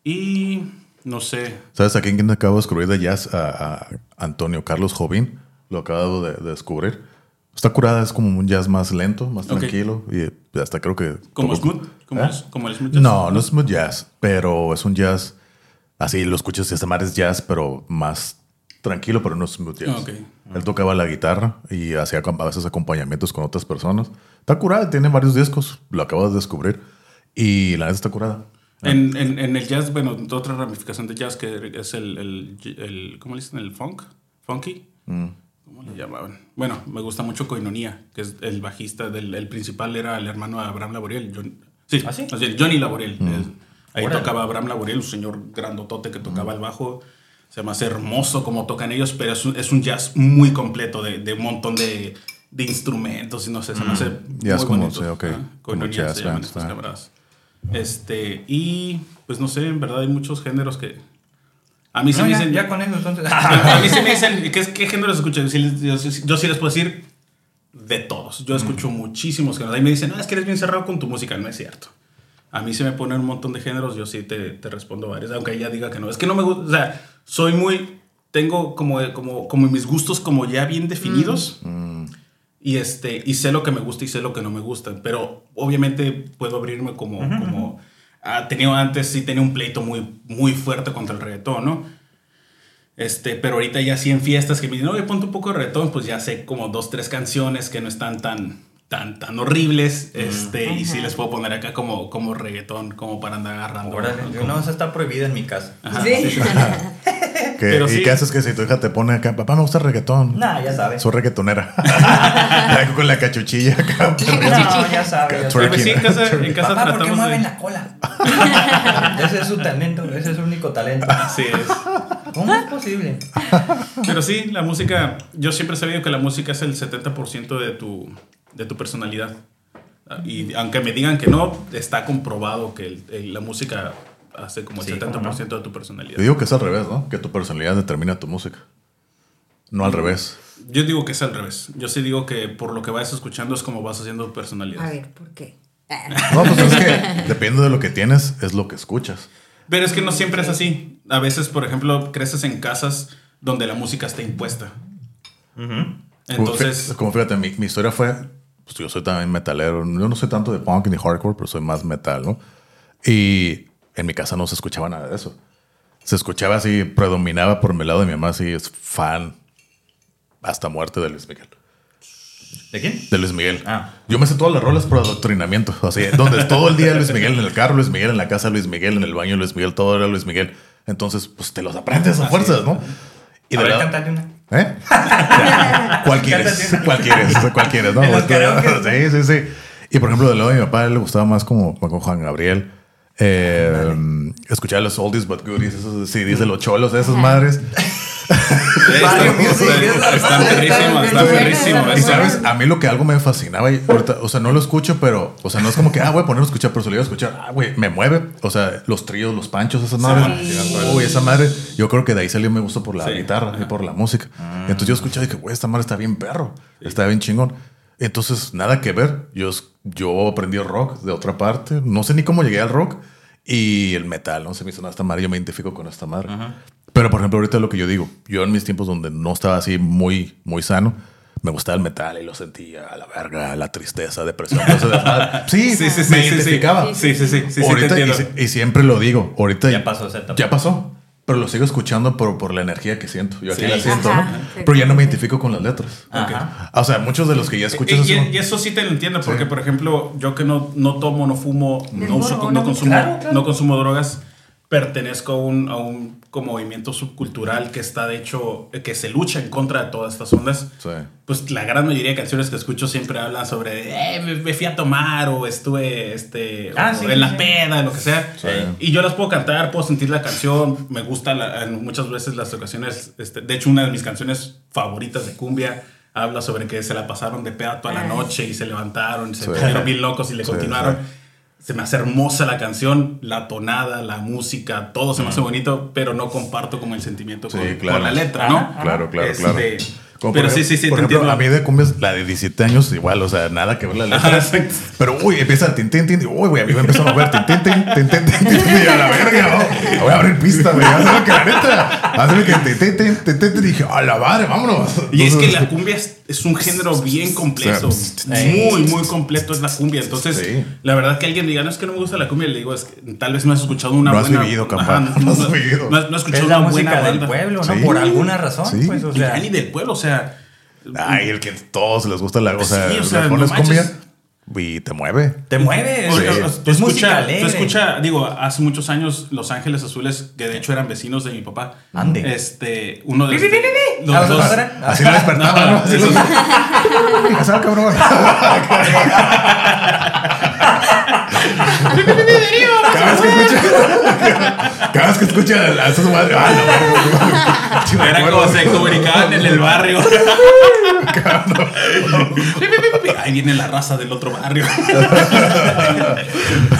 Y no sé, ¿Sabes a quién acabo de descubrir de jazz? A, a Antonio Carlos Jovín. Lo acabo de, de descubrir. Está curada, es como un jazz más lento, más tranquilo. Y hasta creo que. como smooth, como, ¿Eh? el, como el smooth jazz. No, no es smooth jazz, pero es un jazz. Así lo escuchas y esta madre es jazz, pero más tranquilo, pero no es smooth jazz. Ah, ok. Él tocaba la guitarra y hacía a veces acompañamientos con otras personas. Está curada, tiene varios discos, lo acabo de descubrir. Y la neta está curada. En, en, en el jazz, bueno, otra ramificación de jazz que es el, el, el ¿cómo le dicen? El funk, funky. Mm. ¿Cómo le llamaban? Bueno, me gusta mucho Koinonia, que es el bajista del el principal era el hermano de Abraham Laboriel. John- sí, ¿Ah, sí? o sea, Johnny Laboriel. Mm. Es- ahí Órale. tocaba Abraham Laboriel, un señor grandotote que tocaba el bajo. Se me hace hermoso como tocan ellos, pero es un, es un jazz muy completo de, de un montón de, de instrumentos y no sé, se me hace Ya es muy como, bonito. sí, ok, Ajá, como Koinonia jazz se llaman ah. Este, y pues no sé, en verdad hay muchos géneros que. A mí se me ya, dicen. ya con eso, entonces. (laughs) A mí se me (laughs) dicen, ¿qué, qué géneros escuchan? Yo, sí- yo sí les puedo decir de todos. Yo escucho muchísimos géneros. Ahí me dicen, no, es que eres bien cerrado con tu música. No es cierto. A mí se me ponen un montón de géneros, yo sí te, te respondo varios, aunque ella diga que no. Es que no me gusta, o sea, soy muy, tengo como, como, como mis gustos como ya bien definidos. Y, este, y sé lo que me gusta y sé lo que no me gusta. Pero obviamente puedo abrirme como... como ha tenido antes, sí tenía un pleito muy, muy fuerte contra el reggaetón, ¿no? Este, pero ahorita ya sí en fiestas que me dicen, oye, ponte un poco de reggaetón, pues ya sé como dos, tres canciones que no están tan, tan, tan horribles. Este, y sí les puedo poner acá como, como reggaetón, como para andar agarrando. Órale, ¿no? no, eso está prohibida en mi casa. Ajá, Sí. sí, sí, sí. ¿Qué- Pero ¿Y sí. qué haces que si tu hija te pone acá, papá me gusta el reggaetón? Nah, ya sabes. Soy reggaetonera. (laughs) Con la cachuchilla acá. No, ya sabes. Twerking. Pues sí, en casa, en casa Papá, ¿por qué mueven de... la cola? (laughs) ese es su talento, ese es su único talento. Así es. ¿Cómo es posible? Pero sí, la música, yo siempre he sabido que la música es el 70% de tu, de tu personalidad. Y aunque me digan que no, está comprobado que el- el- la música hace como el Sí, 70% ¿cómo no? de tu personalidad. Yo digo que es al revés, ¿no? Que tu personalidad determina tu música. No al revés. Yo digo que es al revés. Yo sí digo que por lo que vas escuchando es como vas haciendo tu personalidad. A ver, ¿por qué? No, pues es que depende de lo que tienes, es lo que escuchas. Pero es que no siempre es así. A veces, por ejemplo, creces en casas donde la música está impuesta. Entonces, Como, fí- como fíjate, mi, mi historia fue, pues yo soy también metalero, yo no soy tanto de punk ni hardcore, pero soy más metal, ¿no? Y en mi casa no se escuchaba nada de eso. Se escuchaba así, predominaba por mi lado de mi mamá, así es fan hasta muerte de Luis Miguel. ¿De quién? De Luis Miguel. Ah. Yo me sé todas las rolas por adoctrinamiento. Así, donde todo el día Luis Miguel, en el carro Luis Miguel, en la casa Luis Miguel, en el baño Luis Miguel, todo era Luis Miguel. Entonces, pues te los aprendes a fuerzas, ¿no? Y de ver, la- cántate una. ¿Eh? (laughs) ¿Cuál quieres? ¿Cuál quieres? ¿Cuál quieres? ¿no? (laughs) Sí, sí, sí. Y por ejemplo, del lado de mi papá, él le gustaba más como, como Juan Gabriel. Eh, escuchar los oldies but goodies, esos CDs de los cholos, de esas madres. (laughs) Están, perrísimos, están perrísimos. Y sabes, a mí lo que algo me fascinaba, y ahorita, o sea, no lo escucho, pero, o sea, no es como que, ah, voy a ponerlo a escuchar, pero se lo iba a escuchar, ah, güey, me mueve. O sea, los tríos, los panchos, esas madres. Sí. Uy, esa madre, yo creo que de ahí salió mi gusto por la Sí. guitarra y por la música. Entonces yo escuchaba y dije, güey, esta madre está bien perro, está bien chingón. Entonces, nada que ver. Yo, es- yo aprendí el rock de otra parte. No sé ni cómo llegué al rock. Y el metal, no se me hizo nada esta madre. Yo me identifico con esta madre. Pero, por ejemplo, ahorita lo que yo digo, yo en mis tiempos donde no estaba así muy, muy sano, me gustaba el metal y lo sentía a la verga, la tristeza, depresión. (laughs) sí, Sí, sí, sí, me sí, sí. identificaba. Sí, sí, sí, sí, sí, te ahorita, y, y siempre lo digo, ahorita Ya pasó esa etapa. Ya pasó. Pero lo sigo escuchando por, por la energía que siento. Yo aquí Sí. la siento, Ajá, ¿no? sí. Pero ya no me identifico con las letras. Ajá. O sea, muchos de los que ya escuchas. Y, así y- y eso sí te lo entiendo, porque por ejemplo, yo que no, no tomo, no fumo, no, uso- ¿no? no consumo, Claro, claro. no consumo drogas, pertenezco a un, a un como movimiento subcultural que está de hecho, que se lucha en contra de todas estas ondas. Sí. Pues la gran mayoría de canciones que escucho siempre hablan sobre, eh, me, me fui a tomar o estuve este, Ah, o sí, en sí, la peda, lo que sea. Sí. Y yo las puedo cantar, puedo sentir la canción, me gusta la- en muchas veces las ocasiones, este, de hecho una de mis canciones favoritas de cumbia habla sobre que se la pasaron de peda toda la Ah. noche y se levantaron y se Sí. pusieron bien locos y le Sí, continuaron. Se me hace hermosa la canción, la tonada, la música, todo se me hace bonito, pero no comparto como el sentimiento Sí, con, claro. con la letra, ¿no? Claro, claro, Este, claro. Como pero por sí, sí, sí, por te ejemplo, entiendo. A mí de cumbias, la de 17 años, igual, o sea, nada que ver la letra. Ajá. Pero, uy, empieza tin, tin, tin, uy, güey, a mí me empezó a mover tin, tin, tin, tin, tin, tin, tin, y a la verga, ¿no? Voy a abrir pista, güey. Hazme que la neta. Hazme que te, te, te, te, te, te dije, a la madre, vámonos. Y es que la cumbia es, es un género bien completo. O sea, Muy, muy completo es la cumbia. Entonces, Sí. la verdad que alguien diga, no es que no me gusta la cumbia, le digo, es que tal vez no has escuchado una No has buena. vivido, Ajá, campa. no, No has no- vivido. no has- no has escuchado Es la una buena música del banda. pueblo, ¿no? Sí. Por alguna razón, Sí. pues, o Y sea. ya ni del pueblo, o sea. Ay, el que a todos les gusta la. O sea, Sí, o sea, no cumbia y te mueve. Te mueve, O- es, o- es- tú es música escucha, tú escucha, digo, hace muchos años Los Ángeles Azules, que de hecho eran vecinos de mi papá. Ande. Este, uno de los dos. Así lo despertaba, ¿no? Así (laughs) cabrón. (laughs) Cada vez que escucha. Cada vez que escucha a esos madres. Ah, Era como se comunicaban en el barrio. Ahí viene la raza del otro barrio.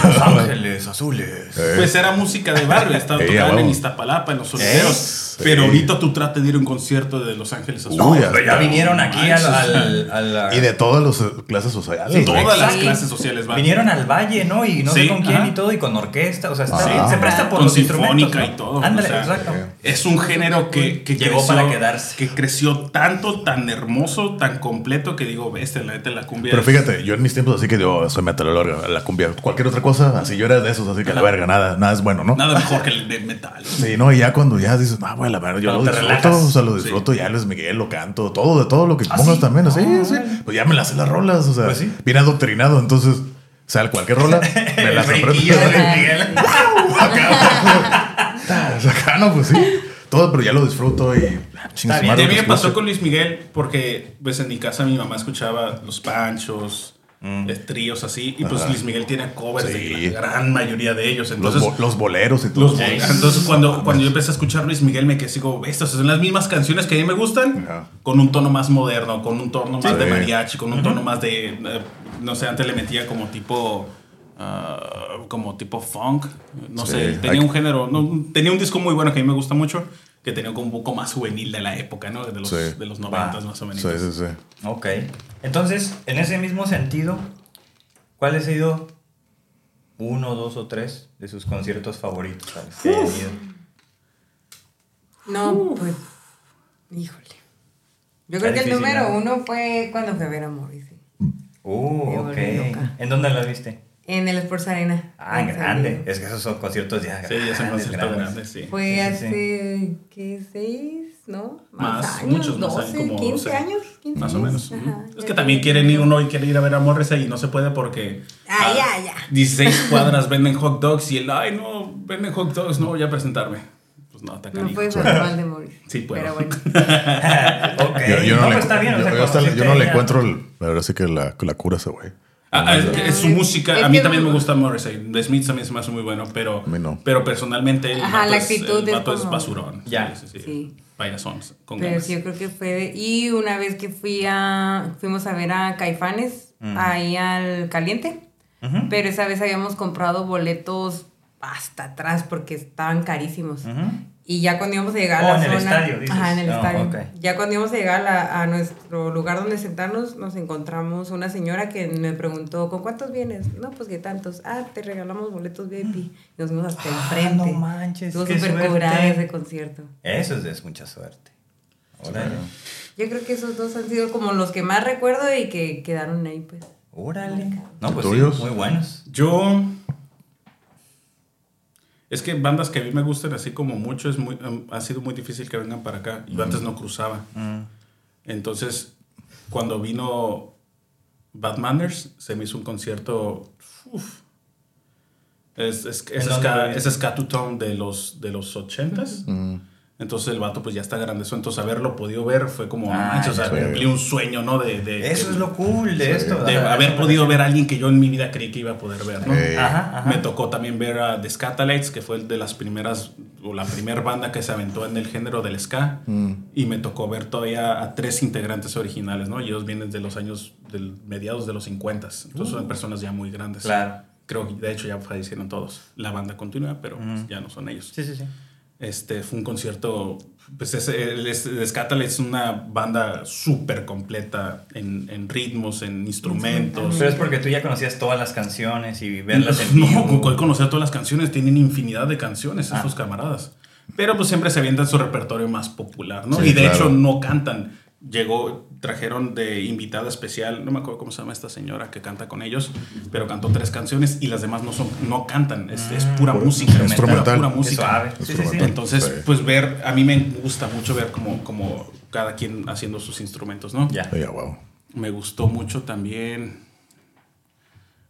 Los Ángeles Azules. Pues era música de barrio, estaba Eh, tocando en. Iztapalapa, en los solideros. Eh, Pero ahorita tú trate de ir a un concierto de Los Ángeles Azules. Uy, Pero ya vinieron aquí al, al, al- al- Y de todas las eh, clases sociales. Sí. Todas las clases sociales van. Vinieron al Valle, ¿no? Y no Sí, sé con quién ajá. y todo, y con orquesta. O sea, está Ah. se presta por Con los instrumentos. sinfónica ¿no? y todo, Ándale, o sea, exacto. Es un género que, que Llegó creció, para quedarse. Que creció tanto, tan hermoso, tan completo que digo, este, la neta, la cumbia. Pero es- fíjate, yo en mis tiempos así que yo soy metalólogo, la cumbia, cualquier otra cosa, así yo era de esos, así que la verga, nada, nada es bueno, ¿no? Nada mejor que el de metal. Sí, no, y ya cuando ya dices, ah, bueno, la verdad, yo lo te disfruto, relajas. o sea, lo disfruto, ya Luis Miguel lo canto, todo, de todo lo que ¿Ah, pongas sí? también, así, Ah, sí, pues ya me las sé las rolas, o sea, Pues sí. bien adoctrinado, entonces, o sea, cualquier rola, me (laughs) El las brinquillo de Luis (laughs) aprendo. Miguel. Acá, acá, no, pues sí, todo, pero ya lo disfruto y chingue su bien. madre Y a mí lo me pasó con Luis Miguel porque pues en mi casa mi mamá escuchaba los panchos, eh, tríos así, y pues Ajá. Luis Miguel tiene covers Sí. de la gran mayoría de ellos. los, Entonces, bo- los boleros y todo. los boleros. Entonces cuando, cuando yo empecé a escuchar Luis Miguel me quedé así como, estas son las mismas canciones que a mí me gustan, Ajá. con un tono más moderno, con un tono más Sí. de mariachi, con un tono más de, eh, no sé, antes le metía como tipo... ah, como tipo funk, no Sí. sé, tenía Hay- un género, no, tenía un disco muy bueno que a mí me gusta mucho, que tenía como un poco más juvenil de la época, ¿no? De los, Sí. de los 90 Va. más o menos. Sí, sí, sí. Ok. Entonces, en ese mismo sentido, ¿cuál ha sido uno, dos o tres de sus conciertos favoritos ido? No, pues. Híjole. Yo creo que el número ¿no? uno fue cuando fui a ver a Morrissey. Uh, ok. ¿En dónde la viste? En el Sports Arena. Ah, grande. Diego. Es que esos son conciertos ya Sí, ya son grandes, conciertos grandes. grandes, sí. Fue Sí, sí, hace, ¿qué? ¿Seis? ¿No? Más, muchos más 12, años, como 15 12, años. 15 Más o años. menos. Ajá. Es que también quieren ir uno y quiere ir a ver a Morrissey y no se puede porque. Ah, ya, ya. 16 (laughs) cuadras venden hot dogs y el, ay, no, venden hot dogs, no voy a presentarme. Pues no, está No canijo. puedes hablar mal de Morrissey. Sí, puedo. Pero bueno. (laughs) ok. Yo, yo no, no, le, está bien. yo, o sea, yo yo no le encuentro, el- la verdad sí que la, la cura ese güey. Ah, ah, es, que es su Es- música, es a mí también me gusta Morrissey. The Smiths también se me hace muy bueno, pero, no. pero personalmente el Ajá, vato, la es, actitud el es vato es como- basurón. Ya. Sí, sí, sí. Con Pero ganas. sí, yo creo que fue. de- y una vez que fui a. Fuimos a ver a Caifanes, Mm. ahí al Caliente. Pero esa vez habíamos comprado boletos hasta atrás porque estaban carísimos. Ujú. Y ya cuando íbamos a llegar a Oh, la en el zona. estadio, dices. Ajá, en el Ah, estadio. ok. Ya cuando íbamos a llegar a, a nuestro lugar donde sentarnos, nos encontramos una señora que me preguntó: ¿con cuántos vienes? No, pues que tantos. Ah, te regalamos boletos VIP. Y nos fuimos hasta Ah, enfrente. no manches, Estuvo súper curada ese concierto. Eso es de mucha suerte. Órale. Yo creo que esos dos han sido como los que más recuerdo y que quedaron ahí, pues. Órale. No, pues ¿Tuyos? sí, muy buenos. Yo. Es que bandas que a mí me gustan así como mucho, es muy, em, ha sido muy difícil que vengan para acá. Yo antes no cruzaba. Mm. Entonces, cuando vino Bad Manners, se me hizo un concierto. uf. Es, es, es, ¿En dónde ska, lo es de los, de los 80s. Mm. Entonces el vato pues ya está grande. eso, Entonces haberlo podido ver fue como, Ah, manches, o sea, cumplí un sueño, ¿no? De, de, Eso de- es lo cool de Sí. esto. de haber podido ver a alguien que yo en mi vida creí que iba a poder ver, ¿no? Eh, Ajá, ajá. Me tocó también ver a The Scatalites, que fue el de las primeras, o la primera banda que se aventó en el género del ska. Mm. Y me tocó ver todavía a tres integrantes originales, ¿no? Y ellos vienen de los años, del mediados de los 50. Entonces son personas ya muy grandes. Claro. Creo que de hecho ya fallecieron todos. La banda continúa, pero pues, Ujú. ya no son ellos. Sí, sí, sí. Este fue un concierto. Pues es, es, Scatale es una banda súper completa en, en, ritmos, en instrumentos. Pero es porque tú ya conocías todas las canciones y verlas en vivo. No, con conocer todas las canciones. Tienen infinidad de canciones ah. estos camaradas. Pero pues siempre se avientan su repertorio más popular, ¿no? y de hecho no cantan llegó, trajeron de invitada especial, no me acuerdo cómo se llama esta señora que canta con ellos, pero cantó tres canciones y las demás no son, no cantan, es, es mm, pura música, instrumental. Pura, música. Entonces, pues ver, a mí me gusta mucho ver como, como cada quien haciendo sus instrumentos, ¿no? Ya. wow. Me gustó mucho también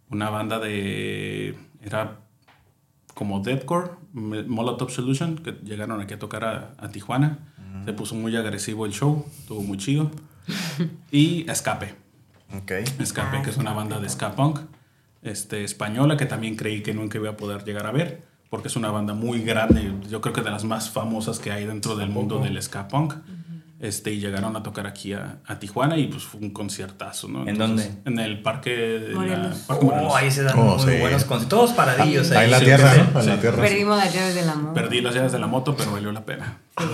una banda de, era como Deadcore, Molotov Solution, que llegaron aquí a tocar a, a Tijuana se puso muy agresivo el show, estuvo muy chido. (laughs) y Escape. Okay. Escape, que es una banda de ska punk este, española que también creí que nunca iba a poder llegar a ver, porque es una banda muy grande, yo creo que de las más famosas que hay dentro del mundo del ska punk. Este, y llegaron a tocar aquí a, a, Tijuana y pues fue un conciertazo, ¿no? ¿En dónde? En el parque de la, parque oh, ahí se dan oh, muy buenos conciertos. Todos paradillos ahí. Ahí la tierra, ¿no? En la tierra. Perdimos las llaves de la moto. Perdí las llaves de la moto, pero valió la pena. Sí.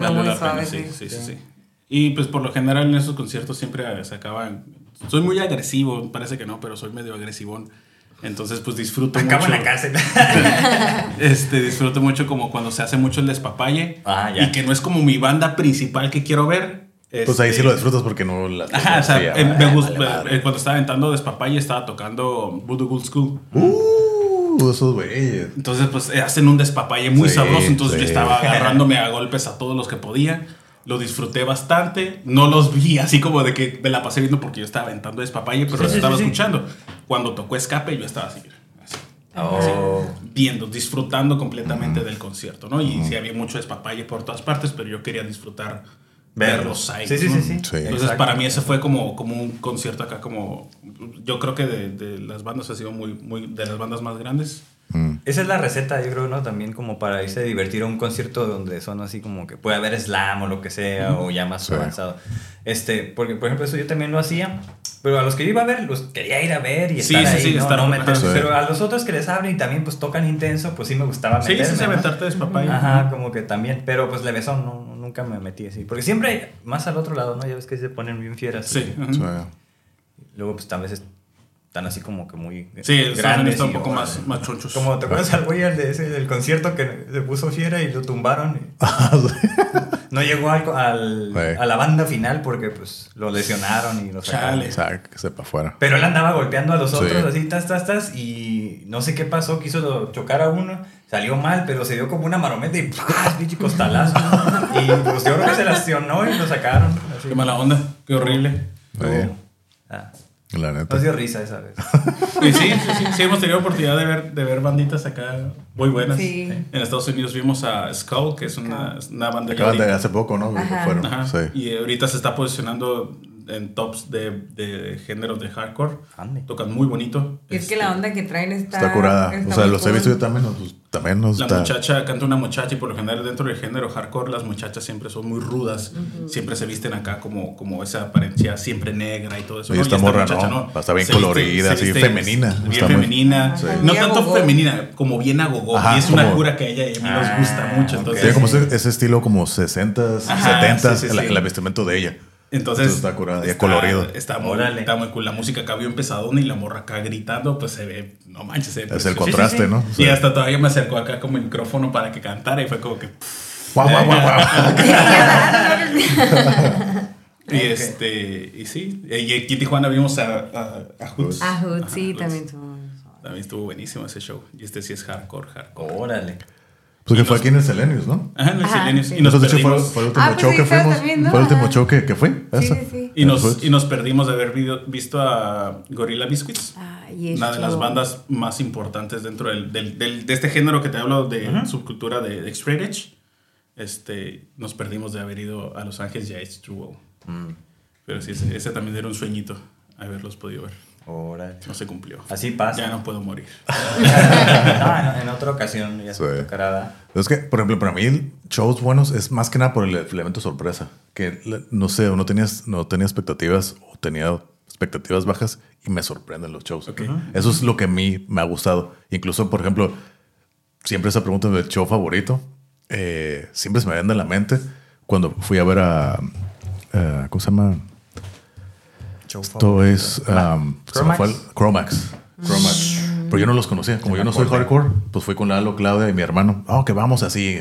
valió la pena, sí, sí, sí, sí, Y pues por lo general en esos conciertos siempre se acaban... Soy muy agresivo, parece que no, pero soy medio agresivón. Entonces, pues disfruto Acabo mucho. en la cárcel. (laughs) este, disfruto mucho como cuando se hace mucho el despapalle. Ah, y que no es como mi banda principal que quiero ver. Pues ahí sí lo este, disfrutas porque no la. Ajá, o sea, me gusta, eh, cuando estaba aventando despapalle estaba tocando Voodoo Gold School. Uh, esos güeyes. Entonces, pues hacen un despapalle muy sabroso. Entonces yo estaba (laughs) agarrándome a golpes a todos los que podía lo disfruté bastante. No los vi así como de que me la pasé viendo porque yo estaba aventando despapalle, pero los estaba escuchando. Cuando tocó Escape, yo estaba así. Oh. viendo, disfrutando completamente del concierto, ¿no? Y sí había mucho despapalle por todas partes, pero yo quería disfrutar verlos ahí. Sí, sí, sí, Entonces, para mí ese fue como, como un concierto acá, como yo creo que de, de las bandas ha sido muy, muy, de las bandas más grandes. Mm. Esa es la receta, yo creo, ¿no? También como para irse a divertir a un concierto donde son así como que puede haber slam o lo que sea, o ya más avanzado. Este, porque, por ejemplo, eso yo también lo hacía, pero a los que yo iba a ver, los quería ir a ver y estar ahí, sí, ¿no? Pero a los otros que les abren y también pues tocan intenso, pues sí me gustaba meterme. Sí, sí, sí, aventarte papá Ajá, como que también, pero pues levesón, no, nunca me metí así. Porque siempre más al otro lado, ¿no? Ya ves que se ponen bien fieras. Sí. Luego pues tal vez están así como que muy sí, grandes. un poco más, más chonchos. Como te acuerdas al güey de ese, del concierto que se puso fiera y lo tumbaron. (laughs) no llegó al, al a la banda final porque pues lo lesionaron y lo sacaron. Chale. que sepa afuera. Pero él andaba golpeando a los otros así, tas, tas, tas, y no sé qué pasó, quiso chocar a uno, salió mal, pero se dio como una marometa y pinche costalazo. y pues yo creo que se lesionó y lo sacaron. Qué mala onda, qué horrible. Ah. La neta. Nos dio risa esa vez. sí, sí, sí, sí, hemos tenido oportunidad de ver, de ver banditas acá muy buenas. Sí. En Estados Unidos vimos a Skull, que es una, una banda. Acaban de hace poco, ¿no? Fueron. Sí. Y ahorita se está posicionando en tops de, de géneros de hardcore. Tocan muy bonito. Y es que la este, onda que traen está... Está curada. o sea, los he visto yo también. Pues, también nos la muchacha, canta una muchacha y por lo general dentro del género hardcore las muchachas siempre son muy rudas. Siempre se visten acá como, como esa apariencia siempre negra y todo eso. Y esta morra no, Está bien colorida, así femenina. Bien femenina. no tanto femenina, como bien agogó. y es una cura que a ella y a mí nos gusta ah, mucho. Entonces, Tiene como ese, estilo como 60s, 70s, el, el vestimento de ella. Entonces, está curada, está, colorido. Está muy, está muy cool. La música acá bien pesadona y la morra acá gritando, pues se ve, no manches. Se es el contraste, ¿no? Y hasta todavía me acercó acá como el micrófono para que cantara y fue como que. ¡Guau, guau, guau, guau! (laughs) y (laughs) este, y sí. Y aquí en Tijuana vimos a, a, a Hoods. A Hoods, sí, también estuvo. También estuvo buenísimo ese show. Y este sí es hardcore, hardcore. Órale. Pues que fue aquí en el Selenius, ¿no? Ajá, en el Selenius. Y nos Entonces perdimos. Fue, el último ah, show pues que fuimos. Fue el último show que, que fue. Sí, sí. Y, nos, y nos perdimos de haber visto a Gorilla Biscuits. una de las bandas más importantes dentro del, del, del, de este género que te hablo de subcultura de, de Straight Edge. Este, nos perdimos de haber ido a Los Ángeles y a H2O. Mm. Pero sí, ese, ese también era un sueñito haberlos podido ver. No se cumplió. Así pasa. Ya no puedo morir. (laughs) En otra ocasión ya se tocará. Es que, por ejemplo, para mí, shows buenos es más que nada por el elemento sorpresa. Que no sé, no tenías, no tenía expectativas o tenía expectativas bajas y me sorprenden los shows. Eso es lo que a mí me ha gustado. Incluso, por ejemplo, siempre esa pregunta del show favorito. eh, siempre se me viene en la mente cuando fui a ver a. eh, ¿Cómo se llama? Esto es. um, Chromax. fue el- Chromax. Chromax. Pero yo no los conocía. Como yo no soy hardcore, pues fui con Lalo, Claudia y mi hermano. Oh, que vamos así.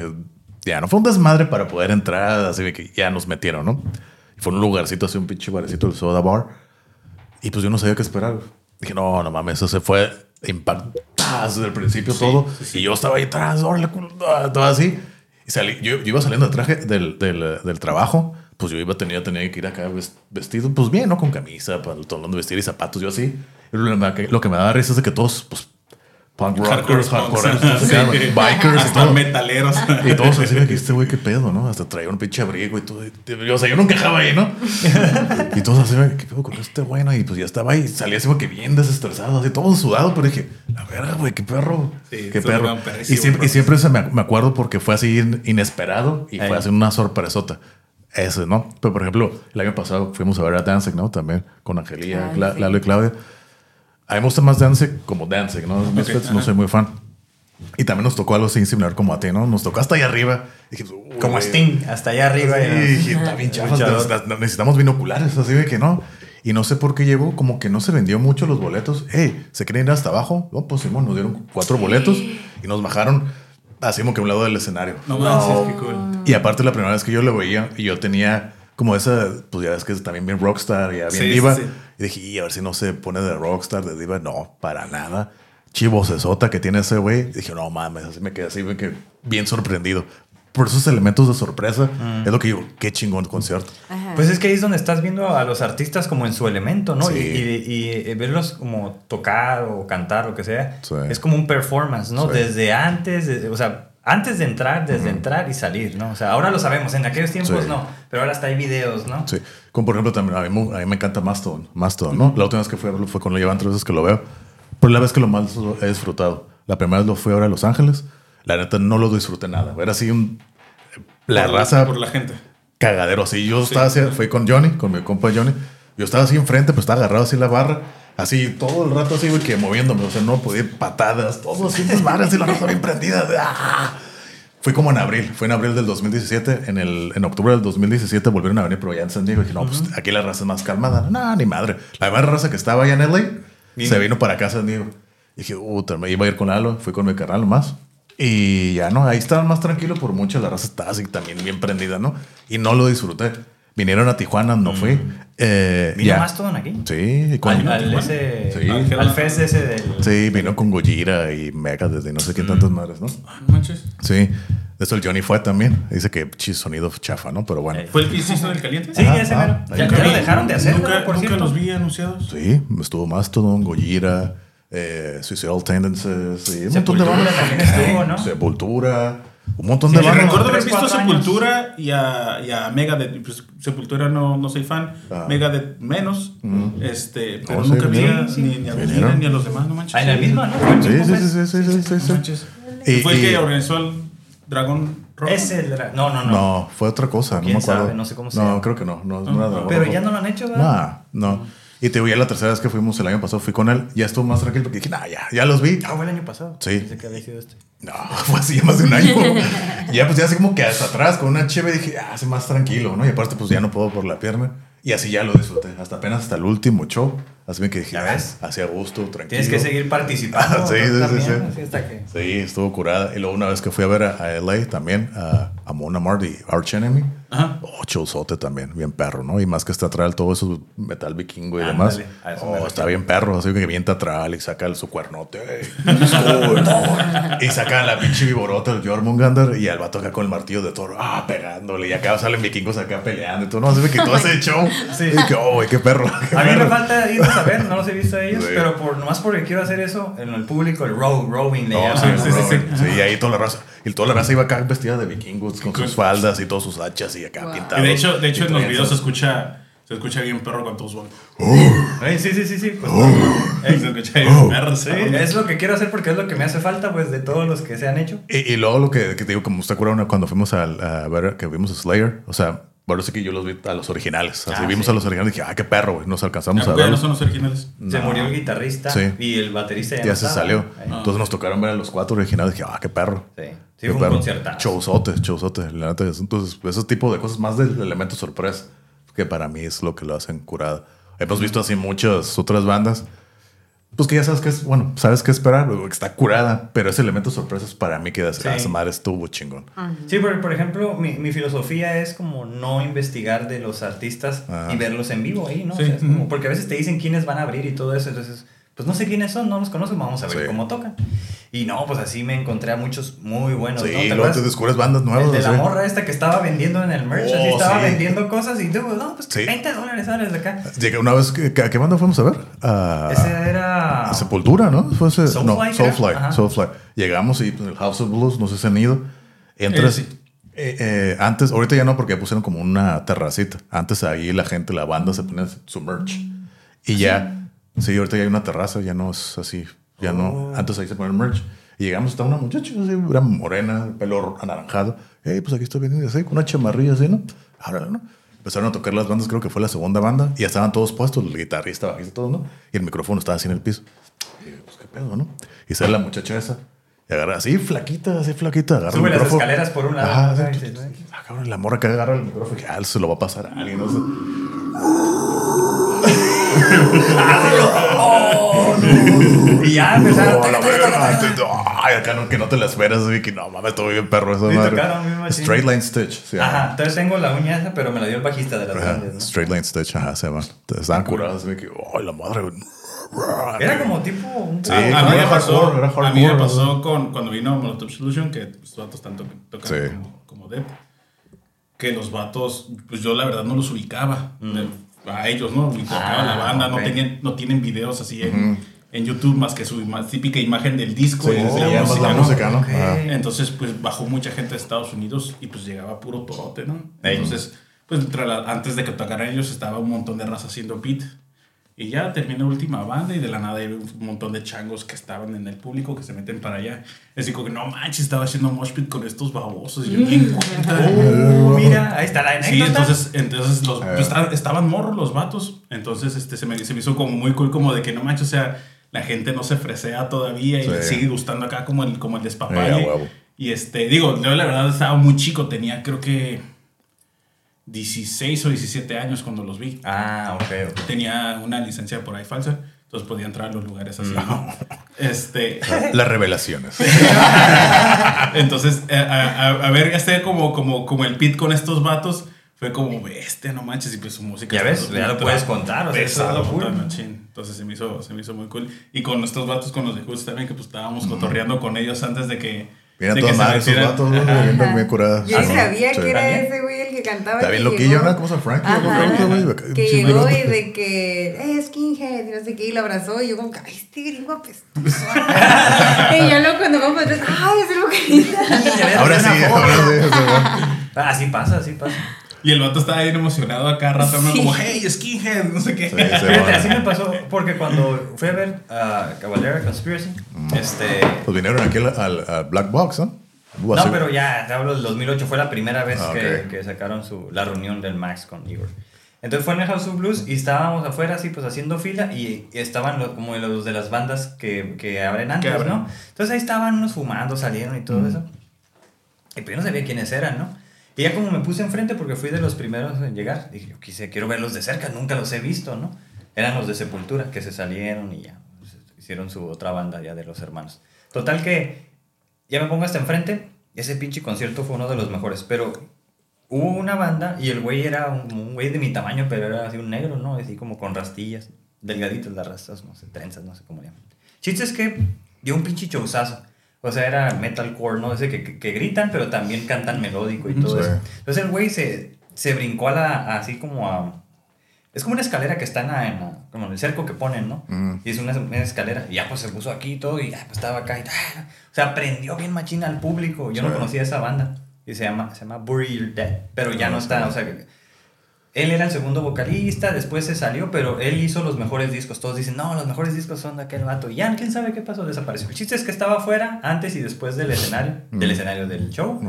Ya, no fue un desmadre para poder entrar, así de que ya nos metieron, ¿no? Y fue un lugarcito así, un pinche barecito, el Soda Bar. Y pues yo no sabía qué esperar. Dije, no, no mames, eso se fue impactado desde el principio todo. Y yo estaba ahí atrás, ah, todo así. Y salí, yo, yo iba saliendo de traje del, del, del trabajo. Pues yo iba tenía, tenía que ir acá ves- vestido, pues bien, ¿no? Con camisa, pantalón de vestir y zapatos, yo así. Lo, que- lo que me daba risa es de que todos, pues, punk rockers, hardcore, (laughs) bikers y Hasta todo. metaleros. Y todos así que este güey, qué pedo, ¿no? Hasta traía un pinche abrigo y todo. Y, o sea, yo no encajaba ahí, ¿no? y todos así, ¿qué pedo con este güey? no? Y pues ya estaba ahí, salía así como que bien desestresado, así todo sudado, pero dije, la verga, güey, qué perro. Sí, qué perro. Y siempre, y siempre se me, me acuerdo porque fue así in- inesperado y fue así una sorpresota. Ese, ¿no? Pero por ejemplo, el año pasado fuimos a ver a Danzig, ¿no? También con Angelía, Ay, Cla- sí. Lalo y Claudia. A mí me gusta más Danzig como Danzig, ¿no? Misfits, no soy muy fan. Y también nos tocó algo así similar como a ti, ¿no? Nos tocó hasta allá arriba. Y dije, "Uy, Como güey". Sting, hasta allá arriba. Sí, ne- ne- (laughs) necesitamos binoculares, así de que no. Y no sé por qué llegó, como que no se vendió mucho los boletos. Hey, ¿se quieren ir hasta abajo? No, pues Simón, nos dieron cuatro boletos y nos bajaron así como que a un lado del escenario. No manches, qué cool. Y aparte la primera vez que yo lo veía y yo tenía como esa, pues ya ves que es también bien rockstar, ya bien Sí, diva. sí, sí. Y dije, y a ver si no se pone de rockstar, de diva. No, para nada. Chivo sesota que tiene ese güey. Y dije, no mames, así me quedé así, me quedé bien sorprendido. Por esos elementos de sorpresa, es lo que digo, qué chingón concierto. Ajá. Pues es que ahí es donde estás viendo a los artistas como en su elemento, ¿no? Sí. Y, y- y verlos como tocar o cantar, lo que sea. Sí. Es como un performance, ¿no? Sí. Desde antes, de- o sea, antes de entrar, desde entrar y salir, ¿no? O sea, ahora lo sabemos, en aquellos tiempos Sí. no, pero ahora hasta hay videos, ¿no? Sí. Como por ejemplo, también a mí, a mí me encanta Mastodon. Mastodon, ¿no? La última vez que fui a verlo fue cuando llevan tres veces que lo veo. Pero la vez que lo más lo he disfrutado. La primera vez lo fui ahora a Los Ángeles. La neta no lo disfruté nada. Era así un. La Por raza Por la gente. cagadero. Así yo estaba así, fui con Johnny, con mi compa Johnny. Yo estaba así enfrente, pero estaba agarrado así la barra. Así todo el rato así, güey, que moviéndome. O sea, no podía ir patadas, todo así, (laughs) desmadre, así la raza bien prendida. ¡Ah! Fue como en abril, fue en abril del 2017. En, el, en octubre del 2017 volvieron a venir, pero ya en San Diego. Y dije, no, pues aquí la raza es más calmada. No, ni madre. La demás raza que estaba allá en LA se vino para acá a San Diego. Y dije, puta, me iba a ir con Lalo. Fui con mi carnal nomás. Y ya no, ahí estaba más tranquilo por mucho. La raza estaba así también bien prendida, ¿no? Y no lo disfruté. Vinieron a Tijuana, no fui. Eh, ¿Vino todo aquí? Sí, con, Al, al ese, Sí. al, al fest ese del... sí, vino con Gojira y Megadeth y no sé qué tantas madres, ¿no? Ah, no manches. Sí, de eso el Johnny fue también. Dice que chis, sonido chafa, ¿no? Pero bueno. Eh. ¿Fue el que hiciste del caliente? Sí, Ajá, ese ah, mero. Ya, ya lo dejaron de hacer, Nunca, por nunca los vi anunciados. Sí, estuvo Mastodon, Gojira, eh, Suicidal Tendencies y un montón de Sepultura bandas. estuvo, ¿no? Sepultura, un montón Sí, de bandas. recuerdo haber visto. Sepultura y a, y a Megadeth. Pues, Sepultura no, no soy fan. Ah. Megadeth menos. este, pero sí, nunca vi a- vinieron. ni, ni a ni a los demás, no manches. Ah, en el mismo, ¿no? El Sí, sí, sí, sí, sí, sí, sí, No manches. Y- ¿Fue el que organizó el Dragón Rojo? Ese era- No, no, no. No, fue otra cosa, no ¿Quién me acuerdo. sabe? No sé cómo se No, llama. creo que no, no, no Ah. era Dragón Pero ya no lo han hecho, ¿verdad? No, no. Y te voy a la tercera vez que fuimos el año pasado, fui con él, ya estuvo más tranquilo porque dije, nah, ya, ya los vi. Ah, fue el año pasado. Sí. Pensé que había sido este. No, (laughs) fue así ya más de un año. (laughs) ya pues ya así como que hasta atrás con una cheve dije, ah, hace más tranquilo, ¿no? Y aparte pues ya no puedo por la pierna. Y así ya lo disfruté, hasta apenas hasta el último show. Así me que dije, ¿Ya ah, gusto, tranquilo. Tienes que seguir participando. (laughs) Sí, sí, sí, también, sí. así hasta que... Sí, estuvo curada. Y luego una vez que fui a ver a, a LA también, a, a Mona Mart y Arch Enemy. Ajá. Oh, chulzote también, bien perro, ¿no? Y más que está atrás todo eso metal vikingo y demás. Oh, está bien perro, así que bien teatral y saca el- su cuernote. (laughs) no. y saca la pinche viborota del Jormungandr y al vato acá con el martillo de toro, ah, pegándole. Y acá salen vikingos acá peleando y todo, no, así que todo (laughs) ese show. Sí. Y que, oh, güey, qué perro. qué A mí me perro. falta ir a ver, no los he visto a ellos, Sí. pero por, nomás porque quiero hacer eso, en el público, el row, rowing le No, sí, sí, sí, sí. Sí, y ahí toda la raza. Y toda la raza iba acá vestida de vikingos con sus faldas y todas sus hachas y acá Wow. pintados. Y de hecho, de hecho en los videos se escucha, se escucha bien perro con todos van. Ey, Sí, sí, sí, sí. Pues, (laughs) Se escucha bien perro, sí, es lo que quiero hacer porque es lo que me hace falta, pues, de todos los que se han hecho. Y, y luego lo que, que te digo, como usted acuerda cuando fuimos al- a, ver que vimos a Slayer, o sea, Bueno, sí que yo los vi a los originales. Así Ah, vimos sí. a los originales y dije, ah, qué perro, güey. Nos alcanzamos a ver. no son los originales. Se No. murió el guitarrista Sí. y el baterista ya, Ya no se salió. Ahí. Entonces nos tocaron ver a los cuatro originales. Dije, ah, qué perro. Sí, sí fue un conciertazo. Showzote, showzote. La neta, es- entonces, ese tipo de cosas más del elemento sorpresa, que para mí es lo que lo hacen curada. Hemos visto así muchas otras bandas, pues que ya sabes que es, bueno, sabes qué esperar, que está curada, pero ese elemento sorpresa es para mí que das, Sí. ah, madre estuvo chingón. Sí, pero por ejemplo, mi, mi filosofía es como no investigar de los artistas Ajá. y verlos en vivo ahí, ¿no? O sea, es como- porque a veces te dicen quiénes van a abrir y todo eso, entonces, pues no sé quiénes son, no los conozco, vamos a ver Sí. cómo tocan. Y no, pues así me encontré a muchos muy buenos, Sí, ¿no? ¿Te luego te descubres bandas nuevas. El de la morra esta que estaba vendiendo en el merch, así Oh, estaba sí. vendiendo cosas y digo, no, pues Sí. 20 dólares sales de acá. Llegué una vez, que, ¿a qué banda fuimos a ver? A, Ese era... a Sepultura, ¿no? Fue ese, Soulfly, no. Soulfly, Ajá. Soulfly. Llegamos y pues, el House of Blues, no sé si han ido. Entras, Eh, sí. eh, eh, antes, ahorita ya no, porque ya pusieron como una terracita. Antes ahí la gente, la banda se ponía su merch. Y ya, sí, ahorita ya hay una terraza, ya no es así. Ya Oh. no, antes ahí se ponía el merch. Y llegamos, estaba una muchacha, así, era morena, pelo anaranjado. Hey, pues aquí estoy vendiendo así, con una chamarrilla así, ¿no? Ahora, ¿no? Empezaron a tocar las bandas, creo que fue la segunda banda, y ya estaban todos puestos, el guitarrista, bajista, todos, ¿no? Y el micrófono estaba así en el piso. Y yo, pues qué pedo, ¿no? Y sale la muchacha esa, y agarra así, flaquita, así flaquita, agarra Sube el las escaleras por un lado. Y ah, cabrón, la morra que agarra el micrófono, que ah, se lo va a pasar a alguien, no sé. Y ya empezaron. Oh, la verga, Ay, acá no, que no te la esperas, así que no mames, estoy bien perro esa madre. Straight Line Stitch, sí. Ajá, entonces tengo la uña esa, pero me la dio el bajista de las grandes, ¿no? Straight Line Stitch, ajá, se llaman. Estaban curados, así que, ay, la madre. Era como tipo un Sí, a, mí me pasó, era a mí me pasó con, cuando vino Molotov Solution, que los vatos tanto tocan Sí. como, como Depp, que los vatos, pues yo la verdad no los ubicaba. de- A ellos, ¿no? Ubicaba Ah, la banda, ok. no, tenían, no tienen videos así en, en YouTube más que su típica imagen del disco Sí, y de la música, la ¿no? música, ¿no? Ok. Ajá. Entonces, pues bajó mucha gente de Estados Unidos y pues llegaba puro torote, ¿no? Entonces, pues antes de que tocaran ellos estaba un montón de raza haciendo pit. Y ya terminó la última banda y de la nada hay un montón de changos que estaban en el público que se meten para allá. Es como que no manches, estaba haciendo mosh pit con estos babosos. Y yo (laughs) cuenta. Uh, mira, ahí está la anécdota. Sí, entonces, entonces los, pues, estaban, morros los vatos. Entonces este, se, me, se me hizo como muy cool, como de que no manches, o sea, la gente no se fresea todavía y Sí. le sigue gustando acá como el, como el a despapalle. y este, digo, yo la verdad estaba muy chico, tenía creo que 16 o 17 años cuando los vi. Ah, ok, ok. Tenía una licencia por ahí falsa, entonces podía entrar a los lugares así. Este, (laughs) Las revelaciones. (laughs) entonces, a, a- a ver, este como, como, como el pit con estos vatos fue como bestia, no manches, y pues su música. Ya ves, ya lo puedes contar, o sea, pesado, cool. Entonces se me, hizo, se me hizo muy cool. Y con estos vatos, con los de Hoods también, que pues estábamos cotorreando con ellos antes de que. Mira toda madre esos vatos. Ajá. bien, bien. Yo ni Ajá. sabía que era ese güey el que cantaba. Está bien que loquillo, llegó. ¿no? ¿Cómo se llama Frankie? Güey, Que llegó de- y de que, eh, skinhead, y no sé qué, y lo abrazó, y yo como, que, ay, este gringo apestoso. (laughs) (laughs) y yo luego cuando vamos atrás, ay, es el vocalista. (laughs) Ahora sí, ahora sí. güey. Ah, así pasa, así pasa. Y el vato estaba bien emocionado acá rato. Sí. como, hey, skinhead, no sé qué. Sí, sí, Fíjate, bueno. así me pasó porque cuando fui a ver a Cavalera Conspiracy, este... Pues vinieron aquí al, al- al Black Box, ¿no? Uh, No, así- pero ya, te hablo del 2008, fue la primera vez Ah, que, que sacaron su, la reunión del Max con Igor. Entonces fue en el House of Blues y estábamos afuera así pues haciendo fila y, y estaban los, como los de las bandas que, que abren antes, abren. ¿no? Entonces ahí estaban unos fumando, salieron y todo Mm. eso. Y pues yo no sabía quiénes eran, ¿no? Y ya como me puse enfrente porque fui de los primeros en llegar, dije, yo quise, quiero verlos de cerca, nunca los he visto, ¿no? Eran los de Sepultura que se salieron y ya, pues, hicieron su otra banda ya de los hermanos. Total que ya me pongo hasta enfrente, ese pinche concierto fue uno de los mejores, pero hubo una banda y el güey era un, un güey de mi tamaño, pero era así un negro, ¿no? Así como con rastillas, delgaditas las rastas, no sé, trenzas, no sé cómo le llaman. Chiste es que dio un pinche showzazo. O sea, era metalcore, ¿no? Ese que, que, que gritan, pero también cantan melódico y todo Sí. eso. Entonces el güey se, se brincó a la, así como a... Es como una escalera que está en, la- en la- como en el cerco que ponen, ¿no? Mm. Y es una, una escalera. Y ya pues se puso aquí y todo y ya pues estaba acá y ¡ah! O sea, prendió bien machina al público. Yo no Sí. conocía esa banda. Y se llama, se llama Bury Your Dead. Pero ya Ah, no sí. está, o sea... que- Él era el segundo vocalista, después se salió, pero él hizo los mejores discos. Todos dicen, no, los mejores discos son de aquel vato. Y ya, quién sabe qué pasó, desapareció. El chiste es que estaba afuera, antes y después del escenario, del Mm. escenario del show.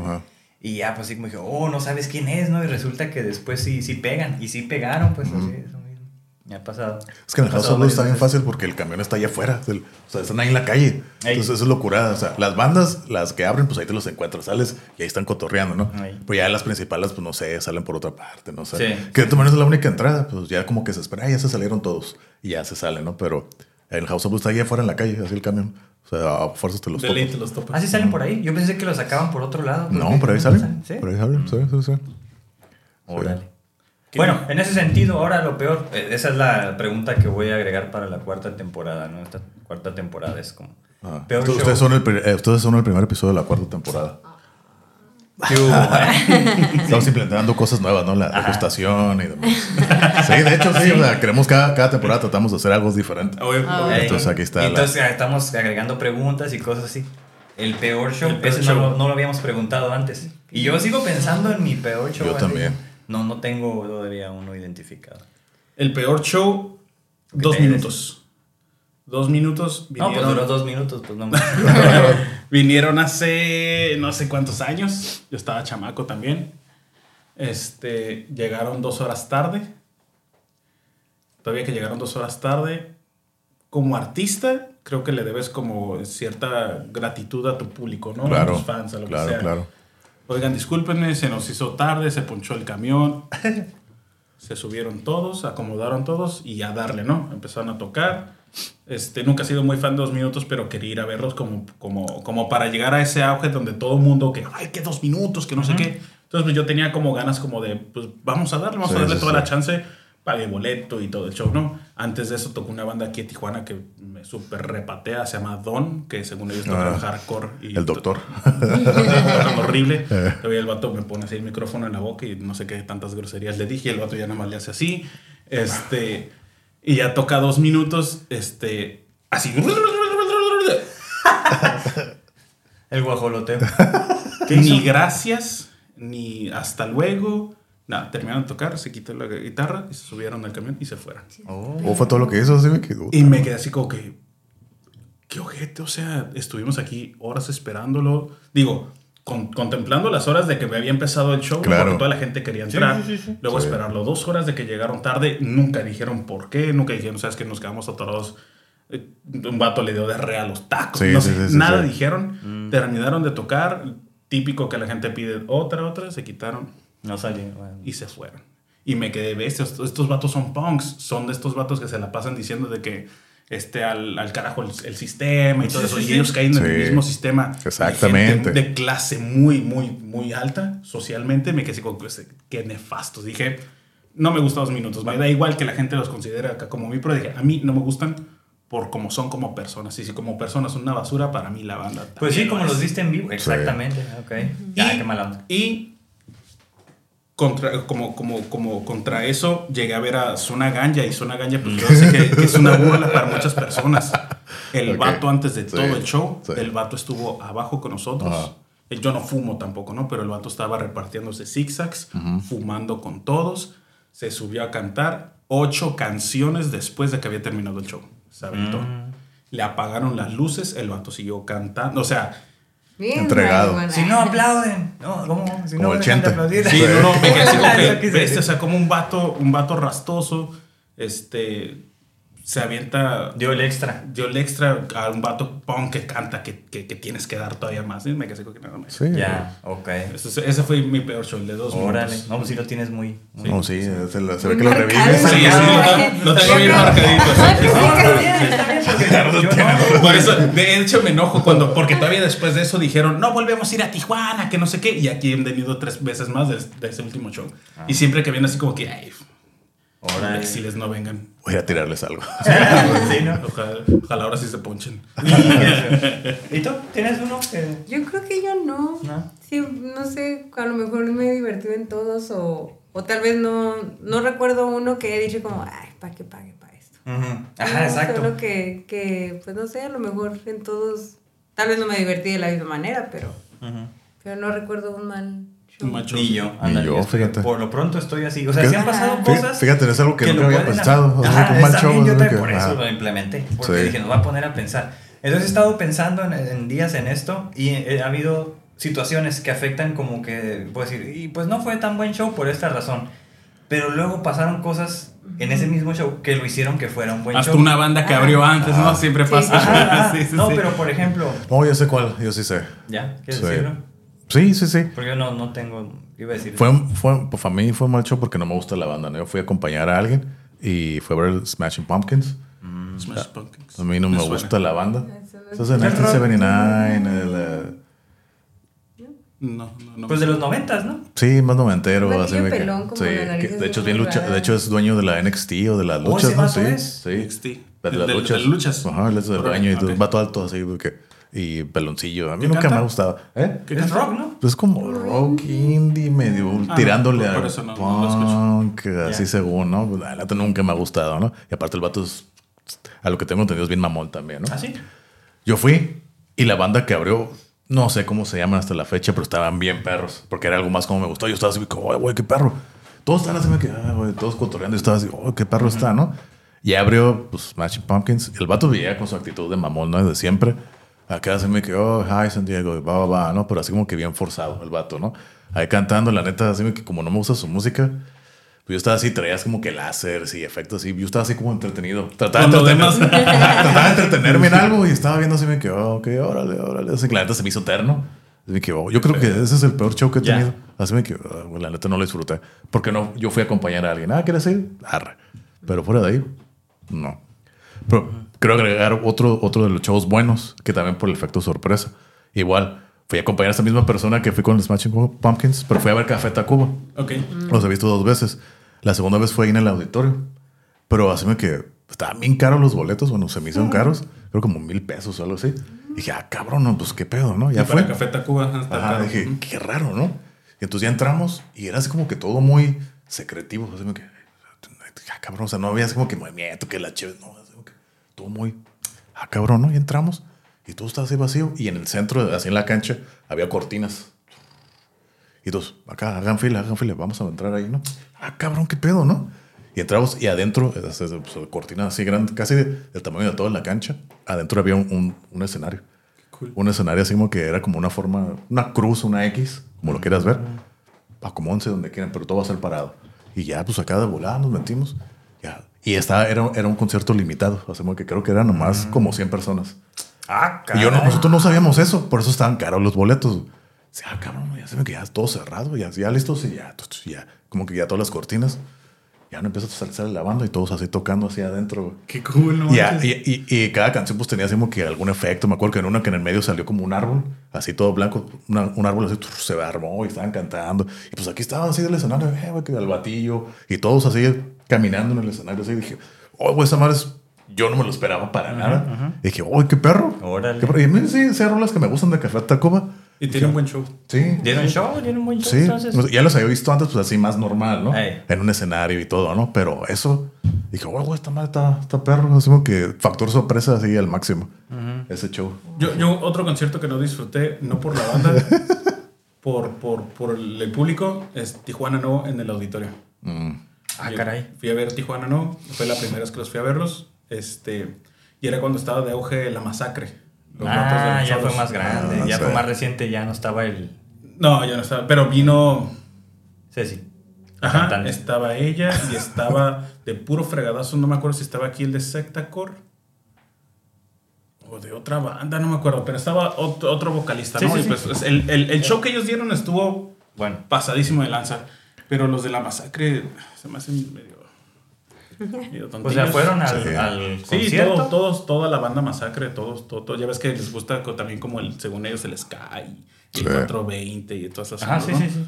Y ya, pues sí, como dije, oh, no sabes quién es, ¿no? Y resulta que después sí, sí pegan. Y sí pegaron, pues así, eso mismo. Me ha pasado. Es que en el House of Blues está bien fácil porque el camión está allá afuera. o sea, están ahí en la calle. Ey. Entonces eso es locura. O sea, las bandas, las que abren, pues ahí te los encuentras, sales y ahí están cotorreando, ¿no? Ahí. Pues ya las principales, pues no sé, salen por otra parte, no sé. Sí. Que de todas maneras es la única entrada, pues ya como que se espera, "Ah, ya se salieron todos y ya se salen, ¿no? Pero el House of Blues está ahí afuera en la calle, así el camión. O sea, a fuerzas te los topas. te los topas. Ah, sí salen por ahí. Yo pensé que los sacaban por otro lado. No, por ahí salen. ¿Sí? Por ahí salen, sí, sí, sí. Órale. Bueno, en ese sentido, ahora lo peor, eh, esa es la pregunta que voy a agregar para la cuarta temporada, ¿no? Esta cuarta temporada es como... Ah, Peor ustedes, show. son el, eh, ustedes son el primer episodio de la cuarta temporada. ¿Qué hubo? (laughs) Estamos implementando cosas nuevas, ¿no? La degustación y demás. (laughs) Sí, de hecho, sí. O sea, queremos cada, cada temporada tratamos de hacer algo diferente. Ah, oye, Entonces aquí está. la- Entonces estamos agregando preguntas y cosas así. El peor show, El peor ese show. No, lo, no lo habíamos preguntado antes. Y yo sigo pensando en mi peor show. Yo también. No, no tengo todavía uno identificado. el peor show, dos minutos. Dos minutos No, pues vinieron, duró dos minutos, pues no. (laughs) vinieron hace no sé cuántos años. Yo estaba chamaco también. Este, llegaron dos horas tarde. Todavía que llegaron dos horas tarde. Como artista, creo que le debes como cierta gratitud a tu público, ¿no? a Claro, tus fans, a lo claro, que sea. claro. Oigan, discúlpenme, se nos hizo tarde, se ponchó el camión. (laughs) se subieron todos, acomodaron todos y a darle, ¿no? Empezaron a tocar. Este, nunca he sido muy fan de dos minutos, pero quería ir a verlos como, como, como para llegar a ese auge donde todo el mundo que, ay, que dos minutos, que no sé qué. Entonces, pues yo tenía como ganas como de, pues vamos a darle, vamos Sí, a darle sí, toda sí. la chance. Pagué boleto y todo el show, ¿no? Antes de eso tocó una banda aquí en Tijuana que me súper repatea, se llama Don, que según ellos tocan Ah, hardcore. Y El doctor. (laughs) Tocan horrible. (laughs) Eh. Todavía el vato me pone así el micrófono en la boca y no sé qué tantas groserías le dije y el vato ya nada más le hace así. Este, y ya toca dos minutos, este, así. El guajoloteo. Ni gracias, ni hasta luego. Nada, terminaron de tocar, se quitó la guitarra y se subieron al camión y se fueron. Oh. O fue todo lo que hizo, así me quedó. Y me quedé así como que, qué ojete, o sea, estuvimos aquí horas esperándolo. Digo, con- contemplando las horas de que me había empezado el show. Claro. porque toda la gente quería entrar. sí, sí, sí. Luego Sí. esperarlo dos horas de que llegaron tarde, nunca dijeron por qué, nunca dijeron, sabes que nos quedamos atorados. Eh, Un vato le dio de a los tacos, Sí, no sí, sé, nada sí. dijeron. Terminaron de tocar, típico que la gente pide otra, otra, se quitaron No salió. bueno. y se fueron. Y me quedé bestia. Estos, estos vatos son punks. Son de estos vatos que se la pasan diciendo de que este al, al carajo el, el sistema y todo Sí, eso. sí, y ellos caen en el mismo sistema. Exactamente. Gente de clase muy, muy, muy alta socialmente. Me quedé así como, pues, qué nefastos. Dije, no me gustan dos minutos. Me da igual que la gente los considere acá como mi, pero dije, a mí no me gustan por como son como personas. Y si como personas son una basura, para mí la banda. Pues sí, como lo los es. viste en vivo. Exactamente. Ok. Ya, Y- qué mala onda. Y contra, como, como, como contra eso llegué a ver a Zona Ganja y Zona Ganja pues yo sé que, que es una burla para muchas personas. El Ok. vato antes de Sí, todo el show, sí. el vato estuvo abajo con nosotros. Ajá. Eh, Yo no fumo tampoco, ¿no? Pero el vato estaba repartiéndose zigzags, fumando con todos. Se subió a cantar ocho canciones después de que había terminado el show. Se aventó. Mm. Le apagaron las luces, el vato siguió cantando. O sea, Bien, Entregado. Si no aplauden. No, ¿cómo? Si Como no el Chente. aplaudir. Sí, no, (laughs) no, me quedé así como que, bestia, o sea, como un vato, un vato rastoso, este, se avienta, Dio el extra. dio el extra a un vato punk que canta, que, que, que tienes que dar todavía más, me quedé como que no, no, Sí. Ya, ok. Ese, ese fue mi peor show, el de dos Órale. minutos. No, pues sí lo tienes muy. muy- No, sí, se, lo- se ve que lo revives. Sí, sí, lo, lo tengo bien marcadito. Por eso, de hecho, me enojo cuando, porque todavía después de eso dijeron, no volvemos a ir a Tijuana, que no sé qué, y aquí han venido tres veces más de, de ese último show. Y siempre que vienen así como que, ay, Órale. imbéciles no vengan. Voy a tirarles algo. (laughs) Sí, ¿no? Ojalá, ojalá ahora sí se ponchen. ¿Y tú? ¿Tienes uno? que- Yo creo que yo no. No. Sí, no sé, a lo mejor me he divertido en todos o, o tal vez no, no recuerdo uno que he dicho como, ay, ¿para qué pague para esto? Ujú. Ajá, No, exacto. Solo que, que, pues no sé, a lo mejor en todos, tal vez no me divertí de la misma manera, pero, Ujú. pero no recuerdo un mal macho. Ni yo. Ni yo, fíjate. Por lo pronto estoy así. O sea, ¿Qué? sí han pasado cosas. Fíjate, es algo que, lo nunca había pensado. O sea, Ajá, que un mal está show. bien, yo ¿no? Que- por eso ajá. lo implementé. Porque Sí. dije, nos va a poner a pensar. Entonces he estado pensando en, en días en esto y eh, ha habido situaciones que afectan como que, puedo decir, y pues no fue tan buen show por esta razón. Pero luego pasaron cosas en ese mismo show que lo hicieron que fuera un buen Hasta show. una banda que abrió antes, ¿no? Siempre Sí. pasa. Ajá. (laughs) Sí, sí, no, sí. pero por ejemplo, Oh, yo sé cuál, yo sí sé. ¿ya? ¿Quieres Sí. decirlo? Sí, sí, sí. Porque yo no, no tengo, iba a decir. Fue, fue, pues, para mí fue mal show porque no me gusta la banda. ¿no? Yo fui a acompañar a alguien y fue a ver el Smashing Pumpkins. Smash Pumpkins. A mí no me, suena. gusta la banda. Eso es- Eso es de 1979. el, eh, No, no, no. Pues de los noventas, ¿no? sí, más noventero. Un Así me que- como sí, que de hecho es bien lucha, de hecho es dueño de la NXT o de las Oh, luchas, ¿ese ¿no? Sí, es? sí. NXT. De las De- de- luchas. de las luchas. Ajá, él es del dueño y todo, un vato alto así porque, y peloncillo. A mí ¿Qué nunca canta? me ha gustado. ¿Eh? ¿Qué Es rock, ¿no? Pues como rock indie, medio Ah, tirándole a eso no, no punk, así Ya. según, ¿no? Pues, La neta nunca me ha gustado, ¿no? Y aparte el vato es, a lo que tengo entendido, es bien mamón también, ¿no? ¿Ah, sí? Yo fui y la banda que abrió, no sé cómo se llaman hasta la fecha, pero estaban bien perros, porque era algo más como me gustó. Yo estaba así, como, "Ay, güey, qué perro. Todos estaban así, me quedé, "Ay, güey", todos cotorreando y estaba así, oh, qué perro está, ¿no? Y abrió, pues, Smashing Pumpkins. El vato veía con su actitud de mamón, ¿no? De siempre. Acá se me quedó, oh, hi, San Diego, va, va, va, ¿no? Pero así como que bien forzado el vato, ¿no? Ahí cantando, la neta, así que como no me gusta su música, pues yo estaba así, traías como que láseres y efectos así. Yo estaba así como entretenido. Trataba de, entretener- demás. (laughs) trataba de entretenerme en algo y estaba viendo así, me quedó, ok, órale, órale. Así que la neta se me hizo eterno. Así me quedó, yo creo que ese es el peor show que he tenido. Así me quedó, ah, la neta no lo disfruté. Porque no, yo fui a acompañar a alguien. Ah, ¿quieres ir? Arre. Pero fuera de ahí, no. Pero quiero agregar otro, otro de los shows buenos, que también por el efecto sorpresa. Igual, fui a acompañar a esta misma persona que fui con los Smashing Pumpkins, pero fui a ver Café Tacuba. Ok. Los he visto dos veces. La segunda vez fue ahí en el auditorio. Pero así me que estaban bien caros los boletos. Bueno, se me hicieron caros. Creo como mil pesos o algo así. Y dije, ah, cabrón, no, pues qué pedo, ¿no? Ya Y fue. Para Café Tacuba. está Ajá, dije, qué raro, ¿no? Y entonces ya entramos y era así como que todo muy secretivo. Así me que, ah, cabrón, o sea, no había así como que movimiento, que la chévere, no, como todo muy, ah, cabrón, ¿no? Y entramos y todo estaba así vacío. Y en el centro, así en la cancha, había cortinas. Y todos, acá, hagan fila, hagan fila, vamos a entrar ahí, ¿no? Ah, cabrón, qué pedo, ¿no? Y entramos y adentro, es- es- pues, cortina así grande, casi del tamaño de toda la cancha, adentro había un, un- un escenario. Cool. Un escenario así como que era como una forma, una cruz, una X, como lo quieras ver. Acomódense donde quieran, pero todo va a ser parado. Y ya, pues acá de volada nos metimos. Ya. Y estaba, era, era un concierto limitado. Como que creo que eran nomás como 100 personas. Ah, Y yo no, caray. nosotros no sabíamos eso, por eso estaban caros los boletos. Sea, ah, cabrón, ya se me que ya todo cerrado, ya, ya listos y ya, ya, como que ya todas las cortinas. Ya no empieza a salir la banda y todos así tocando así adentro. Qué cool, ¿no? Y, a- manches. y, y- y cada canción pues tenía así como que algún efecto. Me acuerdo que en una que en el medio salió como un árbol, así todo blanco, una- un árbol así se armó y estaban cantando. Y pues aquí estaban así del escenario, eh, al batillo, y todos así caminando en el escenario. Así dije, oh, güey, esa madre es... Yo no me lo esperaba para nada. Y dije, oh, qué perro. Órale. Qué perro. Y a mí sí, hay rolas que me gustan de Café Tacuba. Y tiene un buen show. Sí. ¿Dieron show? ¿Dieron buen show Sí, entonces? Ya los había visto antes, pues así más normal, ¿no? Ey. En un escenario y todo, ¿no? Pero eso, dije, oh, güey, esta madre está, está perro. Así como que factor sorpresa así al máximo. Ese show. Yo, yo otro concierto que no disfruté, no por la banda, (laughs) por, por, por el público, es Tijuana No en el auditorio. Mm. Ah, Yo caray. Fui a ver Tijuana No, fue la primera vez que los fui a verlos. Este, y era cuando estaba de auge la masacre. Los de Ah, los ya fue más grande. Ah, ya fue más reciente. Ya no estaba el No, ya no estaba. Pero vino. Ceci. Ajá, Cantante. estaba ella y estaba de puro fregadazo. No me acuerdo si estaba aquí el de Sectacore o de otra banda, no me acuerdo. Pero estaba otro, otro vocalista, Sí, ¿no? sí, y sí. pues el, el- el show que ellos dieron estuvo Bueno. pasadísimo de lanza. Pero los de la masacre se me hacen medio. medio O sea, fueron al, Sí. al Sí, concierto. todo- todos, toda la banda masacre, todos, todo, todo. Ya ves que les gusta también como el, según ellos, el Sky, y el Sí. 420 y todas esas cosas, sí, ¿no? sí, sí.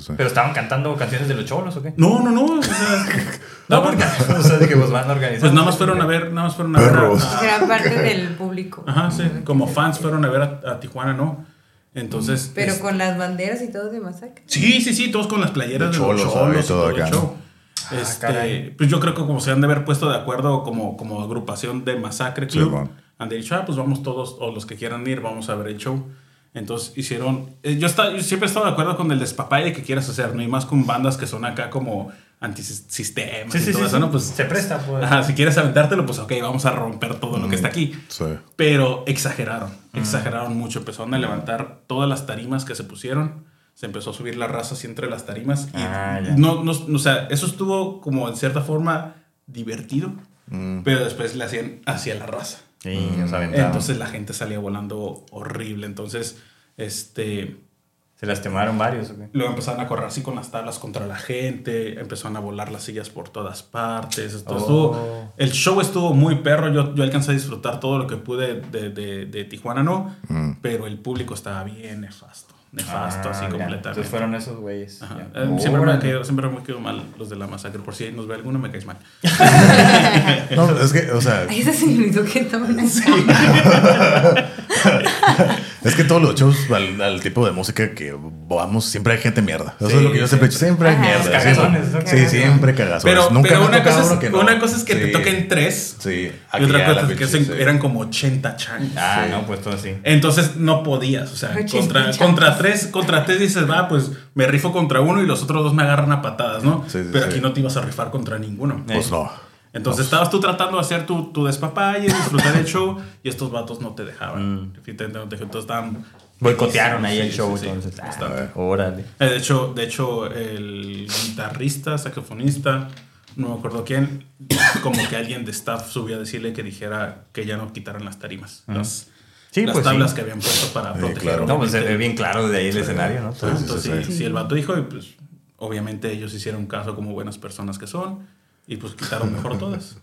Sí. Pero estaban cantando canciones de los cholos o qué? No, no, no. O sea, (laughs) No, porque o sea, dije, pues van a organizar. Pues nada más fueron a ver, nada más fueron a ver. a- a- Gran parte del público. ajá, sí. Como fans fueron a ver a, a Tijuana, ¿no? Entonces. Pero es- con las banderas y todo de masacre. Sí, sí, sí, todos con las playeras De de, los cholos, y Todo el acá, show. Ah, Este, pues yo creo que como se han de haber puesto de acuerdo como, como agrupación de Masacre Sí, Club, bueno. han de dicho, ah, pues vamos todos, o los que quieran ir, vamos a ver el show. Entonces hicieron, eh, yo, está, yo siempre he estado de acuerdo con el despapalle que quieras hacer, no y más con bandas que son acá como antisistemas Sí, y sí, todo sí, eso, sí. ¿no? Pues, Se presta, pues. Ajá, si quieres aventártelo, pues ok, vamos a romper todo lo que está aquí. Sí. Pero exageraron, exageraron mucho. Empezaron a levantar todas las tarimas que se pusieron. Se empezó a subir la raza así entre las tarimas. Y Ah, ya. no, no, o sea, eso estuvo como en cierta forma divertido. Pero después le hacían hacia la raza. Sí. Entonces la gente salía volando horrible. Entonces, este. ¿Se lastimaron varios o qué? Luego empezaron a correr así con las tablas contra la gente, empezaron a volar las sillas por todas partes. Esto Oh. estuvo- el show estuvo muy perro, yo, yo alcancé a disfrutar todo lo que pude de, de- de Tijuana, no, pero el público estaba bien nefasto, nefasto, Ah, así ya. completamente. Entonces fueron esos güeyes. Eh, siempre, me quedo, siempre me quedo mal los de la masacre, por si nos ve alguno me caes mal. (laughs) No, es que, o sea, ese señorito que (laughs) estaban (laughs) (laughs) es que todos los shows al, al tipo de música que vamos, siempre hay gente mierda. Eso Sí, es lo que yo siempre he dicho. Siempre hay Ajá. mierda. Sí, siempre cagazones. Pero, Nunca pero una, cosa es, que no. una cosa es que te toquen tres Sí. y otra cosa es que pinche, se- sí. eran como 80 changos. Ah, Sí. no, pues todo así. Entonces no podías, o sea, contra, contra tres, contra tres dices, va, pues me rifo contra uno y los otros dos me agarran a patadas, ¿no? Sí, sí, Pero sí. aquí no te ibas a rifar contra ninguno. Pues no. Entonces estabas tú tratando de hacer tu, tu despapalle, disfrutar el show y estos vatos no te dejaban. Definitivamente no te dejaban, Entonces estaban... Boicotearon ahí Sí, el sí, show, sí, entonces. Ah, bastante. órale. Eh, De hecho, de hecho, el guitarrista, saxofonista, no me acuerdo quién, como que alguien de staff subió a decirle que dijera que ya no quitaran las tarimas. Las, Sí, las pues tablas sí. que habían puesto para Sí, proteger. claro. No, pues se ve bien claro de ahí el escenario, ¿no? Sí, sí, Entonces, sí. si el vato dijo, y pues obviamente ellos hicieron caso como buenas personas que son y pues quitaron (laughs) mejor todas.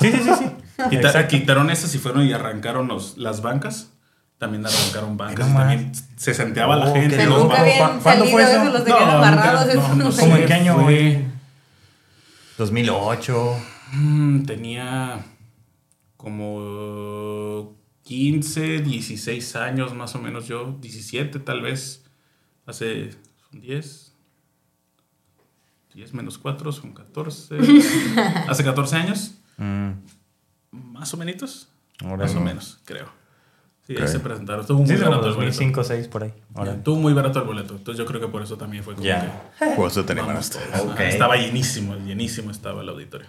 Sí, sí, sí, sí. Quita- quitaron esas y fueron y arrancaron los, las bancas. También arrancaron bancas y también se senteaba la Oh, gente. Pero los nunca ¿Cuándo- bancos. habían cuándo fue eso? los No, nunca- no, no no sé. ¿Cómo en qué año? Fue- güey? 2008. Mm, tenía como 15, 16 años más o menos yo, 17 tal vez, hace son 10, 10 menos 4 son 14, (laughs) hace 14 años, Mm, más o menos, más o menos, creo. Sí, ahí Ok. se presentaron, estuvo muy Sí, barato el boleto. 2005 2006 por ahí. Ya, Órale. Estuvo muy barato el boleto, entonces yo creo que por eso también fue como Ya. que... (laughs) Por eso te vamos animaste. todos. Ok. Ajá, Estaba llenísimo, llenísimo estaba el auditorio.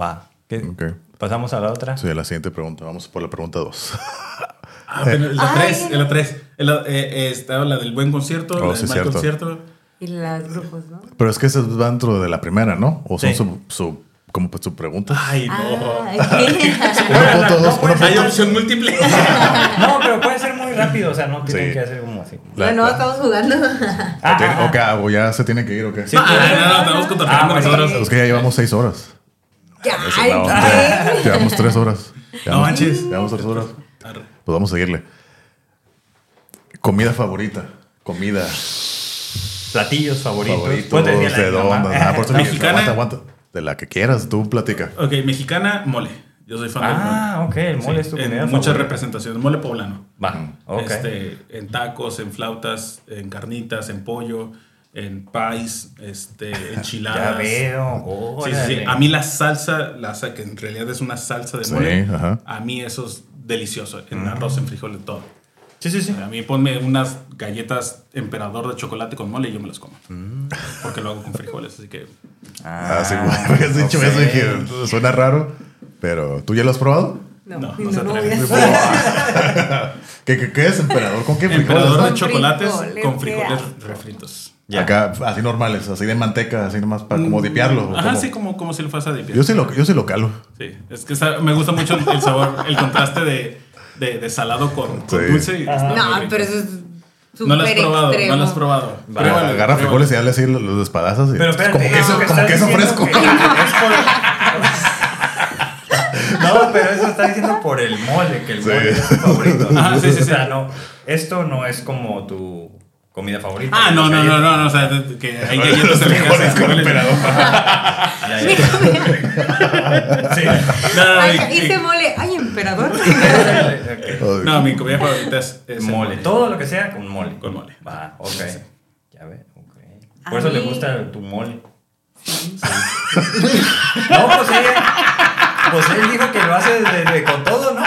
Va. ¿Qué? Ok. Pasamos a la otra. Sí, la siguiente pregunta. Vamos por la pregunta 2. (laughs) Ah, pero la Ay, 3, la 3. estaba la del buen concierto, Oh, la sí, del mal cierto. concierto. Y los grupos, ¿no? Pero es que eso va dentro de la primera, ¿no? O son Sí. su, su, como pues, su pregunta. Ay, no. Ah, (laughs) 1.2, pues, Hay opción múltiple. (laughs) No, pero puede ser muy rápido, o sea, no tienen Sí. que hacer como así. La- bueno, la- estamos jugando. (laughs) o, tiene- o ya se tiene que ir o qué. Sí. Ah, no, no, estamos Ah, bueno. nosotros. Es que ya llevamos seis horas. Ya, ay, no, llevamos tres horas. Llevamos- manches. Llevamos tres horas. Pues vamos a seguirle. Comida favorita. Comida Platillos favoritos. favoritos. ¿De dónde? Ah, por eso Mexicana. Aguanta, aguanta. De la que quieras, tú platica. Ok, mexicana, mole. Yo soy fan Ah, ok, el del mole. mole Sí, es tu en comida muchas favorita. representaciones. Mole poblano. Va, ok. Este, en tacos, en flautas, en carnitas, en pollo, en pies, este, (laughs) ya enchiladas. veo. Sí, sí, sí. A mí la salsa, la que en realidad es una salsa de Sí, mole, ajá. a mí eso es delicioso. En arroz, en frijoles, todo. Sí, sí, sí. A mí ponme unas galletas emperador de chocolate con mole y yo me las como. Porque lo hago con frijoles, así que... Ah, sí, güey. (laughs) Habías dicho eso y suena raro. Pero, ¿tú ya lo has probado? No, No, no no, se (laughs) ¿Qué, qué, qué es emperador? ¿Con qué frijoles? Emperador de chocolates frijoles, con frijoles refritos. Ya. Acá, así normales, así de manteca, así nomás para como dipearlo. ¿o Ajá, cómo? sí, como, como si lo fuese a dipear. Yo sí lo, yo sí lo calo. Sí, es que me gusta mucho el, el sabor, el contraste de, de, de salado con, con Sí. dulce. y No, pero eso es No lo has súper probado, extremo. no lo has probado. Va, Pero Pruébalo, agarra pruébalo. frijoles y dale así los, los espadazos. Y Pero es espérate, como eso queso, que como queso fresco. que es por- (laughs) No, pero eso está diciendo por el mole, que el Sí. mole es tu favorito. (laughs) Ajá, sí, sí, O sea, no, esto no es como tu comida favorita. Ah, (laughs) no, no, no, no, no, o sea, que hay galletas en la frijoles casa. con frijoles. emperador. Ya, ya. Sí. No, no, Ay, y- hice mole. Ay, emperador. (laughs) No, mi comida favorita es, es el Mole, todo lo que sea con mole. Con mole. Va, ok. Sí. Ya ve, ok. A Por eso le gusta tu mole. No, pues ella. Pues él dijo que lo hace de- de- con todo, ¿no?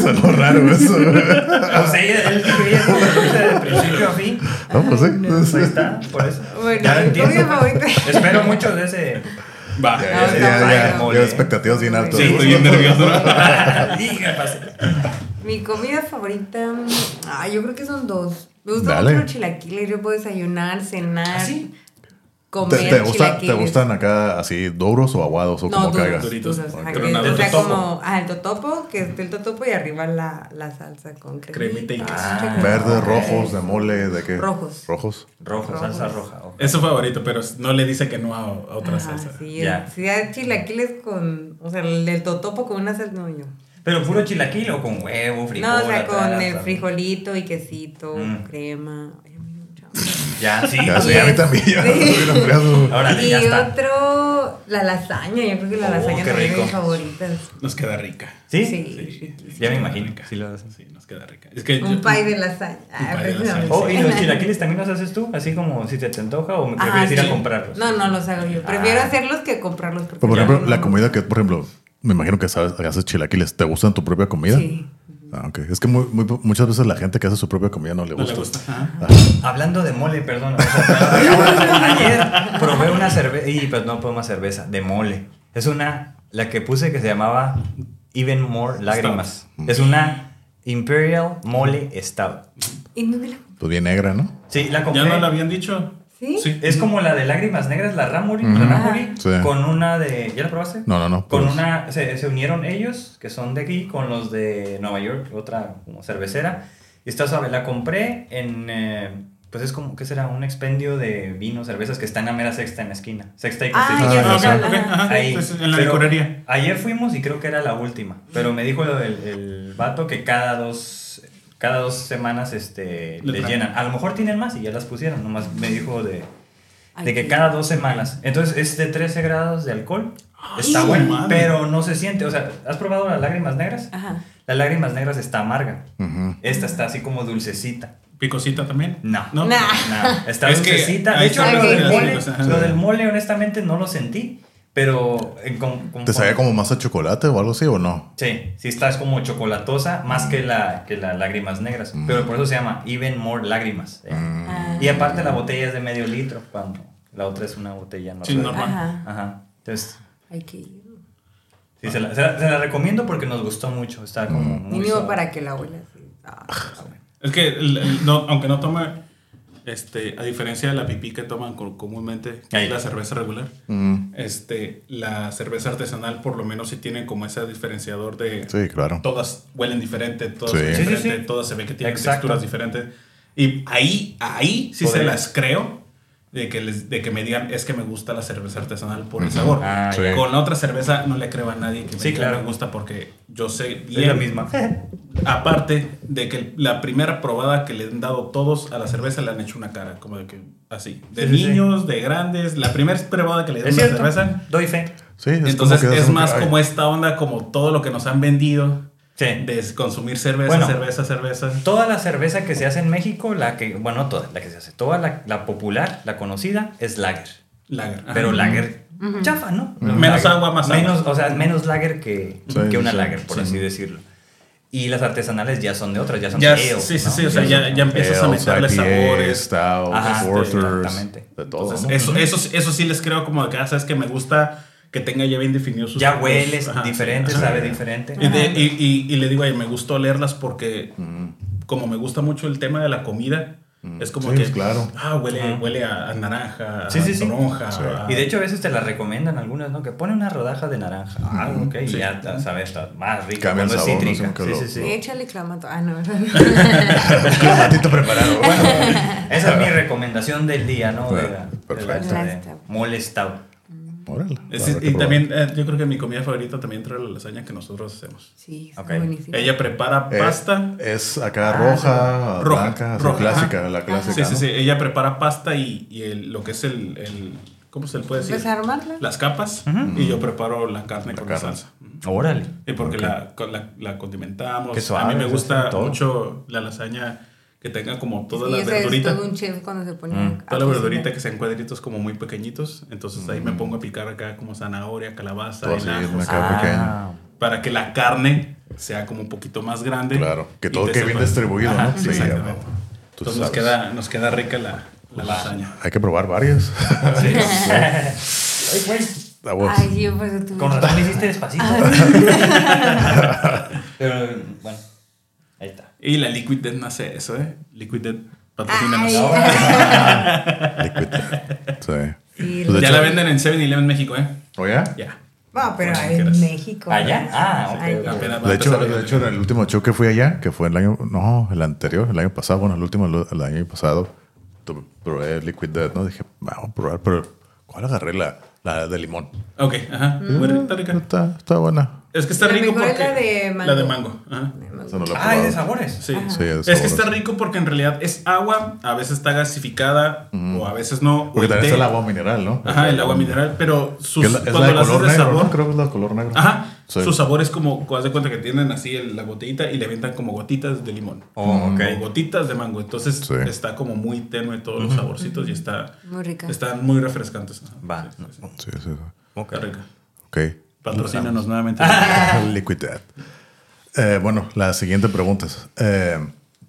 Sonó raro eso. Pues ella, él dijo ella que lo hace de principio a fin. No, pues sí. Ahí está, por eso. Bueno, Ya mi entiendo. comida favorita. Espero mucho de ese. Va. Ya, ya, ya, ya, ya, expectativas bien altas. Sí, estoy bien (laughs) nervioso. ¿no? Diga, pase. Mi comida favorita, ah, yo creo que son dos. Me gustan Dale. mucho los chilaquiles. Yo puedo desayunar, cenar, ¿Ah, sí? Comer ¿Te, te, gusta-. ¿Te gustan acá así duros o aguados o No, como duros, caiga? Duritos. duros, ajá, Pero que- nada, o sea, como, ajá, el totopo, que esté el totopo y arriba la, la salsa con Cremita y queso. Ah, Verdes, rojos, de mole, ¿de qué? Rojos. Rojos. Rojo, Rojos. salsa roja. ok. Es su favorito, pero no le dice que no a, a otra Ajá, salsa. Sí, Ya. si hay chilaquiles con, o sea, el del totopo con una salsa, no, yo. Pero puro chilaquil o con huevo, frijol. no, o sea, con el frijolito y quesito, Mm. crema. Ya, sí. Ya pues, sé, a mí también. Ya, sí. y ya está. otro, la lasaña. Yo creo que la Oh, lasaña también es de mis favoritas. Nos queda rica. ¿Sí? Sí. Ya me imagino. Sí lo hacen. Sí, nos queda rica. Es que Un yo- pie de lasaña. Ah, pie de precisamente. Oh, ¿y los (laughs) chilaquiles también los haces tú? Así como si te, te antoja o me prefieres ir a sí. comprarlos. No, no los hago yo. Prefiero Ah. hacerlos que comprarlos. porque Pero, por ejemplo, no- la comida que, por ejemplo, me imagino que sabes, haces chilaquiles. ¿Te gustan tu propia comida? Sí. Ah, ok. Es que muy- muy- muchas veces la gente que hace su propia comida no le no gusta. le gusta. Ajá. Hablando de mole, perdón. o sea, ayer probé una cerveza. Y pues no probé una cerveza, de mole. Es una, la que puse que se llamaba Even More Lágrimas. Es una Imperial Mole Stout. ¿Y dónde la Pues bien negra, ¿no? Sí, la compré. ¿Ya no la habían dicho? ¿Sí? Es como la de lágrimas negras, la Ramuri, la. Ramuri, Sí. con una de. ¿Ya la probaste? No, no, no. Con pues, una. Se, se unieron ellos, que son de aquí, con los de Nueva York, otra como cervecera. Y está suave. La compré en. eh, pues es como, ¿qué será? Un expendio de vinos, cervezas que está en la mera sexta en la esquina. Sexta y Ah, Constitución. ya Ah, ok, sé ok, cuál. ajá, Ahí. pues, en la Pero licorería. Ayer fuimos y creo que era la última. Pero me dijo el, el vato que cada dos. Cada dos semanas este, Le llenan. A lo mejor tienen más y ya las pusieron. Nomás me dijo de, de que cada dos semanas. Entonces es de 13 grados de alcohol. Está bueno, madre. pero no se siente. O sea, ¿has probado las lágrimas negras? Ajá. Las lágrimas negras está amarga. Esta está así como dulcecita. ¿Picosita también? No. ¿No? Nah. No, está Es que dulcecita. De hecho, lo del, mole, lo del mole, honestamente, no lo sentí. Pero. con- con- ¿Te sabía como más a chocolate o algo así o no? Sí, sí está es como chocolatosa, más que la que las lágrimas negras. Pero por eso se llama Even More Lágrimas. ¿eh? Mm. Ah. Y aparte la botella es de medio litro, cuando la otra es una botella normal. Sí, normal. Ajá. Ajá. Entonces, Hay que ir. sí, se la, se la- se la recomiendo porque nos gustó mucho. Está como muy Mínimo para que la abuela sí. Ah, Es que, el- el- no- aunque no toma, este, a diferencia de la pipí que toman co- comúnmente, que es la cerveza regular, Mm, este, la cerveza artesanal por lo menos sí tiene como ese diferenciador de sí, claro. todas huelen diferente, todas Sí. son Sí, sí, todas se ve que tienen Exacto. texturas diferentes. Y ahí, ahí sí se las creo de que, les, de que me digan, es que me gusta la cerveza artesanal por el sabor. Ah, Sí. Con la otra cerveza no le creo a nadie que me Sí, diga claro. me gusta porque yo sé Es la bien misma. (laughs) Aparte de que la primera probada que le han dado todos a la cerveza le han hecho una cara, como de que así. De Sí, niños, de grandes. La primera probada que le dieron a la cierto. cerveza. Doy fe. Sí, es Entonces como que es más como esta onda, como todo lo que nos han vendido Sí. de consumir cerveza, Bueno. cerveza, cerveza. Toda la cerveza que se hace en México, la que, bueno, no toda la que se hace, toda la, la popular, la conocida, es lager. Lager. Ajá. Pero lager chafa, ¿no? Menos Lager. agua, más agua. menos, O sea, menos lager que, Sí, que una sí, lager, por sí. así decirlo. Y las artesanales ya son de otras, ya son Ya, ales, sí, sí, ¿no? sí, o sea, ya, ya empiezas a meterle sabores. Stouts, Ajá, porters, exactamente. de todo. Entonces, eso, eso, eso sí les creo como de que, ah, sabes que me gusta que tenga ya bien definidos sus Ya sabores. hueles Ajá, diferente, sabe diferente. Y, de- y, y- y le digo, ay, me gustó olerlas porque Mm, como me gusta mucho el tema de la comida, es como sí, que, pues, claro. ah, huele, Ajá. huele a, a naranja, Sí, sí, a Y de hecho a veces te la recomiendan algunas, ¿no? Que pone una rodaja de naranja. Ah, ok. Y ya sabes, está más rica. Cambia el cuando es sabor, no sé, cítrica. qué Sí, sí, sí. Sí, échale clamato. Ah, no. (laughs) Clamatito preparado. Bueno, (laughs) esa es mi recomendación del día, ¿no? De la, de la- Perfecto. de mole stout. Órale, Es- y probar. también eh, yo creo que mi comida favorita también trae la lasaña que nosotros hacemos. Sí, está Ok. buenísimo. Ella prepara Eh, pasta. Es acá Ah, roja, roja, blanca, así, roja, clásica, ajá. la clásica. Sí, sí, ¿no? sí. Ella prepara pasta y, y el- lo que es el, el- ¿Cómo se le puede decir? Desarmarla. Las capas. Y yo preparo la carne La con carne. la salsa. Órale. Y porque Ok. la, la, la condimentamos. Qué suave, a mí me gusta mucho la lasaña que tenga como toda Sí, la ese verdurita. Es todo un chef cuando se pone. Mm. a Toda la cocinar. verdurita que sean cuadritos como muy pequeñitos. Entonces ahí me pongo a picar acá como zanahoria, calabaza, Todo así, ajos, una cara pequeña. para que la carne sea como un poquito más grande. Claro, que todo quede bien distribuido, Ajá, ¿no? Sí, exactamente. Entonces nos queda, nos queda rica la, la lasaña. Hay que probar varias. (laughs) Ay, güey. La voz. Ay, sí, pues tú. Con razón hiciste despacito. (laughs) Pero bueno, ahí está. Y la Liquid Death no hace eso, ¿eh? Liquid Death patrocínanos. Ay. (laughs) Liquid. Sí. Sí, Pues Ya hecho- la venden en 7-Eleven México, ¿eh? ¿O ya? Ya. No, pero Bueno, en. México. ¿Allá? Ah, ok, Ay, ok. Apenas De hecho, de hecho, en el último show que fui allá, que fue el año, no, el anterior, el año pasado, bueno, el último, el año pasado, probé Liquid Death, ¿no? Dije, vamos a probar, pero ¿cuál agarré? La, la de limón. Ok, ajá. Rica, está rica. Está, está buena. Es que está La rico mejor es porque... la de mango. La de mango. Ajá. No Ah, ¿y de sabores? Sí. Sí, es es que está rico porque en realidad es agua, a veces está gasificada o a veces no. Porque o también está el agua mineral, ¿no? Ajá, el agua mineral, pero sus, es la, es la cuando de color de negro, sabor, ¿no? Creo que es la de color negro. ajá, Sí. sus sabores como, haz de cuenta que tienen así el- la botellita y le avientan como gotitas de limón. Oh, ok. O gotitas de mango. Entonces Sí. está como muy tenue todos los saborcitos y está, Muy rica. están muy refrescantes. Va. Sí, sí, sí. Sí, sí, sí. Ok. Está rica. Ok. Patrocínanos nuevamente. (laughs) Liquid Death. Eh, bueno, la siguiente pregunta es, eh,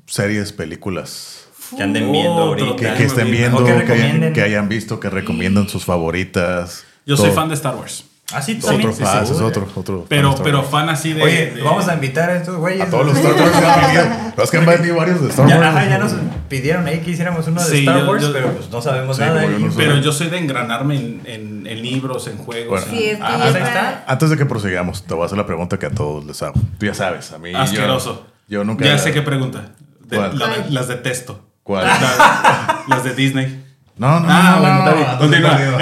series, películas, Que anden viendo ahorita. que, estén viendo, que que, hayan, recomienden. que hayan visto, que recomiendan sus favoritas. Yo soy fan de Star Wars. Ah, sí, Otro también. fan, Sí, es sí. otro, otro. Pero, fan pero fan así de. Oye, de- vamos a invitar a estos güeyes. a todos los Star Wars que han venido. (laughs) Los que han venido varios de Star Wars. Ya, ajá, ya nos pidieron ahí que hiciéramos uno de Sí, Star Wars, yo- pero pues no sabemos Sí, nada. no. Pero yo soy de engranarme en, en, en libros, en juegos. Bueno. en- es que Ah, ahí está. Antes de que prosigamos, te voy a hacer la pregunta que a todos les hago. Tú ya sabes, a mí. Asqueroso. Yo, nunca. Ya sé qué pregunta. De- ¿Cuál? la de- las detesto. ¿Cuál? La- (laughs) las de Disney. No, no, Ah, no, bueno, no, no, Continúa. no, no,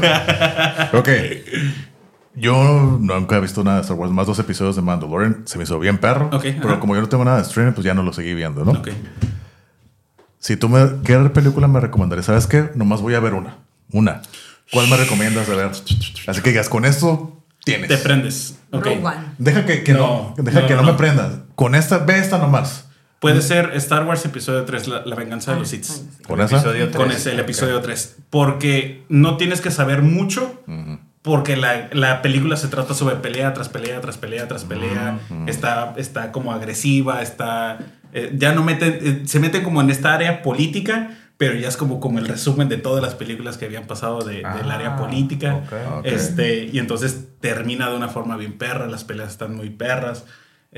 no, no. Ok. Yo nunca he visto nada de Star Wars, más dos episodios de Mandalorian. Se me hizo bien perro. Ok, pero ajá. como yo no tengo nada de streaming, pues ya no lo seguí viendo, ¿no? Ok. Si tú me. ¿Qué película me recomendarías? ¿Sabes qué? Nomás voy a ver una. Una. ¿Cuál me recomiendas de ver? Así que digas, con esto tienes. Te prendes. Ok. Rogue One. Deja que, que no, No, deja no, que no, no. me prendas. Con esta, ve esta nomás. Puede ser Star Wars Episodio 3, La, la venganza de los Sith. Con esa. Episodio Con tres. ese, el episodio 3. Porque no tienes que saber mucho. Porque la, la película se trata sobre pelea tras pelea, tras pelea, tras pelea. está, está como agresiva, está. eh, ya no mete. eh, se mete como en esta área política. Pero ya es como, como el resumen de todas las películas que habían pasado de- del Ah, área política. Este, y entonces termina de una forma bien perra. Las peleas están muy perras.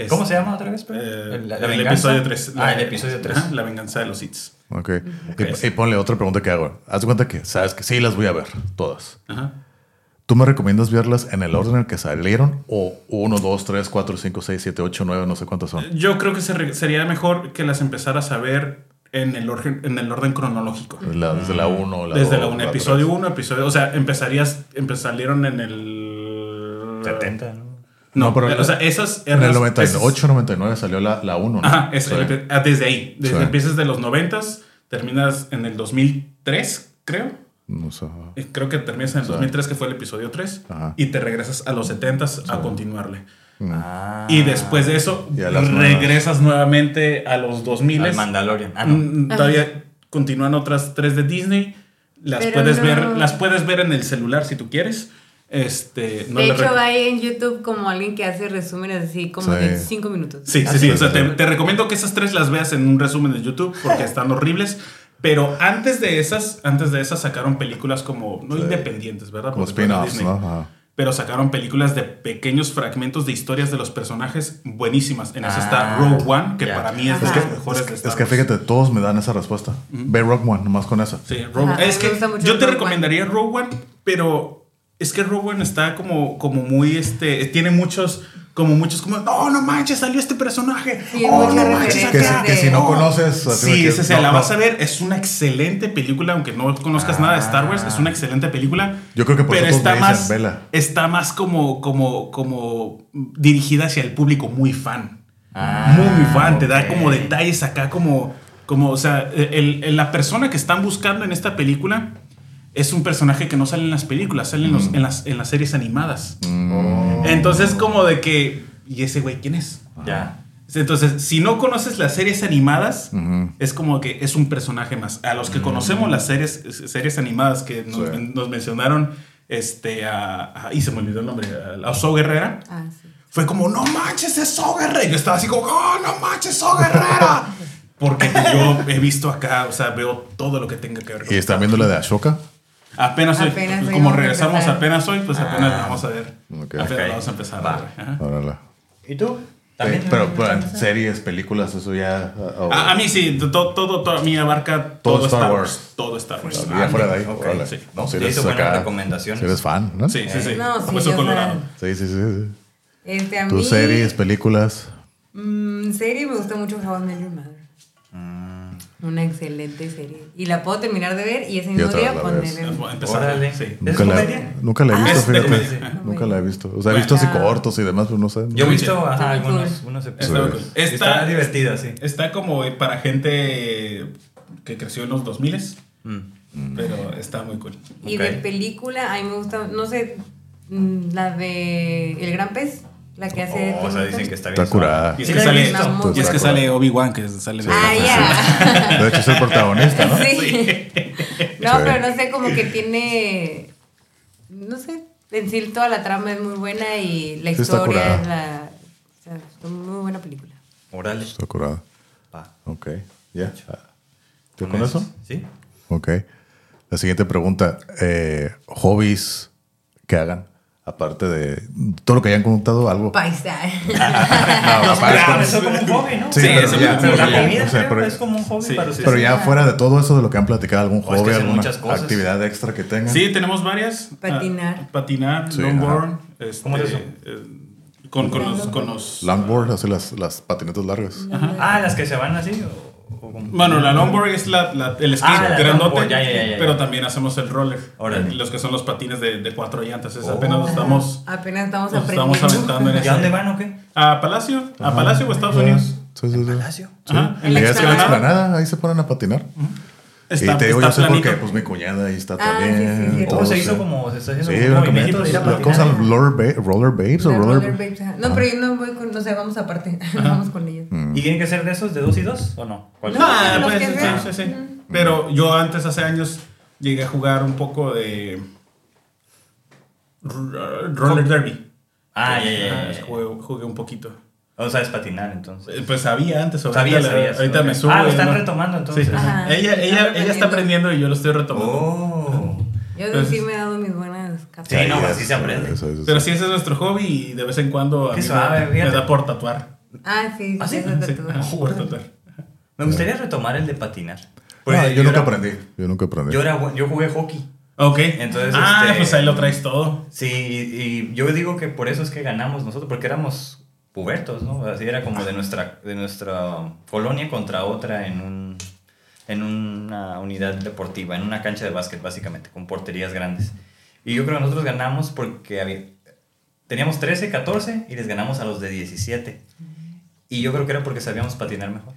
¿Cómo Este, se llama otra vez? eh, ¿La- el, la venganza? episodio 3. Ah, el episodio 3. la venganza de los Sith. Ok. Ok. Y, y ponle otra pregunta que hago. Haz de cuenta que sabes que sí las voy a ver, todas. Ajá. ¿Tú me recomiendas verlas en el orden en el que salieron? ¿O 1, 2, 3, 4, 5, 6, 7, 8, 9, no sé cuántas son? Yo creo que se- sería mejor que las empezaras a ver en el orden, en el orden cronológico. La- desde la 1, la Desde 2, la 1, episodio 1, episodio. O sea, empezarías. empe- salieron en el. 70, ¿no? No, pero. O sea, esas. En el esas- 98, 99 salió la, la 1, ¿no? Ajá, es Sí. ah, desde ahí. Desde Sí. empiezas de los 90, terminas en el 2003, creo. No sé. Eh, Creo que terminas en el Sí. 2003, que fue el episodio 3. Ajá. Y te regresas a los 70 a continuarle. Ah. Y después de eso, regresas nuevamente a los 2000. Al Mandalorian. Ah, no. Mm, Todavía continúan otras tres de Disney. Las Pero puedes no. ver, las puedes ver en el celular si tú quieres. Este, no de hecho, hay en YouTube como alguien que hace resúmenes así como Sí. de 5 minutos. Sí, sí, sí. O sea, te, te recomiendo que esas tres las veas en un resumen de YouTube porque (laughs) están horribles. Pero antes de esas, antes de esas sacaron películas como no Sí. independientes, ¿verdad? Como spin-offs. ¿no? Ajá. Pero sacaron películas de pequeños fragmentos de historias de los personajes buenísimas. En esa Ah, está Rogue One, que ya. para mí es de las mejores de Star Es que Wars. fíjate, todos me dan esa respuesta. Ve Rock One, nomás con esa. Sí, Rogue Ajá, Es que yo te Rogue recomendaría Rogue One, pero es que Rogue One está como, como muy, este, tiene muchos, como muchos, como, no, no manches, salió este personaje. Sí, oh, no manches, Que, si- acá". que si no conoces... Sí, que- ese se no, la no. vas a ver. Es una excelente película, aunque no conozcas nada de Star Wars, es una excelente película. Yo creo que por pero eso está me dicen, más, "Vela". está más como, como, como dirigida hacia el público muy fan. Ah, muy, muy fan. Te da como detalles acá, como, como o sea, el- el- la persona que están buscando en esta película es un personaje que no sale en las películas, sale en, los- Mm. en las, en las series animadas. Oh. Entonces, como de que, ¿y ese güey quién es? Ya. Entonces, si no conoces las series animadas, es como que es un personaje más. A los que conocemos las series, series animadas que nos, Sí. nos mencionaron, este, a, a- y se me olvidó el nombre, a, a So Guerrera, Ah, sí. fue como, no manches, es So Guerrera. Yo estaba así como, oh, no manches, So Guerrera. (laughs) Porque yo he visto acá, o sea, veo todo lo que tenga que ver con ¿Y están viendo la de Ashoka? Apenas hoy. Apenas hoy como regresamos apenas hoy, pues apenas la vamos a ver. Ok. Apenas Ok. la vamos a empezar. Va. Órale. ¿Y tú? Sí, pero, pero en series, películas, eso ya. oh, A, a mí sí, todo, todo, todo, a mí abarca Todo todo, Star Star Wars. Wars. Todo Star Wars. ya fuera de ahí. ok. órale. Sí. No, si Sí, eres acá. recomendaciones. Si eres fan, ¿no? Sí, sí, sí. No, sí, yo colorado. fan. Sí, sí, sí. sí. Este, a mí. Tus series, películas. Mm, serie me gusta mucho How I Met Your Mother. Mm. Una excelente serie. Y la puedo terminar de ver y ese mismo día vez la poner. ves. en- Voy a empezar. Órale. Sí. ¿Es Nunca la, comedia? nunca la he Ah, visto, fíjate. comedia. Nunca la he visto. O sea, he visto así cortos y demás, pero no sé. Yo he visto ajá, algunos unos Está, episodios. Está- Está divertida, sí. Está como para gente que creció en los 2000 Mm. pero está muy cool. Y de película, a mí me gusta, no sé, mm, la de El Gran Pez, la que hace. Oh, o sea, dicen que está bien. Está curada. Y es que sale, y es que Obi-Wan, que sale Ah, ya. De hecho, es el protagonista, ¿no? Sí. No, Sí. pero no sé, como que tiene. No sé, en sí toda la trama es muy buena y la historia es la. O sea, es una muy buena película. Órale. Está curada. Va. Ok. ¿Ya? ¿Tú con eso? Sí. Ok. La siguiente pregunta. Eh, ¿Hobbies que hagan? Aparte de todo lo que hayan contado, algo. Paisaje. (laughs) No, Claro, eso como un hobby, ¿no? Sí, Sí, pero eso ya- Pero la ya- comida o sea, creo, pero- es como un hobby Sí. para ustedes. Pero ya fuera de todo eso de lo que han platicado, algún O es que hobby, alguna actividad extra que tengan. Sí, tenemos varias. Patinar. Ah, patinar, Sí, longboard. este, ¿Cómo es eso? eh, con, con los... Con los Longboard, hace las, las patinetas largas. Ah, las que se van así. O, o Bueno, la longboard es la, la- el skate Ah, grandote, ya, ya, ya, ya. pero también hacemos el roller. Órale. Los que son los patines de, de cuatro llantas. Es Oh. apenas nos estamos, Apenas estamos nos aprendiendo. estamos aventando en ¿Y a dónde van o qué? ¿A Palacio? ¿A Palacio o Estados Unidos? Sí, sí, sí. Palacio. Ajá, en la es en la explanada. explanada, ahí se ponen a patinar. Está, y te digo, yo está sé porque planito. pues mi cuñada ahí está Ah, sí, también. sí, sí. ¿Cómo todo, se hizo sí. como se está haciendo Sí, un una movimiento. ¿Cómo se llama? ¿Roller, ba- roller Babes o roller, roller babes, ajá. No, pero yo no voy con, no sé, vamos aparte. (laughs) vamos con ellos. Mm. ¿Y tienen que ser de esos de dos y dos o no? ¿Cuál? No. Ah, pues, sí, sí, sí. Pero yo antes, hace años, llegué a jugar un poco de roller derby. Ah, ya, ya, ya, Ah, jugué un poquito. O sabes patinar entonces. Eh, Pues sabía antes, ahorita, Sabías, ahorita ok. me subo. Ah, lo están no- retomando, entonces. Sí. Ella, ella, ella está aprendiendo. y yo lo estoy retomando. Oh. Yo Entonces- sí me he dado mis buenas capas. Sí, no, así se aprende. eso, eso, Pero sí. ese es nuestro hobby y de vez en cuando a Qué mí suave, me, da por tatuar. Ah, sí, ¿Ah, sí? (laughs) por tatuar. Me gustaría retomar el de patinar. Ah, yo nunca era- aprendí. Yo nunca aprendí. Yo, era, yo jugué hockey. Ok. Entonces, ah, este- pues ahí lo traes todo. Sí, y, y yo digo que por eso es que ganamos nosotros, porque éramos pubertos, ¿no? Así era como de nuestra, de nuestra colonia contra otra en un en una unidad deportiva, en una cancha de básquet básicamente, con porterías grandes. Y yo creo que nosotros ganamos porque había, teníamos 13, 14 y les ganamos a los de 17. Y yo creo que era porque sabíamos patinar mejor.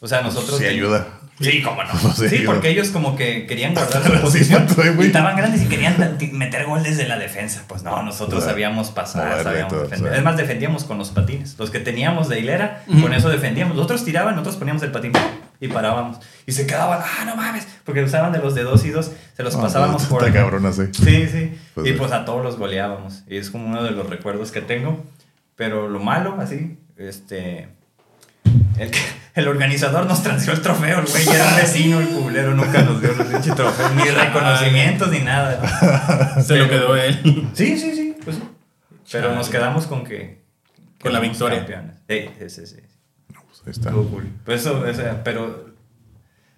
O sea, nosotros... Sí ayuda. Sí, cómo no. (laughs) Pues sí, sí, porque ellos como que querían guardar su posición. y estaban grandes y querían meter gol desde la defensa. Pues no, nosotros O sea, sabíamos pasar, sabíamos todo, defender. sí. Es más, defendíamos con los patines. Los que teníamos de hilera, con eso defendíamos. Nosotros tiraban, nosotros poníamos el patín y parábamos. Y se quedaban, ah, no mames. Porque usaban de los de dos y dos, se los Ah, pasábamos por... Está cabrón así. Sí, sí. Pues y sí. pues a todos los goleábamos. Y es como uno de los recuerdos que tengo. Pero lo malo, así, este... El, que- el organizador nos transfió el trofeo, el güey, era vecino, el culero, nunca nos dio el pinche trofeo, ni (laughs) reconocimientos ni nada. Se lo quedó él. Sí, sí, sí, pues sí. Pero Chale. nos quedamos con que... que Con la victoria. campeones. Sí, sí, sí, sí. Pues ahí está. Cool. Pues eso, o sea, pero...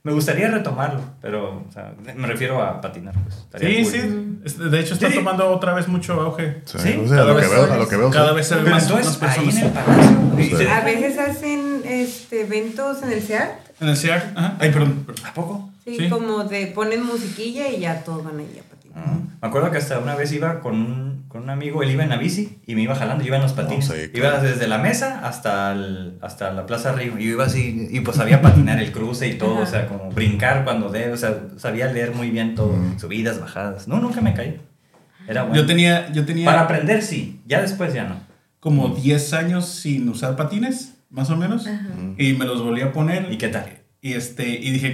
Me gustaría retomarlo, pero, o sea, me refiero a patinar, pues. estaría Sí, cool. sí. Es- De hecho, está Sí. tomando otra vez mucho auge. Sí, Sí, o sea, a lo cada que vez veo, a son- lo que veo. Cada sí. vez se Pero más, en el palacio. A veces hacen este, eventos en el SEAT. En el CR. Ajá. Ay, perdón. ¿A poco? Sí, Sí. como de ponen musiquilla y ya todos van ahí Ah, Me acuerdo que hasta una vez iba con un, con un amigo, él iba en la bici y me iba jalando, yo iba en los patines. sí, Iba claro. desde la mesa hasta, el- hasta la Plaza Río. Y yo iba así, y pues sabía patinar el cruce y todo, Ajá. o sea, como brincar cuando de, o sea, sabía leer muy bien todo, Mm. subidas, bajadas. No, nunca me caí. Era bueno. Yo tenía, yo tenía Para aprender, sí, ya después ya no. como 10 años sin usar patines, más o menos. Y me los volví a poner. ¿Y qué tal? Y, este, y dije,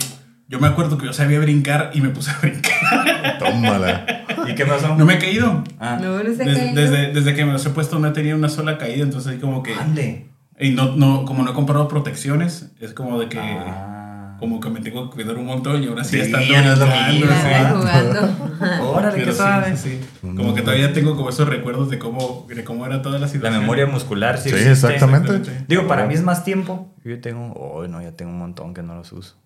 yo me acuerdo que yo sabía brincar y me puse a brincar. Tómala. ¿Y qué pasó? No me he caído. Ah, No, no se Des- caído. desde, desde que me los he puesto no he tenido una sola caída, entonces ahí como que... ande. Y no, no, como no he comprado protecciones, es como de que. Ah. Como que me tengo que cuidar un montón y ahora sí, Sí, estando ya jugando. (laughs) Órale, qué suave. sí, sí. Como que todavía tengo como esos recuerdos de cómo, de cómo era toda la La situación. memoria muscular, sí. Sí, existe. exactamente. Digo, para mí es más tiempo. Yo tengo, oh, no, ya tengo un montón que no los uso.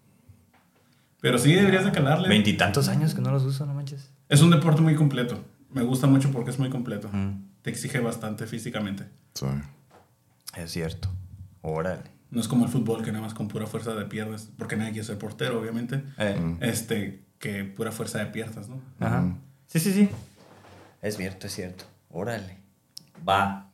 Pero sí deberías de calarle. Veintitantos años que no los uso, no manches. Es un deporte muy completo. Me gusta mucho porque es muy completo. Mm, Te exige bastante físicamente. Sí. es cierto. Órale. No es como el fútbol que nada más con pura fuerza de piernas, porque nadie quiere ser portero, obviamente. Eh, Este, que pura fuerza de piernas, ¿no? Ajá. Sí, sí, sí. Es cierto, es cierto. Órale. Va.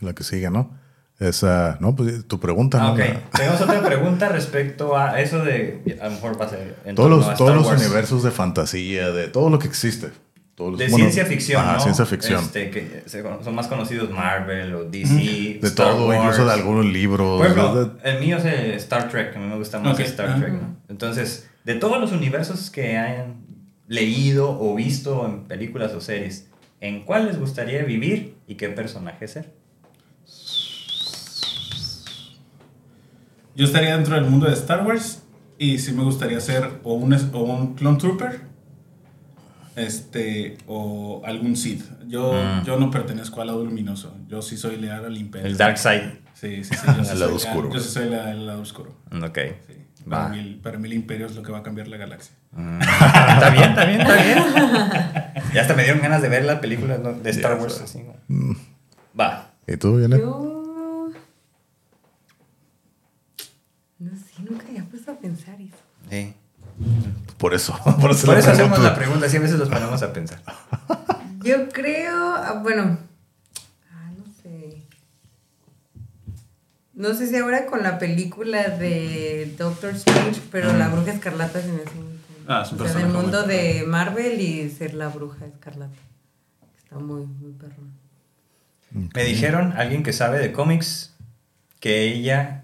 La que sigue, ¿no? Esa, no, pues tu pregunta, Ah, ¿no? ok. La- Tenemos otra pregunta respecto a eso de. A lo mejor va a ser. en todos los, todos los Wars. universos de fantasía, de todo lo que existe. Todos los- De bueno, ciencia ficción. Ajá, ¿no? ciencia ficción. Este, que se- son más conocidos Marvel o DC. de Star todo, Wars. incluso de algunos libros. Por ejemplo, de- el mío es el Star Trek, a mí me gusta más Ok, Star. Trek. ¿no? Entonces, de todos los universos que hayan leído o visto en películas o series, ¿en cuál les gustaría vivir y qué personaje ser? Yo estaría dentro del mundo de Star Wars y sí me gustaría ser o un, o un Clone Trooper este, o algún Sith. Yo, Mm. yo no pertenezco al lado luminoso. Yo sí soy leal al Imperio. El Dark Side. Sí, sí, sí. Yo (laughs) sí soy lado leal- oscuro. Yo sí soy leal al lado oscuro. Ok. Sí. Para, mí, el- para mí el Imperio es lo que va a cambiar la galaxia. Mm. (laughs) está bien, está bien, está bien. Ya hasta me dieron ganas de ver la película ¿no? de Star Wars. así Mm. Va. ¿Y tú, Viene? Yo. No sé, nunca había puesto a pensar eso. Sí. (laughs) Por eso. Por eso, Por eso hacemos la pregunta, así a veces los ponemos a pensar. (laughs) Yo creo, ah, bueno, ah, no sé. No sé si ahora con la película de Doctor Strange, pero la bruja escarlata se me hace muy cool. Ah, es un O sea, del mundo de Marvel y ser la bruja escarlata. Está muy, muy perro. Me dijeron, alguien que sabe de cómics, que ella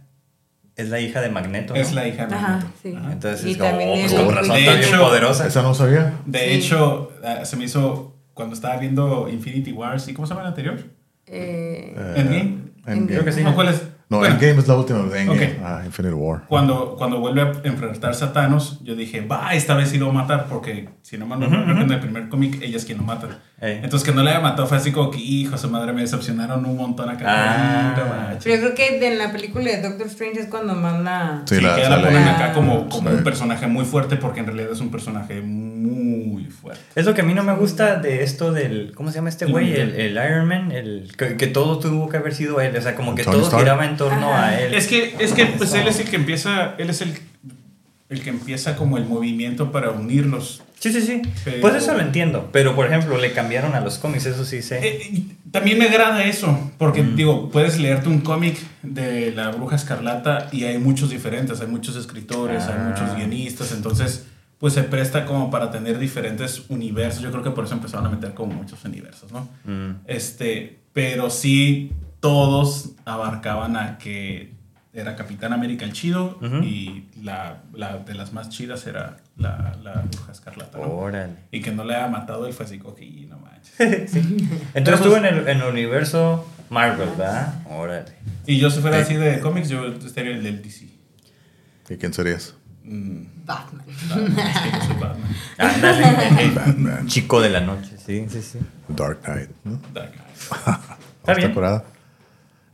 es la hija de Magneto. ¿no? Es la hija de Ajá, Magneto. sí. Ajá. Entonces, Y es como, también pues con razón está bien poderosa. Esa no sabía. De Sí. hecho, ah, se me hizo cuando estaba viendo Infinity Wars. ¿Y cómo se llama el anterior? Eh, Eh, Endgame. Endgame. Creo que sí. ¿O cuál es? No, Bueno, Endgame es la última de Endgame. Ok. Ah, Infinite War. Cuando, cuando vuelve a enfrentarse a Thanos, yo dije, va, esta vez sí lo va a matar, porque si no me recuerdo, ujú. en el primer cómic ella es quien lo mata. Ey. Entonces que no la haya matado fue así como que, hijo, su madre me decepcionaron un montón acá. Ah. Pero yo creo que en la película de Doctor Strange es cuando manda... Sí, Sí, la- que la ponen acá como, como Sí. un personaje muy fuerte, porque en realidad es un personaje muy fuerte. Es lo que a mí no me gusta de esto del. ¿Cómo se llama este güey? Ujú. El, el Iron Man. El, que, que todo tuvo que haber sido él. O sea, como que todo giraba en torno a él. Es que, es que pues él es el que empieza, él es el, el que empieza como el movimiento para unirlos. Sí, sí, sí. Pero- Pues eso lo entiendo. Pero, por ejemplo, le cambiaron a los cómics. Eso sí sé. Eh, y también me agrada eso, porque Mm. digo, puedes leerte un cómic de la Bruja Escarlata y hay muchos diferentes, hay muchos escritores, hay Ah. muchos guionistas, entonces pues se presta como para tener diferentes universos. Yo creo que por eso empezaron a meter como muchos universos, ¿no? Mm. Este, pero sí todos abarcaban a que era Capitán América el chido y la, la de las más chidas era la, la Bruja Escarlata, ¿no? Órale. Y que no le haya matado él fue así como que, "Y no manches. (laughs) Entonces estuvo en el, en el universo Marvel, ¿verdad? Órale. Y yo si fuera Eh. así de cómics, yo estaría el del DC. ¿Y quién serías? Batman. Batman, Batman. Batman. Chico de la noche. Sí, sí, sí. Dark Knight. ¿no? Dark Knight. (laughs) Está bien. curada.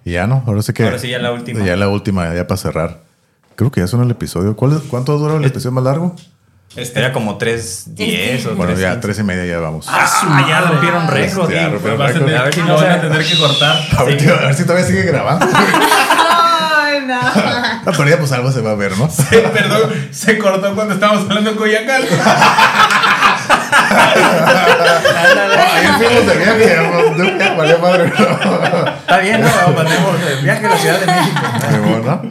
Y ya no, ahora sí que. Ahora sí, ya la última. Ya la última, ya para cerrar. Creo que ya son el episodio. ¿Cuál ¿Cuánto duró el episodio más largo? Este, Era como 3.10 o Bueno, ya 3.15. tres y media ya vamos. Ah, ya rompieron récord. Ya sí. rompieron récord. tener, A ver si lo no van a tener que cortar. A ver, tío, a ver si todavía sigue grabando. (laughs) Ay, no. (laughs) Ah, pero ya pues algo se va a ver, ¿no? (laughs) Perdón, se cortó cuando estábamos hablando Yacal. Ándale. Ayer fuimos de viaje, vamos, de un viaje, valió madre. Está bien, ¿no? Mandemos el viaje a la Ciudad de México.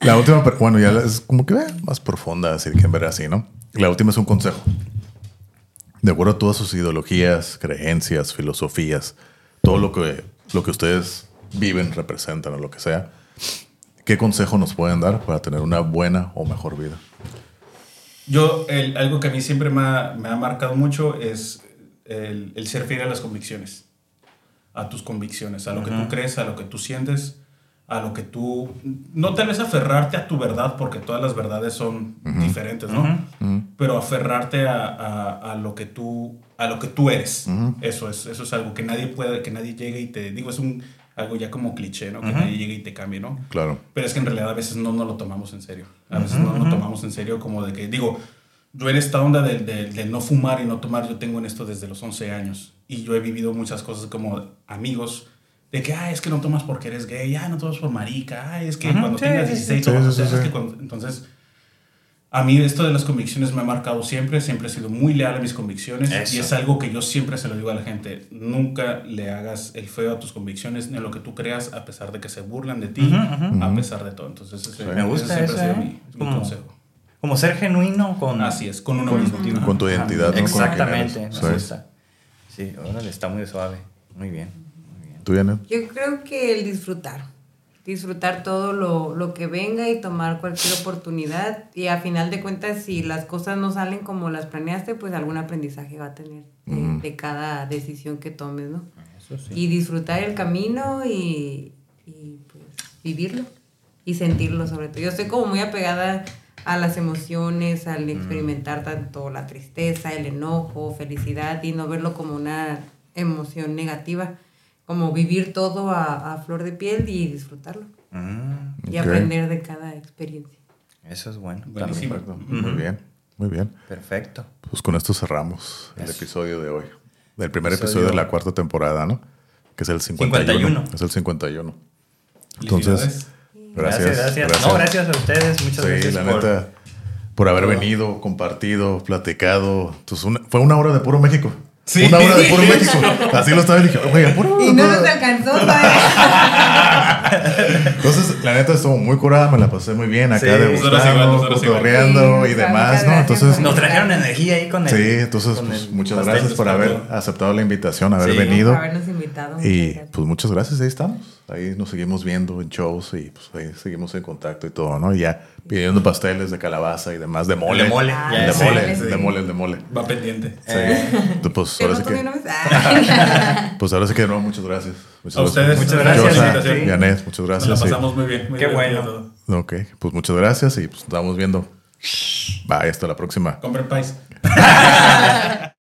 La última, pero bueno, ya es como que eh, más profunda, así que ver así, ¿no? La última es un consejo. De acuerdo a todas sus ideologías, creencias, filosofías, todo lo que, lo que ustedes viven, representan o lo que sea, ¿qué consejo nos pueden dar para tener una buena o mejor vida? Yo, el- algo que a mí siempre me ha, me ha marcado mucho es el, el ser fiel a las convicciones. A tus convicciones, a lo que tú crees, a lo que tú sientes. a lo que tú, no tal vez aferrarte a tu verdad, porque todas las verdades son diferentes, ¿no? Pero aferrarte a, a, a, lo que tú, a lo que tú eres. Eso es, eso es algo que nadie puede, que nadie llegue y te, digo, es un, algo ya como cliché, ¿no? Que nadie llegue y te cambie, ¿no? Claro. Pero es que en realidad a veces no nos lo tomamos en serio. A veces no lo tomamos en serio como de que, digo, yo en esta onda de, de, de, no fumar y no tomar, yo tengo en esto desde los 11 años. Y yo he vivido muchas cosas como amigos de que, ah, es que no tomas porque eres gay, ah, no tomas por marica, ah, es que cuando sí, tengas 16 sí, es que cuando, entonces, a mí esto de las convicciones me ha marcado siempre, siempre he sido muy leal a mis convicciones Eso. y es algo que yo siempre se lo digo a la gente, nunca le hagas el feo a tus convicciones ni a lo que tú creas a pesar de que se burlan de ti, uh -huh, a pesar de todo. Entonces, ese, me gusta ese eso, siempre ha sido ¿eh? mi, mi como, consejo. Como ser genuino con... Así es, con uno con, mismo. Con tu identidad, ¿no? Exactamente, me gusta. Sí, órale, está muy suave, muy bien. ¿Tú, Janet? Yo creo que el disfrutar. Disfrutar todo lo, lo, que venga y tomar cualquier oportunidad. Y a final de cuentas, si las cosas no salen como las planeaste, pues algún aprendizaje va a tener de, mm. de cada decisión que tomes, ¿no? Eso sí. Y disfrutar el camino y, y pues vivirlo y sentirlo sobre todo. Yo estoy como muy apegada a las emociones, al experimentar tanto la tristeza, el enojo, felicidad y no verlo como una emoción negativa como vivir todo a, a, flor de piel y disfrutarlo. Mm, y aprender de cada experiencia. Eso es bueno. Buenísimo. Muy bien, muy bien. Perfecto. Pues con esto cerramos Eso. el episodio de hoy. El primer episodio, episodio de la cuarta temporada, ¿no? Que es el 51. 51. Es el 51. Entonces, gracias. Gracias, gracias. gracias. No, gracias a ustedes. Muchas sí, gracias. la por... neta, por haber venido, compartido, platicado. Entonces, una, fue una hora de puro México. Sí. Una hora de puro México. Así lo estaba y dije, oye, puro. Y no nos alcanzó (laughs) Entonces, la neta estuvo muy curada, me la pasé muy bien acá sí, degustando, cotorreando sí, y demás, ¿no? Entonces. Nos trajeron energía ahí con el. Sí, entonces, pues, el muchas gracias por haber aceptado la invitación, haber sí, venido. Por habernos invitado. Y pues muchas gracias, ahí estamos. Ahí nos seguimos viendo en shows y pues ahí seguimos en contacto y todo, ¿no? Y ya pidiendo pasteles de calabaza y demás, de mole. De mole. Ah, de, mole de mole, de mole. Va pendiente. Sí. Eh. Pues ahora sí que. (laughs) pues ahora sí que no, muchas gracias. Muchas a ustedes, muchas gracias. Sí. Yanet, muchas gracias. Nos la pasamos muy bien. Muy Qué bueno. Ok, pues muchas gracias y pues estamos viendo. Bye, hasta la próxima. Compren país. (laughs)